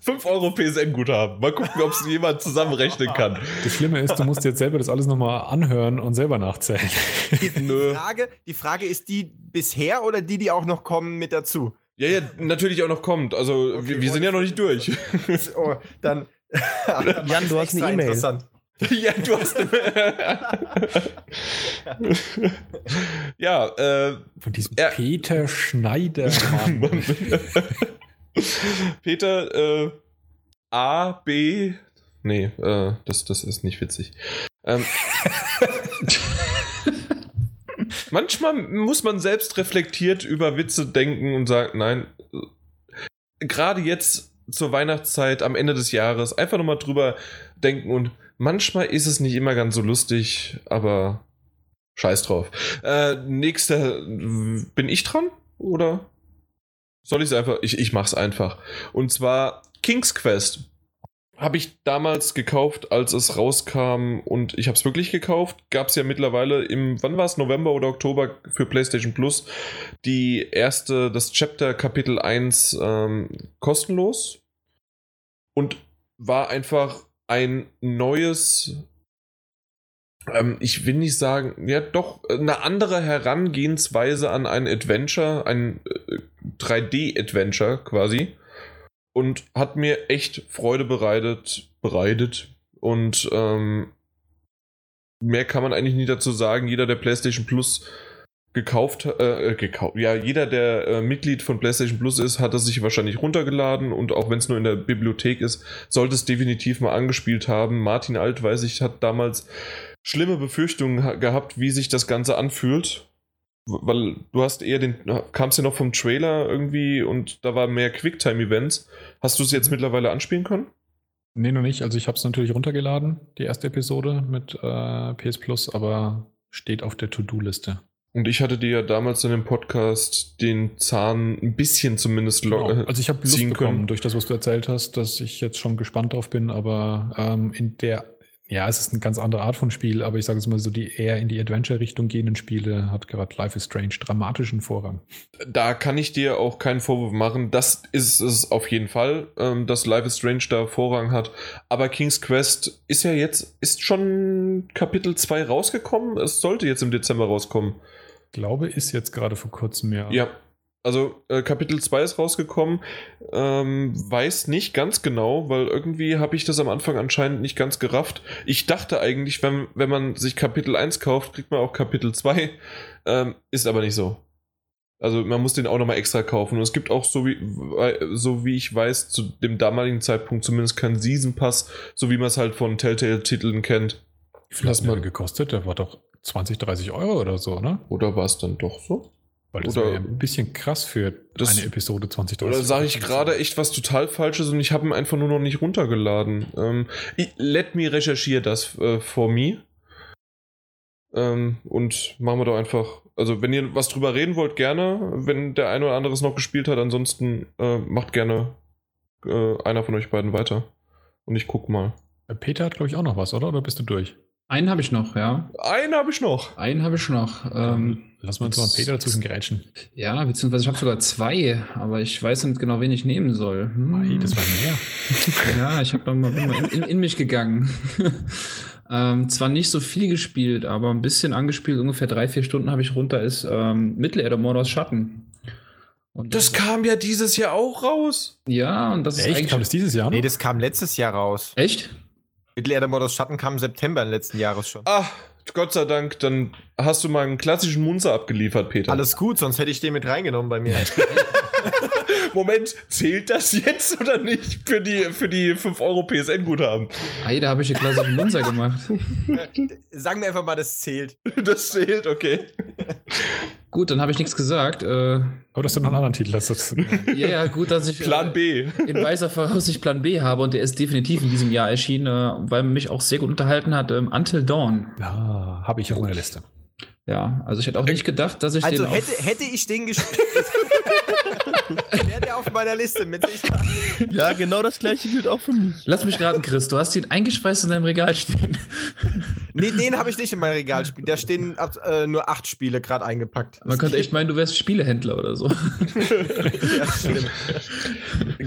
5 Euro PSN-Guthaben. Mal gucken, ob es jemand zusammenrechnen kann. Das Schlimme ist, du musst jetzt selber das alles nochmal anhören und selber nachzählen. Die, Nö. Frage, die Frage ist die bisher oder die, die auch noch kommen mit dazu? Ja, ja, natürlich auch noch kommt. Also, Okay, wir, wir sind ja noch nicht durch. Oh, dann. *laughs* Jan, du hast eine E-Mail. interessant. ja, du hast. *laughs* ja, äh, Von diesem Ja. Peter Schneider, Mann. *laughs* Peter, äh, A, B. Nee, äh, das, das ist nicht witzig. Ähm, manchmal muss man selbst reflektiert über Witze denken und sagen, nein, gerade jetzt zur Weihnachtszeit, am Ende des Jahres, einfach nochmal drüber denken und manchmal ist es nicht immer ganz so lustig, aber scheiß drauf. Äh, nächster, bin ich dran? Oder? Soll ich es einfach? Ich, ich mach's einfach. Und zwar King's Quest. Habe ich damals gekauft, als es rauskam und ich habe es wirklich gekauft. Gab es ja mittlerweile im, wann war es, November oder Oktober für PlayStation Plus die erste, das Chapter Kapitel 1 ähm, kostenlos und war einfach ein neues, ähm, ich will nicht sagen, ja doch, eine andere Herangehensweise an ein Adventure, ein äh, 3D-Adventure quasi und hat mir echt Freude bereitet, bereitet und ähm, mehr kann man eigentlich nie dazu sagen. Jeder, der PlayStation Plus gekauft, äh, gekauft, ja, jeder, der äh, Mitglied von PlayStation Plus ist, hat es sich wahrscheinlich runtergeladen und auch wenn es nur in der Bibliothek ist, sollte es definitiv mal angespielt haben. Martin Alt, weiß ich, hat damals schlimme Befürchtungen ha- gehabt, wie sich das Ganze anfühlt. Weil du hast eher den, kamst ja noch vom Trailer irgendwie und da war mehr Quicktime-Events. Hast du es jetzt mittlerweile anspielen können? Nee, noch nicht. Also ich habe es natürlich runtergeladen, die erste Episode mit äh, PS Plus, aber steht auf der To-Do-Liste. Und ich hatte dir ja damals in dem Podcast den Zahn ein bisschen zumindest Genau. Also ich habe Lust ziehen bekommen können. durch das, was du erzählt hast, dass ich jetzt schon gespannt drauf bin, aber ähm, in der ja, es ist eine ganz andere Art von Spiel, aber ich sage es mal so, die eher in die Adventure-Richtung gehenden Spiele hat gerade Life is Strange dramatischen Vorrang. Da kann ich dir auch keinen Vorwurf machen. Das ist es auf jeden Fall, ähm, dass Life is Strange da Vorrang hat. Aber King's Quest ist ja jetzt, ist schon Kapitel 2 rausgekommen. Es sollte jetzt im Dezember rauskommen. Ich glaube, ist jetzt gerade vor kurzem, ja. Ja. Also äh, Kapitel 2 ist rausgekommen, ähm, weiß nicht ganz genau, weil irgendwie habe ich das am Anfang anscheinend nicht ganz gerafft. Ich dachte eigentlich, wenn, wenn man sich Kapitel 1 kauft, kriegt man auch Kapitel 2. Ähm, ist aber nicht so. Also man muss den auch nochmal extra kaufen. Und es gibt auch, so wie, so wie ich weiß, zu dem damaligen Zeitpunkt zumindest keinen Season Pass, so wie man es halt von Telltale-Titeln kennt. Wie viel hat mal gekostet? Der war doch 20, 30 Euro oder so, ne? Oder war es dann doch so? Weil das Oder- wäre ja ein bisschen krass für Das- eine Episode 20, 30 Oder sage ich gerade echt was total Falsches und ich habe ihn einfach nur noch nicht runtergeladen. Ähm, ich, let me recherchiere das äh, for me. Ähm, und machen wir doch einfach. Also, wenn ihr was drüber reden wollt, gerne. Wenn der eine oder andere es noch gespielt hat, ansonsten äh, macht gerne äh, einer von euch beiden weiter. Und ich guck mal. Äh, Peter hat, glaube ich, auch noch was, oder? Oder bist du durch? Einen habe ich noch, ja. Einen habe ich noch. Einen habe ich noch. Ähm, Lass mal uns mal Peter dazwischen grätschen. ja, beziehungsweise ich habe sogar zwei, aber ich weiß nicht genau, wen ich nehmen soll. Hm. Ei, das war mehr. *laughs* Ja, ich hab mal, bin mal in, in, in mich gegangen. *laughs* ähm, zwar nicht so viel gespielt, aber ein bisschen angespielt, ungefähr drei, vier Stunden habe ich runter, ist ähm, Mittelerde Mordors Schatten. Und Das kam ja dieses Jahr auch raus. Ja, und das ist Echt? eigentlich. Kam das dieses Jahr noch? Nee, das kam letztes Jahr raus. Echt? Mittelerde Mordors Schatten kam im September letzten Jahres schon. Ah, Gott sei Dank, dann hast du mal einen klassischen Munzer abgeliefert, Peter. Alles gut, sonst hätte ich den mit reingenommen bei mir. *laughs* Moment, zählt das jetzt oder nicht für die, für die 5 Euro PSN-Guthaben? Ei, da habe ich hier klassischen Munzer gemacht. Sagen wir einfach mal, das zählt. *laughs* Das zählt, okay. Gut, dann habe ich nichts gesagt. Äh, Aber das ist noch einen anderen Titel. Das ist, ja, ja, gut, dass ich Plan äh, B. in weiser Voraussicht *laughs* Plan B habe und der ist definitiv in diesem Jahr erschienen, äh, weil mich auch sehr gut unterhalten hat. Ähm, Until Dawn. ja, habe ich auf meiner Liste. Ja, also ich hätte auch nicht gedacht, dass ich Also den. hätte, auf- hätte ich den gespielt. Wäre der auf meiner Liste mit Sicherheit. *laughs* Ja, genau das gleiche gilt auch für mich. Lass mich raten, Chris, du hast ihn eingespeist in deinem Regal stehen. Nee, den habe ich nicht in meinem Regal spielen. Da stehen äh, nur acht Spiele gerade eingepackt. Man könnte echt meinen, du wärst Spielehändler oder so. Ja, stimmt.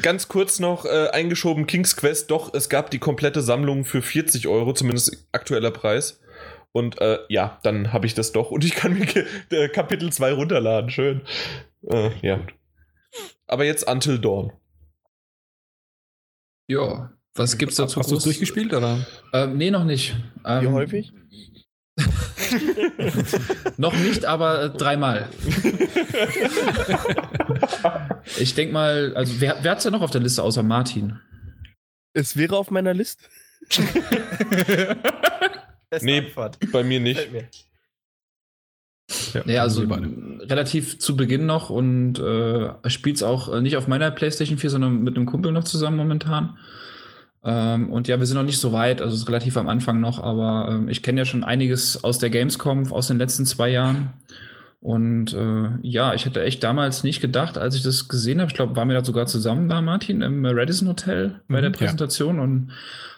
Ganz kurz noch äh, eingeschoben: King's Quest. Doch, es gab die komplette Sammlung für 40 Euro, zumindest aktueller Preis. Und äh, ja, dann habe ich das doch. Und ich kann mir äh, Kapitel 2 runterladen. Schön. Äh, ja. Aber jetzt Until Dawn. ja, was gibt's dazu? Hast du es durchgespielt, oder? Ähm, nee, noch nicht. Ähm, Wie häufig? *laughs* Noch nicht, aber äh, dreimal. *laughs* ich denke mal, also wer, wer hat's ja noch auf der Liste außer Martin? Es wäre auf meiner Liste. *laughs* Nee. Antwort. Bei mir nicht. Ja, Nee, also relativ zu Beginn noch und äh, spielt's auch äh, nicht auf meiner PlayStation 4, sondern mit einem Kumpel noch zusammen momentan. Ähm, und ja, wir sind noch nicht so weit, also es ist relativ am Anfang noch, aber ähm, ich kenne ja schon einiges aus der Gamescom aus den letzten zwei Jahren. Und äh, ja, ich hätte echt damals nicht gedacht, als ich das gesehen habe, ich glaube, waren wir da sogar zusammen da, Martin, im Radisson Hotel bei Mhm, der ja. Präsentation und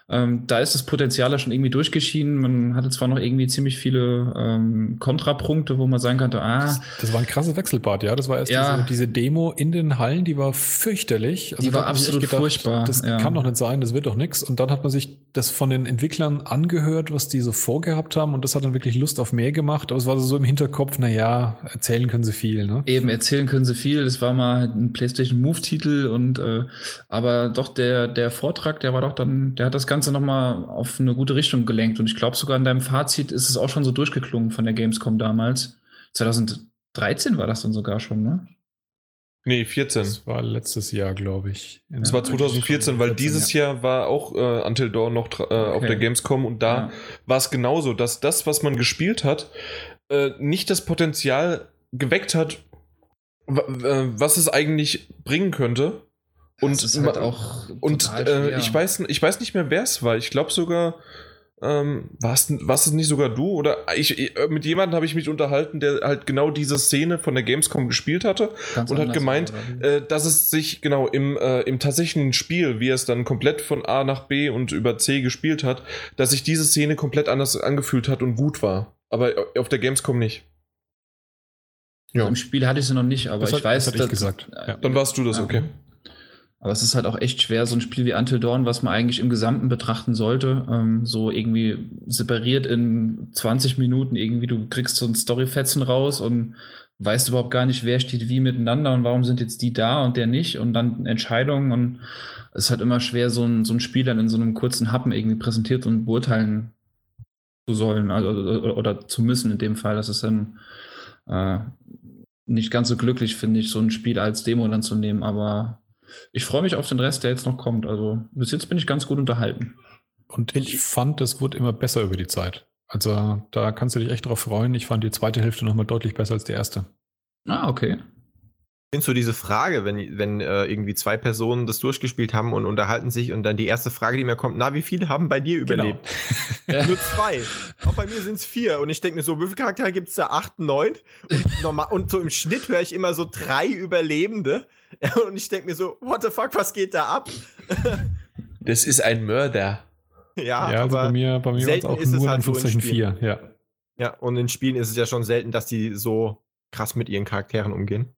ähm, da ist das Potenzial ja schon irgendwie durchgeschienen. Man hatte zwar noch irgendwie ziemlich viele ähm, Kontrapunkte, wo man sagen könnte, ah, Das war ein krasses Wechselbad, ja. Das war erst Ja. diese, diese Demo in den Hallen, die war fürchterlich. Also Die war absolut furchtbar, Das ja. kann doch nicht sein, das wird doch nichts. Und dann hat man sich das von den Entwicklern angehört, was die so vorgehabt haben. Und das hat dann wirklich Lust auf mehr gemacht. Aber es war so im Hinterkopf, na ja, erzählen können sie viel, ne? Eben, erzählen können sie viel. Das war mal ein PlayStation Move-Titel und äh, aber doch der, der Vortrag, der war doch dann, der hat das Ganze nochmal auf eine gute Richtung gelenkt. Und ich glaube sogar in deinem Fazit ist es auch schon so durchgeklungen von der Gamescom damals. 2013 war das dann sogar schon, ne? Nee, 14. Das war letztes Jahr, glaube ich. Das war 2014, weil dieses Jahr war auch äh, Until Dawn noch äh, auf Okay. der Gamescom und da Ja. war es genauso, dass das, was man gespielt hat, äh, nicht das Potenzial geweckt hat, äh, was es eigentlich bringen könnte. Und, das ist halt auch und äh, ich weiß, ich weiß nicht mehr, wer es war. Ich glaube sogar, Ähm, warst, warst es nicht sogar du? Oder ich, ich mit jemandem habe ich mich unterhalten, der halt genau diese Szene von der Gamescom gespielt hatte Ganz und hat gemeint, äh, dass es sich genau im, äh, im tatsächlichen Spiel, wie er es dann komplett von A nach B und über C gespielt hat, dass sich diese Szene komplett anders angefühlt hat und gut war. Aber auf der Gamescom nicht. Also Im Spiel hatte ich sie noch nicht, aber Das ich hat- weiß, das hatte ich dass- gesagt, ja. Dann warst du das, Ja. okay. Aber es ist halt auch echt schwer, so ein Spiel wie Until Dawn, was man eigentlich im Gesamten betrachten sollte, ähm, so irgendwie separiert in 20 Minuten irgendwie, du kriegst so ein Storyfetzen raus und weißt überhaupt gar nicht, wer steht wie miteinander und warum sind jetzt die da und der nicht und dann Entscheidungen und es ist halt immer schwer, so ein, so ein Spiel dann in so einem kurzen Happen irgendwie präsentiert und beurteilen zu sollen, also oder, oder zu müssen in dem Fall. Das ist dann äh, nicht ganz so glücklich, finde ich, so ein Spiel als Demo dann zu nehmen, aber ich freue mich auf den Rest, der jetzt noch kommt. Also bis jetzt bin ich ganz gut unterhalten. Und ich fand, es wurde immer besser über die Zeit. Also da kannst du dich echt drauf freuen. Ich fand die zweite Hälfte nochmal deutlich besser als die erste. Ah, okay. Ich finde so diese Frage, wenn, wenn äh, irgendwie zwei Personen das durchgespielt haben und unterhalten sich und dann die erste Frage, die mir kommt, na, wie viele haben bei dir überlebt? Ja. *laughs* Nur zwei. Auch bei mir sind es vier. Und ich denke mir so, wie viele Charaktere gibt es da? Acht, neun? Und, normal, und so im Schnitt höre ich immer so drei Überlebende. *laughs* Und ich denke mir so, what the fuck, was geht da ab? *laughs* Das ist ein Mörder. ja, ja, also aber bei mir, bei mir war es selten auch ist es nur in halt so in vier. Ja. Ja, und in Spielen ist es ja schon selten, dass die so krass mit ihren Charakteren umgehen.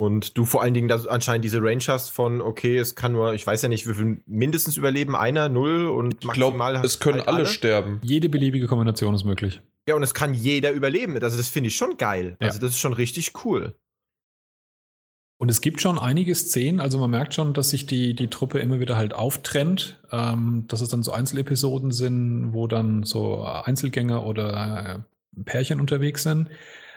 Und du vor allen Dingen anscheinend diese Range hast von, okay, es kann nur, ich weiß ja nicht, wie viel mindestens überleben, einer, null und Ich glaube, maximal es können halt alle sterben. Jede beliebige Kombination ist möglich. Ja, und es kann jeder überleben. Also das finde ich schon geil. Ja. Also das ist schon richtig cool. Und es gibt schon einige Szenen, also man merkt schon, dass sich die, die Truppe immer wieder halt auftrennt, ähm, dass es dann so Einzelepisoden sind, wo dann so Einzelgänger oder äh, Pärchen unterwegs sind.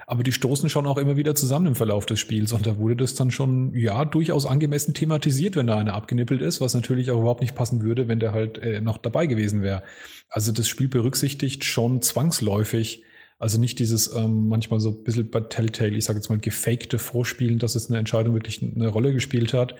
Aber die stoßen schon auch immer wieder zusammen im Verlauf des Spiels. Und da wurde das dann schon, ja, durchaus angemessen thematisiert, wenn da einer abgenippelt ist, was natürlich auch überhaupt nicht passen würde, wenn der halt äh, noch dabei gewesen wäre. Also das Spiel berücksichtigt schon zwangsläufig, also nicht dieses ähm, manchmal so ein bisschen bei Telltale, ich sage jetzt mal, gefakte Vorspielen, dass es eine Entscheidung wirklich eine Rolle gespielt hat.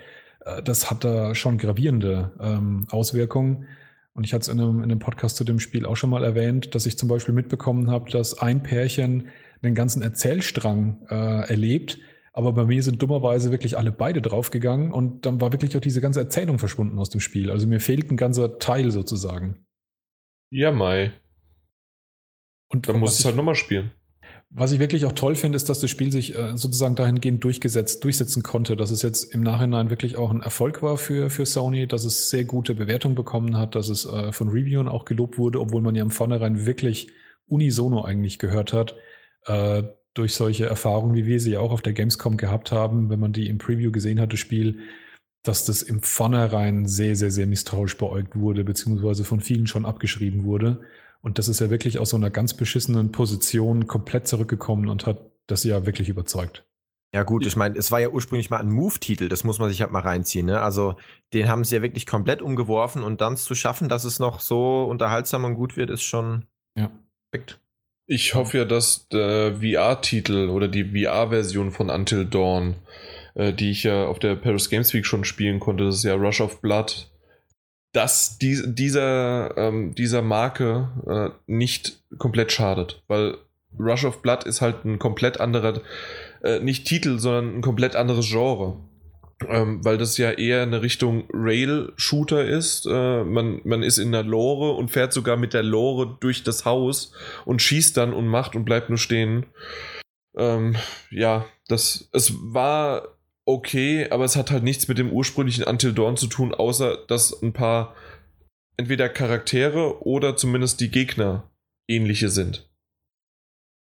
Äh, das hat da schon gravierende ähm, Auswirkungen. Und ich hatte es in einem, in einem Podcast zu dem Spiel auch schon mal erwähnt, dass ich zum Beispiel mitbekommen habe, dass ein Pärchen einen ganzen Erzählstrang äh, erlebt, aber bei mir sind dummerweise wirklich alle beide draufgegangen und dann war wirklich auch diese ganze Erzählung verschwunden aus dem Spiel. Also mir fehlt ein ganzer Teil sozusagen. Ja, Mai. Und Dann du es ich- halt nochmal spielen. Was ich wirklich auch toll finde, ist, dass das Spiel sich äh, sozusagen dahingehend durchgesetzt, durchsetzen konnte, dass es jetzt im Nachhinein wirklich auch ein Erfolg war für, für Sony, dass es sehr gute Bewertungen bekommen hat, dass es äh, von Reviewern auch gelobt wurde, obwohl man ja im Vornherein wirklich unisono eigentlich gehört hat, äh, durch solche Erfahrungen, wie wir sie ja auch auf der Gamescom gehabt haben, wenn man die im Preview gesehen hat, das Spiel, dass das im Vornherein sehr, sehr, sehr misstrauisch beäugt wurde, beziehungsweise von vielen schon abgeschrieben wurde. Und das ist ja wirklich aus so einer ganz beschissenen Position komplett zurückgekommen und hat das ja wirklich überzeugt. Ja gut, ich meine, es war ja ursprünglich mal ein Move-Titel, das muss man sich halt mal reinziehen. Ne? Also den haben sie ja wirklich komplett umgeworfen und dann zu schaffen, dass es noch so unterhaltsam und gut wird, ist schon Ja. perfekt. Ich hoffe ja, dass der VR-Titel oder die VR-Version von Until Dawn, äh, die ich ja auf der Paris Games Week schon spielen konnte, das ist ja Rush of Blood, dass die, dieser, ähm, dieser Marke äh, nicht komplett schadet. Weil Rush of Blood ist halt ein komplett anderer, äh, nicht Titel, sondern ein komplett anderes Genre. Ähm, weil das ja eher eine Richtung Rail-Shooter ist. Äh, man, man ist in der Lore und fährt sogar mit der Lore durch das Haus und schießt dann und macht und bleibt nur stehen. Ähm, ja, das, es war okay, aber es hat halt nichts mit dem ursprünglichen Until Dawn zu tun, außer dass ein paar entweder Charaktere oder zumindest die Gegner ähnliche sind.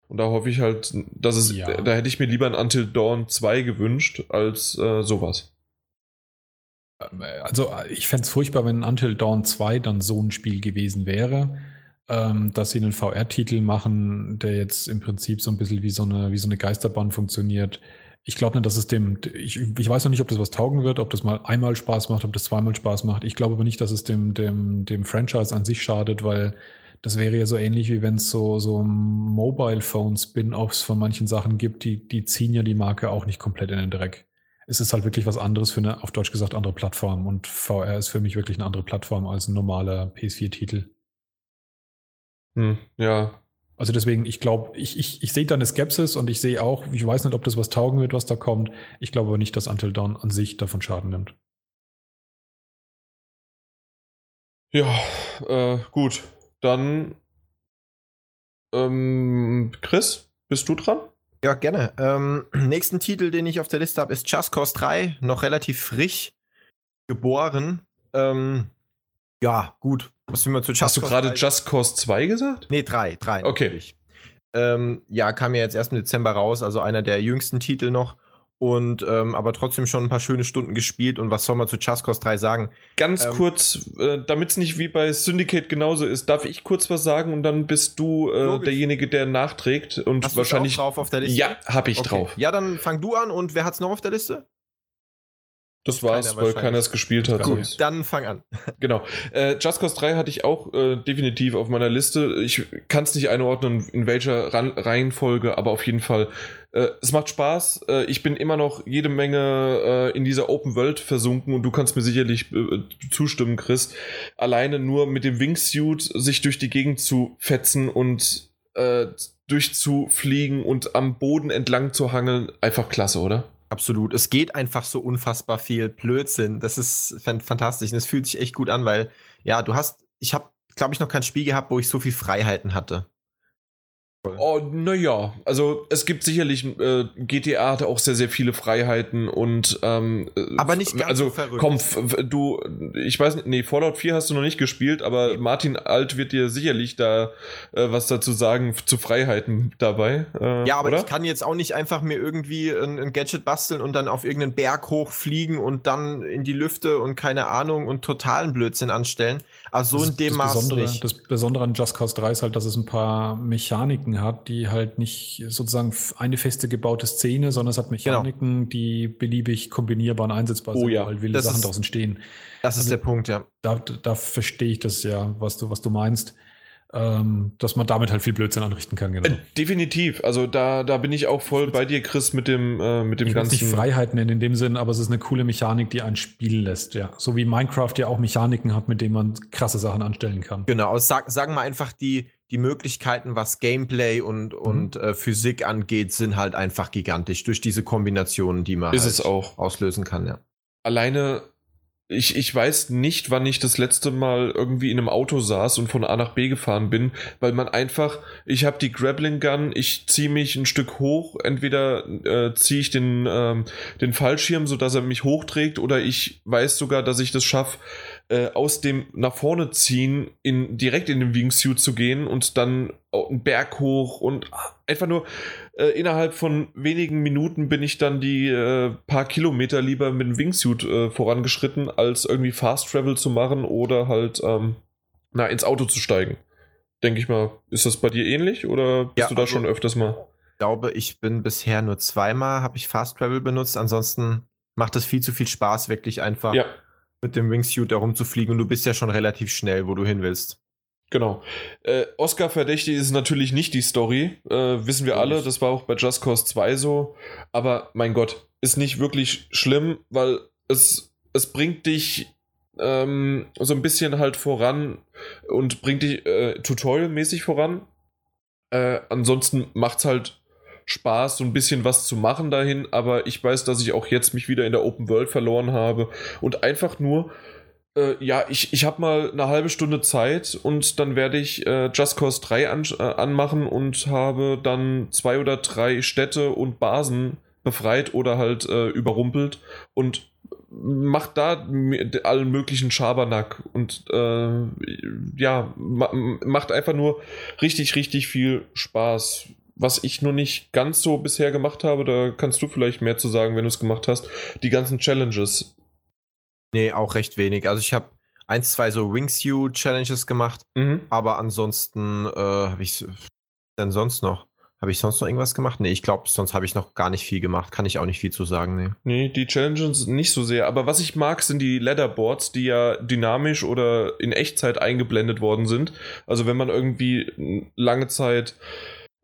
Und da hoffe ich halt, dass es, Ja. da hätte ich mir lieber ein Until Dawn 2 gewünscht, als äh, sowas. Also ich fände es furchtbar, wenn Until Dawn 2 dann so ein Spiel gewesen wäre, ähm, dass sie einen VR-Titel machen, der jetzt im Prinzip so ein bisschen wie so eine, wie so eine Geisterbahn funktioniert. Ich glaube nicht, dass es dem, ich, ich weiß noch nicht, ob das was taugen wird, ob das mal einmal Spaß macht, ob das zweimal Spaß macht. Ich glaube aber nicht, dass es dem, dem, dem Franchise an sich schadet, weil das wäre ja so ähnlich, wie wenn es so, so Mobile-Phone-Spin-Offs von manchen Sachen gibt, die, die ziehen ja die Marke auch nicht komplett in den Dreck. Es ist halt wirklich was anderes für eine, auf Deutsch gesagt, andere Plattform. Und VR ist für mich wirklich eine andere Plattform als ein normaler PS4-Titel. Hm, ja. Also deswegen, ich glaube, ich, ich, ich sehe da eine Skepsis und ich sehe auch, ich weiß nicht, ob das was taugen wird, was da kommt. Ich glaube aber nicht, dass Until Dawn an sich davon Schaden nimmt. Ja, äh, gut. Dann, ähm, Chris, bist du dran? Ja, gerne. Ähm, *clears throat* nächsten Titel, den ich auf der Liste habe, ist Just Cause 3. Noch relativ frisch geboren. Ähm, ja, gut. Was will man zu Just Hast du gerade 3? Just Cause 2 gesagt? Nee, 3. 3 Okay. natürlich. Ähm, ja, kam ja jetzt erst im Dezember raus, also einer der jüngsten Titel noch. Und ähm, aber trotzdem schon ein paar schöne Stunden gespielt. Und was soll man zu Just Cause 3 sagen? Ganz Ähm, kurz, äh, damit es nicht wie bei Syndicate genauso ist, darf ich kurz was sagen und dann bist du äh, derjenige, der nachträgt und Hast wahrscheinlich. auch drauf auf der Liste? Ja, hab ich Okay. drauf. Ja, dann fang du an und wer hat's noch auf der Liste? Das war's, Keiner weil keiner es gespielt hat. Gut. Dann fang an. *laughs* Genau. Äh, Just Cause 3 hatte ich auch äh, definitiv auf meiner Liste. Ich kann es nicht einordnen, in welcher Ran Reihenfolge, aber auf jeden Fall. Äh, es macht Spaß. Äh, ich bin immer noch jede Menge äh, in dieser Open World versunken und du kannst mir sicherlich äh, zustimmen, Chris. Alleine nur mit dem Wingsuit sich durch die Gegend zu fetzen und äh, durchzufliegen und am Boden entlang zu hangeln, einfach klasse, oder? Absolut. Es geht einfach so unfassbar viel Blödsinn. Das ist fan- fantastisch. Und es fühlt sich echt gut an, weil, ja, du hast, ich habe, glaube ich, noch kein Spiel gehabt, wo ich so viel Freiheiten hatte. Oh, naja, also es gibt sicherlich, äh, GTA hatte auch sehr, sehr viele Freiheiten und ähm, äh, Aber nicht ganz also so verrückt. komm, du, ich weiß nicht, nee, Fallout 4 hast du noch nicht gespielt, aber Martin Alt wird dir sicherlich da äh, was dazu sagen zu Freiheiten dabei. Äh, Ja, aber oder? ich kann jetzt auch nicht einfach mir irgendwie ein, ein Gadget basteln und dann auf irgendeinen Berg hochfliegen und dann in die Lüfte und keine Ahnung und totalen Blödsinn anstellen. Also so Das- in dem das Maß Besondere, nicht. Das Besondere an Just Cause 3 ist halt, dass es ein paar Mechaniken hat, die halt nicht sozusagen eine feste gebaute Szene, sondern es hat Mechaniken, die beliebig kombinierbar und einsetzbar Oh sind, ja, weil wilde das Sachen ist- daraus entstehen. Das ist also- der Punkt, ja. Da, da verstehe ich das ja, was du, was du meinst, ähm, dass man damit halt viel Blödsinn anrichten kann. Genau. Äh, definitiv, also da, da bin ich auch voll bei dir, Chris, mit dem, äh, mit dem Ich ganzen. nicht Freiheit nennen in dem Sinn, aber es ist eine coole Mechanik, die einen spielen lässt, ja. So wie Minecraft ja auch Mechaniken hat, mit denen man krasse Sachen anstellen kann. Genau, also sag, sagen wir einfach, die, die Möglichkeiten, was Gameplay und, Mhm. und äh, Physik angeht, sind halt einfach gigantisch durch diese Kombinationen, die man Ist halt es auch. auslösen kann, ja. alleine, ich, ich weiß nicht, wann ich das letzte Mal irgendwie in einem Auto saß und von A nach B gefahren bin, weil man einfach, ich habe die Grappling Gun, ich ziehe mich ein Stück hoch, entweder äh, ziehe ich den, ähm, den Fallschirm, sodass er mich hochträgt, oder ich weiß sogar, dass ich das schaffe, äh, aus dem nach vorne ziehen, in, direkt in den Wingsuit zu gehen und dann einen Berg hoch und einfach nur äh, innerhalb von wenigen Minuten bin ich dann die äh, paar Kilometer lieber mit dem Wingsuit äh, vorangeschritten, als irgendwie Fast Travel zu machen oder halt ähm, na, ins Auto zu steigen. Denke ich mal, ist das bei dir ähnlich oder bist Ja, du da also- schon öfters mal? Ich glaube, ich bin bisher nur zweimal, habe ich Fast Travel benutzt. Ansonsten macht es viel zu viel Spaß, wirklich einfach Ja, mit dem Wingsuit da rumzufliegen. Und du bist ja schon relativ schnell, wo du hin willst. genau. Äh, Oscar verdächtig ist natürlich nicht die Story, äh, wissen wir alle, das war auch bei Just Cause 2 so, aber mein Gott, ist nicht wirklich schlimm, weil es, es bringt dich ähm, so ein bisschen halt voran und bringt dich äh, tutorialmäßig voran. Äh, ansonsten macht's halt Spaß, so ein bisschen was zu machen dahin, aber ich weiß, dass ich auch jetzt mich wieder in der Open World verloren habe und einfach nur, äh, ja, ich, ich habe mal eine halbe Stunde Zeit und dann werde ich äh, Just Cause 3 an, äh, anmachen und habe dann zwei oder drei Städte und Basen befreit oder halt äh, überrumpelt und macht da allen möglichen Schabernack und äh, ja, ma macht einfach nur richtig, richtig viel Spaß. Was ich nur nicht ganz so bisher gemacht habe, da kannst du vielleicht mehr zu sagen, wenn du es gemacht hast. Die ganzen Challenges. Nee, auch recht wenig. Also ich habe eins, zwei so Wingsuit-Challenges gemacht, Mhm. aber ansonsten äh, habe ich denn sonst noch? Habe ich sonst noch irgendwas gemacht? Nee, ich glaube, sonst habe ich noch gar nicht viel gemacht. Kann ich auch nicht viel zu sagen, nee. Nee, die Challenges nicht so sehr. Aber was ich mag, sind die Leaderboards, die ja dynamisch oder in Echtzeit eingeblendet worden sind. Also wenn man irgendwie lange Zeit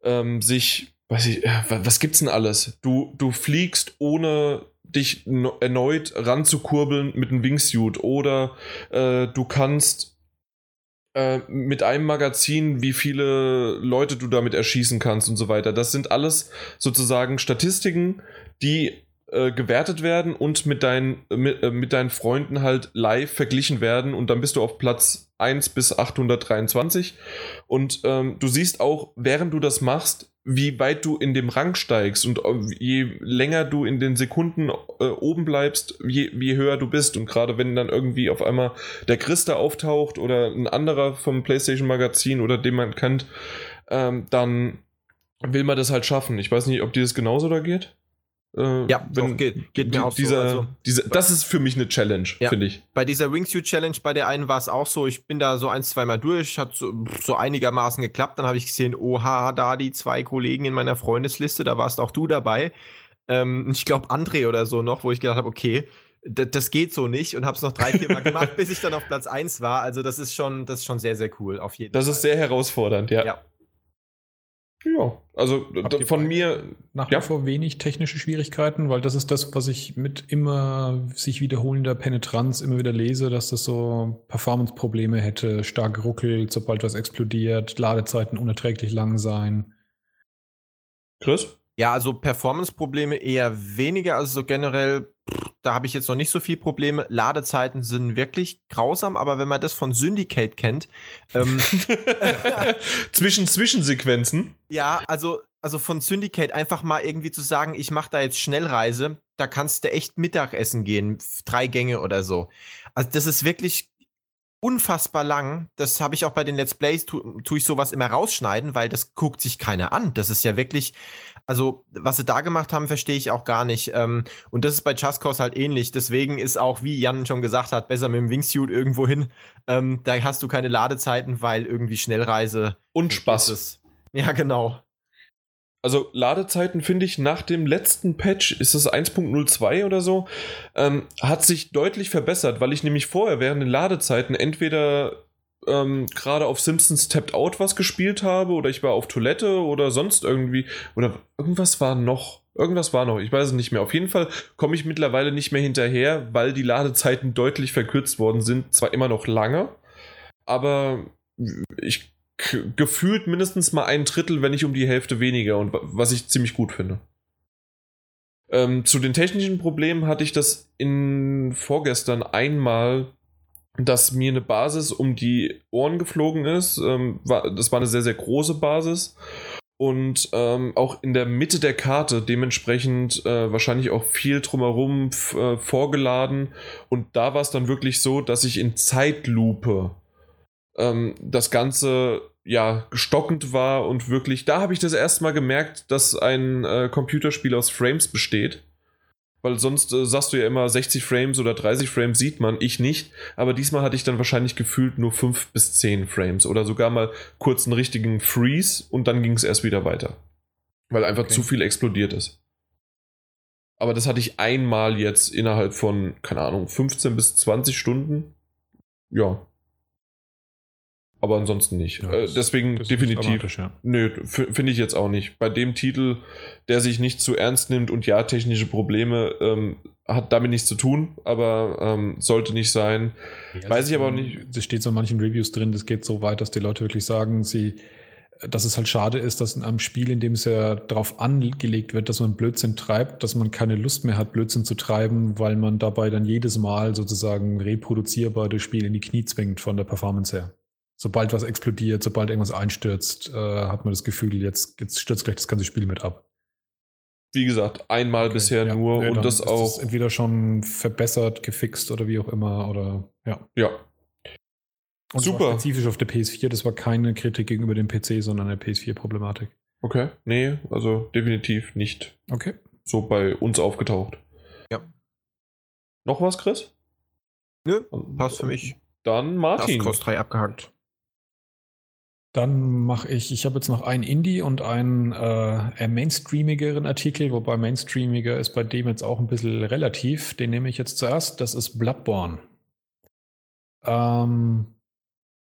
ähm, sich, weiß ich, äh, wa- was gibt's denn alles? Du, du fliegst ohne dich erneut ranzukurbeln mit einem Wingsuit oder äh, du kannst äh, mit einem Magazin, wie viele Leute du damit erschießen kannst und so weiter. Das sind alles sozusagen Statistiken, die äh, gewertet werden und mit deinen, mit, äh, mit deinen Freunden halt live verglichen werden und dann bist du auf Platz 1 bis 823 und ähm, du siehst auch, während du das machst, wie weit du in dem Rang steigst und äh, je länger du in den Sekunden äh, oben bleibst, je, je höher du bist. Und gerade wenn dann irgendwie auf einmal der Christa auftaucht oder ein anderer vom PlayStation Magazin oder den man kennt, ähm, dann will man das halt schaffen. Ich weiß nicht, ob dir das genauso da geht. Äh, ja, wenn, geht, geht mir auch dieser, so. Also, diese, das ist für mich eine Challenge, ja, finde ich. Bei dieser Wingsuit Challenge, bei der einen war es auch so, ich bin da so ein, zwei Mal durch, hat so, so einigermaßen geklappt. Dann habe ich gesehen, oha, da die zwei Kollegen in meiner Freundesliste, da warst auch du dabei. Ähm, ich glaube, André oder so noch, wo ich gedacht habe, okay, das geht so nicht und habe es noch drei, vier Mal gemacht, *laughs* bis ich dann auf Platz 1 war. Also das ist schon, das ist schon sehr, sehr cool, auf jeden das Fall. Das ist sehr herausfordernd, ja. Ja, ja, also von mir nach wie ja. vor wenig technische Schwierigkeiten, weil das ist das, was ich mit immer sich wiederholender Penetranz immer wieder lese, dass das so Performance-Probleme hätte, stark ruckelt, sobald was explodiert, Ladezeiten unerträglich lang sein. Chris? Ja, also Performance-Probleme eher weniger, also so generell, da habe ich jetzt noch nicht so viel Probleme. Ladezeiten sind wirklich grausam, aber wenn man das von Syndicate kennt. Ähm, *laughs* Zwischen Zwischensequenzen? Ja, also, also von Syndicate einfach mal irgendwie zu sagen, ich mache da jetzt Schnellreise, da kannst du echt Mittagessen gehen, drei Gänge oder so. Also das ist wirklich unfassbar lang. Das habe ich auch bei den Let's Plays, tu, tue ich sowas immer rausschneiden, weil das guckt sich keiner an. Das ist ja wirklich, also was sie da gemacht haben, verstehe ich auch gar nicht. Ähm, und das ist bei Cause halt ähnlich. Deswegen ist auch, wie Jan schon gesagt hat, besser mit dem Wingsuit irgendwo hin. Ähm, da hast du keine Ladezeiten, weil irgendwie Schnellreise und Spaß. Ist. Ja, genau. Also Ladezeiten finde ich nach dem letzten Patch, ist das 1.02 oder so, ähm, hat sich deutlich verbessert, weil ich nämlich vorher während den Ladezeiten entweder ähm, gerade auf Simpsons Tapped Out was gespielt habe oder ich war auf Toilette oder sonst irgendwie oder irgendwas war noch. Irgendwas war noch, ich weiß es nicht mehr. Auf jeden Fall komme ich mittlerweile nicht mehr hinterher, weil die Ladezeiten deutlich verkürzt worden sind. Zwar immer noch lange, aber ich gefühlt mindestens mal ein Drittel, wenn nicht um die Hälfte weniger und was ich ziemlich gut finde. Ähm, zu den technischen Problemen hatte ich das in vorgestern einmal, dass mir eine Basis um die Ohren geflogen ist. Ähm, war, das war eine sehr, sehr große Basis und ähm, auch in der Mitte der Karte dementsprechend äh, wahrscheinlich auch viel drumherum äh, vorgeladen und da war es dann wirklich so, dass ich in Zeitlupe ähm, das Ganze ja stockend war und wirklich, da habe ich das erste Mal gemerkt, dass ein äh, Computerspiel aus Frames besteht. Weil sonst äh, sagst du ja immer 60 Frames oder 30 Frames sieht man, ich nicht. Aber diesmal hatte ich dann wahrscheinlich gefühlt nur 5 bis 10 Frames oder sogar mal kurz einen richtigen Freeze und dann ging es erst wieder weiter. Weil einfach okay. zu viel explodiert ist. Aber das hatte ich einmal jetzt innerhalb von, keine Ahnung, 15 bis 20 Stunden. Ja, aber ansonsten nicht. Ja, äh, deswegen definitiv. Ja. Nö, finde ich jetzt auch nicht. Bei dem Titel, der sich nicht zu ernst nimmt und ja, technische Probleme ähm, hat damit nichts zu tun, aber ähm, sollte nicht sein. Ja, Weiß ich aber auch nicht. Es steht so in manchen Reviews drin, das geht so weit, dass die Leute wirklich sagen, sie, dass es halt schade ist, dass in einem Spiel, in dem es ja darauf angelegt wird, dass man Blödsinn treibt, dass man keine Lust mehr hat, Blödsinn zu treiben, weil man dabei dann jedes Mal sozusagen reproduzierbar das Spiel in die Knie zwingt von der Performance her sobald was explodiert, sobald irgendwas einstürzt, äh, hat man das Gefühl, jetzt, jetzt stürzt gleich das ganze Spiel mit ab. Wie gesagt, einmal okay, bisher ja, nur nee, und das auch. Das entweder schon verbessert, gefixt oder wie auch immer oder ja. Ja. Und Super. spezifisch auf der PS4, das war keine Kritik gegenüber dem PC, sondern eine PS4-Problematik. Okay, nee, also definitiv nicht. Okay. So bei uns aufgetaucht. Ja. Noch was, Chris? Nö, passt für mich. Dann Martin. Das 3 abgehakt. Dann mache ich, ich habe jetzt noch einen Indie und einen äh, mainstreamigeren Artikel, wobei mainstreamiger ist bei dem jetzt auch ein bisschen relativ. Den nehme ich jetzt zuerst. Das ist Bloodborne. Ähm,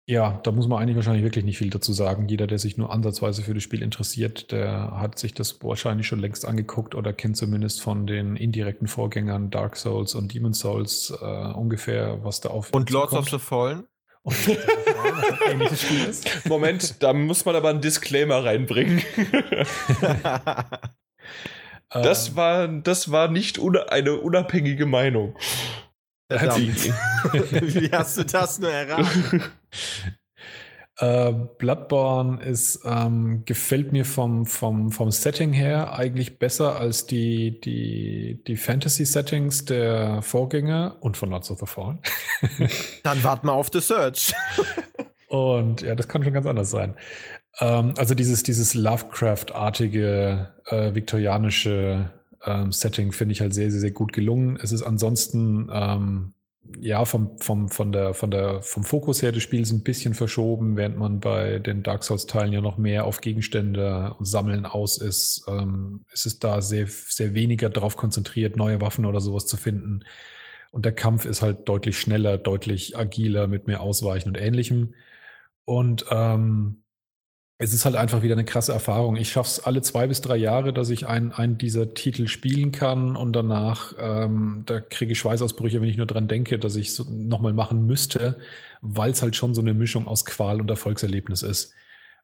ja, da muss man eigentlich wahrscheinlich wirklich nicht viel dazu sagen. Jeder, der sich nur ansatzweise für das Spiel interessiert, der hat sich das wahrscheinlich schon längst angeguckt oder kennt zumindest von den indirekten Vorgängern Dark Souls und Demon Souls äh, ungefähr, was da auf. Und Lords of the Fallen? Und ein ähnliches Spiel ist. Moment, da muss man aber einen Disclaimer reinbringen. *laughs* Das Ähm, war, das war nicht una eine unabhängige Meinung. *laughs* Wie hast du das nur erraten? *laughs* Äh, Bloodborne ist, ähm, gefällt mir vom, vom, vom Setting her eigentlich besser als die, die, die Fantasy-Settings der Vorgänger und von Lords of the Fallen. *laughs* Dann wart mal auf The Search. *laughs* Und ja, das kann schon ganz anders sein. Ähm, also dieses, dieses Lovecraft-artige, äh, viktorianische ähm, Setting finde ich halt sehr, sehr, sehr gut gelungen. Es ist ansonsten, ähm, ja, vom, vom, von der, von der, vom Fokus her des Spiels ein bisschen verschoben, während man bei den Dark Souls-Teilen ja noch mehr auf Gegenstände und Sammeln aus ist. Ähm, ist es da sehr, sehr weniger darauf konzentriert, neue Waffen oder sowas zu finden. Und der Kampf ist halt deutlich schneller, deutlich agiler, mit mehr Ausweichen und ähnlichem. Und ähm, es ist halt einfach wieder eine krasse Erfahrung. Ich schaffe es alle zwei bis drei Jahre, dass ich einen, einen dieser Titel spielen kann und danach, ähm, da kriege ich Schweißausbrüche, wenn ich nur dran denke, dass ich es so nochmal machen müsste, weil es halt schon so eine Mischung aus Qual und Erfolgserlebnis ist.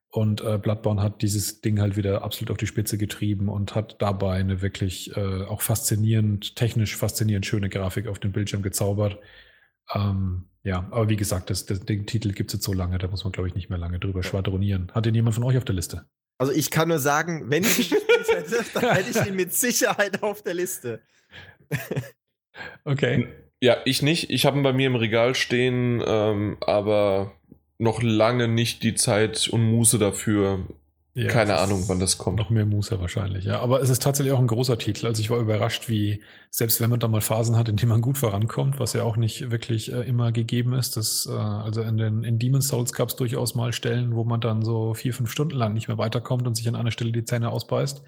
Und äh, Bloodborne hat dieses Ding halt wieder absolut auf die Spitze getrieben und hat dabei eine wirklich äh, auch faszinierend, technisch faszinierend schöne Grafik auf den Bildschirm gezaubert. Ähm, ja, aber wie gesagt, das, das, den Titel gibt es jetzt so lange, da muss man, glaube ich, nicht mehr lange drüber schwadronieren. Hat den jemand von euch auf der Liste? Also ich kann nur sagen, wenn ich ihn gespielt hätte, *laughs* dann hätte ich ihn mit Sicherheit auf der Liste. Okay. Ja, ich nicht. Ich habe ihn bei mir im Regal stehen, ähm, aber noch lange nicht die Zeit und Muße dafür. Ja, Keine Ahnung, wann das kommt. Noch mehr Musa wahrscheinlich, ja. Aber es ist tatsächlich auch ein großer Titel. Also ich war überrascht, wie, selbst wenn man da mal Phasen hat, in denen man gut vorankommt, was ja auch nicht wirklich äh, immer gegeben ist. Das, äh, also in den in Demon's Souls gab es durchaus mal Stellen, wo man dann so vier, fünf Stunden lang nicht mehr weiterkommt und sich an einer Stelle die Zähne ausbeißt.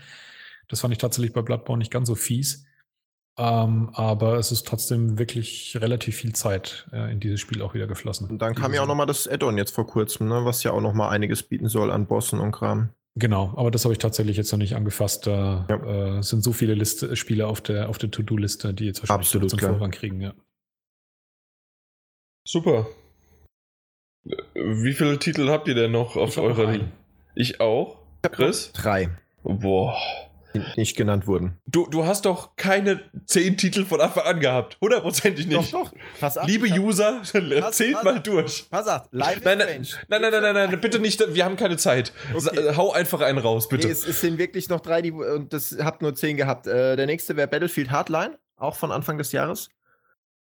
Das fand ich tatsächlich bei Bloodborne nicht ganz so fies. Ähm, aber es ist trotzdem wirklich relativ viel Zeit äh, in dieses Spiel auch wieder geflossen. Und dann kam ja auch nochmal das Add-on jetzt vor kurzem, ne, was ja auch nochmal einiges bieten soll an Bossen und Kram. Genau, aber das habe ich tatsächlich jetzt noch nicht angefasst. Da äh, sind so viele Liste, Spiele auf der, auf der To-Do-Liste, die jetzt wahrscheinlich Absolut, zum klar. Vorrang kriegen. Ja. Super. Wie viele Titel habt ihr denn noch auf eurer. Ich auch. Chris? Drei, Boah. Nicht genannt wurden. Du, du hast doch keine zehn Titel von Anfang an gehabt. Hundertprozentig nicht. doch. Pass auf. Liebe User, Was- *laughs* zählt was- mal durch. Pass auf, Live Nein, nein, nein, nein, nein, nein, nein, bitte nicht, wir haben keine Zeit. Okay. Hau einfach einen raus, bitte. Nee, es, es sind wirklich noch drei, die, und das habt nur zehn gehabt. Äh, der nächste wäre Battlefield Hardline, auch von Anfang des Jahres.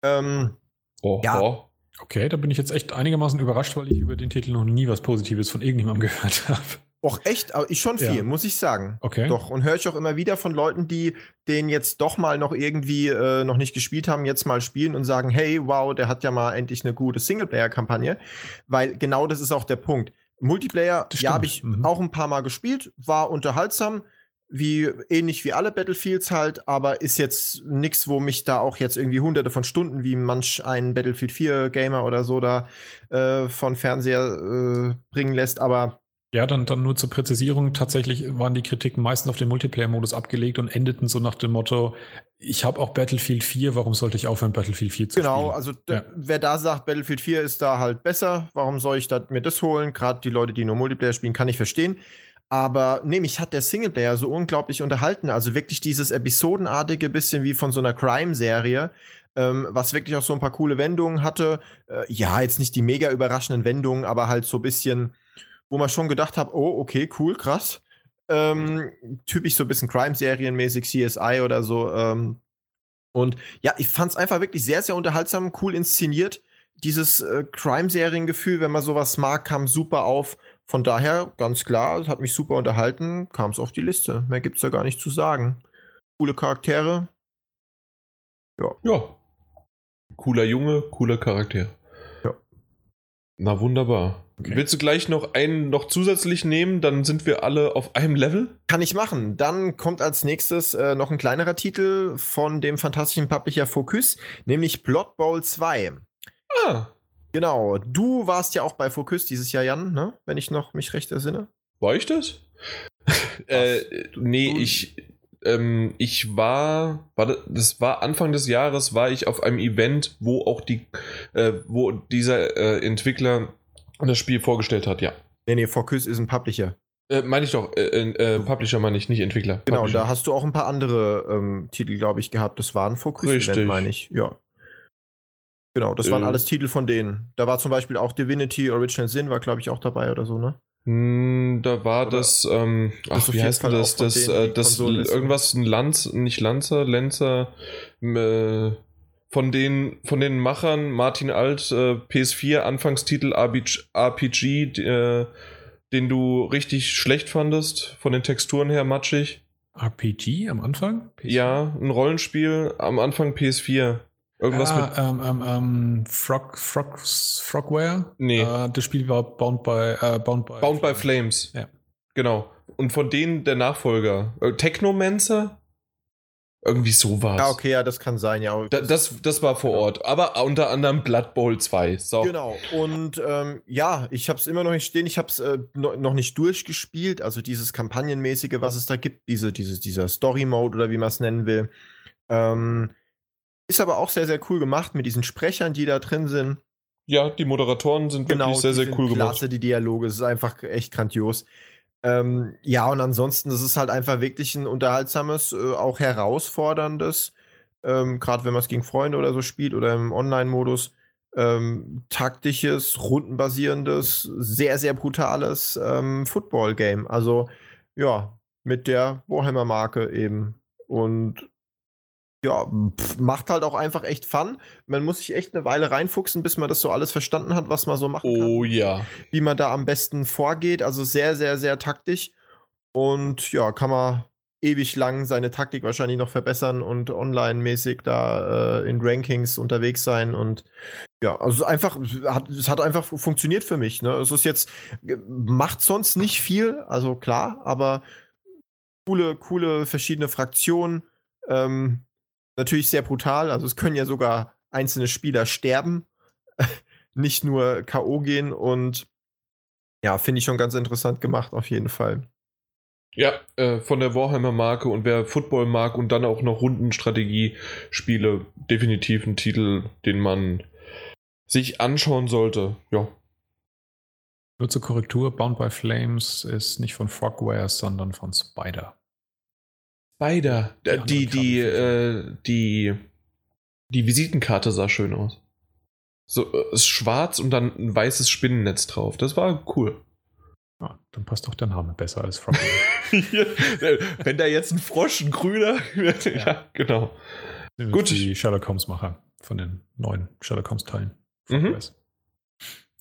Ähm, oh, ja. oh. Okay, da bin ich jetzt echt einigermaßen überrascht, weil ich über den Titel noch nie was Positives von irgendjemandem *laughs* gehört habe. Och, echt? Aber ich schon viel, Ja. muss ich sagen. Okay. Doch, und höre ich auch immer wieder von Leuten, die den jetzt doch mal noch irgendwie äh, noch nicht gespielt haben, jetzt mal spielen und sagen, hey, wow, der hat ja mal endlich eine gute Singleplayer-Kampagne. Weil genau das ist auch der Punkt. Multiplayer, ja, habe ich Mhm. auch ein paar Mal gespielt, war unterhaltsam, wie ähnlich wie alle Battlefields halt, aber ist jetzt nichts, wo mich da auch jetzt irgendwie hunderte von Stunden, wie manch ein Battlefield 4 Gamer oder so da äh, von Fernseher äh, bringen lässt, aber Ja, dann, dann nur zur Präzisierung. Tatsächlich waren die Kritiken meistens auf den Multiplayer-Modus abgelegt und endeten so nach dem Motto, ich habe auch Battlefield 4, warum sollte ich aufhören, Battlefield 4 zu Genau, spielen? also d- Ja. wer da sagt, Battlefield 4 ist da halt besser, warum soll ich mir das holen? Gerade die Leute, die nur Multiplayer spielen, kann ich verstehen. Aber nee, mich hat der Singleplayer so unglaublich unterhalten. Also wirklich dieses episodenartige bisschen wie von so einer Crime-Serie, ähm, was wirklich auch so ein paar coole Wendungen hatte. Äh, ja, jetzt nicht die mega überraschenden Wendungen, aber halt so ein bisschen, wo man schon gedacht hat, oh, okay, cool, krass. Ähm, typisch so ein bisschen Crime-Serienmäßig, CSI oder so. Ähm, und ja, ich fand es einfach wirklich sehr, sehr unterhaltsam, cool inszeniert. Dieses äh, Crime-Serien-Gefühl, wenn man sowas mag, kam super auf. Von daher, ganz klar, es hat mich super unterhalten, kam es auf die Liste. Mehr gibt's da gar nicht zu sagen. Coole Charaktere. Ja. Cooler Junge, cooler Charakter. Ja. Na wunderbar. Okay. Willst du gleich noch einen noch zusätzlich nehmen? Dann sind wir alle auf einem Level. Kann ich machen. Dann kommt als nächstes äh, noch ein kleinerer Titel von dem fantastischen Publisher Focus, nämlich Blood Bowl 2. Ah, Genau, du warst ja auch bei Focus dieses Jahr, Jan, ne? wenn ich noch mich recht ersinne. war ich das? *laughs* äh, nee, ich. ähm, ich war, war, das- das war Anfang des Jahres, war ich auf einem Event, wo auch die, äh, wo dieser äh, Entwickler das Spiel vorgestellt hat, ja. Nee, nee, Focus ist ein Publisher. Äh, meine ich doch, äh, äh, Publisher meine ich, nicht Entwickler. Genau, und Publisher. da hast du auch ein paar andere ähm, Titel, glaube ich, gehabt. Das war ein Focus-Event, meine ich. Ja. Genau, das waren Äh. alles Titel von denen. Da war zum Beispiel auch Divinity Original Sin, war, glaube ich, auch dabei oder so, ne? Hm, da war Oder- das, ähm, Das ach, wie heißt Fall das? Das, denen äh, das ne? irgendwas, ein Lanz, nicht Lanzer, Lenzer, äh, von den, von den Machern, Martin Alt, äh, PS4, Anfangstitel RPG, äh, den du richtig schlecht fandest, von den Texturen her matschig. RPG am Anfang? PS4? Ja, ein Rollenspiel, am Anfang PS4. Irgendwas mit ah, ähm, ähm, ähm, Frog, Frog, Frogware? Nee. Äh, das Spiel war Bound by, äh, Bound by, Bound by Flames. Ja. Genau. Und von denen der Nachfolger. Äh, Technomancer? Irgendwie sowas. Ja, okay, ja, das kann sein, ja. Da, das, das war vor Ort. Aber unter anderem Blood Bowl 2. So. Genau. Und ähm, ja, ich habe es immer noch nicht stehen. Ich habe es äh, no, noch nicht durchgespielt. Also dieses Kampagnenmäßige, was es da gibt, diese, diese, dieser Story-Mode oder wie man es nennen will. Ähm, ist aber auch sehr, sehr cool gemacht mit diesen Sprechern, die da drin sind. Ja, die Moderatoren sind wirklich sehr, sehr cool gemacht. Klasse, die Dialoge, es ist einfach echt grandios. Ähm, ja, und ansonsten, das ist halt einfach wirklich ein unterhaltsames, äh, auch herausforderndes, ähm, gerade wenn man es gegen Freunde oder so spielt oder im Online-Modus, ähm, taktisches, rundenbasierendes, sehr, sehr brutales ähm, Football-Game. Also, ja, mit der Warhammer-Marke eben. Und ja, pff, macht halt auch einfach echt Fun. Man muss sich echt eine Weile reinfuchsen, bis man das so alles verstanden hat, was man so machen kann Oh ja. wie man da am besten vorgeht. Also sehr, sehr, sehr taktisch. Und ja, kann man ewig lang seine Taktik wahrscheinlich noch verbessern und online-mäßig da äh, in Rankings unterwegs sein. Und ja, also einfach, hat, es hat einfach funktioniert für mich. Ne? Es ist jetzt, macht sonst nicht viel, also klar, aber coole, coole verschiedene Fraktionen. Ähm, natürlich sehr brutal. Also es können ja sogar einzelne Spieler sterben, *laughs* nicht nur K.O. gehen und ja, finde ich schon ganz interessant gemacht, auf jeden Fall. Ja, äh, von der Warhammer-Marke und wer Football mag und dann auch noch Rundenstrategie-Spiele, definitiv ein Titel, den man sich anschauen sollte. Ja. Nur zur Korrektur, Bound by Flames ist nicht von Frogware, sondern von Spider. Spider. Die Die, die, äh, die, die Visitenkarte sah schön aus. So, äh, ist schwarz und dann ein weißes Spinnennetz drauf. Das war cool. Ja, dann passt doch der Name besser als Frogware. *laughs* Wenn da jetzt ein Frosch, ein grüner. *laughs* ja, genau. Sind Gut. Die Sherlock Holmes-Macher von den neuen Sherlock Holmes-Teilen. Mhm.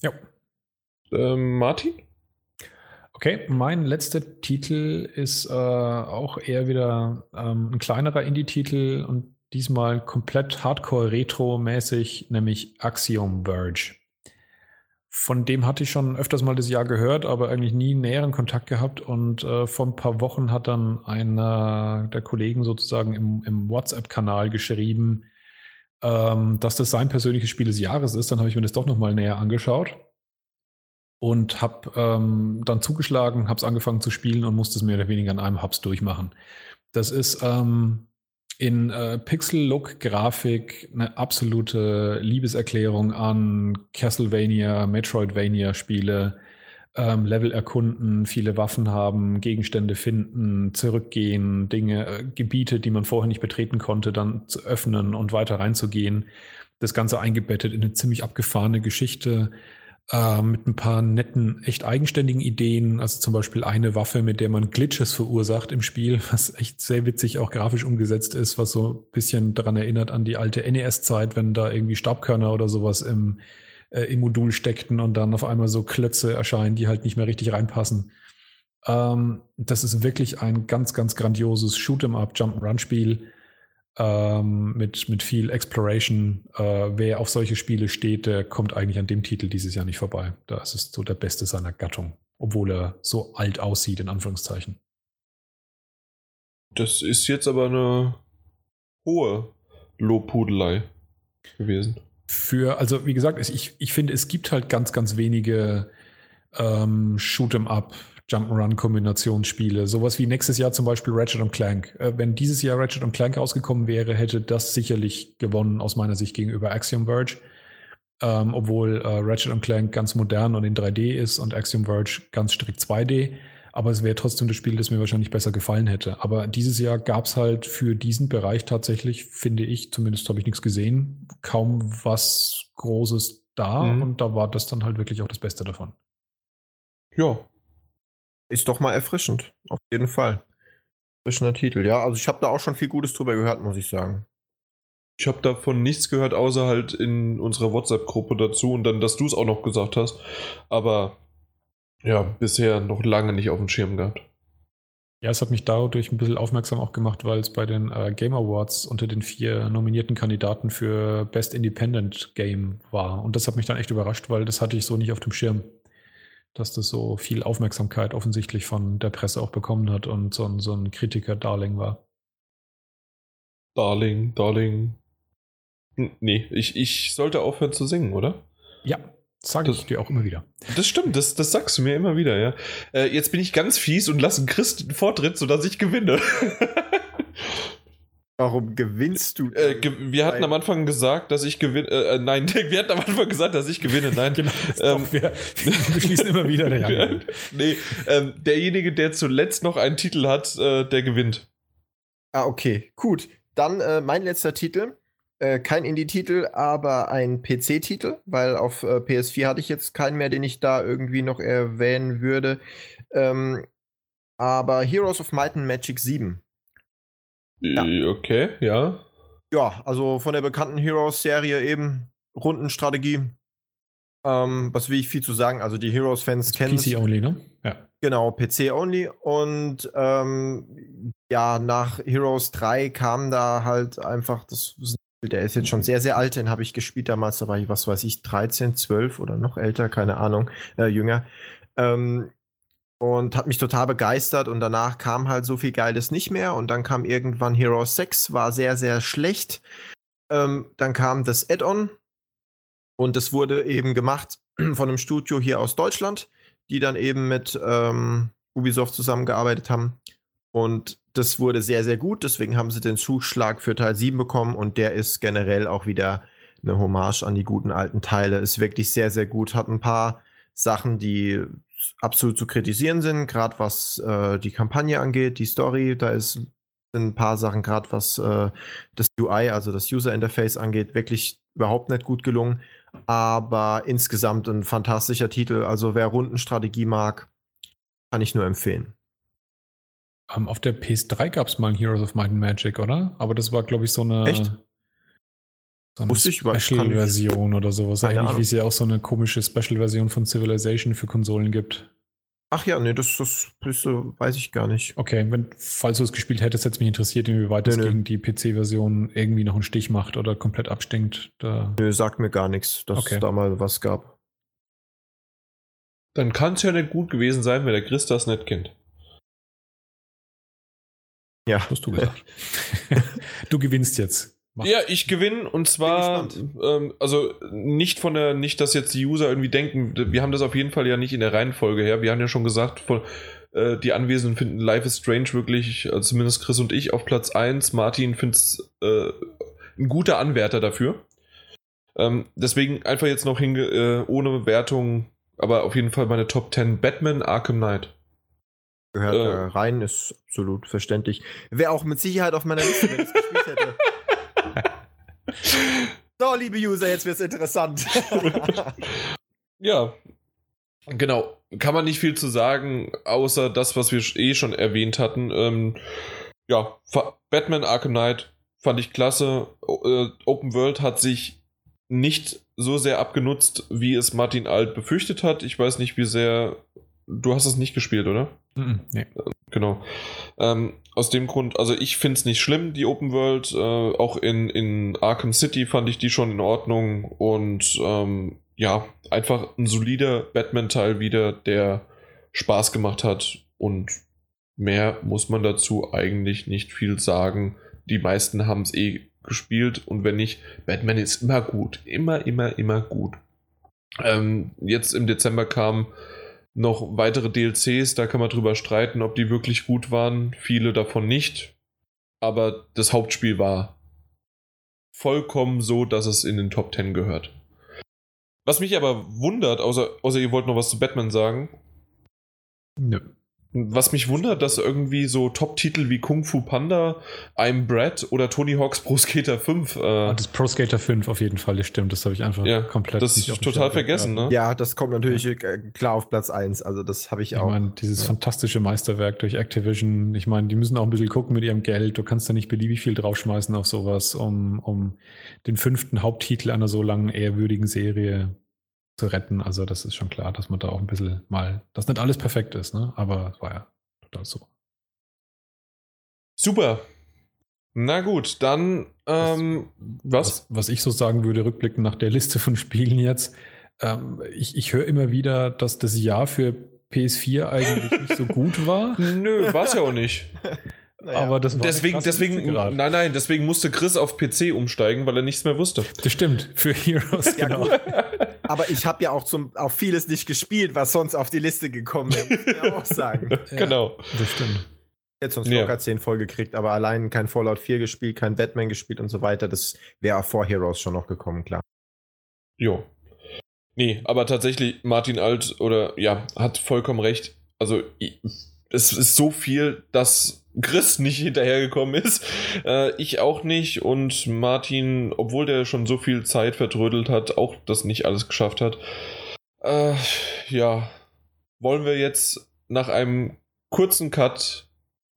Ja. Ähm, Martin? Okay, mein letzter Titel ist äh, auch eher wieder ähm, ein kleinerer Indie-Titel und diesmal komplett Hardcore-Retro-mäßig, nämlich Axiom Verge. Von dem hatte ich schon öfters mal das Jahr gehört, aber eigentlich nie näheren Kontakt gehabt. Und äh, vor ein paar Wochen hat dann einer der Kollegen sozusagen im, im WhatsApp-Kanal geschrieben, ähm, dass das sein persönliches Spiel des Jahres ist. Dann habe ich mir das doch nochmal näher angeschaut und habe ähm, dann zugeschlagen, habe es angefangen zu spielen und musste es mehr oder weniger an einem Hubs durchmachen. Das ist ähm, in äh, Pixel-Look-Grafik eine absolute Liebeserklärung an Castlevania, Metroidvania-Spiele, ähm, Level erkunden, viele Waffen haben, Gegenstände finden, zurückgehen, Dinge, äh, Gebiete, die man vorher nicht betreten konnte, dann zu öffnen und weiter reinzugehen. Das Ganze eingebettet in eine ziemlich abgefahrene Geschichte äh, mit ein paar netten, echt eigenständigen Ideen. Also zum Beispiel eine Waffe, mit der man Glitches verursacht im Spiel, *laughs* was echt sehr witzig auch grafisch umgesetzt ist, was so ein bisschen daran erinnert an die alte NES-Zeit, wenn da irgendwie Staubkörner oder sowas im, äh, im Modul steckten und dann auf einmal so Klötze erscheinen, die halt nicht mehr richtig reinpassen. Ähm, das ist wirklich ein ganz, ganz grandioses Shoot'em-up, Jump'n'Run-Spiel ähm, mit, mit viel Exploration. Äh, wer auf solche Spiele steht, der kommt eigentlich an dem Titel dieses Jahr nicht vorbei. Da ist es so der beste seiner Gattung, obwohl er so alt aussieht, in Anführungszeichen. Das ist jetzt aber eine hohe Lobpudelei gewesen. Für, also wie gesagt, es- ich, ich finde, es gibt halt ganz, ganz wenige ähm, Shoot'em-up Jump'n'Run-Kombinationsspiele. Sowas wie nächstes Jahr zum Beispiel Ratchet Clank. Äh, wenn dieses Jahr Ratchet Clank rausgekommen wäre, hätte das sicherlich gewonnen aus meiner Sicht gegenüber Axiom Verge. Ähm, obwohl äh, Ratchet Clank ganz modern und in 3D ist und Axiom Verge ganz strikt 2D. Aber es wäre trotzdem das Spiel, das mir wahrscheinlich besser gefallen hätte. Aber dieses Jahr gab es halt für diesen Bereich tatsächlich, finde ich, zumindest habe ich nichts gesehen, kaum was Großes da. Mhm. Und da war das dann halt wirklich auch das Beste davon. Ja. Ist doch mal erfrischend. Auf jeden Fall. Erfrischender Titel. Ja, also ich habe da auch schon viel Gutes drüber gehört, muss ich sagen. Ich habe davon nichts gehört, außer halt in unserer WhatsApp-Gruppe dazu und dann, dass du es auch noch gesagt hast. Aber ja, bisher noch lange nicht auf dem Schirm gehabt. Ja, es hat mich dadurch ein bisschen aufmerksam auch gemacht, weil es bei den äh, Game Awards unter den vier nominierten Kandidaten für Best Independent Game war. Und das hat mich dann echt überrascht, weil das hatte ich so nicht auf dem Schirm, dass das so viel Aufmerksamkeit offensichtlich von der Presse auch bekommen hat und so ein, so ein Kritiker-Darling war. Darling, Darling. Nee, ich, ich sollte aufhören zu singen, oder? Ja, Sage ich dir auch immer wieder. Das stimmt, das, das sagst du mir immer wieder, ja. Äh, jetzt bin ich ganz fies und lasse Christ den Vortritt, sodass ich gewinne. *laughs* Warum gewinnst du? Äh, ge wir hatten am Anfang gesagt, dass ich gewinne. Äh, äh nein, *laughs* wir hatten am Anfang gesagt, dass ich gewinne. Nein, *laughs* genau. Ähm, wir, wir beschließen immer wieder der *laughs* nee, ähm, derjenige, der zuletzt noch einen Titel hat, äh, der gewinnt. Ah, okay, gut. Dann äh, mein letzter Titel äh, kein Indie-Titel, aber ein PC-Titel, weil auf äh, PS4 hatte ich jetzt keinen mehr, den ich da irgendwie noch erwähnen würde. Ähm, aber Heroes of Might and Magic 7. Ja. Okay, ja. Ja, also von der bekannten Heroes-Serie eben Rundenstrategie. Ähm, was will ich viel zu sagen? Also die Heroes-Fans kennen PC only, ne? Ja. Genau, PC only. Und ähm, ja, nach Heroes 3 kam da halt einfach, das der ist jetzt schon sehr, sehr alt, den habe ich gespielt damals, da war ich, was weiß ich, 13, 12 oder noch älter, keine Ahnung, äh, jünger. Ähm, und hat mich total begeistert und danach kam halt so viel Geiles nicht mehr und dann kam irgendwann Hero 6, war sehr, sehr schlecht. Ähm, dann kam das Add-on und es wurde eben gemacht *clears throat* von einem Studio hier aus Deutschland, die dann eben mit ähm, Ubisoft zusammengearbeitet haben. Und das wurde sehr, sehr gut. Deswegen haben sie den Zuschlag für Teil 7 bekommen und der ist generell auch wieder eine Hommage an die guten alten Teile. Ist wirklich sehr, sehr gut. Hat ein paar Sachen, die absolut zu kritisieren sind, gerade was äh, die Kampagne angeht, die Story. Da ist sind ein paar Sachen, gerade was äh, das UI, also das User Interface angeht, wirklich überhaupt nicht gut gelungen. Aber insgesamt ein fantastischer Titel. Also wer Rundenstrategie mag, kann ich nur empfehlen. Um, ähm, auf der PS3 gab es mal ein Heroes of Might and Magic, oder? Aber das war, glaube ich, so eine. Echt? So eine Special-Version oder sowas. Eigentlich, wie es ja auch so eine komische Special-Version von Civilization für Konsolen gibt. Ach ja, nee, das, das, das weiß ich gar nicht. Okay, wenn, falls du es gespielt hättest, hätte es mich interessiert, inwieweit es gegen die PC-Version irgendwie noch einen Stich macht oder komplett abstinkt. Da Nö, sagt mir gar nichts, dass okay. es da mal was gab. Dann kann es ja nicht gut gewesen sein, wenn der Chris das nicht kennt. Ja. Hast du gesagt. *laughs* du gewinnst jetzt. Mach. Ja, ich gewinne und zwar, ähm, also nicht von der, nicht, dass jetzt die User irgendwie denken, wir haben das auf jeden Fall ja nicht in der Reihenfolge her. Wir haben ja schon gesagt, von, äh, die Anwesenden finden Life is Strange wirklich, also zumindest Chris und ich, auf Platz 1. Martin findet es äh, ein guter Anwärter dafür. Ähm, deswegen einfach jetzt noch hinge äh, ohne Wertung, aber auf jeden Fall meine Top 10 Batman Arkham Knight. Gehört äh, rein, ist absolut verständlich. Wäre auch mit Sicherheit auf meiner Liste, wenn ich es gespielt hätte. *laughs* *laughs* so, liebe User, jetzt wird es interessant. *laughs* ja, genau. Kann man nicht viel zu sagen, außer das, was wir eh schon erwähnt hatten. Ähm, ja, Batman Arkham Knight fand ich klasse. Äh, Open World hat sich nicht so sehr abgenutzt, wie es Martin Alt befürchtet hat. Ich weiß nicht, wie sehr. Du hast es nicht gespielt, oder? Mm nee. Genau. Ähm, aus dem Grund, also ich finde es nicht schlimm, die Open World. Äh, auch in, in Arkham City fand ich die schon in Ordnung. Und ähm, ja, einfach ein solider Batman-Teil wieder, der Spaß gemacht hat. Und mehr muss man dazu eigentlich nicht viel sagen. Die meisten haben es eh gespielt. Und wenn nicht, Batman ist immer gut. Immer, immer, immer gut. Ähm, jetzt im Dezember kam noch weitere DLCs, da kann man drüber streiten, ob die wirklich gut waren. Viele davon nicht. Aber das Hauptspiel war vollkommen so, dass es in den Top 10 gehört. Was mich aber wundert, außer, außer ihr wollt noch was zu Batman sagen, Nö. Was mich wundert, dass irgendwie so Top-Titel wie Kung Fu Panda, I'm Brad oder Tony Hawk's Pro Skater 5. Äh, Ah, Das Pro Skater 5 auf jeden Fall, das stimmt. Das habe ich einfach ja, komplett das nicht ist total vergessen, ne? Ja, das kommt natürlich äh, klar auf Platz 1. Also das habe ich Ich auch. meine, dieses Ja. fantastische Meisterwerk durch Activision, ich meine, die müssen auch ein bisschen gucken mit ihrem Geld. Du kannst da nicht beliebig viel draufschmeißen auf sowas, um, um den fünften Haupttitel einer so langen, ehrwürdigen Serie zu retten. Also das ist schon klar, dass man da auch ein bisschen mal, dass nicht alles perfekt ist, ne? Aber es war ja total so. Super. Na gut, dann ähm, was? Was, was ich so sagen würde, rückblickend nach der Liste von Spielen jetzt, ähm, ich, ich höre immer wieder, dass das Jahr für PS4 eigentlich nicht so gut war. *laughs* Nö, war es ja auch nicht. *laughs* Naja. Aber das war Deswegen, deswegen, nein, nein, deswegen musste Chris auf PC umsteigen, weil er nichts mehr wusste. Das stimmt, für Heroes, Ja, genau. Aber ich habe ja auch zum, auf vieles nicht gespielt, was sonst auf die Liste gekommen wäre, muss ich ja auch sagen. *laughs* Genau. Das stimmt. Jetzt sonst Ja. locker 10 voll gekriegt, aber allein kein Fallout 4 gespielt, kein Batman gespielt und so weiter. Das wäre vor Heroes schon noch gekommen, klar. Jo. Nee, aber tatsächlich, Martin Alt oder ja, hat vollkommen recht. Also, es ist so viel, dass Chris nicht hinterhergekommen ist. Äh, ich auch nicht. Und Martin, obwohl der schon so viel Zeit vertrödelt hat, auch das nicht alles geschafft hat. Äh, ja. Wollen wir jetzt nach einem kurzen Cut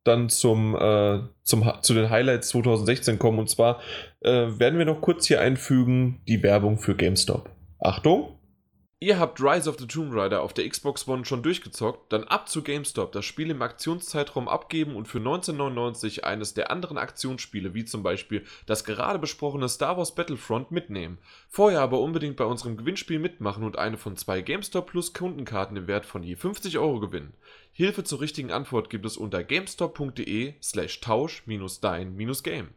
dann zum, äh, zum, zu den Highlights 2016 kommen. Und zwar äh, werden wir noch kurz hier einfügen die Werbung für GameStop. Achtung! Ihr habt Rise of the Tomb Raider auf der Xbox One schon durchgezockt, dann ab zu GameStop, das Spiel im Aktionszeitraum abgeben und für 1999 eines der anderen Aktionsspiele, wie zum Beispiel das gerade besprochene Star Wars Battlefront, mitnehmen. Vorher aber unbedingt bei unserem Gewinnspiel mitmachen und eine von zwei GameStop Plus Kundenkarten im Wert von je 50 Euro gewinnen. Hilfe zur richtigen Antwort gibt es unter gamestop.de slash tausch-dein-game.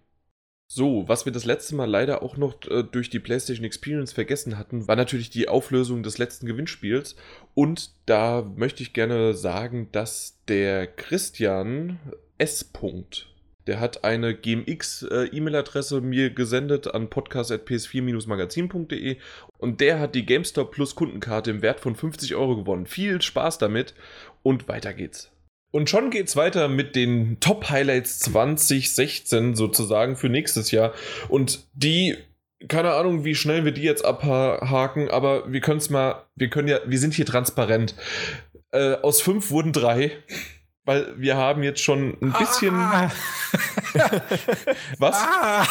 So, was wir das letzte Mal leider auch noch äh, durch die PlayStation Experience vergessen hatten, war natürlich die Auflösung des letzten Gewinnspiels. Und da möchte ich gerne sagen, dass der Christian S. Punkt, der hat eine GMX-E-Mail-Adresse mir gesendet an podcast.ps4-magazin.de und der hat die GameStop Plus Kundenkarte im Wert von 50 Euro gewonnen. Viel Spaß damit und weiter geht's. Und schon geht's weiter mit den Top-Highlights 2016 sozusagen für nächstes Jahr. Und die, keine Ahnung, wie schnell wir die jetzt abhaken, aber wir können es mal, wir können ja, wir sind hier transparent. Äh, aus fünf wurden drei, weil wir haben jetzt schon ein bisschen. Ah, Was? Ah!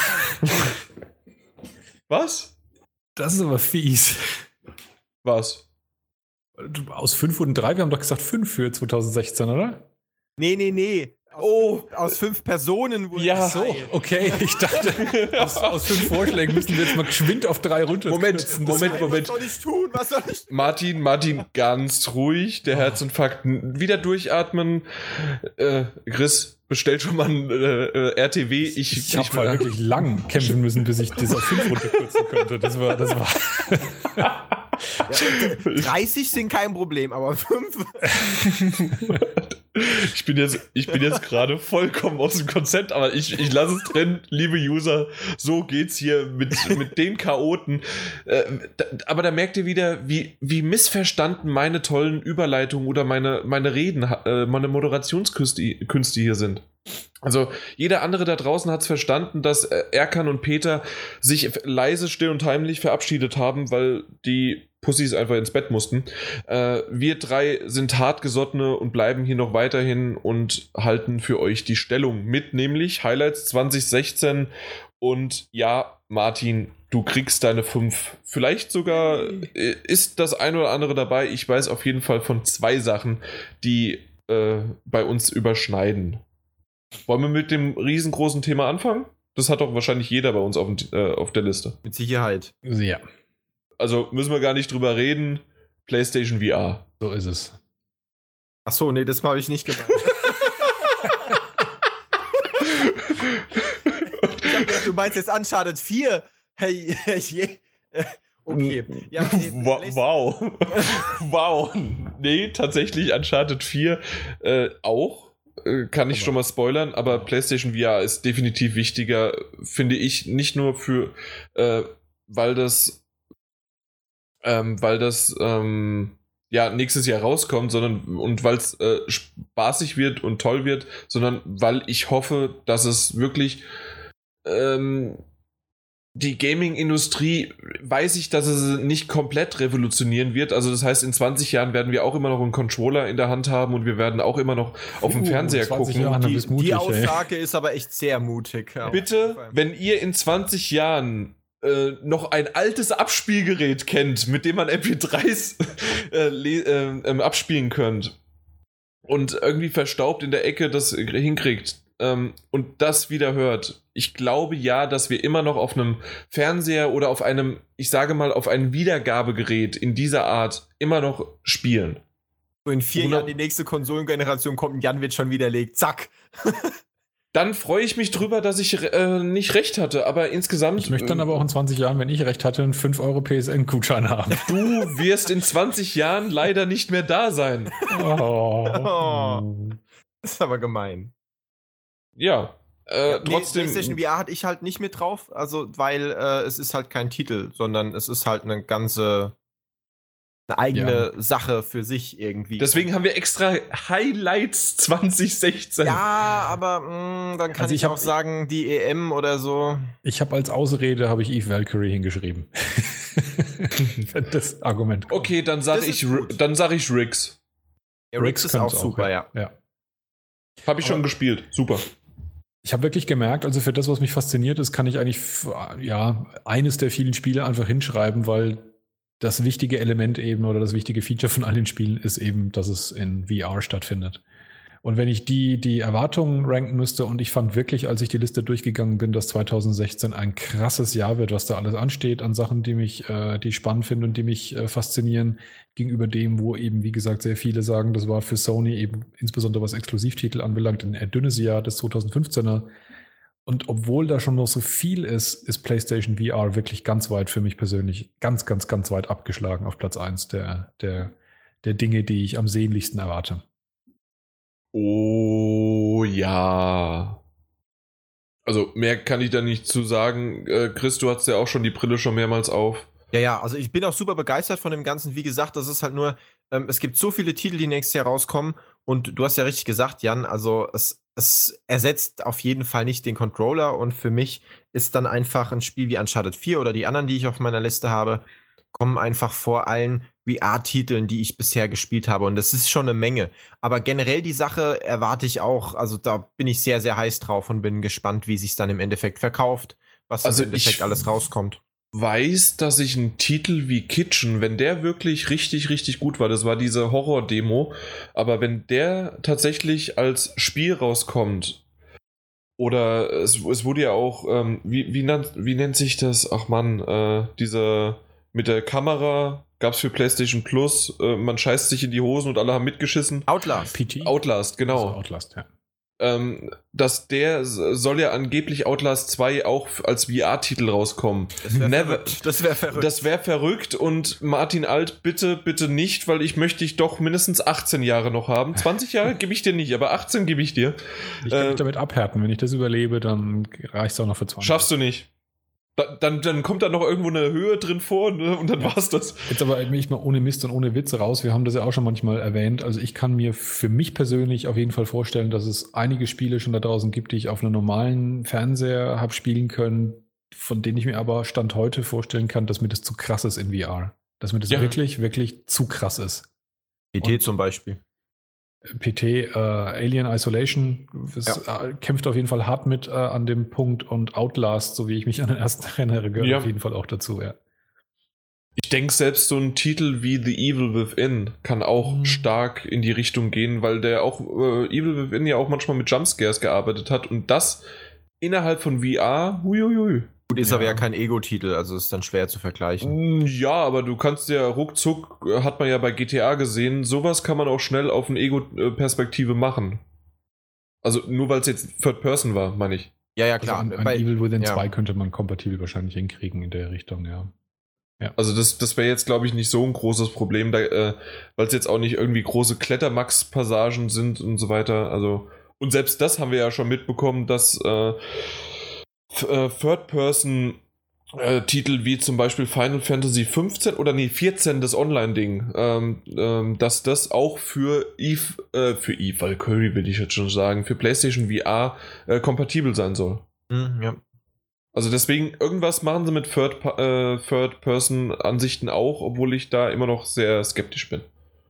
Was? das ist aber fies. Was? Aus fünf wurden drei, wir haben doch gesagt fünf für 2016, oder? Nee, nee, nee. Aus, Oh. aus fünf Personen wurde Ja. drei. Okay, ich dachte, aus, aus fünf Vorschlägen müssen wir jetzt mal geschwind auf drei runter. Moment, kürzen. Moment, Moment. Was soll ich tun? Was soll ich tun? Martin, Martin, ganz ruhig. Der Herzinfarkt. Wieder durchatmen. Äh, Chris, bestell schon mal ein äh, RTW. Ich, Ich, habe vorher wirklich lang kämpfen müssen, bis ich das auf fünf runterkürzen konnte. Das war, das war. Ja, 30 sind kein Problem, aber fünf. *laughs* Ich bin jetzt, ich bin jetzt gerade vollkommen aus dem Konzept, aber ich, ich lasse es drin, liebe User. So geht's hier mit, mit den Chaoten. Äh, aber da merkt ihr wieder, wie, wie missverstanden meine tollen Überleitungen oder meine, meine Reden, äh, meine Moderationskünste Künste hier sind. Also jeder andere da draußen hat es verstanden, dass äh, Erkan und Peter sich leise, still und heimlich verabschiedet haben, weil die Pussys einfach ins Bett mussten. Äh, wir drei sind hartgesottene und bleiben hier noch weiterhin und halten für euch die Stellung mit, nämlich Highlights 2016 und ja, Martin, du kriegst deine fünf. Vielleicht sogar äh, ist das ein oder andere dabei. Ich weiß auf jeden Fall von zwei Sachen, die äh, bei uns überschneiden. Wollen wir mit dem riesengroßen Thema anfangen? Das hat doch wahrscheinlich jeder bei uns auf, dem, äh, auf der Liste. Mit Sicherheit. Ja, Also müssen wir gar nicht drüber reden. PlayStation VR. so ist es. Ach so, nee, das habe ich nicht gemeint. *laughs* du meinst jetzt Uncharted 4. Hey, je. Okay. Ja, *laughs* wow. *laughs* wow. Nee, tatsächlich Uncharted 4 äh, auch. Äh, kann ich Aber- schon mal spoilern, aber PlayStation VR ist definitiv wichtiger, finde ich, nicht nur für, äh, weil das, ähm, weil das, ähm, ja, nächstes Jahr rauskommt, sondern und weil es äh, spaßig wird und toll wird, sondern weil ich hoffe, dass es wirklich ähm, die Gaming-Industrie weiß ich, dass es nicht komplett revolutionieren wird. Also das heißt, in 20 Jahren werden wir auch immer noch einen Controller in der Hand haben und wir werden auch immer noch auf dem Uh, Fernseher 20 gucken. Jahre. Du die, mutig, die ey. Aussage ist aber echt sehr mutig. ja. Bitte, wenn ihr in 20 Jahren äh, noch ein altes Abspielgerät kennt, mit dem man MP3s *laughs* äh, äh, ähm, abspielen könnt und irgendwie verstaubt in der Ecke das hinkriegt ähm, und das wieder hört. Ich glaube ja, dass wir immer noch auf einem Fernseher oder auf einem, ich sage mal, auf einem Wiedergabegerät in dieser Art immer noch spielen. So in vier Jahren die nächste Konsolengeneration kommt und Jan wird schon widerlegt. Zack. *laughs* Dann freue ich mich drüber, dass ich äh, nicht recht hatte, aber insgesamt. Ich möchte dann aber auch in 20 Jahren, wenn ich recht hatte, einen 5 Euro PSN-Gutschein haben. Du wirst in 20 Jahren leider nicht mehr da sein. Oh. Das ist aber gemein. Ja. Äh, Ja, trotzdem. PlayStation VR hatte ich halt nicht mit drauf, also weil äh, es ist halt kein Titel, sondern es ist halt eine ganze eine eigene Sache für sich irgendwie. deswegen haben wir extra Highlights 2016. ja, aber mh, dann kann Also ich, ich auch sagen, die EM oder so. Ich habe als Ausrede habe ich Eve Valkyrie hingeschrieben. *laughs* Das Argument kommt. Okay, dann sage ich, gut. dann sag ich Riggs. Ja, Rix ist auch super, ja. ja. Habe ich schon Aber- gespielt. Super. Ich habe wirklich gemerkt, also für das, was mich fasziniert ist, kann ich eigentlich ja eines der vielen Spiele einfach hinschreiben, weil das wichtige Element eben oder das wichtige Feature von all den Spielen ist eben, dass es in VR stattfindet. Und wenn ich die, die Erwartungen ranken müsste, und ich fand wirklich, als ich die Liste durchgegangen bin, dass 2016 ein krasses Jahr wird, was da alles ansteht an Sachen, die mich, äh, die spannend finde und die mich äh, faszinieren, gegenüber dem, wo eben, wie gesagt, sehr viele sagen, das war für Sony eben, insbesondere was Exklusivtitel anbelangt, ein dünnes Jahr, das 2015er. Und obwohl da schon noch so viel ist, ist PlayStation VR wirklich ganz weit für mich persönlich, ganz, ganz, ganz weit abgeschlagen auf Platz 1 der, der, der Dinge, die ich am sehnlichsten erwarte. Oh ja. Also mehr kann ich da nicht zu sagen. Äh, Chris, du hast ja auch schon die Brille schon mehrmals auf. Ja, ja, also ich bin auch super begeistert von dem Ganzen. Wie gesagt, das ist halt nur, ähm, es gibt so viele Titel, die nächstes Jahr rauskommen. Und du hast ja richtig gesagt, Jan, also es, es ersetzt auf jeden Fall nicht den Controller. Und für mich ist dann einfach ein Spiel wie Uncharted 4 oder die anderen, die ich auf meiner Liste habe, kommen einfach vor allen VR-Titeln, die ich bisher gespielt habe. Und das ist schon eine Menge. Aber generell die Sache erwarte ich auch. Also da bin ich sehr, sehr heiß drauf und bin gespannt, wie sich dann im Endeffekt verkauft, was Also im Endeffekt alles rauskommt. Weiß, dass ich einen Titel wie Kitchen, wenn der wirklich richtig, richtig gut war, das war diese Horror-Demo, aber wenn der tatsächlich als Spiel rauskommt, oder es, es wurde ja auch, ähm, wie, wie, nannt, wie nennt sich das? Ach man, äh, diese mit der Kamera gab es für PlayStation Plus, äh, man scheißt sich in die Hosen und alle haben mitgeschissen. Outlast. PT? Outlast, genau. Also Outlast, ja. Ähm, dass der soll ja angeblich Outlast 2 auch als VR-Titel rauskommen. Das wäre Never- verrückt. Das wäre verrückt. Das wäre verrückt und Martin Alt, bitte, bitte nicht, weil ich möchte dich doch mindestens 18 Jahre noch haben. 20 Jahre gebe ich dir nicht, aber 18 gebe ich dir. Ich kann Äh, mich damit abhärten. Wenn ich das überlebe, dann reicht es auch noch für 20. Schaffst du nicht. Da, dann, dann kommt da noch irgendwo eine Höhe drin vor ne? und dann war's das. Jetzt aber ich mal ohne Mist und ohne Witze raus. Wir haben das ja auch schon manchmal erwähnt. Also ich kann mir für mich persönlich auf jeden Fall vorstellen, dass es einige Spiele schon da draußen gibt, die ich auf einem normalen Fernseher habe spielen können, von denen ich mir aber Stand heute vorstellen kann, dass mir das zu krass ist in VR. Dass mir das Ja. wirklich, wirklich zu krass ist. PT zum Beispiel. PT äh, Alien Isolation es, äh, kämpft auf jeden Fall hart mit äh, an dem Punkt und Outlast, so wie ich mich an den ersten *laughs* erinnere, gehört Ja. auf jeden Fall auch dazu. Ja. Ich denke, selbst so ein Titel wie The Evil Within kann auch Mhm. stark in die Richtung gehen, weil der auch äh, Evil Within ja auch manchmal mit Jumpscares gearbeitet hat und das innerhalb von VR, huiuiui. Gut, ist Ja. aber ja kein Ego-Titel, also ist dann schwer zu vergleichen. Mm, Ja, aber du kannst ja ruckzuck, äh, hat man ja bei GTA gesehen, sowas kann man auch schnell auf eine Ego-Perspektive machen. Also nur weil es jetzt Third Person war, meine ich. Ja, ja, Also klar. an, an Bei- Evil Within ja. 2 könnte man kompatibel wahrscheinlich hinkriegen in der Richtung, ja. Ja. Also das, das wäre jetzt, glaube ich, nicht so ein großes Problem, äh, weil es jetzt auch nicht irgendwie große Klettermax-Passagen sind und so weiter. Also und selbst das haben wir ja schon mitbekommen, dass äh, äh Third-Person äh, Titel wie zum Beispiel Final Fantasy 15 oder nee 14 das Online-Ding, ähm, ähm, dass das auch für Eve, äh, für Eve Valkyrie will ich jetzt schon sagen, für PlayStation VR äh, kompatibel sein soll. Mhm, ja. Also deswegen, irgendwas machen sie mit äh, Third-Person-Ansichten Third auch, obwohl ich da immer noch sehr skeptisch bin.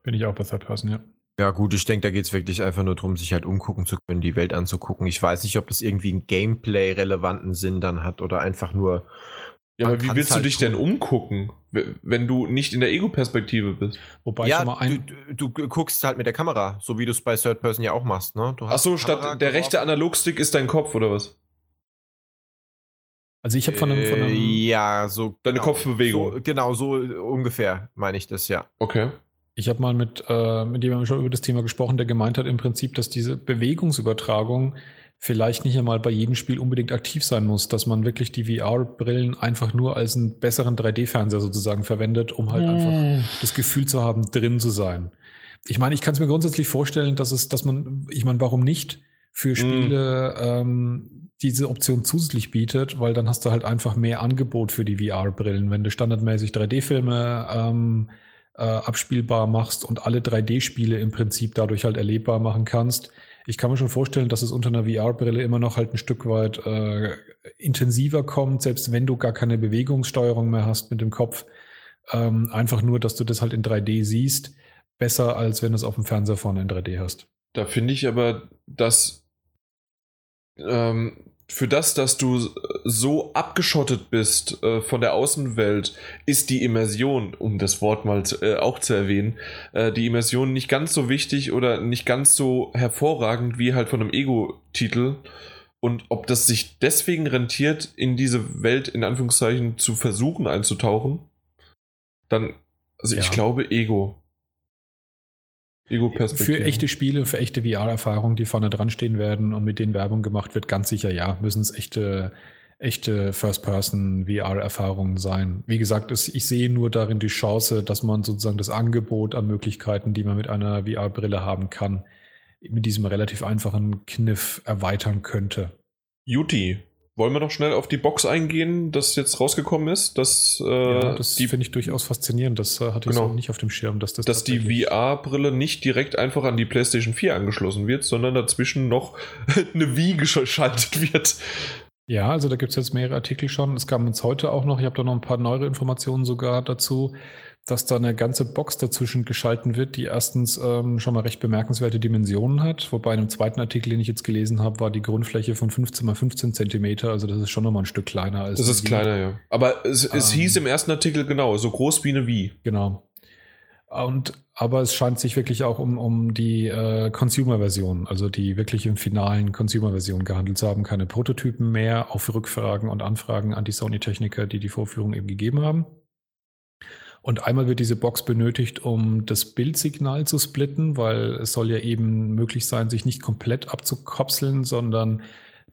Bin ich auch bei Third-Person, ja. Ja, gut, ich denke, da geht es wirklich einfach nur darum, sich halt umgucken zu können, die Welt anzugucken. Ich weiß nicht, ob das irgendwie einen Gameplay-relevanten Sinn dann hat oder einfach nur. Ja, aber wie willst halt du dich tun. denn umgucken, wenn du nicht in der Ego-Perspektive bist? Wobei ja, ein du, du, guckst halt mit der Kamera, so wie du es bei Third Person ja auch machst, ne? Du Ach so, statt der rechte Analogstick ist dein Kopf oder was? Also ich habe von einem, von einem äh, ja, so deine genau, Kopfbewegung. So, genau, so ungefähr meine ich das ja. Okay. Ich habe mal mit, äh, mit jemandem schon über das Thema gesprochen, der gemeint hat im Prinzip, dass diese Bewegungsübertragung vielleicht nicht einmal bei jedem Spiel unbedingt aktiv sein muss, dass man wirklich die VR-Brillen einfach nur als einen besseren 3D-Fernseher sozusagen verwendet, um halt mm. einfach das Gefühl zu haben, drin zu sein. Ich meine, ich kann es mir grundsätzlich vorstellen, dass es, dass man, ich meine, warum nicht für Spiele mm. ähm, diese Option zusätzlich bietet, weil dann hast du halt einfach mehr Angebot für die VR-Brillen. Wenn du standardmäßig 3D-Filme ähm, äh, abspielbar machst und alle 3D-Spiele im Prinzip dadurch halt erlebbar machen kannst. Ich kann mir schon vorstellen, dass es unter einer VR-Brille immer noch halt ein Stück weit äh, intensiver kommt, selbst wenn du gar keine Bewegungssteuerung mehr hast mit dem Kopf. Ähm, einfach nur, dass du das halt in 3D siehst, besser als wenn du es auf dem Fernseher vorne in 3D hast. Da finde ich aber, dass ähm, für das, dass du so abgeschottet bist äh, von der Außenwelt, ist die Immersion, um das Wort mal äh, auch zu erwähnen, äh, die Immersion nicht ganz so wichtig oder nicht ganz so hervorragend wie halt von einem Ego-Titel. Und ob das sich deswegen rentiert, in diese Welt in Anführungszeichen zu versuchen einzutauchen, dann, also ja. ich glaube Ego. Für echte Spiele, für echte VR-Erfahrungen, die vorne dran stehen werden und mit denen Werbung gemacht wird, ganz sicher ja, müssen es echte, echte First-Person-VR-Erfahrungen sein. Wie gesagt, ich sehe nur darin die Chance, dass man sozusagen das Angebot an Möglichkeiten, die man mit einer VR-Brille haben kann, mit diesem relativ einfachen Kniff erweitern könnte. Juti, wollen wir noch schnell auf die Box eingehen, das jetzt rausgekommen ist? Dass, äh, ja, das finde ich durchaus faszinierend. Das äh, hatte ich genau. so nicht auf dem Schirm. Dass, das dass die VR-Brille nicht direkt einfach an die PlayStation 4 angeschlossen wird, sondern dazwischen noch *laughs* eine Wii geschaltet wird. Ja, also da gibt es jetzt mehrere Artikel schon. Es kam uns heute auch noch, ich habe da noch ein paar neuere Informationen sogar dazu dass da eine ganze Box dazwischen geschalten wird, die erstens ähm, schon mal recht bemerkenswerte Dimensionen hat. Wobei in einem zweiten Artikel, den ich jetzt gelesen habe, war die Grundfläche von 15 mal 15 Zentimeter. Also das ist schon nochmal ein Stück kleiner als. Das ist kleiner, ja. Aber es, es ähm, hieß im ersten Artikel genau, so groß wie eine Wii. Genau. Und aber es scheint sich wirklich auch um, um die äh, Consumer-Version, also die wirklich im finalen Consumer-Version gehandelt zu haben. Keine Prototypen mehr auf Rückfragen und Anfragen an die Sony-Techniker, die die Vorführung eben gegeben haben. Und einmal wird diese Box benötigt, um das Bildsignal zu splitten, weil es soll ja eben möglich sein, sich nicht komplett abzukopseln, sondern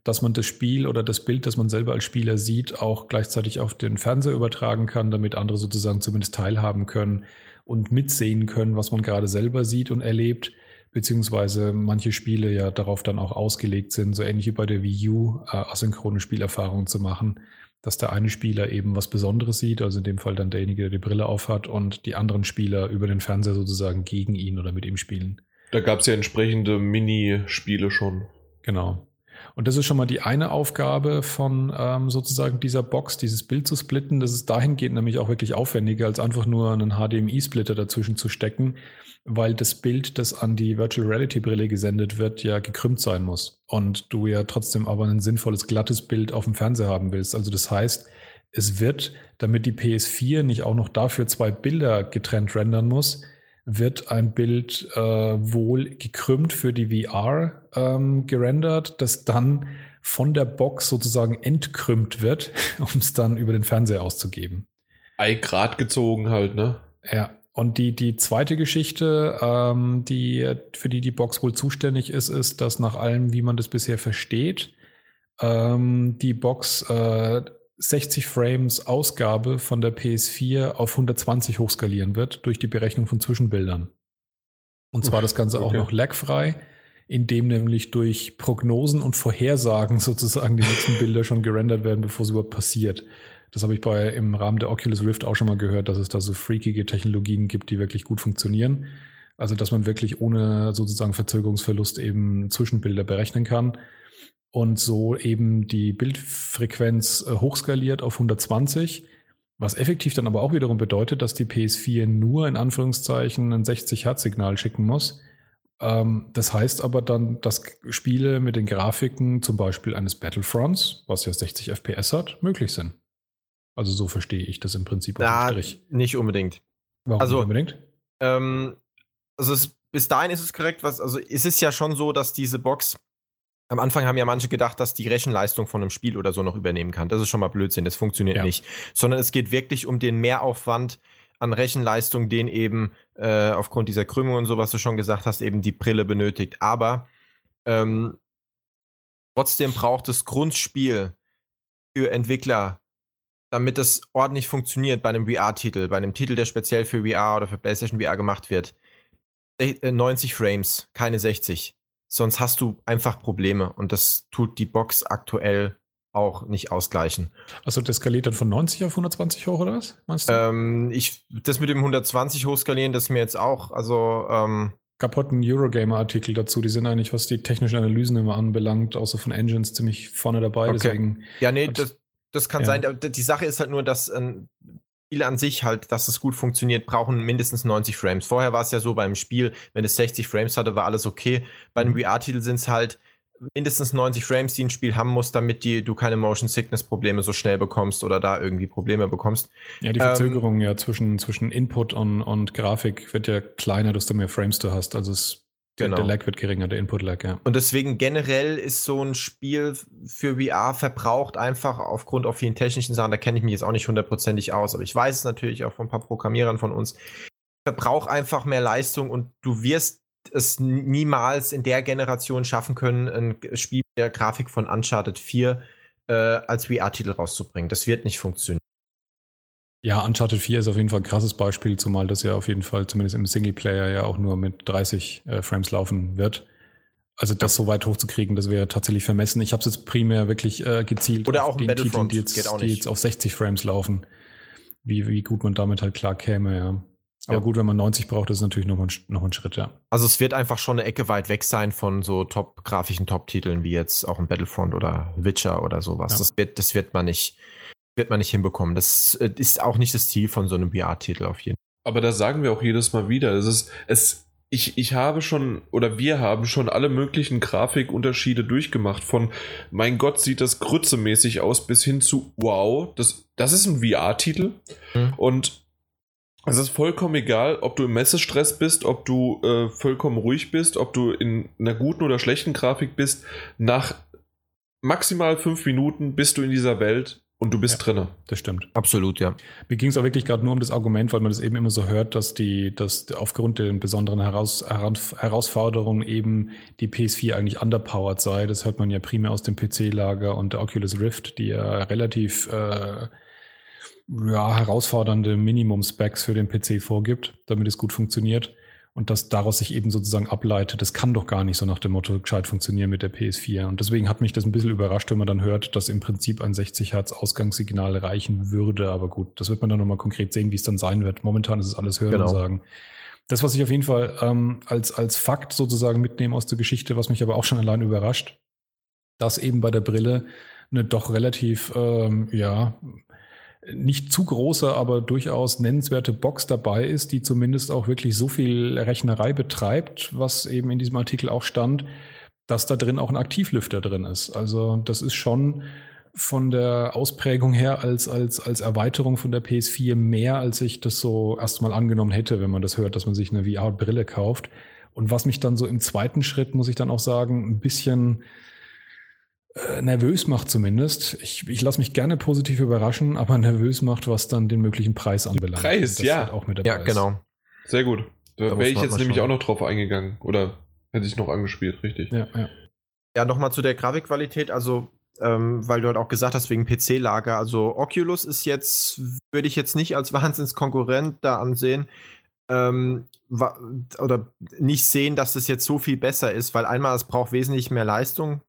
dass man das Spiel oder das Bild, das man selber als Spieler sieht, auch gleichzeitig auf den Fernseher übertragen kann, damit andere sozusagen zumindest teilhaben können und mitsehen können, was man gerade selber sieht und erlebt, beziehungsweise manche Spiele ja darauf dann auch ausgelegt sind, so ähnlich wie bei der Wii U, äh, asynchrone Spielerfahrungen zu machen dass der eine Spieler eben was Besonderes sieht, also in dem Fall dann derjenige, der die Brille aufhat und die anderen Spieler über den Fernseher sozusagen gegen ihn oder mit ihm spielen. Da gab es ja entsprechende Minispiele schon. Genau. Und das ist schon mal die eine Aufgabe von ähm, sozusagen dieser Box, dieses Bild zu splitten. Das ist dahingehend nämlich auch wirklich aufwendiger, als einfach nur einen HDMI-Splitter dazwischen zu stecken, weil das Bild, das an die Virtual Reality Brille gesendet wird, ja gekrümmt sein muss. Und du ja trotzdem aber ein sinnvolles, glattes Bild auf dem Fernseher haben willst. Also das heißt, es wird, damit die PS4 nicht auch noch dafür zwei Bilder getrennt rendern muss, wird ein Bild äh, wohl gekrümmt für die VR ähm, gerendert, das dann von der Box sozusagen entkrümmt wird, *laughs* um es dann über den Fernseher auszugeben. Ei grad gezogen halt, ne? Ja, und die, die zweite Geschichte, ähm, die, für die die Box wohl zuständig ist, ist, dass nach allem, wie man das bisher versteht, ähm, die Box äh, 60 Frames Ausgabe von der PS4 auf 120 hochskalieren wird durch die Berechnung von Zwischenbildern. Und zwar das Ganze auch okay. noch lagfrei, indem nämlich durch Prognosen und Vorhersagen *laughs* sozusagen die nächsten Bilder schon gerendert werden, bevor es überhaupt passiert. Das habe ich bei im Rahmen der Oculus Rift auch schon mal gehört, dass es da so freakige Technologien gibt, die wirklich gut funktionieren. Also dass man wirklich ohne sozusagen Verzögerungsverlust eben Zwischenbilder berechnen kann und so eben die Bildfrequenz äh, hochskaliert auf 120, was effektiv dann aber auch wiederum bedeutet, dass die PS4 nur in Anführungszeichen ein 60 Hertz Signal schicken muss. Ähm, das heißt aber dann, dass Spiele mit den Grafiken zum Beispiel eines Battlefronts, was ja 60 FPS hat, möglich sind. Also so verstehe ich das im Prinzip Da Strich. nicht unbedingt. Warum also- nicht unbedingt? Ähm, also es, bis dahin ist es korrekt, was, also es ist ja schon so, dass diese Box, am Anfang haben ja manche gedacht, dass die Rechenleistung von einem Spiel oder so noch übernehmen kann. Das ist schon mal Blödsinn, das funktioniert Ja. nicht. Sondern es geht wirklich um den Mehraufwand an Rechenleistung, den eben äh, aufgrund dieser Krümmung und so, was du schon gesagt hast, eben die Brille benötigt. Aber ähm, trotzdem braucht das Grundspiel für Entwickler, damit das ordentlich funktioniert bei einem VR-Titel, bei einem Titel, der speziell für VR oder für PlayStation VR gemacht wird, äh, 90 Frames, keine 60. Sonst hast du einfach Probleme und das tut die Box aktuell auch nicht ausgleichen. Also das skaliert dann von 90 auf 120 hoch, oder was? Meinst du? Ähm, ich, das mit dem 120 hochskalieren, das ist mir jetzt auch, also ähm, gab heute einen Eurogamer-Artikel dazu. Die sind eigentlich, was die technischen Analysen immer anbelangt, außer von Engines, ziemlich vorne dabei. Okay. Deswegen, ja, nee, das, das kann ja. sein. Die Sache ist halt nur, dass ähm, Spiele an sich halt, dass es gut funktioniert, brauchen mindestens 90 Frames. Vorher war es ja so beim Spiel, wenn es 60 Frames hatte, war alles okay. Bei einem Mhm. VR-Titel sind es halt mindestens 90 Frames, die ein Spiel haben muss, damit die, du keine Motion Sickness Probleme so schnell bekommst oder da irgendwie Probleme bekommst. ja, die Ähm, Verzögerung ja zwischen, zwischen Input und, und Grafik wird ja kleiner, desto mehr Frames du hast. Also es, Genau. der Lag wird geringer, der Input-Lag, ja. Und deswegen generell ist so ein Spiel für VR verbraucht einfach aufgrund auch vielen technischen Sachen, da kenne ich mich jetzt auch nicht hundertprozentig aus, aber ich weiß es natürlich auch von ein paar Programmierern von uns, verbraucht einfach mehr Leistung und du wirst es niemals in der Generation schaffen können, ein Spiel der Grafik von Uncharted 4 äh, als VR-Titel rauszubringen. Das wird nicht funktionieren. Ja, Uncharted 4 ist auf jeden Fall ein krasses Beispiel, zumal das ja auf jeden Fall zumindest im Singleplayer ja auch nur mit 30 äh, Frames laufen wird. Also das so weit hochzukriegen, das wäre tatsächlich vermessen. Ich habe es jetzt primär wirklich äh, gezielt Oder auf auch ein Battlefront, die jetzt, die jetzt auf 60 Frames laufen. Wie, wie gut man damit halt klar käme, ja. Aber Ja. gut, wenn man 90 braucht, ist es natürlich noch ein, noch ein Schritt, ja. Also es wird einfach schon eine Ecke weit weg sein von so top grafischen Top-Titeln wie jetzt auch ein Battlefront oder Witcher oder sowas. Ja. Das wird, das wird man nicht, wird man nicht hinbekommen. Das äh, ist auch nicht das Ziel von so einem VR-Titel auf jeden Fall. Aber da sagen wir auch jedes Mal wieder, es ist, es, ich, ich habe schon, oder wir haben schon alle möglichen Grafikunterschiede durchgemacht. Von, mein Gott, sieht das grützemäßig aus, bis hin zu, wow, das, das ist ein VR-Titel. Mhm. Und es ist vollkommen egal, ob du im Messestress bist, ob du äh, vollkommen ruhig bist, ob du in einer guten oder schlechten Grafik bist. Nach maximal fünf Minuten bist du in dieser Welt und du bist Ja. drinne. Das stimmt. Absolut, ja. Mir ging es auch wirklich gerade nur um das Argument, weil man das eben immer so hört, dass die, dass aufgrund der besonderen Heraus, Heraus- Herausforderungen eben die PS4 eigentlich underpowered sei. Das hört man ja primär aus dem PC-Lager und der Oculus Rift, die ja relativ äh, ja, herausfordernde Minimum-Specs für den PC vorgibt, damit es gut funktioniert. Und dass daraus sich eben sozusagen ableitet, das kann doch gar nicht so nach dem Motto gescheit funktionieren mit der PS4. Und deswegen hat mich das ein bisschen überrascht, wenn man dann hört, dass im Prinzip ein 60 Hertz Ausgangssignal reichen würde. Aber gut, das wird man dann nochmal konkret sehen, wie es dann sein wird. Momentan ist es alles hören Genau. und sagen. Das, was ich auf jeden Fall ähm, als, als Fakt sozusagen mitnehme aus der Geschichte, was mich aber auch schon allein überrascht, dass eben bei der Brille eine doch relativ, ähm, ja, nicht zu große, aber durchaus nennenswerte Box dabei ist, die zumindest auch wirklich so viel Rechnerei betreibt, was eben in diesem Artikel auch stand, dass da drin auch ein Aktivlüfter drin ist. Also das ist schon von der Ausprägung her als, als, als Erweiterung von der PS4 mehr, als ich das so erstmal angenommen hätte, wenn man das hört, dass man sich eine VR-Brille kauft. Und was mich dann so im zweiten Schritt, muss ich dann auch sagen, ein bisschen äh, nervös macht zumindest. Ich, ich lasse mich gerne positiv überraschen, aber *laughs* nervös macht, was dann den möglichen Preis anbelangt. Preis, Das ja. halt auch mit dabei Ja, ist. genau. Sehr gut. Da Da wäre ich jetzt nämlich schauen. auch noch drauf eingegangen. Oder hätte ich noch angespielt, richtig. Ja, ja. Ja, nochmal zu der Grafikqualität. Also ähm, weil du halt auch gesagt hast, wegen PC-Lager. Also Oculus ist jetzt, würde ich jetzt nicht als *laughs* Wahnsinnskonkurrent da ansehen. Ähm, oder nicht sehen, dass das jetzt so viel besser ist, weil einmal es braucht wesentlich mehr Leistung.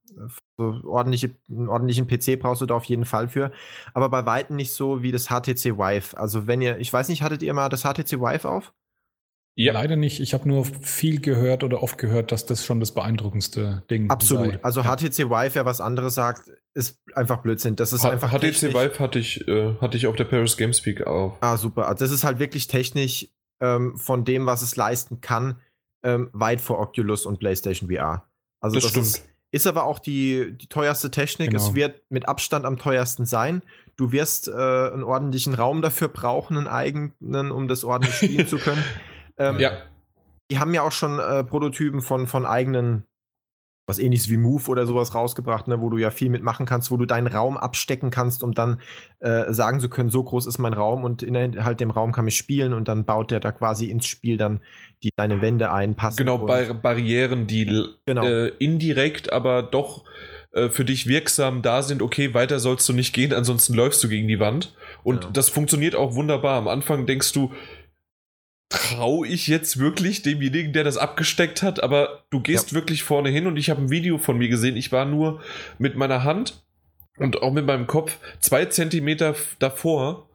So ordentliche, einen ordentlichen PC brauchst du da auf jeden Fall für. Aber bei Weitem nicht so wie das HTC Vive. Also wenn ihr, ich weiß nicht, hattet ihr mal das HTC Vive auf? Ja. Leider nicht. Ich habe nur viel gehört oder oft gehört, dass das schon das beeindruckendste Ding Absolut. sei. Also ja. HTC Vive, wer was anderes sagt, ist einfach Blödsinn. Das ist H einfach HTC technisch. Vive hatte ich, äh, hatte ich auf der Paris Games Week auch. Ah, super. Also das ist halt wirklich technisch ähm, von dem, was es leisten kann, ähm, weit vor Oculus und PlayStation VR. Also das, das stimmt. Ist, ist, aber auch die, die teuerste Technik. Genau. Es wird mit Abstand am teuersten sein. Du wirst äh, einen ordentlichen Raum dafür brauchen, einen eigenen, um das ordentlich spielen zu *laughs* können. Ähm, ja. Die haben ja auch schon äh, Prototypen von, von eigenen, was ähnliches wie Move oder sowas rausgebracht, ne, wo du ja viel mitmachen kannst, wo du deinen Raum abstecken kannst, um dann äh, sagen zu können, so groß ist mein Raum und innerhalb dem Raum kann ich spielen und dann baut der da quasi ins Spiel dann die deine Wände ein. Genau, Bar Barrieren, die genau. äh, indirekt, aber doch äh, für dich wirksam da sind, okay, weiter sollst du nicht gehen, ansonsten läufst du gegen die Wand. Und genau. das funktioniert auch wunderbar. Am Anfang denkst du, traue ich jetzt wirklich demjenigen, der das abgesteckt hat, aber du gehst ja. wirklich vorne hin und ich habe ein Video von mir gesehen. Ich war nur mit meiner Hand und auch mit meinem Kopf zwei Zentimeter davor,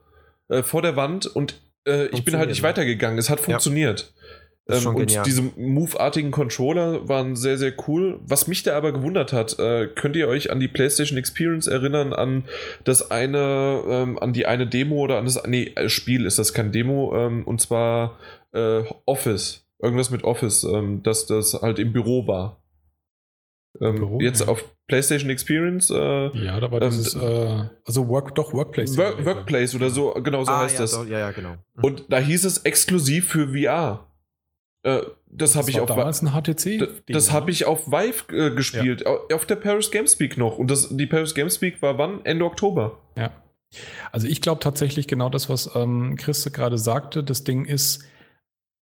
äh, vor der Wand und äh, ich bin halt nicht weitergegangen. Es hat funktioniert. Ja. Ähm, und diese Move-artigen Controller waren sehr, sehr cool. Was mich da aber gewundert hat, äh, könnt ihr euch an die PlayStation Experience erinnern, an das eine, ähm, an die eine Demo oder an das, nee, äh, Spiel ist das kein Demo, ähm, und zwar äh, Office. Irgendwas mit Office, ähm, dass das halt im Büro war. Ähm, Büro, jetzt ja. auf PlayStation Experience. Äh, ja, da war dieses, äh, also Work, doch Workplace. Work, Workplace oder so, genau so ah, heißt ja, das. Doch, ja, ja, genau. Mhm. Und da hieß es exklusiv für VR. Äh, das habe ich auf damals ein HTC. Das, habe ich auf Vive äh, gespielt, ja. auf der Paris Games Week noch. Und das, die Paris Games Week war wann? Ende Oktober. Ja. Also ich glaube tatsächlich genau das, was ähm, Chris gerade sagte. Das Ding ist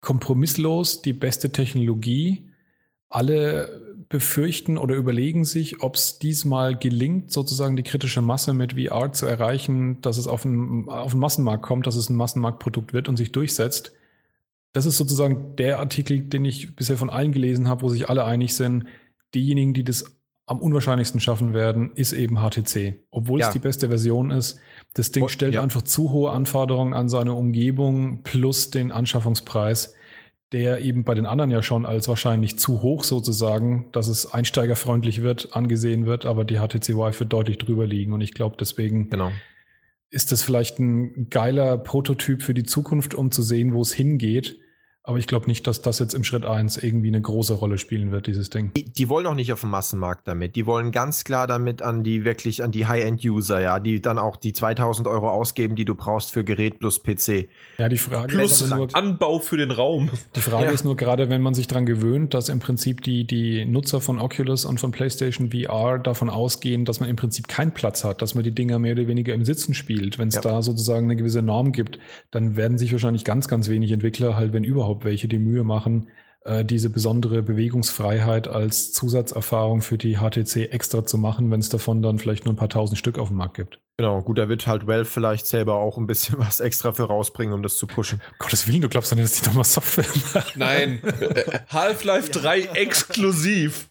kompromisslos die beste Technologie. Alle befürchten oder überlegen sich, ob es diesmal gelingt, sozusagen die kritische Masse mit VR zu erreichen, dass es auf einen, auf den Massenmarkt kommt, dass es ein Massenmarktprodukt wird und sich durchsetzt das ist sozusagen der Artikel, den ich bisher von allen gelesen habe, wo sich alle einig sind, diejenigen, die das am unwahrscheinlichsten schaffen werden, ist eben HTC. Obwohl ja. es die beste Version ist. Das Ding stellt ja. einfach zu hohe Anforderungen an seine Umgebung plus den Anschaffungspreis, der eben bei den anderen ja schon als wahrscheinlich zu hoch sozusagen, dass es einsteigerfreundlich wird, angesehen wird, aber die HTC Vive wird deutlich drüber liegen. Und ich glaube, deswegen genau. ist das vielleicht ein geiler Prototyp für die Zukunft, um zu sehen, wo es hingeht. Aber ich glaube nicht, dass das jetzt im Schritt 1 irgendwie eine große Rolle spielen wird, dieses Ding. Die, die, wollen auch nicht auf dem Massenmarkt damit. Die wollen ganz klar damit an die wirklich an die High-End-User, ja, die dann auch die 2000 Euro ausgeben, die du brauchst für Gerät plus PC. Ja, die Frage plus ist nur, Anbau für den Raum. Die Frage ja. ist nur gerade, wenn man sich daran gewöhnt, dass im Prinzip die, die Nutzer von Oculus und von PlayStation VR davon ausgehen, dass man im Prinzip keinen Platz hat, dass man die Dinger mehr oder weniger im Sitzen spielt. Wenn es ja. da sozusagen eine gewisse Norm gibt, dann werden sich wahrscheinlich ganz, ganz wenig Entwickler halt, wenn überhaupt überhaupt welche die Mühe machen, äh, diese besondere Bewegungsfreiheit als Zusatzerfahrung für die HTC extra zu machen, wenn es davon dann vielleicht nur ein paar tausend Stück auf dem Markt gibt. Genau, gut, da wird halt Valve vielleicht selber auch ein bisschen *laughs* was extra für rausbringen, um das zu pushen. Gottes Willen, du glaubst doch nicht, dass die nochmal Software machen. Nein, Half-Life 3 exklusiv.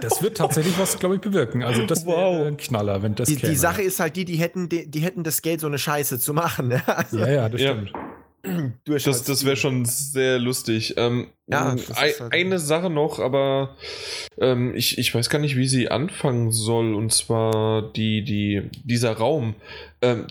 Das wird tatsächlich was, glaube ich, bewirken. Also das wow. wäre ein Knaller, wenn das Die, die Sache ist halt die, die hätten, die, die, hätten das Geld, so eine Scheiße zu machen. Also ja, ja, das stimmt. Ja. das, das wäre schon sehr lustig. Ähm, ja, ein, halt eine Sache noch, aber ähm, ich, ich weiß gar nicht, wie sie anfangen soll. Und zwar die, die, dieser Raum. Ähm,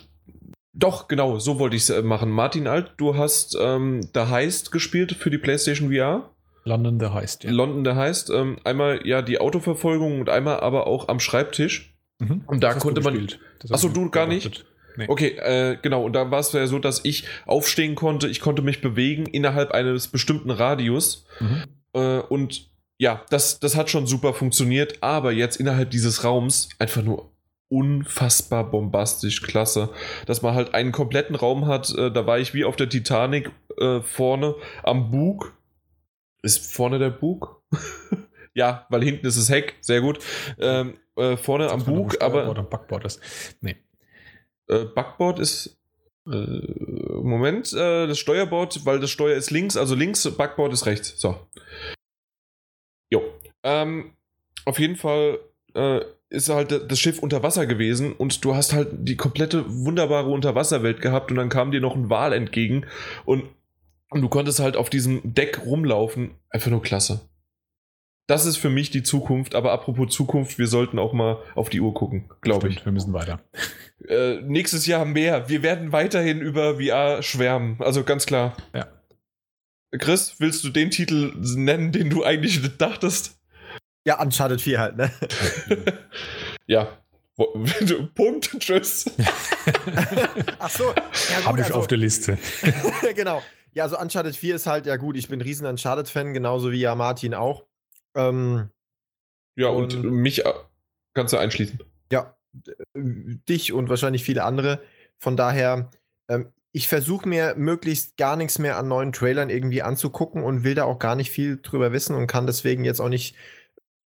doch, genau, so wollte ich es äh, machen. Martin Alt, du hast ähm, The Heist gespielt für die PlayStation VR. London The Heist, ja. London The Heist. Ähm, einmal ja die Autoverfolgung und einmal aber auch am Schreibtisch. Mhm. Und da konnte man. Achso, du gar nicht? Nee. Okay, äh, genau. Und da war es ja so, dass ich aufstehen konnte, ich konnte mich bewegen innerhalb eines bestimmten Radius. Mhm. Äh, und ja, das, das hat schon super funktioniert, aber jetzt innerhalb dieses Raums einfach nur unfassbar bombastisch klasse, dass man halt einen kompletten Raum hat. Äh, da war ich wie auf der Titanic äh, vorne am Bug. Ist vorne der Bug? *laughs* ja, weil hinten ist das Heck, sehr gut. Ähm, äh, vorne am Bug, aber Backboard ist. Nee. Äh, Backboard ist. Äh, Moment, äh, das Steuerbord, weil das Steuer ist links, also links, Backboard ist rechts. So. Jo. Ähm, auf jeden Fall äh, ist halt das Schiff unter Wasser gewesen und du hast halt die komplette wunderbare Unterwasserwelt gehabt und dann kam dir noch ein Wal entgegen und, und du konntest halt auf diesem Deck rumlaufen. Einfach nur klasse. Das ist für mich die Zukunft, aber apropos Zukunft, wir sollten auch mal auf die Uhr gucken, glaube ich. Wir müssen weiter. Äh, nächstes Jahr mehr. Wir werden weiterhin über VR schwärmen. Also ganz klar. Ja. Chris, willst du den Titel nennen, den du eigentlich dachtest? Ja, Uncharted 4 halt, ne? *laughs* ja. *laughs* Punkt. Tschüss. *laughs* Ach so, ja Habe ich also- auf der Liste. genau. Ja, also Uncharted 4 ist halt, ja gut, ich bin ein riesen Uncharted-Fan, genauso wie ja Martin auch. Ähm, Ja, und, Und- mich äh, kannst du einschließen. ja, dich und wahrscheinlich viele andere. Von daher, ähm, ich versuche mir möglichst gar nichts mehr an neuen Trailern irgendwie anzugucken und will da auch gar nicht viel drüber wissen und kann deswegen jetzt auch nicht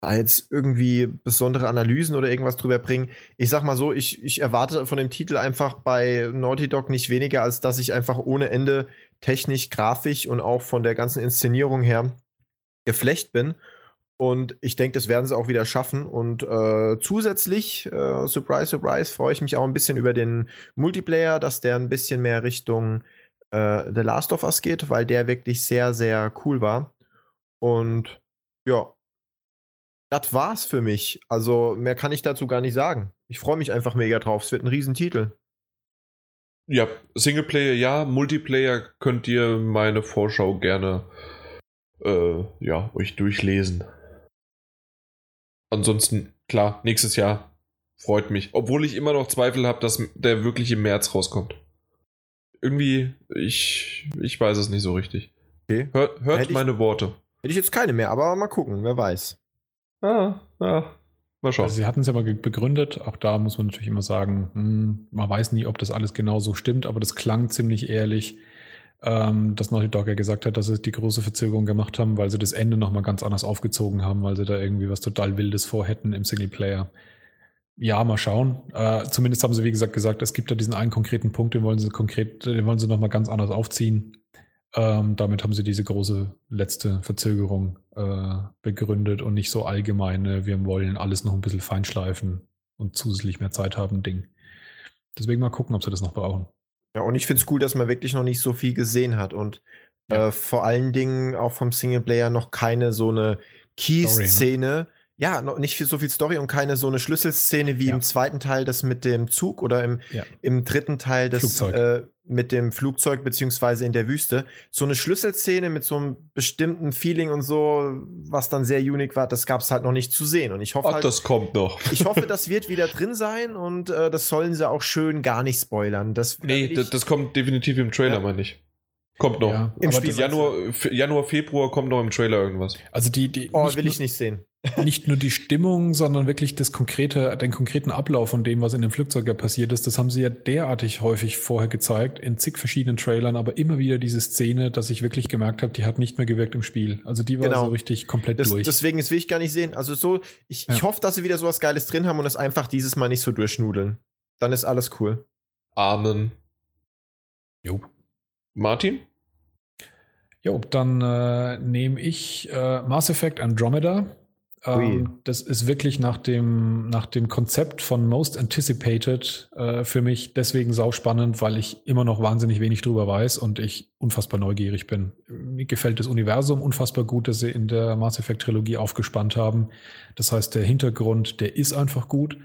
als irgendwie besondere Analysen oder irgendwas drüber bringen. Ich sag mal so, ich, ich erwarte von dem Titel einfach bei Naughty Dog nicht weniger, als dass ich einfach ohne Ende technisch, grafisch und auch von der ganzen Inszenierung her geflecht bin. Und ich denke, das werden sie auch wieder schaffen. Und äh, zusätzlich, äh, surprise, surprise, freue ich mich auch ein bisschen über den Multiplayer, dass der ein bisschen mehr Richtung äh, The Last of Us geht, weil der wirklich sehr, sehr cool war. Und ja, das war's für mich. Also mehr kann ich dazu gar nicht sagen. Ich freue mich einfach mega drauf. Es wird ein Riesentitel. Ja, Singleplayer ja, Multiplayer könnt ihr meine Vorschau gerne äh, ja, euch durchlesen. Ansonsten, klar, nächstes Jahr freut mich. Obwohl ich immer noch Zweifel habe, dass der wirklich im März rauskommt. Irgendwie, ich, ich weiß es nicht so richtig. Okay. Hört, hört ich- meine Worte. Hätte ich jetzt keine mehr, aber mal gucken, wer weiß. Ah, ah, mal schauen. Also sie hatten es ja mal begründet. Auch da muss man natürlich immer sagen, hm, man weiß nie, ob das alles genau so stimmt, aber das klang ziemlich ehrlich, ähm, dass Naughty Dog ja gesagt hat, dass sie die große Verzögerung gemacht haben, weil sie das Ende nochmal ganz anders aufgezogen haben, weil sie da irgendwie was total Wildes vorhätten im Singleplayer. Ja, mal schauen. Äh, zumindest haben sie, wie gesagt, gesagt, es gibt da diesen einen konkreten Punkt, den wollen sie konkret, den wollen sie nochmal ganz anders aufziehen. Ähm, damit haben sie diese große letzte Verzögerung äh, begründet und nicht so allgemeine, wir wollen alles noch ein bisschen feinschleifen und zusätzlich mehr Zeit haben, Ding. Deswegen mal gucken, ob sie das noch brauchen. Ja, und ich finde es cool, dass man wirklich noch nicht so viel gesehen hat und Ja. äh, vor allen Dingen auch vom Singleplayer noch keine so eine Key-Szene. Ja, noch nicht viel, so viel Story und keine so eine Schlüsselszene wie Ja. im zweiten Teil das mit dem Zug oder im, Ja. im dritten Teil das äh, mit dem Flugzeug beziehungsweise in der Wüste. So eine Schlüsselszene mit so einem bestimmten Feeling und so, was dann sehr unique war, das gab es halt noch nicht zu sehen. Und ich hoffe Ach, halt, das kommt noch. *laughs* ich hoffe, das wird wieder *laughs* drin sein und äh, das sollen sie auch schön gar nicht spoilern. Das, da Nee, ich- das kommt definitiv im Trailer, Ja. meine ich. Kommt noch. Ja, Im Januar, Januar, Februar kommt noch im Trailer irgendwas. Also die, die Oh, will ich nicht sehen. Nicht nur die Stimmung, sondern wirklich das konkrete, den konkreten Ablauf von dem, was in dem Flugzeug ja passiert ist, das haben sie ja derartig häufig vorher gezeigt, in zig verschiedenen Trailern, aber immer wieder diese Szene, dass ich wirklich gemerkt habe, die hat nicht mehr gewirkt im Spiel. Also die war Genau. so richtig komplett Das, durch. deswegen, das will ich gar nicht sehen. Also so, ich, ich Ja. hoffe, dass sie wieder sowas Geiles drin haben und es einfach dieses Mal nicht so durchschnudeln. Dann ist alles cool. Amen. jo. Martin? Jo, dann äh, nehme ich äh, Mass Effect Andromeda. Ähm, das ist wirklich nach dem, nach dem Konzept von Most Anticipated äh, für mich deswegen sauspannend, weil ich immer noch wahnsinnig wenig drüber weiß und ich unfassbar neugierig bin. Mir gefällt das Universum unfassbar gut, das sie in der Mass Effect Trilogie aufgespannt haben. Das heißt, der Hintergrund, der ist einfach gut.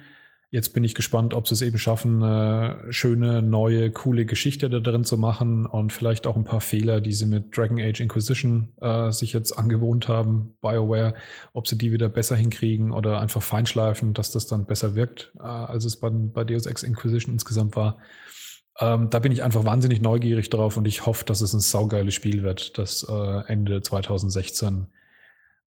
Jetzt bin ich gespannt, ob sie es eben schaffen, eine schöne, neue, coole Geschichte da drin zu machen und vielleicht auch ein paar Fehler, die sie mit Dragon Age Inquisition äh, sich jetzt angewohnt haben, BioWare, ob sie die wieder besser hinkriegen oder einfach feinschleifen, dass das dann besser wirkt, äh, als es bei, bei Deus Ex Inquisition insgesamt war. Ähm, da bin ich einfach wahnsinnig neugierig drauf und ich hoffe, dass es ein saugeiles Spiel wird, das äh, Ende 2016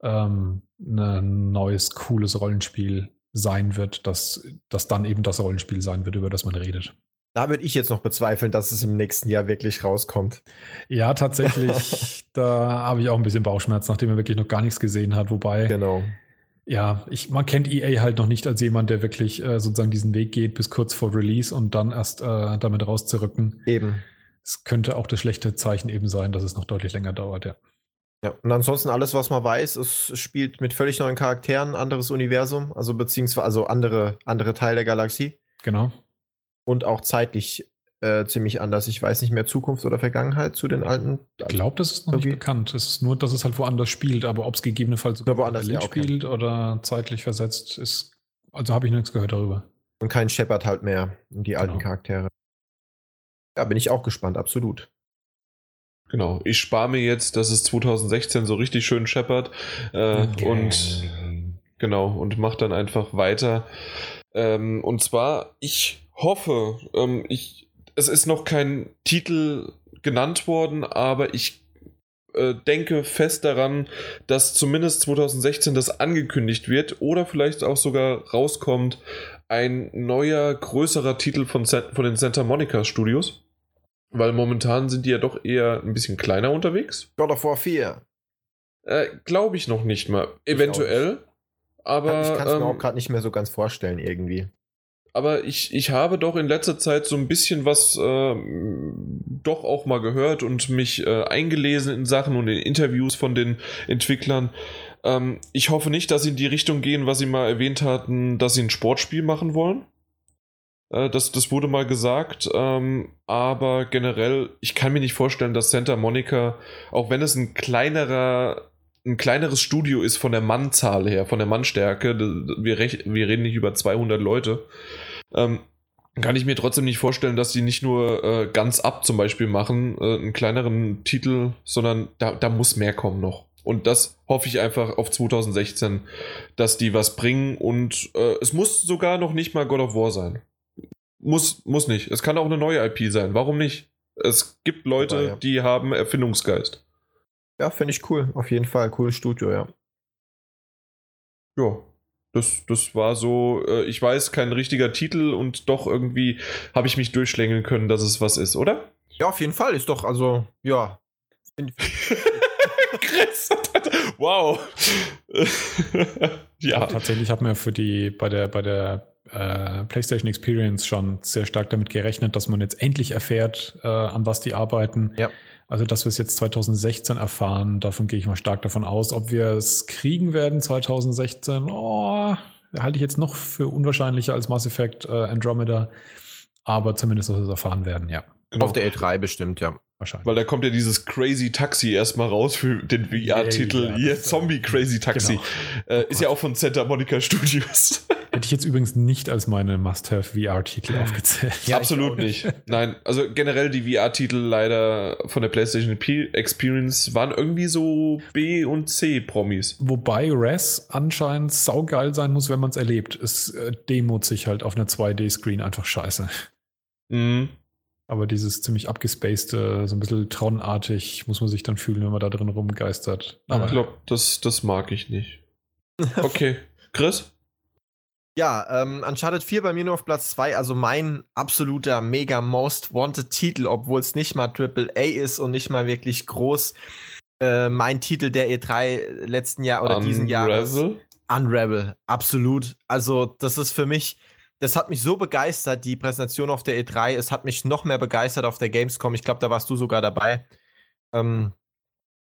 ähm, ein neues, cooles Rollenspiel sein wird, das, das dann eben das Rollenspiel sein wird, über das man redet. Da würde ich jetzt noch bezweifeln, dass es im nächsten Jahr wirklich rauskommt. Ja, *laughs* tatsächlich, da habe ich auch ein bisschen Bauchschmerz, nachdem er wirklich noch gar nichts gesehen hat, wobei Genau. Ja, ich, man kennt EA halt noch nicht als jemand, der wirklich äh, sozusagen diesen Weg geht bis kurz vor Release und dann erst äh, damit rauszurücken. Eben. Es könnte auch das schlechte Zeichen eben sein, dass es noch deutlich länger dauert, ja. Ja, und ansonsten alles, was man weiß, es spielt mit völlig neuen Charakteren, anderes Universum, also beziehungsweise also andere, andere Teile der Galaxie. Genau. Und auch zeitlich äh, ziemlich anders. Ich weiß nicht mehr Zukunft oder Vergangenheit zu den alten. Ich glaube, das ist noch Irgendwie- nicht bekannt. Es ist nur, dass es halt woanders spielt, aber ob es gegebenenfalls Ja, woanders, ja, okay. spielt oder zeitlich versetzt, ist. Also habe ich nichts gehört darüber. Und kein Shepard halt mehr. Die alten Genau. Charaktere. Ja, bin ich auch gespannt, absolut. Genau, ich spare mir jetzt, dass es 2016 so richtig schön scheppert äh, Okay. und genau und mache dann einfach weiter. Ähm, und zwar, ich hoffe, ähm, ich, es ist noch kein Titel genannt worden, aber ich äh, denke fest daran, dass zumindest 2016 das angekündigt wird oder vielleicht auch sogar rauskommt ein neuer, größerer Titel von, von den Santa Monica Studios. Weil momentan sind die ja doch eher ein bisschen kleiner unterwegs. God of War 4. Äh, Glaube ich noch nicht mal. Eventuell. Aber, ich kann es ähm, mir auch gerade nicht mehr so ganz vorstellen, irgendwie. aber ich, ich habe doch in letzter Zeit so ein bisschen was ähm, doch auch mal gehört und mich äh, eingelesen in Sachen und in Interviews von den Entwicklern. Ähm, ich hoffe nicht, dass sie in die Richtung gehen, was sie mal erwähnt hatten, dass sie ein Sportspiel machen wollen. Äh, das, das wurde mal gesagt, ähm, aber generell, ich kann mir nicht vorstellen, dass Santa Monica, auch wenn es ein kleinerer, ein kleineres Studio ist von der Mannzahl her, von der Mannstärke, wir, wir reden nicht über 200 Leute, ähm, kann ich mir trotzdem nicht vorstellen, dass die nicht nur äh, ganz ab zum Beispiel machen, äh, einen kleineren Titel, sondern da, da muss mehr kommen noch. Und das hoffe ich einfach auf 2016, dass die was bringen und äh, es muss sogar noch nicht mal God of War sein. Muss, muss nicht. Es kann auch eine neue IP sein. Warum nicht? Es gibt Leute, ja. die haben Erfindungsgeist. Ja, finde ich cool. Auf jeden Fall. Cooles Studio, ja. Ja, das, das war so, äh, ich weiß, kein richtiger Titel und doch irgendwie habe ich mich durchschlängeln können, dass es was ist, oder? Ja, auf jeden Fall. Ist doch, also, ja. *laughs* Chris! wow! ja. Tatsächlich hat man für die bei der bei der äh, PlayStation Experience schon sehr stark damit gerechnet, dass man jetzt endlich erfährt, äh, an was die arbeiten. Ja. Also, dass wir es jetzt 2016 erfahren, davon gehe ich mal stark davon aus. Ob wir es kriegen werden 2016, oh, halte ich jetzt noch für unwahrscheinlicher als Mass Effect äh, Andromeda. Aber zumindest, dass wir es erfahren werden, ja, Genau. Auf der E3 bestimmt, ja. wahrscheinlich. Weil da kommt ja dieses Crazy Taxi erstmal raus für den VR-Titel. Ja, Hier, das, äh, Zombie Crazy Taxi. genau. Äh, ist ja auch von Santa Monica Studios. *laughs* Hätte ich jetzt übrigens nicht als meine Must-Have VR-Titel aufgezählt. Ja, Absolut nicht. *laughs* Nein, also generell die VR-Titel leider von der PlayStation Experience waren irgendwie so B- und C-Promis. Wobei Res anscheinend saugeil sein muss, wenn man es erlebt. Es äh, demot sich halt auf einer 2D-Screen einfach scheiße. Mhm. Aber dieses ziemlich abgespacede, so ein bisschen Tron-artig, muss man sich dann fühlen, wenn man da drin rumgeistert. Aber Ich glaube, das, das mag ich nicht. *laughs* Okay. Chris? Ja, ähm, Uncharted 4 bei mir nur auf Platz 2, also mein absoluter mega most wanted Titel, obwohl es nicht mal AAA ist und nicht mal wirklich groß. Äh, mein Titel der E3 letzten Jahr oder diesen Jahres. Unravel? Unravel, absolut. Also, das ist für mich, das hat mich so begeistert, die Präsentation auf der E3. Es hat mich noch mehr begeistert auf der Gamescom. Ich glaube, da warst du sogar dabei. Ähm,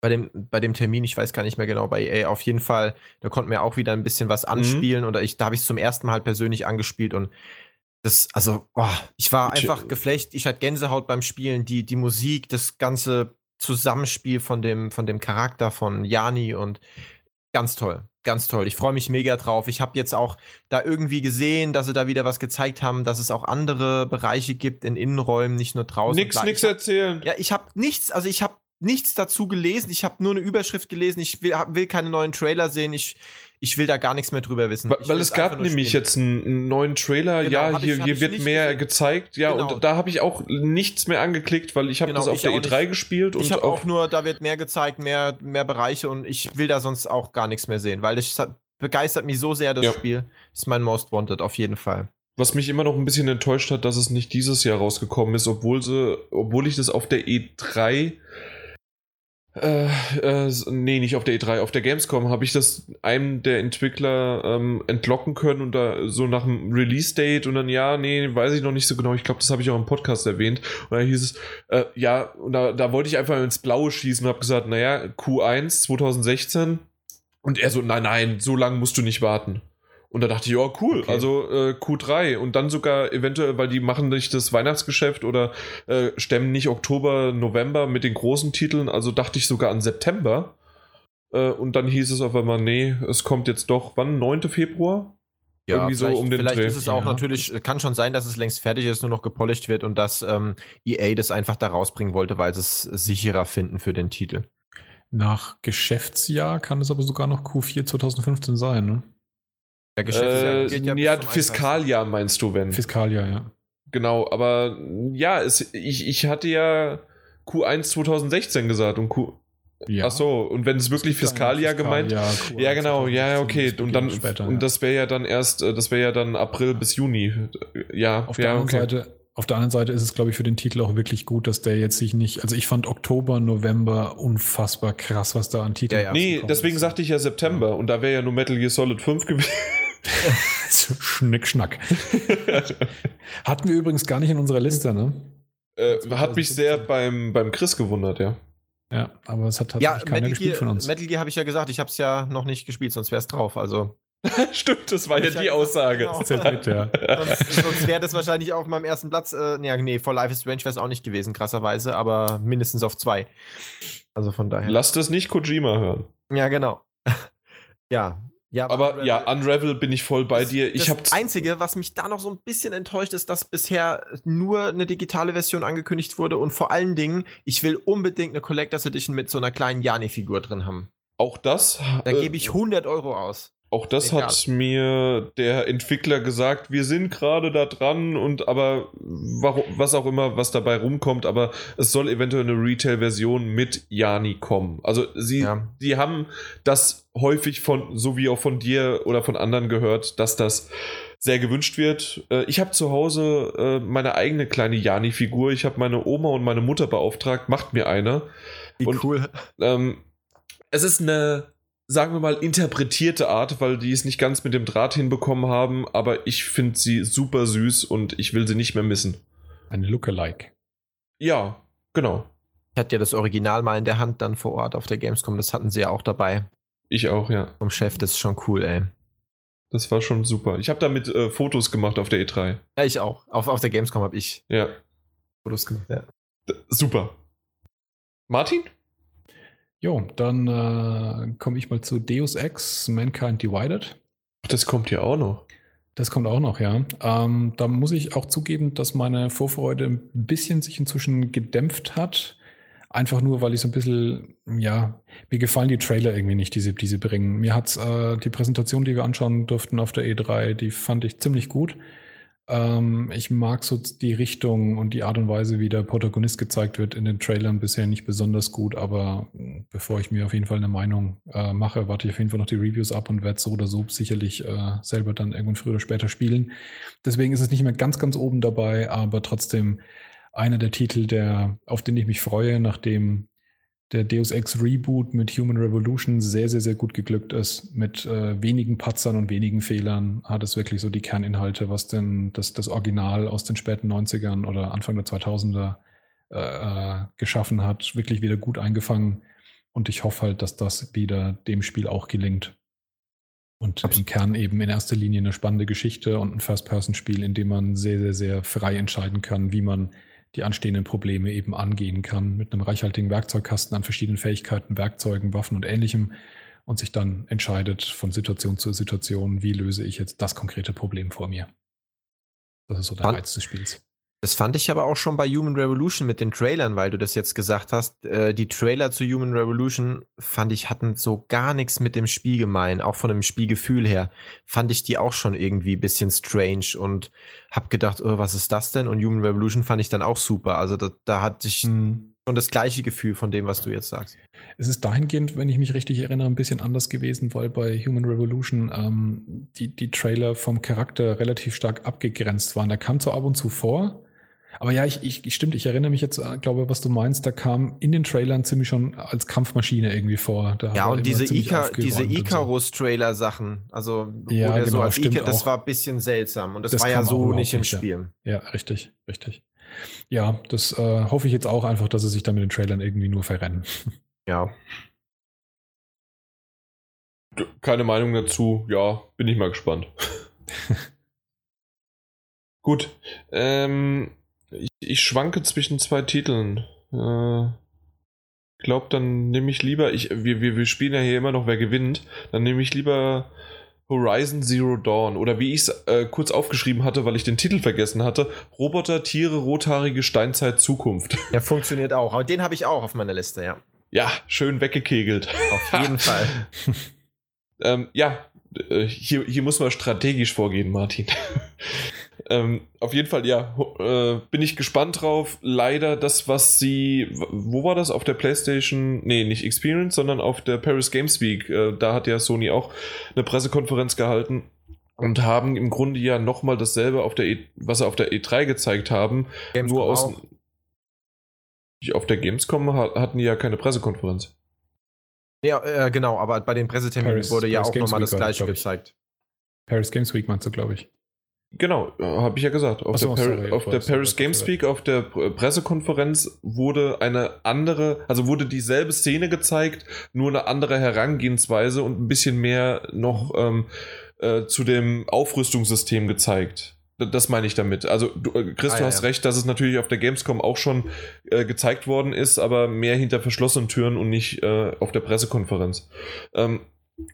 bei dem, bei dem Termin, ich weiß gar nicht mehr genau, bei EA auf jeden Fall, da konnten wir auch wieder ein bisschen was anspielen oder ich, da habe ich es zum ersten Mal halt persönlich angespielt und das, also, oh, ich war einfach geflecht, ich hatte Gänsehaut beim Spielen, die, die Musik, das ganze Zusammenspiel von dem, von dem Charakter von Jani und ganz toll, ganz toll. Ich freue mich mega drauf. Ich habe jetzt auch da irgendwie gesehen, dass sie da wieder was gezeigt haben, dass es auch andere Bereiche gibt in Innenräumen, nicht nur draußen. Nix, nix erzählen. ja, ich habe nichts, also ich habe nichts dazu gelesen. Ich habe nur eine Überschrift gelesen. Ich will, hab- will keine neuen Trailer sehen. Ich, ich will da gar nichts mehr drüber wissen. Weil, weil es gab nämlich spielen. jetzt einen, neuen Trailer. Genau, ja, hier, ich- hier wird mehr gesehen. gezeigt. Ja, Genau. und da habe ich auch nichts mehr angeklickt, weil ich habe Genau, das auf der auch E3 nicht. gespielt und Ich habe auch nur, da wird mehr gezeigt, mehr, mehr Bereiche und ich will da sonst auch gar nichts mehr sehen, weil das hat- begeistert mich so sehr, das Ja. Spiel. ist mein Most Wanted, auf jeden Fall. Was mich immer noch ein bisschen enttäuscht hat, dass es nicht dieses Jahr rausgekommen ist, obwohl sie, obwohl ich das auf der E3 Äh, äh, nee, nicht auf der E3. Auf der Gamescom habe ich das einem der Entwickler ähm, entlocken können und da so nach dem Release-Date und dann, ja, nee, weiß ich noch nicht so genau. Ich glaube, das habe ich auch im Podcast erwähnt. Und da hieß es, äh, ja, und da, da wollte ich einfach ins Blaue schießen und habe gesagt, naja, Q1 2016. Und er so, nein, nein, so lange musst du nicht warten. Und da dachte ich, oh cool, Okay. also äh, Q3 und dann sogar eventuell, weil die machen nicht das Weihnachtsgeschäft oder äh, stemmen nicht Oktober, November mit den großen Titeln, also dachte ich sogar an September. Äh, und dann hieß es auf einmal, nee, es kommt jetzt doch, wann? 9. Februar? Irgendwie so vielleicht, um den vielleicht Dreh. ist es auch Ja. natürlich, kann schon sein, dass es längst fertig ist, nur noch gepolished wird und dass ähm, EA das einfach da rausbringen wollte, weil sie es sicherer finden für den Titel. Nach Geschäftsjahr kann es aber sogar noch Q4 2015 sein, ne? Der Geschäftsjahr Äh, geht ja, 31. Fiskaljahr meinst du, wenn. Fiskaljahr, ja. genau, aber ja, es, ich, ich hatte ja Q1 2016 gesagt und Q. ja. Ach so, und wenn es wirklich Fiskaljahr gemeint Fiskaljahr, Ja, genau, ja, ja, 2015 okay. Und dann, später, und ja. das wäre ja dann erst, äh, das wäre ja dann April bis Juni. Ja, Auf der, ja, anderen okay. Seite, auf der anderen Seite ist es, glaube ich, für den Titel auch wirklich gut, dass der jetzt sich nicht. Also ich fand Oktober, November unfassbar krass, was da an Titeln Ja, ja. Nee, deswegen ist. sagte ich ja September und da wäre ja nur Metal Gear Solid 5 gewesen. *laughs* Schnick, schnack. *laughs* Hatten wir übrigens gar nicht in unserer Liste, ne? äh, hat mich sehr beim, beim Chris gewundert, ja. Ja, aber es hat Ja, tatsächlich keiner Metal gespielt Gear, von uns. Metal Gear habe ich ja gesagt, ich habe es ja noch nicht gespielt, sonst wäre es drauf. Also *laughs* Stimmt, das war ja hab die Aussage. genau. Zählt mit, ja. sonst, sonst wäre das wahrscheinlich auf meinem ersten Platz. Äh, nee, nee, For Life is Strange wäre es auch nicht gewesen, krasserweise, aber mindestens auf zwei. Also von daher. Lasst es nicht Kojima hören. Ja, genau. ja. Ja Aber ja, Unravel bin ich voll bei das, dir. Ich das Einzige, was mich da noch so ein bisschen enttäuscht, ist, dass bisher nur eine digitale Version angekündigt wurde und vor allen Dingen, ich will unbedingt eine Collectors Edition mit so einer kleinen Jani-Figur drin haben. auch das. Da äh, gebe ich 100 Euro aus. Auch das Egal. hat mir der Entwickler gesagt, wir sind gerade da dran und aber warum, was auch immer, was dabei rumkommt, aber es soll eventuell eine Retail-Version mit Jani kommen. Also sie, Ja. die haben das häufig von, so wie auch von dir oder von anderen gehört, dass das sehr gewünscht wird. Äh, Ich habe zu Hause äh, meine eigene kleine Jani-Figur. Ich habe meine Oma und meine Mutter beauftragt, macht mir eine. Wie Und- cool. Ähm, es ist eine, sagen wir mal, interpretierte Art, weil die es nicht ganz mit dem Draht hinbekommen haben, aber ich finde sie super süß und ich will sie nicht mehr missen. Ein Lookalike. Ja, genau. Ich hatte ja das Original mal in der Hand dann vor Ort auf der Gamescom. Das hatten sie ja auch dabei. Ich auch, ja. Vom Chef, das ist schon cool, ey. Das war schon super. Ich habe damit äh, Fotos gemacht auf der E3. Ja, ich auch. Auf, auf der Gamescom habe ich Ja, Fotos gemacht. Ja. d- super. Martin? Jo, dann äh, komme ich mal zu Deus Ex, Mankind Divided. Ach, das kommt ja auch noch. Das kommt auch noch, ja. Ähm, da muss ich auch zugeben, dass meine Vorfreude ein bisschen sich inzwischen gedämpft hat. Einfach nur, weil ich so ein bisschen, ja, mir gefallen die Trailer irgendwie nicht, die sie, die sie bringen. Mir hat's äh, die Präsentation, die wir anschauen durften auf der E3, die fand ich ziemlich gut. Ähm, ich mag so die Richtung und die Art und Weise, wie der Protagonist gezeigt wird in den Trailern bisher nicht besonders gut, aber mh, bevor ich mir auf jeden Fall eine Meinung äh, mache, warte ich auf jeden Fall noch die Reviews ab und werde so oder so sicherlich äh, selber dann irgendwann früher oder später spielen. Deswegen ist es nicht mehr ganz, ganz oben dabei, aber trotzdem einer der Titel, der, auf den ich mich freue, nachdem der Deus Ex Reboot mit Human Revolution sehr, sehr, sehr gut geglückt ist. Mit äh, wenigen Patzern und wenigen Fehlern hat es wirklich so die Kerninhalte, was denn das, das Original aus den späten 90ern oder Anfang der 2000er äh, äh, geschaffen hat, wirklich wieder gut eingefangen. Und ich hoffe halt, dass das wieder dem Spiel auch gelingt. Und im Kern eben in erster Linie eine spannende Geschichte und ein First-Person-Spiel, in dem man sehr, sehr, sehr frei entscheiden kann, wie man die anstehenden Probleme eben angehen kann, mit einem reichhaltigen Werkzeugkasten an verschiedenen Fähigkeiten, Werkzeugen, Waffen und ähnlichem und sich dann entscheidet von Situation zu Situation, wie löse ich jetzt das konkrete Problem vor mir. Das ist so der Reiz des Spiels. Das fand ich aber auch schon bei Human Revolution mit den Trailern, weil du das jetzt gesagt hast. Äh, die Trailer zu Human Revolution fand ich hatten so gar nichts mit dem Spiel gemein, auch von dem Spielgefühl her. Fand ich die auch schon irgendwie ein bisschen strange und hab gedacht, oh, was ist das denn? Und Human Revolution fand ich dann auch super. Also da, da hatte ich schon das gleiche Gefühl von dem, was du jetzt sagst. Es ist dahingehend, wenn ich mich richtig erinnere, ein bisschen anders gewesen, weil bei Human Revolution ähm, die, die Trailer vom Charakter relativ stark abgegrenzt waren. Der kam zwar ab und zu vor, Aber ja, ich, ich, stimmt, ich erinnere mich jetzt, äh, glaube was du meinst, da kam in den Trailern ziemlich schon als Kampfmaschine irgendwie vor. Da ja, und diese, Ica, diese Icarus-Trailer-Sachen, also ja, genau, so als Ica, das war ein bisschen seltsam und das, das war ja so nicht im Spiel. Ja, richtig, richtig. Ja, das äh, hoffe ich jetzt auch einfach, dass sie sich da mit den Trailern irgendwie nur verrennen. Ja. Keine Meinung dazu, ja, bin ich mal gespannt. *laughs* Gut. Ähm, ich, ich, schwanke zwischen zwei Titeln. Äh, glaub, dann nehme ich lieber, ich, wir, wir, wir spielen ja hier immer noch, wer gewinnt. Dann nehme ich lieber Horizon Zero Dawn. Oder wie ich es äh, kurz aufgeschrieben hatte, weil ich den Titel vergessen hatte: Roboter, Tiere, rothaarige Steinzeit, Zukunft. *laughs* Der funktioniert auch. Aber den habe ich auch auf meiner Liste, ja. Ja, schön weggekegelt. Auf jeden *laughs* Fall. ähm, ja, äh, hier, hier muss man strategisch vorgehen, Martin. Ähm, auf jeden Fall, ja, äh, bin ich gespannt drauf. Leider das, was sie, wo war das? Auf der PlayStation, nee, nicht Experience, sondern auf der Paris Games Week. Äh, da hat ja Sony auch eine Pressekonferenz gehalten und haben im Grunde ja nochmal dasselbe auf der e was sie auf der E3 gezeigt haben, Gamescom nur aus. Auch. Auf der Gamescom hatten die ja keine Pressekonferenz. Ja, äh, genau, aber bei den Presseterminen Paris, wurde ja Paris auch nochmal das gleiche gezeigt. Paris Games Week meinst du, glaube ich. Genau, äh, habe ich ja gesagt. Auf so, der, sorry, auf der Paris Games Week, auf der Pressekonferenz wurde eine andere, also wurde dieselbe Szene gezeigt, nur eine andere Herangehensweise und ein bisschen mehr noch ähm, äh, zu dem Aufrüstungssystem gezeigt. Das meine ich damit. Also, du, äh, Chris, ah, du hast ja. recht, dass es natürlich auf der Gamescom auch schon äh, gezeigt worden ist, aber mehr hinter verschlossenen Türen und nicht äh, auf der Pressekonferenz. Ähm,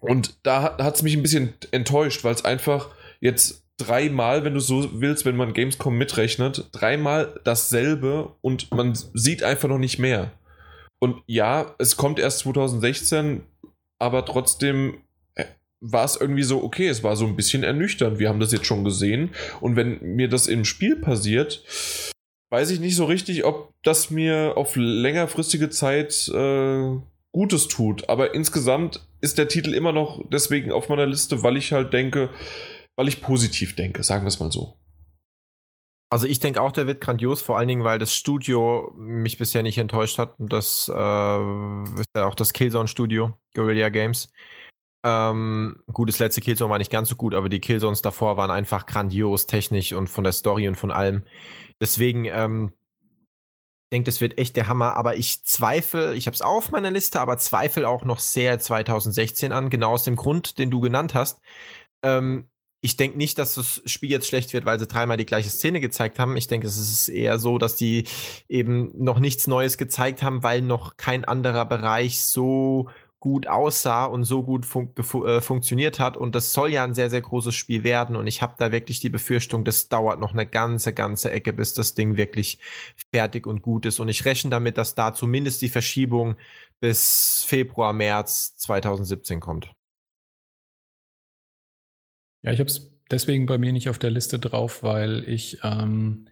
und da hat es mich ein bisschen enttäuscht, weil es einfach jetzt dreimal, wenn du so willst, wenn man Gamescom mitrechnet, dreimal dasselbe und man sieht einfach noch nicht mehr. Und ja, es kommt erst 2016, aber trotzdem war es irgendwie so, okay, es war so ein bisschen ernüchternd. Wir haben das jetzt schon gesehen. Und wenn mir das im Spiel passiert, weiß ich nicht so richtig, ob das mir auf längerfristige Zeit äh, Gutes tut. Aber insgesamt ist der Titel immer noch deswegen auf meiner Liste, weil ich halt denke, weil ich positiv denke, sagen wir es mal so. Also ich denke auch, der wird grandios, vor allen Dingen, weil das Studio mich bisher nicht enttäuscht hat. Das äh, ist ja auch das Killzone-Studio, Guerrilla Games. Ähm, gut, das letzte Killzone war nicht ganz so gut, aber die Killzones davor waren einfach grandios technisch und von der Story und von allem. Deswegen, ähm, denke, das wird echt der Hammer, aber ich zweifle, ich habe es auf meiner Liste, aber zweifle auch noch sehr 2016 an, genau aus dem Grund, den du genannt hast. Ähm, ich denke nicht, dass das Spiel jetzt schlecht wird, weil sie dreimal die gleiche Szene gezeigt haben. Ich denke, es ist eher so, dass die eben noch nichts Neues gezeigt haben, weil noch kein anderer Bereich so gut aussah und so gut fun äh, funktioniert hat. Und das soll ja ein sehr, sehr großes Spiel werden. Und ich habe da wirklich die Befürchtung, das dauert noch eine ganze, ganze Ecke, bis das Ding wirklich fertig und gut ist. Und ich rechne damit, dass da zumindest die Verschiebung bis Februar, März 2017 kommt. Ja, ich habe es deswegen bei mir nicht auf der Liste drauf, weil ich ähm,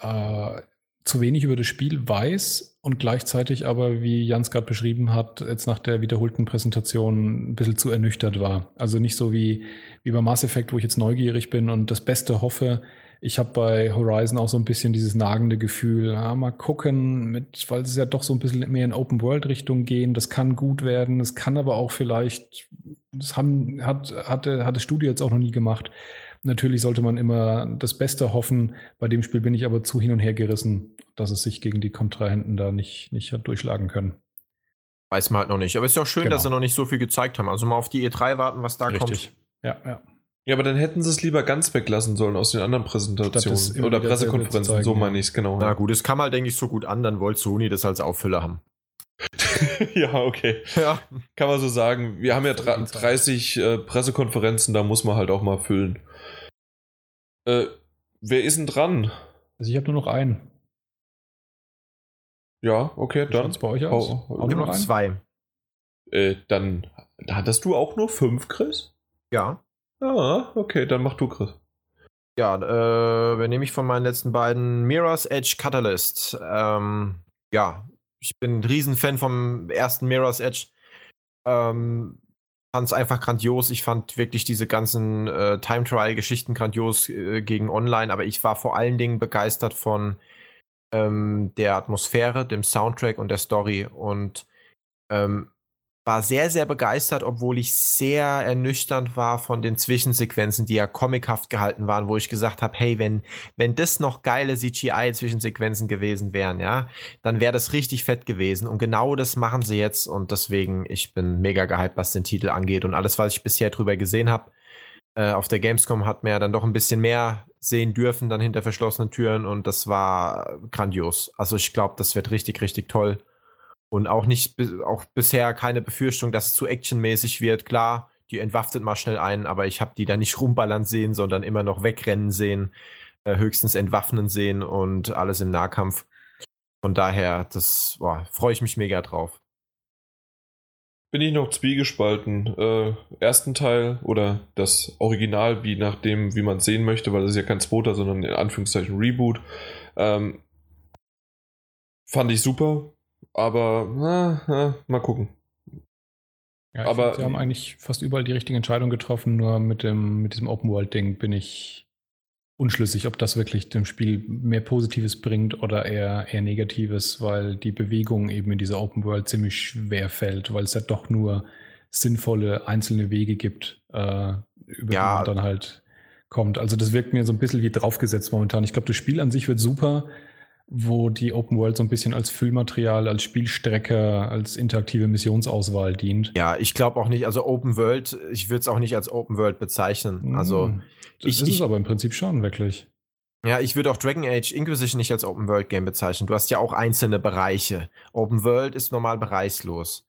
äh, zu wenig über das Spiel weiß und gleichzeitig aber, wie Jans gerade beschrieben hat, jetzt nach der wiederholten Präsentation ein bisschen zu ernüchtert war. Also nicht so wie, wie bei Mass Effect, wo ich jetzt neugierig bin und das Beste hoffe. Ich habe bei Horizon auch so ein bisschen dieses nagende Gefühl, ja, mal gucken, mit, weil es ja doch so ein bisschen mehr in Open-World-Richtung gehen. Das kann gut werden, es kann aber auch vielleicht, das haben, hat, hat, hat das Studio jetzt auch noch nie gemacht Natürlich sollte man immer das Beste hoffen. Bei dem Spiel bin ich aber zu hin und her gerissen, dass es sich gegen die Kontrahenten da nicht, nicht hat durchschlagen können. Weiß man halt noch nicht. Aber es ist ja auch schön, genau. dass sie noch nicht so viel gezeigt haben. Also mal auf die E3 warten, was da Richtig. kommt. Ja, ja. Ja, aber dann hätten sie es lieber ganz weglassen sollen aus den anderen Präsentationen oder Pressekonferenzen. so meine ich es, genau. Na gut, es kam halt, denke ich, so gut an, dann wollte Sony das als Auffüller haben. *laughs* ja, okay. Ja. Kann man so sagen. Wir haben ja 30 äh, Pressekonferenzen, da muss man halt auch mal füllen. Äh, wer ist denn dran? Also ich habe nur noch einen. Ja, okay, Wie dann. bei euch aus? Oh, oh, nur noch zwei. Äh, dann hattest du auch nur fünf, Chris? Ja. Ah, okay, dann mach du, Chris. Ja, äh, wer nehme ich von meinen letzten beiden? Mirror's Edge Catalyst. Ähm, ja, ich bin ein Riesenfan vom ersten Mirror's Edge. Ähm, fand es einfach grandios. Ich fand wirklich diese ganzen äh, Time Trial Geschichten grandios äh, gegen Online, aber ich war vor allen Dingen begeistert von ähm, der Atmosphäre, dem Soundtrack und der Story und ähm, war sehr, sehr begeistert, obwohl ich sehr ernüchternd war von den Zwischensequenzen, die ja comichaft gehalten waren, wo ich gesagt habe, hey, wenn, wenn das noch geile CGI-Zwischensequenzen gewesen wären, ja, dann wäre das richtig fett gewesen. Und genau das machen sie jetzt und deswegen, ich bin mega gehypt, was den Titel angeht. Und alles, was ich bisher drüber gesehen habe, äh, auf der Gamescom hat mir ja dann doch ein bisschen mehr sehen dürfen, dann hinter verschlossenen Türen und das war grandios. Also ich glaube, das wird richtig, richtig toll. Und auch nicht, auch bisher keine Befürchtung, dass es zu actionmäßig wird. Klar, die entwaffnet mal schnell ein, aber ich habe die da nicht rumballern sehen, sondern immer noch wegrennen sehen, äh, höchstens entwaffnen sehen und alles im Nahkampf. Von daher, das freue ich mich mega drauf. Bin ich noch zwiegespalten. Äh, ersten Teil oder das Original, wie nachdem, wie man es sehen möchte, weil es ist ja kein zweiter, sondern in Anführungszeichen Reboot. Ähm, fand ich super aber na, na, mal gucken. Ja, aber find, sie haben eigentlich fast überall die richtige Entscheidung getroffen, nur mit dem mit diesem Open World Ding bin ich unschlüssig, ob das wirklich dem Spiel mehr Positives bringt oder eher eher Negatives, weil die Bewegung eben in dieser Open World ziemlich schwer fällt, weil es ja doch nur sinnvolle einzelne Wege gibt, äh, über ja. die man dann halt kommt. Also das wirkt mir so ein bisschen wie draufgesetzt momentan. Ich glaube, das Spiel an sich wird super, wo die Open World so ein bisschen als Füllmaterial, als Spielstrecke, als interaktive Missionsauswahl dient. Ja, ich glaube auch nicht, also Open World, ich würde es auch nicht als Open World bezeichnen. Also mm, das ich, ist ich, es aber im Prinzip schon, wirklich. Ja, ich würde auch Dragon Age Inquisition nicht als Open World Game bezeichnen. Du hast ja auch einzelne Bereiche. Open World ist normal bereichslos.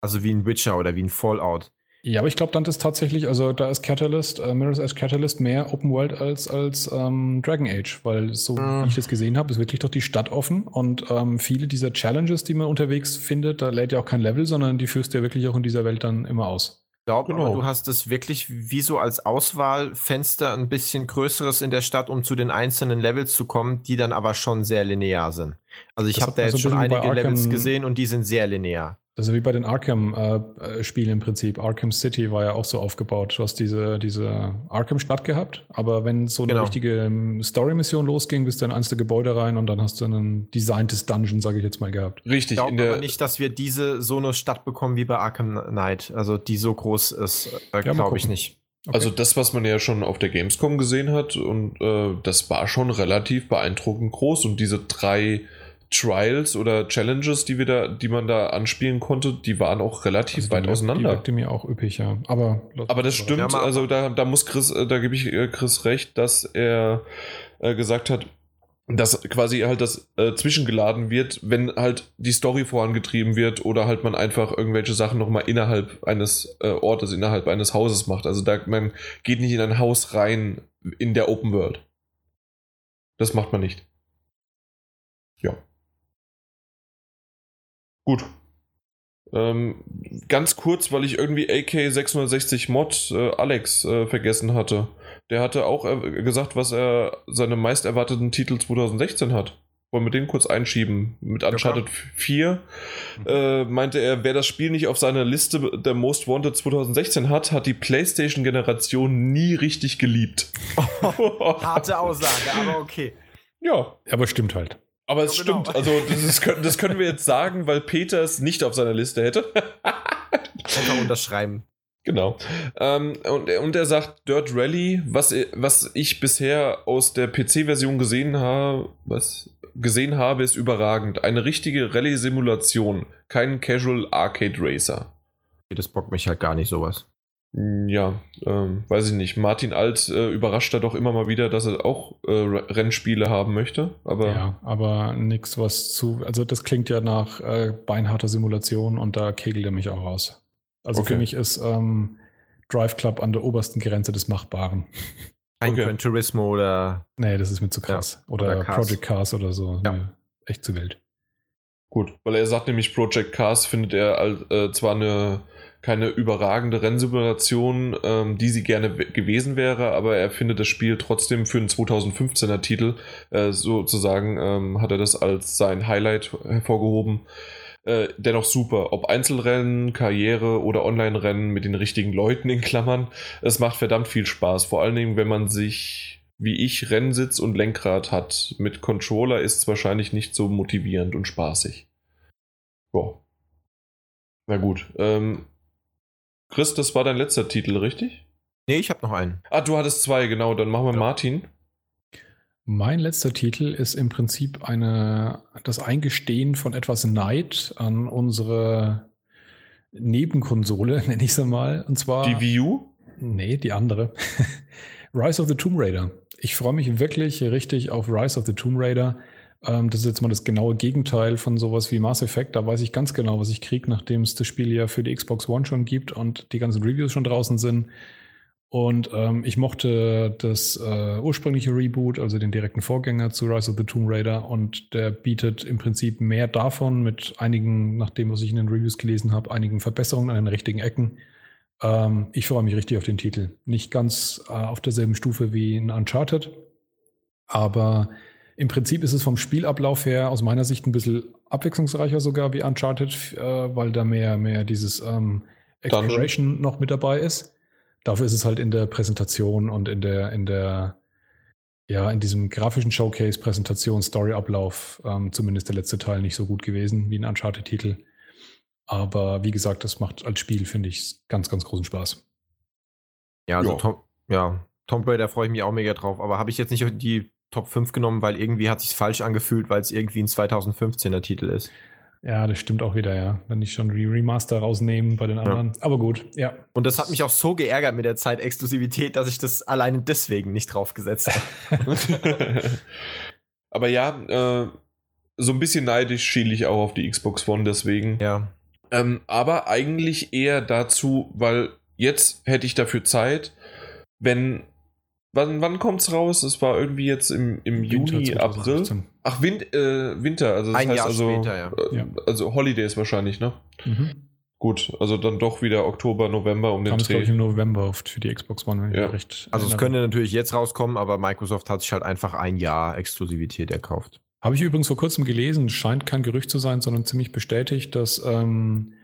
Also wie ein Witcher oder wie ein Fallout. Ja, aber ich glaube, dann ist tatsächlich, also da ist Catalyst, äh, Mirror's Edge Catalyst mehr Open World als, als ähm, Dragon Age, weil so mm. wie ich das gesehen habe, ist wirklich doch die Stadt offen und ähm, viele dieser Challenges, die man unterwegs findet, da lädt ja auch kein Level, sondern die führst du ja wirklich auch in dieser Welt dann immer aus. Ich glaube, genau. du hast es wirklich wie so als Auswahlfenster ein bisschen größeres in der Stadt, um zu den einzelnen Levels zu kommen, die dann aber schon sehr linear sind. Also ich habe da jetzt schon einige Levels gesehen und die sind sehr linear. Das ist wie bei den Arkham-Spielen äh, im Prinzip. Arkham City war ja auch so aufgebaut. Du hast diese, diese Arkham-Stadt gehabt, aber wenn so eine genau. richtige ähm, Story-Mission losging, bist du in eins der Gebäude rein und dann hast du ein designtes Dungeon, sage ich jetzt mal, gehabt. Richtig. Ich glaube aber nicht, dass wir diese so eine Stadt bekommen wie bei Arkham Knight. Also die so groß ist, äh, ja, glaube ich nicht. Okay. Also das, was man ja schon auf der Gamescom gesehen hat, und äh, das war schon relativ beeindruckend groß. Und diese drei Trials oder Challenges, die wir da, die man da anspielen konnte, die waren auch relativ also weit auseinander. Die wirkte mir auch üppig, ja. Aber, aber das stimmt, ja, also da, da muss Chris, äh, da gebe ich äh, Chris recht, dass er äh, gesagt hat, dass quasi halt das äh, zwischengeladen wird, wenn halt die Story vorangetrieben wird oder halt man einfach irgendwelche Sachen nochmal innerhalb eines äh, Ortes, innerhalb eines Hauses macht. Also da man geht nicht in ein Haus rein in der Open World. Das macht man nicht. Ja. Gut. Ähm, ganz kurz, weil ich irgendwie AK660 Mod äh, Alex äh, vergessen hatte. Der hatte auch äh, gesagt, was er seine meist erwarteten Titel 2016 hat. Wollen wir den kurz einschieben? Mit Uncharted ja, 4 äh, meinte er, wer das Spiel nicht auf seiner Liste der Most Wanted 2016 hat, hat die PlayStation-Generation nie richtig geliebt. *laughs* Harte Aussage, aber okay. Ja. Aber stimmt halt. Aber es ja, genau. stimmt, also das, ist, das, können wir jetzt sagen, weil Peter es nicht auf seiner Liste hätte. Einfach unterschreiben. Genau. Ähm, und, und er sagt, Dirt Rally, was, was ich bisher aus der PC-Version gesehen habe, was gesehen habe, ist überragend. Eine richtige Rallye-Simulation, kein Casual Arcade Racer. Das bockt mich halt gar nicht sowas. Hm, ja, ähm, weiß ich nicht. Martin Alt äh, überrascht da doch immer mal wieder, dass er auch äh, Rennspiele haben möchte. Aber ja, aber nichts, was zu. Also, das klingt ja nach äh, beinharter Simulation und da kegelt er mich auch raus. Also, okay. für mich ist ähm, Drive Club an der obersten Grenze des Machbaren. *laughs* Kein okay. Gran Turismo oder. Nee, das ist mir zu krass. Ja, oder, oder Cars. Project Cars oder so. Ja. Nee, echt zu wild. Gut, weil er sagt nämlich, Project Cars findet er äh, zwar eine keine überragende Rennsimulation, ähm, die sie gerne gewesen wäre, aber er findet das Spiel trotzdem für einen 2015er Titel, äh, sozusagen ähm, hat er das als sein Highlight hervorgehoben. äh, dennoch super. Ob Einzelrennen, Karriere oder Online-Rennen mit den richtigen Leuten in Klammern. Es macht verdammt viel Spaß. Vor allen Dingen, wenn man sich, wie ich, Rennsitz und Lenkrad hat. Mit Controller ist es wahrscheinlich nicht so motivierend und spaßig. Boah. Na gut. Ähm, Chris, das war dein letzter Titel, richtig? Nee, ich habe noch einen. Ah, du hattest zwei, genau. Dann machen wir Ja. Martin. Mein letzter Titel ist im Prinzip eine, das Eingestehen von etwas Neid an unsere Nebenkonsole, *laughs* nenne ich sie mal. Und zwar. Die Wii U? Nee, die andere. *laughs* Rise of the Tomb Raider. Ich freue mich wirklich richtig auf Rise of the Tomb Raider. Ähm, das ist jetzt mal das genaue Gegenteil von sowas wie Mass Effect. Da weiß ich ganz genau, was ich kriege, nachdem es das Spiel ja für die Xbox One schon gibt und die ganzen Reviews schon draußen sind. Und ähm, ich mochte das äh, ursprüngliche Reboot, also den direkten Vorgänger zu Rise of the Tomb Raider. Und der bietet im Prinzip mehr davon mit einigen, nach dem, was ich in den Reviews gelesen habe, einigen Verbesserungen an den richtigen Ecken. Ähm, ich freue mich richtig auf den Titel. Nicht ganz äh, auf derselben Stufe wie in Uncharted, aber im Prinzip ist es vom Spielablauf her aus meiner Sicht ein bisschen abwechslungsreicher sogar wie Uncharted, äh, weil da mehr, mehr dieses ähm, Exploration noch mit dabei ist. Dafür ist es halt in der Präsentation und in der, in der, ja, in diesem grafischen Showcase, Präsentation, Storyablauf, ähm, zumindest der letzte Teil nicht so gut gewesen wie ein Uncharted-Titel. Aber wie gesagt, das macht als Spiel, finde ich, ganz, ganz großen Spaß. Ja, also Ja. Tom, ja, Tomb Raider freue ich mich auch mega drauf, aber habe ich jetzt nicht die Top 5 genommen, weil irgendwie hat sich falsch angefühlt, weil es irgendwie ein 2015er Titel ist. Ja, das stimmt auch wieder, ja. Wenn ich schon die Remaster rausnehmen bei den anderen. Aber gut, ja. Und das hat mich auch so geärgert mit der Zeitexklusivität, dass ich das alleine deswegen nicht draufgesetzt habe. *laughs* Aber ja, äh, so ein bisschen neidisch schiele ich auch auf die Xbox One deswegen. ja. Ähm, aber eigentlich eher dazu, weil jetzt hätte ich dafür Zeit, wenn. Wann, wann kommt's raus? Es war irgendwie jetzt im, im Juni, Winter April. 2018. Ach, Win äh, Winter, also das Ein heißt Jahr also, später, ja. äh, Ja. also Holidays wahrscheinlich, ne? Mhm. Gut, also dann doch wieder Oktober, November um den Kam es, glaube ich, Dreh. im November oft für die Xbox One, wenn ich Ja. mich recht Also es könnte natürlich jetzt rauskommen, aber Microsoft hat sich halt einfach ein Jahr Exklusivität erkauft. Habe ich übrigens vor kurzem gelesen, scheint kein Gerücht zu sein, sondern ziemlich bestätigt, dass ähm,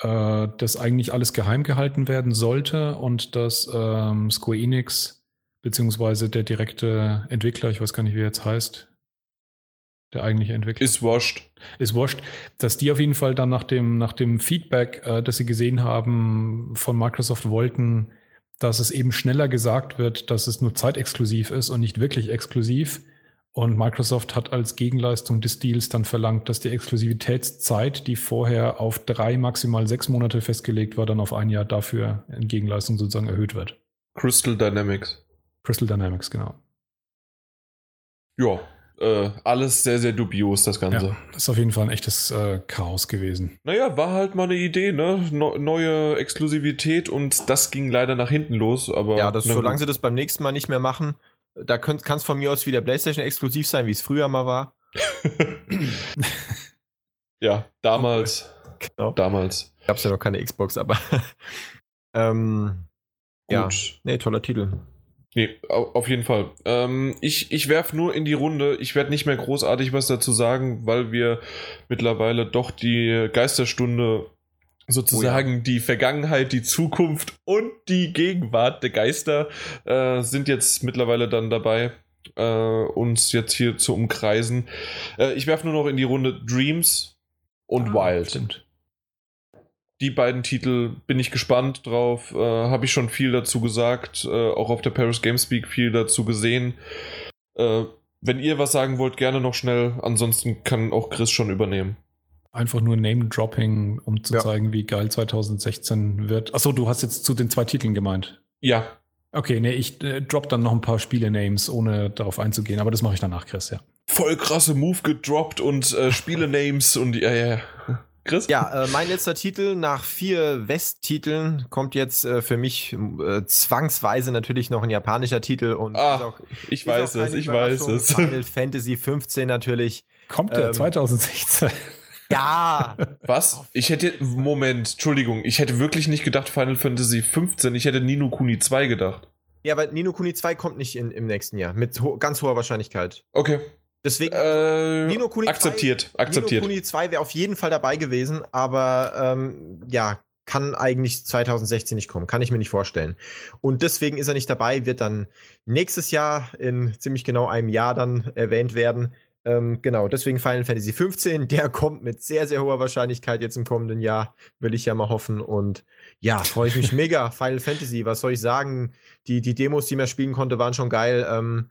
äh, das eigentlich alles geheim gehalten werden sollte und dass ähm, Square Enix beziehungsweise der direkte Entwickler, ich weiß gar nicht, wie er jetzt heißt, der eigentliche Entwickler, Ist washed. ist wurscht, dass die auf jeden Fall dann nach dem, nach dem Feedback, äh, das sie gesehen haben, von Microsoft wollten, dass es eben schneller gesagt wird, dass es nur zeitexklusiv ist und nicht wirklich exklusiv. Und Microsoft hat als Gegenleistung des Deals dann verlangt, dass die Exklusivitätszeit, die vorher auf drei, maximal sechs Monate festgelegt war, dann auf ein Jahr dafür in Gegenleistung sozusagen erhöht wird. Crystal Dynamics. Crystal Dynamics, genau. Ja, äh, alles sehr, sehr dubios, das Ganze. Ja, das ist auf jeden Fall ein echtes äh, Chaos gewesen. Naja, war halt mal eine Idee, ne? No neue Exklusivität und das ging leider nach hinten los, aber. Ja, das, solange gut. sie das beim nächsten Mal nicht mehr machen, da kann es von mir aus wieder PlayStation exklusiv sein, wie es früher mal war. *laughs* Ja, damals. *laughs* Genau. Damals. Gab es ja noch keine Xbox, aber *laughs* ähm, ja, Gut. nee, toller Titel. Nee, au- auf jeden Fall. Ähm, ich ich werfe nur in die Runde. Ich werde nicht mehr großartig was dazu sagen, weil wir mittlerweile doch die Geisterstunde sozusagen die Vergangenheit, die Zukunft und die Gegenwart der Geister äh, sind jetzt mittlerweile dann dabei, äh, uns jetzt hier zu umkreisen. Äh, ich werfe nur noch in die Runde Dreams und Ah, Wild. Stimmt. Die beiden Titel bin ich gespannt drauf. Äh, Habe ich schon viel dazu gesagt. Äh, auch auf der Paris Gamespeak viel dazu gesehen. Äh, wenn ihr was sagen wollt, gerne noch schnell. Ansonsten kann auch Chris schon übernehmen. Einfach nur Name-Dropping, um zu Ja. zeigen, wie geil 2016 wird. Achso, du hast jetzt zu den zwei Titeln gemeint. Ja, Okay, nee, ich äh, drop dann noch ein paar Spiele-Names, ohne darauf einzugehen, aber das mache ich danach, Chris, ja. voll krasse Move gedroppt und äh, Spiele-Names und ja, ja, ja. Chris? Ja, äh, mein letzter Titel nach vier West-Titeln kommt jetzt äh, für mich äh, zwangsweise natürlich noch ein japanischer Titel und ist auch, Ich ist weiß auch es, ich weiß es. Final Fantasy 15 natürlich. Kommt der Ähm, 2016? Ja, Was? Ich hätte. Moment, Entschuldigung. Ich hätte wirklich nicht gedacht Final Fantasy 15. Ich hätte Nino Kuni 2 gedacht. ja, aber Nino Kuni 2 kommt nicht in, im nächsten Jahr mit ho ganz hoher Wahrscheinlichkeit. Okay. Deswegen, Äh, Nino Kuni akzeptiert, 2, akzeptiert. Nino Kuni 2 wäre auf jeden Fall dabei gewesen, aber ähm, ja, kann eigentlich 2016 nicht kommen. Kann ich mir nicht vorstellen. Und deswegen ist er nicht dabei, wird dann nächstes Jahr in ziemlich genau einem Jahr dann erwähnt werden. Ähm, genau, deswegen Final Fantasy 15, der kommt mit sehr, sehr hoher Wahrscheinlichkeit jetzt im kommenden Jahr, will ich ja mal hoffen. Und ja, freue ich mich mega. Final Fantasy, was soll ich sagen? Die, die Demos, die man spielen konnte, waren schon geil. Ähm,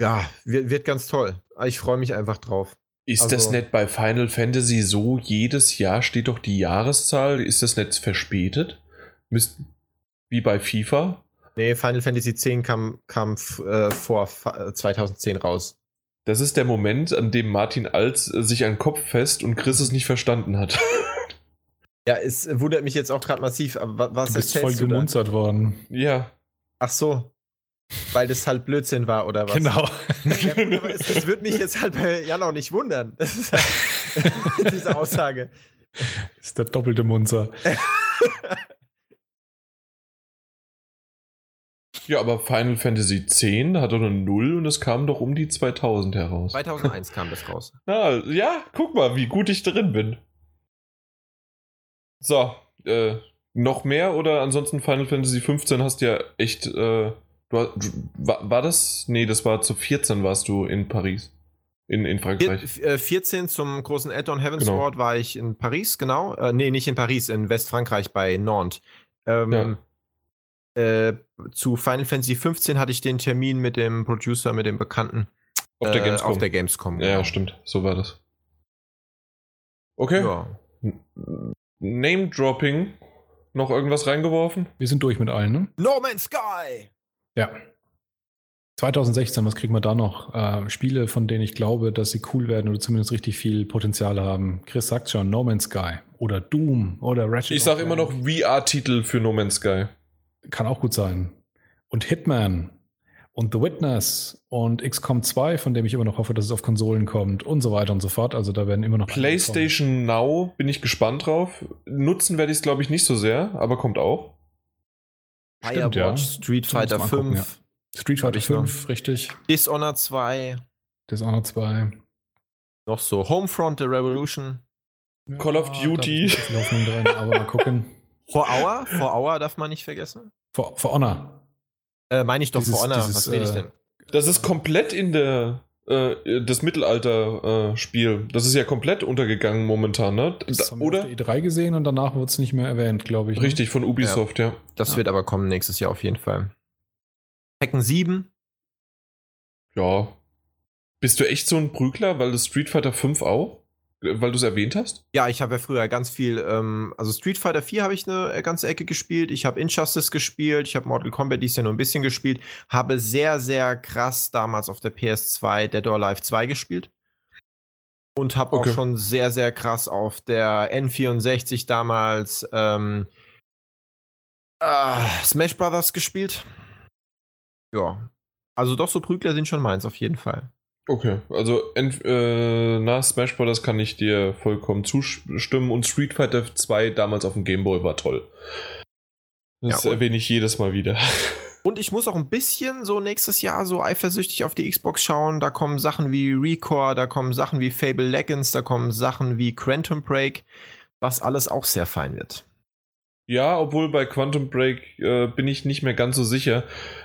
ja, wird, wird ganz toll. Ich freue mich einfach drauf. Ist Also- das nicht bei Final Fantasy so, jedes Jahr steht doch die Jahreszahl? Ist das nicht verspätet? Müsst, wie bei FIFA? Nee, Final Fantasy 10 kam, kam äh, vor fa- äh, 2010 raus. Das ist der Moment, an dem Martin Alz äh, sich an den Kopf fest und Chris es nicht verstanden hat. *laughs* Ja, es wundert mich jetzt auch gerade massiv, aber wa- was Du bist voll gemunzert worden. ja. Ach so. Weil das halt Blödsinn war, oder was? Genau. Ja, gut, aber es, es würde mich jetzt halt bei Jan auch nicht wundern. *laughs* Das ist halt *laughs* diese Aussage. Das ist der doppelte Munzer. Ja, aber Final Fantasy X hat doch eine Null und es kam doch um die 2000 heraus. 2001 kam das raus. *laughs* Ah, ja, guck mal, wie gut ich drin bin. So, äh, noch mehr oder ansonsten Final Fantasy 15 hast ja echt, äh, du, du, war, war das? Nee, das war zu 14 warst du in Paris. In, in Frankreich. Vier, äh, 14 zum großen Add-on Heaven's Genau. Sword war ich in Paris, genau. Äh, nee, nicht in Paris, in Westfrankreich bei Nantes. Ähm, äh, zu Final Fantasy 15 hatte ich den Termin mit dem Producer, mit dem Bekannten. Auf der äh, Gamescom. Auf der Gamescom. ja, genau. stimmt, so war das. Okay. Ja. Name-Dropping. Noch irgendwas reingeworfen? Wir sind durch mit allen, ne? No Man's Sky! Ja. 2016, was kriegen wir da noch? Äh, Spiele, von denen ich glaube, dass sie cool werden oder zumindest richtig viel Potenzial haben. Chris sagt schon, No Man's Sky oder Doom oder Ratchet. Ich sag und immer noch. VR-Titel für No Man's Sky. Kann auch gut sein. Und Hitman und The Witness und XCOM 2, von dem ich immer noch hoffe, dass es auf Konsolen kommt und so weiter und so fort. Also da werden immer noch. PlayStation Now bin ich gespannt drauf. Nutzen werde ich es, glaube ich, nicht so sehr, aber kommt auch. Stimmt, Firewatch, ja. Street Fighter man angucken, 5, kommen. Street Fighter Hab ich noch. 5, richtig. Dishonored 2, Dishonored 2. noch so Homefront, The Revolution. Call of Duty. drin, aber mal gucken. *laughs* For Hour, For Hour darf man nicht vergessen. For, For Honor. Äh, meine ich doch Dieses- For Honor, dieses, was rede ich äh, denn? Das ist komplett in der äh, das Mittelalter-Spiel. das ist ja komplett untergegangen momentan, ne? Das Da, haben wir oder? auf der E3 gesehen und danach wurde es nicht mehr erwähnt, glaube ich. ne? Richtig, von Ubisoft, ja. Das Ja. wird aber kommen nächstes Jahr auf jeden Fall. Tekken 7, Ja. Bist du echt so ein Prügler, weil das Street Fighter 5 auch? Weil du es erwähnt hast? Ja, ich habe ja früher ganz viel, ähm, also Street Fighter 4 habe ich eine äh, ganze Ecke gespielt, ich habe Injustice gespielt, ich habe Mortal Kombat dies Jahr nur ein bisschen gespielt, habe sehr, sehr krass damals auf der PS2 Dead or Alive 2 gespielt. Und habe Okay. auch schon sehr, sehr krass auf der N64 damals ähm, äh, Smash Brothers gespielt. Ja. Also doch, so Prügler sind schon meins, auf jeden Fall. Okay, also äh, na, Smash Bros. kann ich dir vollkommen zustimmen und Street Fighter 2 damals auf dem Game Boy war toll. Das Ja, erwähne ich jedes Mal wieder. *laughs* Und ich muss auch ein bisschen so nächstes Jahr so eifersüchtig auf die Xbox schauen. Da kommen Sachen wie Recore, da kommen Sachen wie Fable Legends, da kommen Sachen wie Quantum Break, was alles auch sehr fein wird. Ja, obwohl bei Quantum Break äh, bin ich nicht mehr ganz so sicher,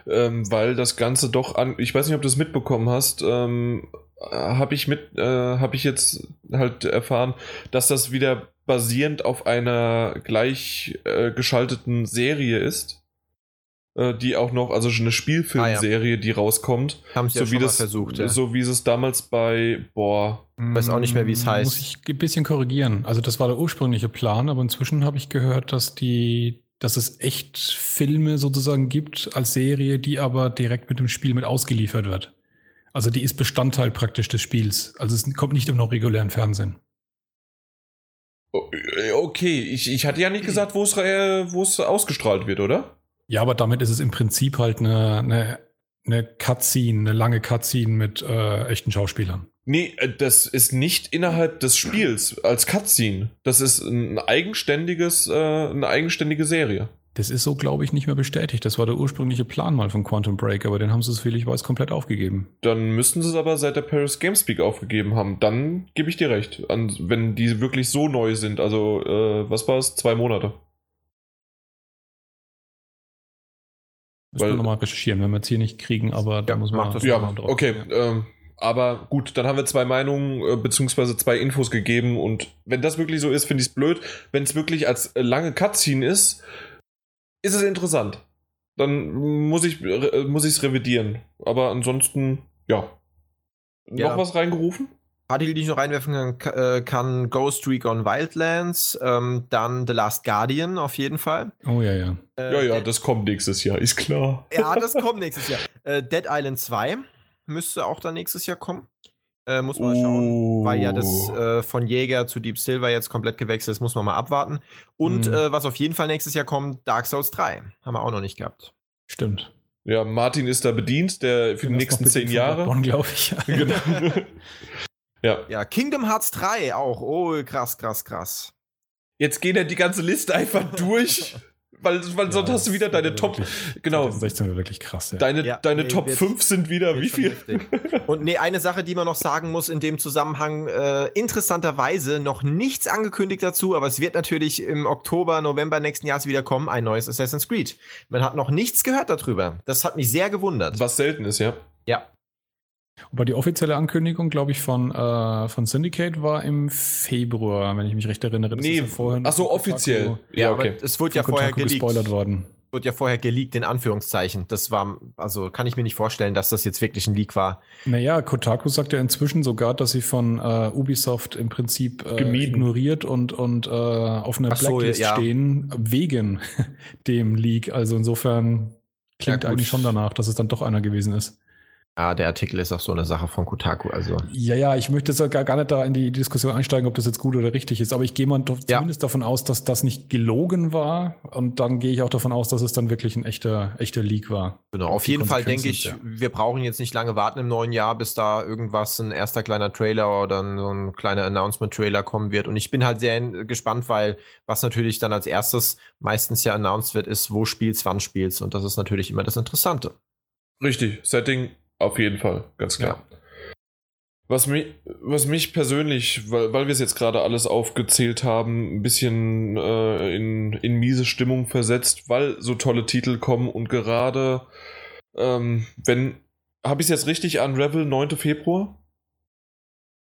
ähm, weil das Ganze doch an. Ich weiß nicht, ob du es mitbekommen hast. Ähm, habe ich mit, äh, habe ich jetzt halt erfahren, dass das wieder basierend auf einer gleich äh, geschalteten Serie ist, äh, die auch noch, also eine Spielfilmserie, die rauskommt, Haben sie ja so schon wie mal das, versucht. Ja. so wie es damals bei, boah, Weiß auch nicht mehr, wie es Mm, heißt. Muss ich ein bisschen korrigieren. Also das war der ursprüngliche Plan, aber inzwischen habe ich gehört, dass die, dass es echt Filme sozusagen gibt als Serie, die aber direkt mit dem Spiel mit ausgeliefert wird. Also die ist Bestandteil praktisch des Spiels. Also es kommt nicht im noch regulären Fernsehen. Äh, Okay, ich, ich hatte ja nicht gesagt, wo es äh, wo es ausgestrahlt wird, oder? Ja, aber damit ist es im Prinzip halt eine, eine, eine Cutscene, eine lange Cutscene mit äh, echten Schauspielern. Nee, äh, das ist nicht innerhalb des Spiels als Cutscene. Das ist ein eigenständiges, äh, eine eigenständige Serie. Das ist so, glaube ich, nicht mehr bestätigt. Das war der ursprüngliche Plan mal von Quantum Break, aber den haben sie, so viel ich weiß, komplett aufgegeben. Dann müssten sie es aber seit der Paris Gamespeak aufgegeben haben. Dann gebe ich dir recht. An, wenn die wirklich so neu sind. Also, äh, was war es? Zwei Monate. Müssen wir nochmal recherchieren, wenn wir es hier nicht kriegen, aber da Ja, muss man. das Ja, mal drauf. okay. Ja. Ähm, aber gut, dann haben wir zwei Meinungen äh, beziehungsweise zwei Infos gegeben und wenn das wirklich so ist, finde ich es blöd. Wenn es wirklich als äh, lange Cutscene ist, ist es interessant. Dann muss ich äh, muss ich es revidieren. Aber ansonsten, ja. Noch Ja. was reingerufen? Party, die ich noch reinwerfen kann, ka- äh, kann Ghost Recon Wildlands, ähm, dann The Last Guardian auf jeden Fall. Oh ja, ja. Äh, Ja, ja, das kommt nächstes Jahr, ist klar. ja, *laughs* das kommt nächstes Jahr. Äh, Dead Island 2 müsste auch dann nächstes Jahr kommen. Äh, muss man mal schauen. Weil ja das Oh. äh, von Jäger zu Deep Silver jetzt komplett gewechselt ist, muss man mal abwarten. Und Mhm. äh, was auf jeden Fall nächstes Jahr kommt, Dark Souls 3. Haben wir auch noch nicht gehabt. Stimmt. Ja, Martin ist da bedient, der für die nächsten zehn Jahre. glaube ich. *laughs* genau. *laughs* ja. Ja, Kingdom Hearts 3 auch. Oh, krass, krass, krass. Jetzt geht er die ganze Liste einfach durch. *laughs* Weil, weil sonst hast du wieder deine Top. Genau. 2016 war wirklich krass, ja. Deine, Ja, deine nee, Top wird- 5 sind wieder wie viel? *laughs* Und nee, eine Sache, die man noch sagen muss in dem Zusammenhang, äh, interessanterweise noch nichts angekündigt dazu, aber es wird natürlich im Oktober, November nächsten Jahres wieder kommen, ein neues Assassin's Creed. Man hat noch nichts gehört darüber. Das hat mich sehr gewundert. Was selten ist, ja. Ja. Aber die offizielle Ankündigung, glaube ich, von, äh, von Syndicate war im Februar, wenn ich mich recht erinnere. Das Nee, ja vorher ach so, offiziell. Kotaku- Ja, aber okay. es wurde ja vorher Kotaku geleakt. gespoilert worden. Wurde ja vorher geleakt, in Anführungszeichen. Das war, also kann ich mir nicht vorstellen, dass das jetzt wirklich ein Leak war. Naja, Kotaku sagt ja inzwischen sogar, dass sie von äh, Ubisoft im Prinzip äh, ignoriert und, und äh, auf einer Ach so, Blacklist ja. stehen wegen *laughs* dem Leak. Also insofern klingt Ja, eigentlich schon danach, dass es dann doch einer gewesen ist. Ah, der Artikel ist auch so eine Sache von Kotaku, also. Ja, ja, ich möchte jetzt gar, gar nicht da in die Diskussion einsteigen, ob das jetzt gut oder richtig ist, aber ich gehe mal Ja. zumindest davon aus, dass das nicht gelogen war und dann gehe ich auch davon aus, dass es dann wirklich ein echter, echter Leak war. Genau, auf jeden Fall denke ich, Konsequenzen wir brauchen jetzt nicht lange warten im neuen Jahr, bis da irgendwas, ein erster kleiner Trailer oder ein- so ein kleiner Announcement-Trailer kommen wird. Und ich bin halt sehr gespannt, weil was natürlich dann als erstes meistens ja announced wird, ist, wo spielst, wann spielst. Und das ist natürlich immer das Interessante. Richtig. Setting auf jeden Fall, ganz klar. Was mich, was mich persönlich, weil, weil wir es jetzt gerade alles aufgezählt haben, ein bisschen äh, in, in miese Stimmung versetzt, weil so tolle Titel kommen und gerade, ähm, wenn, habe ich es jetzt richtig an Revel 9. Februar?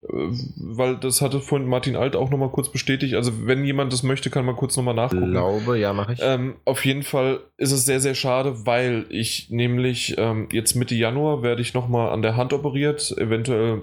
Äh, Weil das hatte vorhin Martin Alt auch nochmal kurz bestätigt. Also, wenn jemand das möchte, kann man kurz nochmal nachgucken. glaube, ja, mache ich. Ähm, auf jeden Fall ist es sehr, sehr schade, weil ich nämlich ähm, jetzt Mitte Januar werde ich nochmal an der Hand operiert. Eventuell,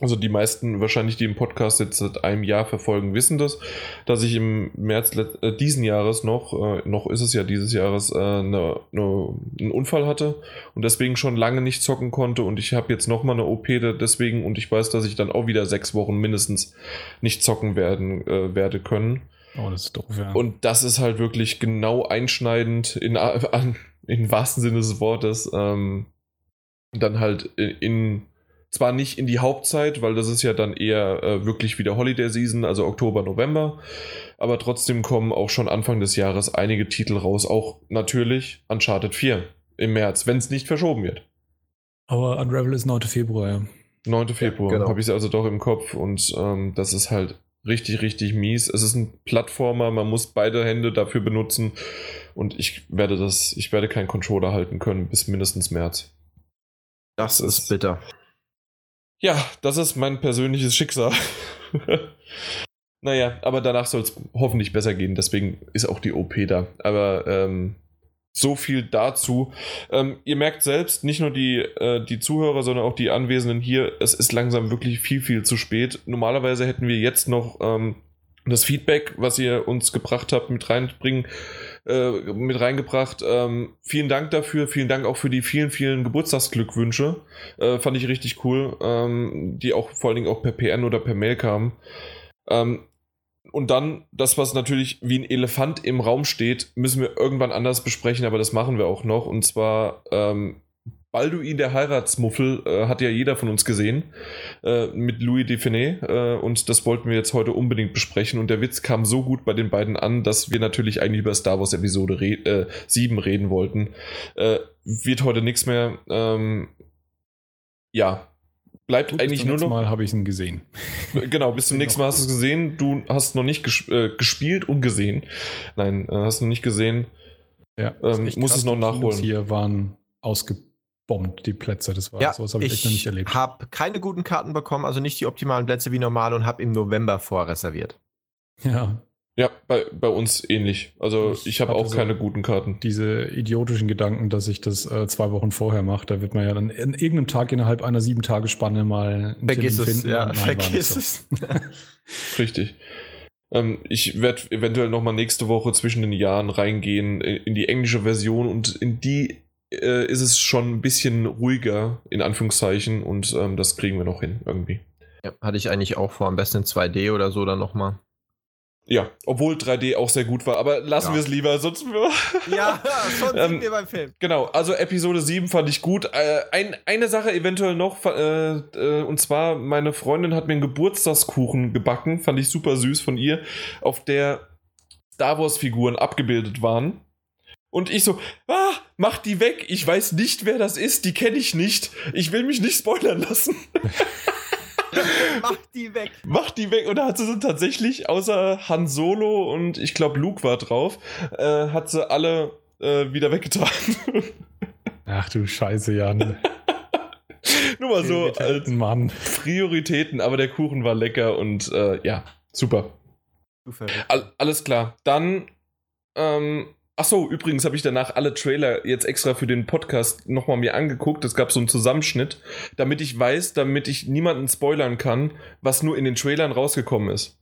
also die meisten wahrscheinlich, die im Podcast jetzt seit einem Jahr verfolgen, wissen das, dass ich im März äh, diesen Jahres noch, äh, noch ist es ja dieses Jahres, äh, ne, ne, einen Unfall hatte und deswegen schon lange nicht zocken konnte und ich habe jetzt nochmal eine OP deswegen und ich weiß, dass ich dann auch wieder sechs Wochen mindestens nicht zocken werden äh, werde können. Oh, das ist doof, ja. Und das ist halt wirklich genau einschneidend in, *laughs* an, im wahrsten Sinne des Wortes. Ähm, dann halt in, in, zwar nicht in die Hauptzeit, weil das ist ja dann eher äh, wirklich wieder Holiday Season, also Oktober, November. Aber trotzdem kommen auch schon Anfang des Jahres einige Titel raus. Auch natürlich Uncharted 4 im März, wenn es nicht verschoben wird. aber Unravel ist 9. Februar, ja. 9. Februar genau. habe ich es also doch im Kopf und ähm, das ist halt richtig, richtig mies. Es ist ein Plattformer, man muss beide Hände dafür benutzen und ich werde das, ich werde keinen Controller halten können bis mindestens März. das das- ist bitter. Ja, das ist mein persönliches Schicksal. *laughs* naja, aber danach soll es hoffentlich besser gehen, deswegen ist auch die OP da. Aber ähm, so viel dazu. Ähm, ihr merkt selbst, nicht nur die, äh, die Zuhörer, sondern auch die Anwesenden hier, es ist langsam wirklich viel, viel zu spät. Normalerweise hätten wir jetzt noch ähm, das Feedback, was ihr uns gebracht habt, mit reinbringen, äh, mit reingebracht. Ähm, vielen Dank dafür, vielen Dank auch für die vielen, vielen Geburtstagsglückwünsche. Äh, fand ich richtig cool, ähm, die auch vor allen Dingen auch per PN oder per Mail kamen. Ähm, und dann, das, was natürlich wie ein Elefant im Raum steht, müssen wir irgendwann anders besprechen, aber das machen wir auch noch. Und zwar ähm, Balduin der Heiratsmuffel äh, hat ja jeder von uns gesehen äh, mit Louis Define äh, und das wollten wir jetzt heute unbedingt besprechen und der Witz kam so gut bei den beiden an, dass wir natürlich eigentlich über Star Wars Episode re äh, 7 reden wollten. Äh, wird heute nichts mehr. Ähm, ja, bleibt Gut, eigentlich bis zum nur nächsten noch. Mal habe ich ihn gesehen. *laughs* Genau, bis zum nächsten Mal hast du es gesehen. Du hast noch nicht ges äh, gespielt und gesehen. Nein, äh, hast noch nicht gesehen. Ja, Ähm, muss krass, es noch nachholen. Hier waren ausgebombt, die Plätze. Das war Ja, sowas habe ich, echt noch nicht ich erlebt. habe keine guten Karten bekommen, also nicht die optimalen Plätze wie normal und habe im November vorreserviert. Ja, Ja, bei, bei uns ähnlich. Also Ich ich habe auch so- keine guten Karten. diese idiotischen Gedanken, dass ich das äh, zwei Wochen vorher mache, da wird man ja dann in irgendeinem Tag innerhalb einer sieben Tage Spanne mal einen Vergiss Termin es, finden. ja, nein, vergiss so. es. *laughs* Richtig. Ähm, ich werde eventuell nochmal nächste Woche zwischen den Jahren reingehen äh, in die englische Version und in die äh, ist es schon ein bisschen ruhiger, in Anführungszeichen, und ähm, das kriegen wir noch hin irgendwie. Ja, hatte ich eigentlich auch vor, am besten in 2D oder so dann nochmal. Ja, obwohl 3D auch sehr gut war, aber lassen Ja. wir es lieber, sonst. *laughs* Ja, *laughs* schon Ähm, wir beim Film. Genau, also Episode 7 fand ich gut. Äh, ein, eine Sache eventuell noch, äh, äh, und zwar, meine Freundin hat mir einen Geburtstagskuchen gebacken, fand ich super süß von ihr, auf der Star Wars-Figuren abgebildet waren. Und ich so, ah, mach die weg, ich weiß nicht, wer das ist, die kenne ich nicht. Ich will mich nicht spoilern lassen. *laughs* Mach die weg. Mach die weg. Und da hat sie so tatsächlich, außer Han Solo und ich glaube Luke war drauf, äh, hat sie alle äh, wieder weggetan. *laughs* Ach du Scheiße, Jan. *laughs* Nur mal so als Mann. Prioritäten, aber der Kuchen war lecker und äh, ja, super. Alles klar. Dann, ähm, ach so, übrigens habe ich danach alle Trailer jetzt extra für den Podcast nochmal mir angeguckt. Es gab so einen Zusammenschnitt, damit ich weiß, damit ich niemanden spoilern kann, was nur in den Trailern rausgekommen ist.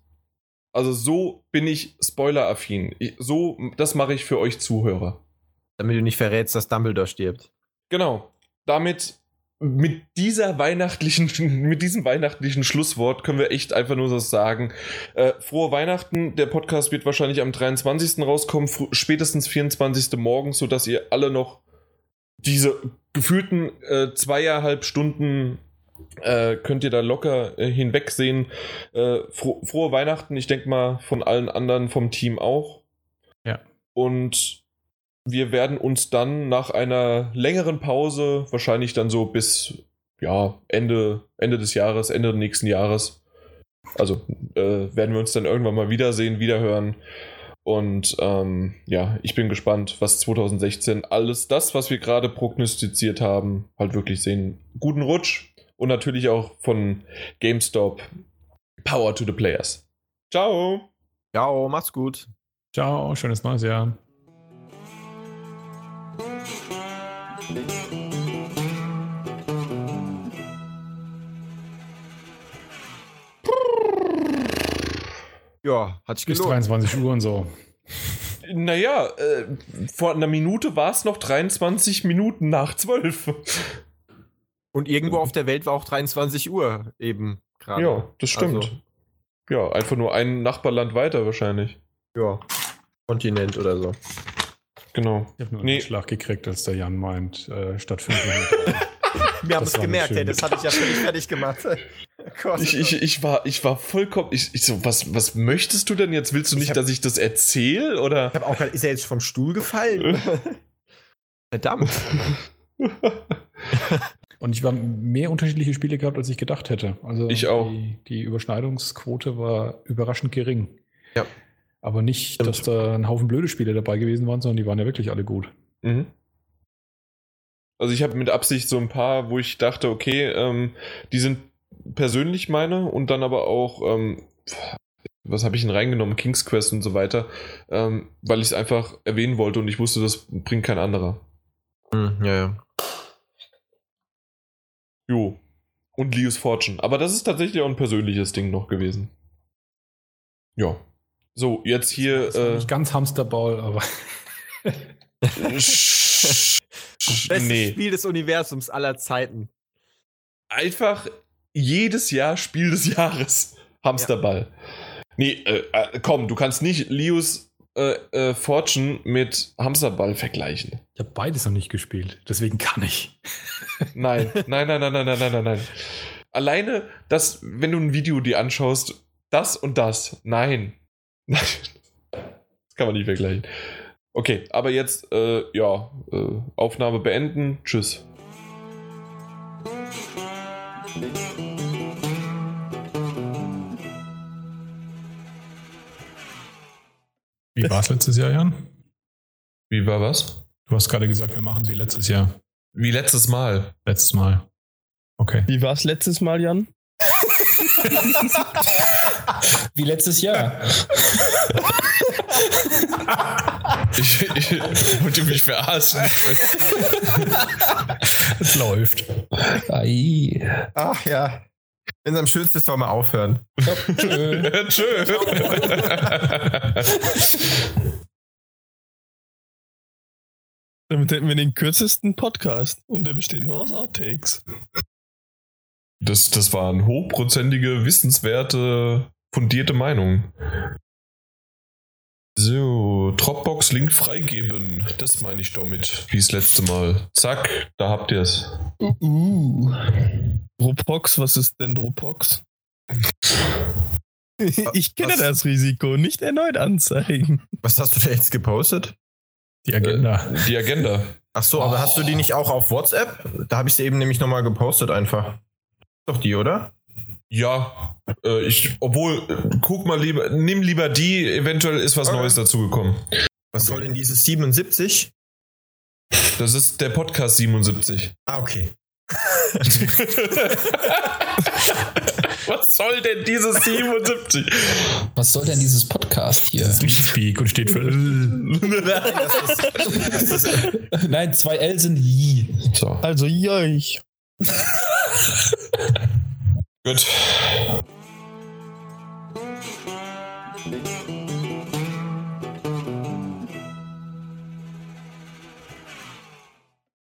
Also so bin ich spoileraffin. So, das mache ich für euch Zuhörer. Damit du nicht verrätst, dass Dumbledore stirbt. Genau. Damit, mit dieser weihnachtlichen, *laughs* mit diesem weihnachtlichen Schlusswort können wir echt einfach nur so sagen. Äh, frohe Weihnachten. Der Podcast wird wahrscheinlich am 23. rauskommen, spätestens 24. morgens, sodass ihr alle noch diese gefühlten äh, zweieinhalb Stunden äh, könnt ihr da locker äh, hinwegsehen. Äh, fro frohe Weihnachten, ich denke mal von allen anderen vom Team auch. Ja. Und wir werden uns dann nach einer längeren Pause, wahrscheinlich dann so bis ja, Ende, Ende des Jahres, Ende nächsten Jahres, also äh, werden wir uns dann irgendwann mal wiedersehen, wiederhören. Und ähm, ja, ich bin gespannt, was 2016 alles das, was wir gerade prognostiziert haben, halt wirklich sehen. Guten Rutsch und natürlich auch von GameStop. Power to the Players. Ciao! Ciao, mach's gut. Ciao, schönes neues Jahr. Ja, hat sich Bis gelohnt. 23 Uhr und so. Naja, äh, vor einer Minute war es noch 23 Minuten nach 12. Und irgendwo auf der Welt war auch 23 Uhr eben gerade. Ja, das stimmt. Also, Ja, einfach nur ein Nachbarland weiter wahrscheinlich. ja. Kontinent oder so. Genau. Ich habe nur Nee. einen Schlag gekriegt, als der Jan meint, äh, statt 5 Minuten. *laughs* Wir haben Das es gemerkt, ey, das hatte ich ja völlig fertig gemacht. *laughs* Gott, Ich, ich, ich, war, ich war vollkommen. Ich, ich so, was, was möchtest du denn jetzt? Willst du Ich nicht, hab- dass ich das erzähle? Oder? Ich hab auch gerade, ist er jetzt vom Stuhl gefallen? *laughs* Verdammt. Und ich war mehr unterschiedliche Spiele gehabt, als ich gedacht hätte. Also Ich auch. Die, die Überschneidungsquote war überraschend gering. Ja. Aber nicht, Stimmt. dass da ein Haufen blöde Spiele dabei gewesen waren, sondern die waren ja wirklich alle gut. Mhm. Also ich habe mit Absicht so ein paar, wo ich dachte, okay, ähm, die sind persönlich meine und dann aber auch, ähm, was habe ich denn reingenommen, King's Quest und so weiter, ähm, weil ich es einfach erwähnen wollte und ich wusste, das bringt kein anderer. Hm, ja, ja. Jo. Und Leo's Fortune. Aber das ist tatsächlich auch ein persönliches Ding noch gewesen. Ja. So, jetzt hier. Das äh, nicht ganz Hamsterball, aber. Bestes nee. Spiel des Universums aller Zeiten. Einfach jedes Jahr Spiel des Jahres. Hamsterball. Ja. Nee, äh, äh, komm, du kannst nicht Leos äh, äh, Fortune mit Hamsterball vergleichen. Ich habe beides noch nicht gespielt, deswegen kann ich. nein, nein, *laughs* nein, nein, nein, nein, nein, nein, nein. Alleine, dass, wenn du ein Video dir anschaust, das und das, nein, das kann man nicht vergleichen. Okay, aber jetzt, äh, ja, äh, Aufnahme beenden. Tschüss. Wie war es letztes Jahr, Jan? Wie war was? Du hast gerade gesagt, wir machen sie letztes Jahr. Wie letztes Mal. Letztes Mal. Okay. Wie war es letztes Mal, Jan? *laughs* Wie letztes Jahr. *laughs* Ich, ich wollte mich verarschen. Es läuft. Ei. Ach ja. Wenn es am schönsten ist, soll man aufhören. Ja, tschö. *laughs* Tschö. Damit hätten wir den kürzesten Podcast und der besteht nur aus Outtakes. Das, das waren hochprozentige, wissenswerte, fundierte Meinungen. So, Dropbox-Link freigeben. Das meine ich damit, wie das letzte Mal. Zack, da habt ihr es. Uh. Dropox, was ist denn Dropox? *laughs* ich kenne Was? das Risiko. Nicht erneut anzeigen. Was hast du da jetzt gepostet? Die Agenda. Die Agenda. Ach so, aber hast du die nicht auch auf WhatsApp? Da habe ich sie eben nämlich nochmal gepostet einfach. Doch die, oder? Ja, äh, ich, obwohl, äh, guck mal lieber, nimm lieber die, eventuell ist was Okay. Neues dazugekommen. Was soll denn dieses 77? Das ist der Podcast 77. Ah, okay. *laughs* Was soll denn dieses 77? Was soll denn dieses Podcast hier? Speak und steht für. *laughs* Nein, zwei L sind I. So, Also, joich. *laughs* Gut.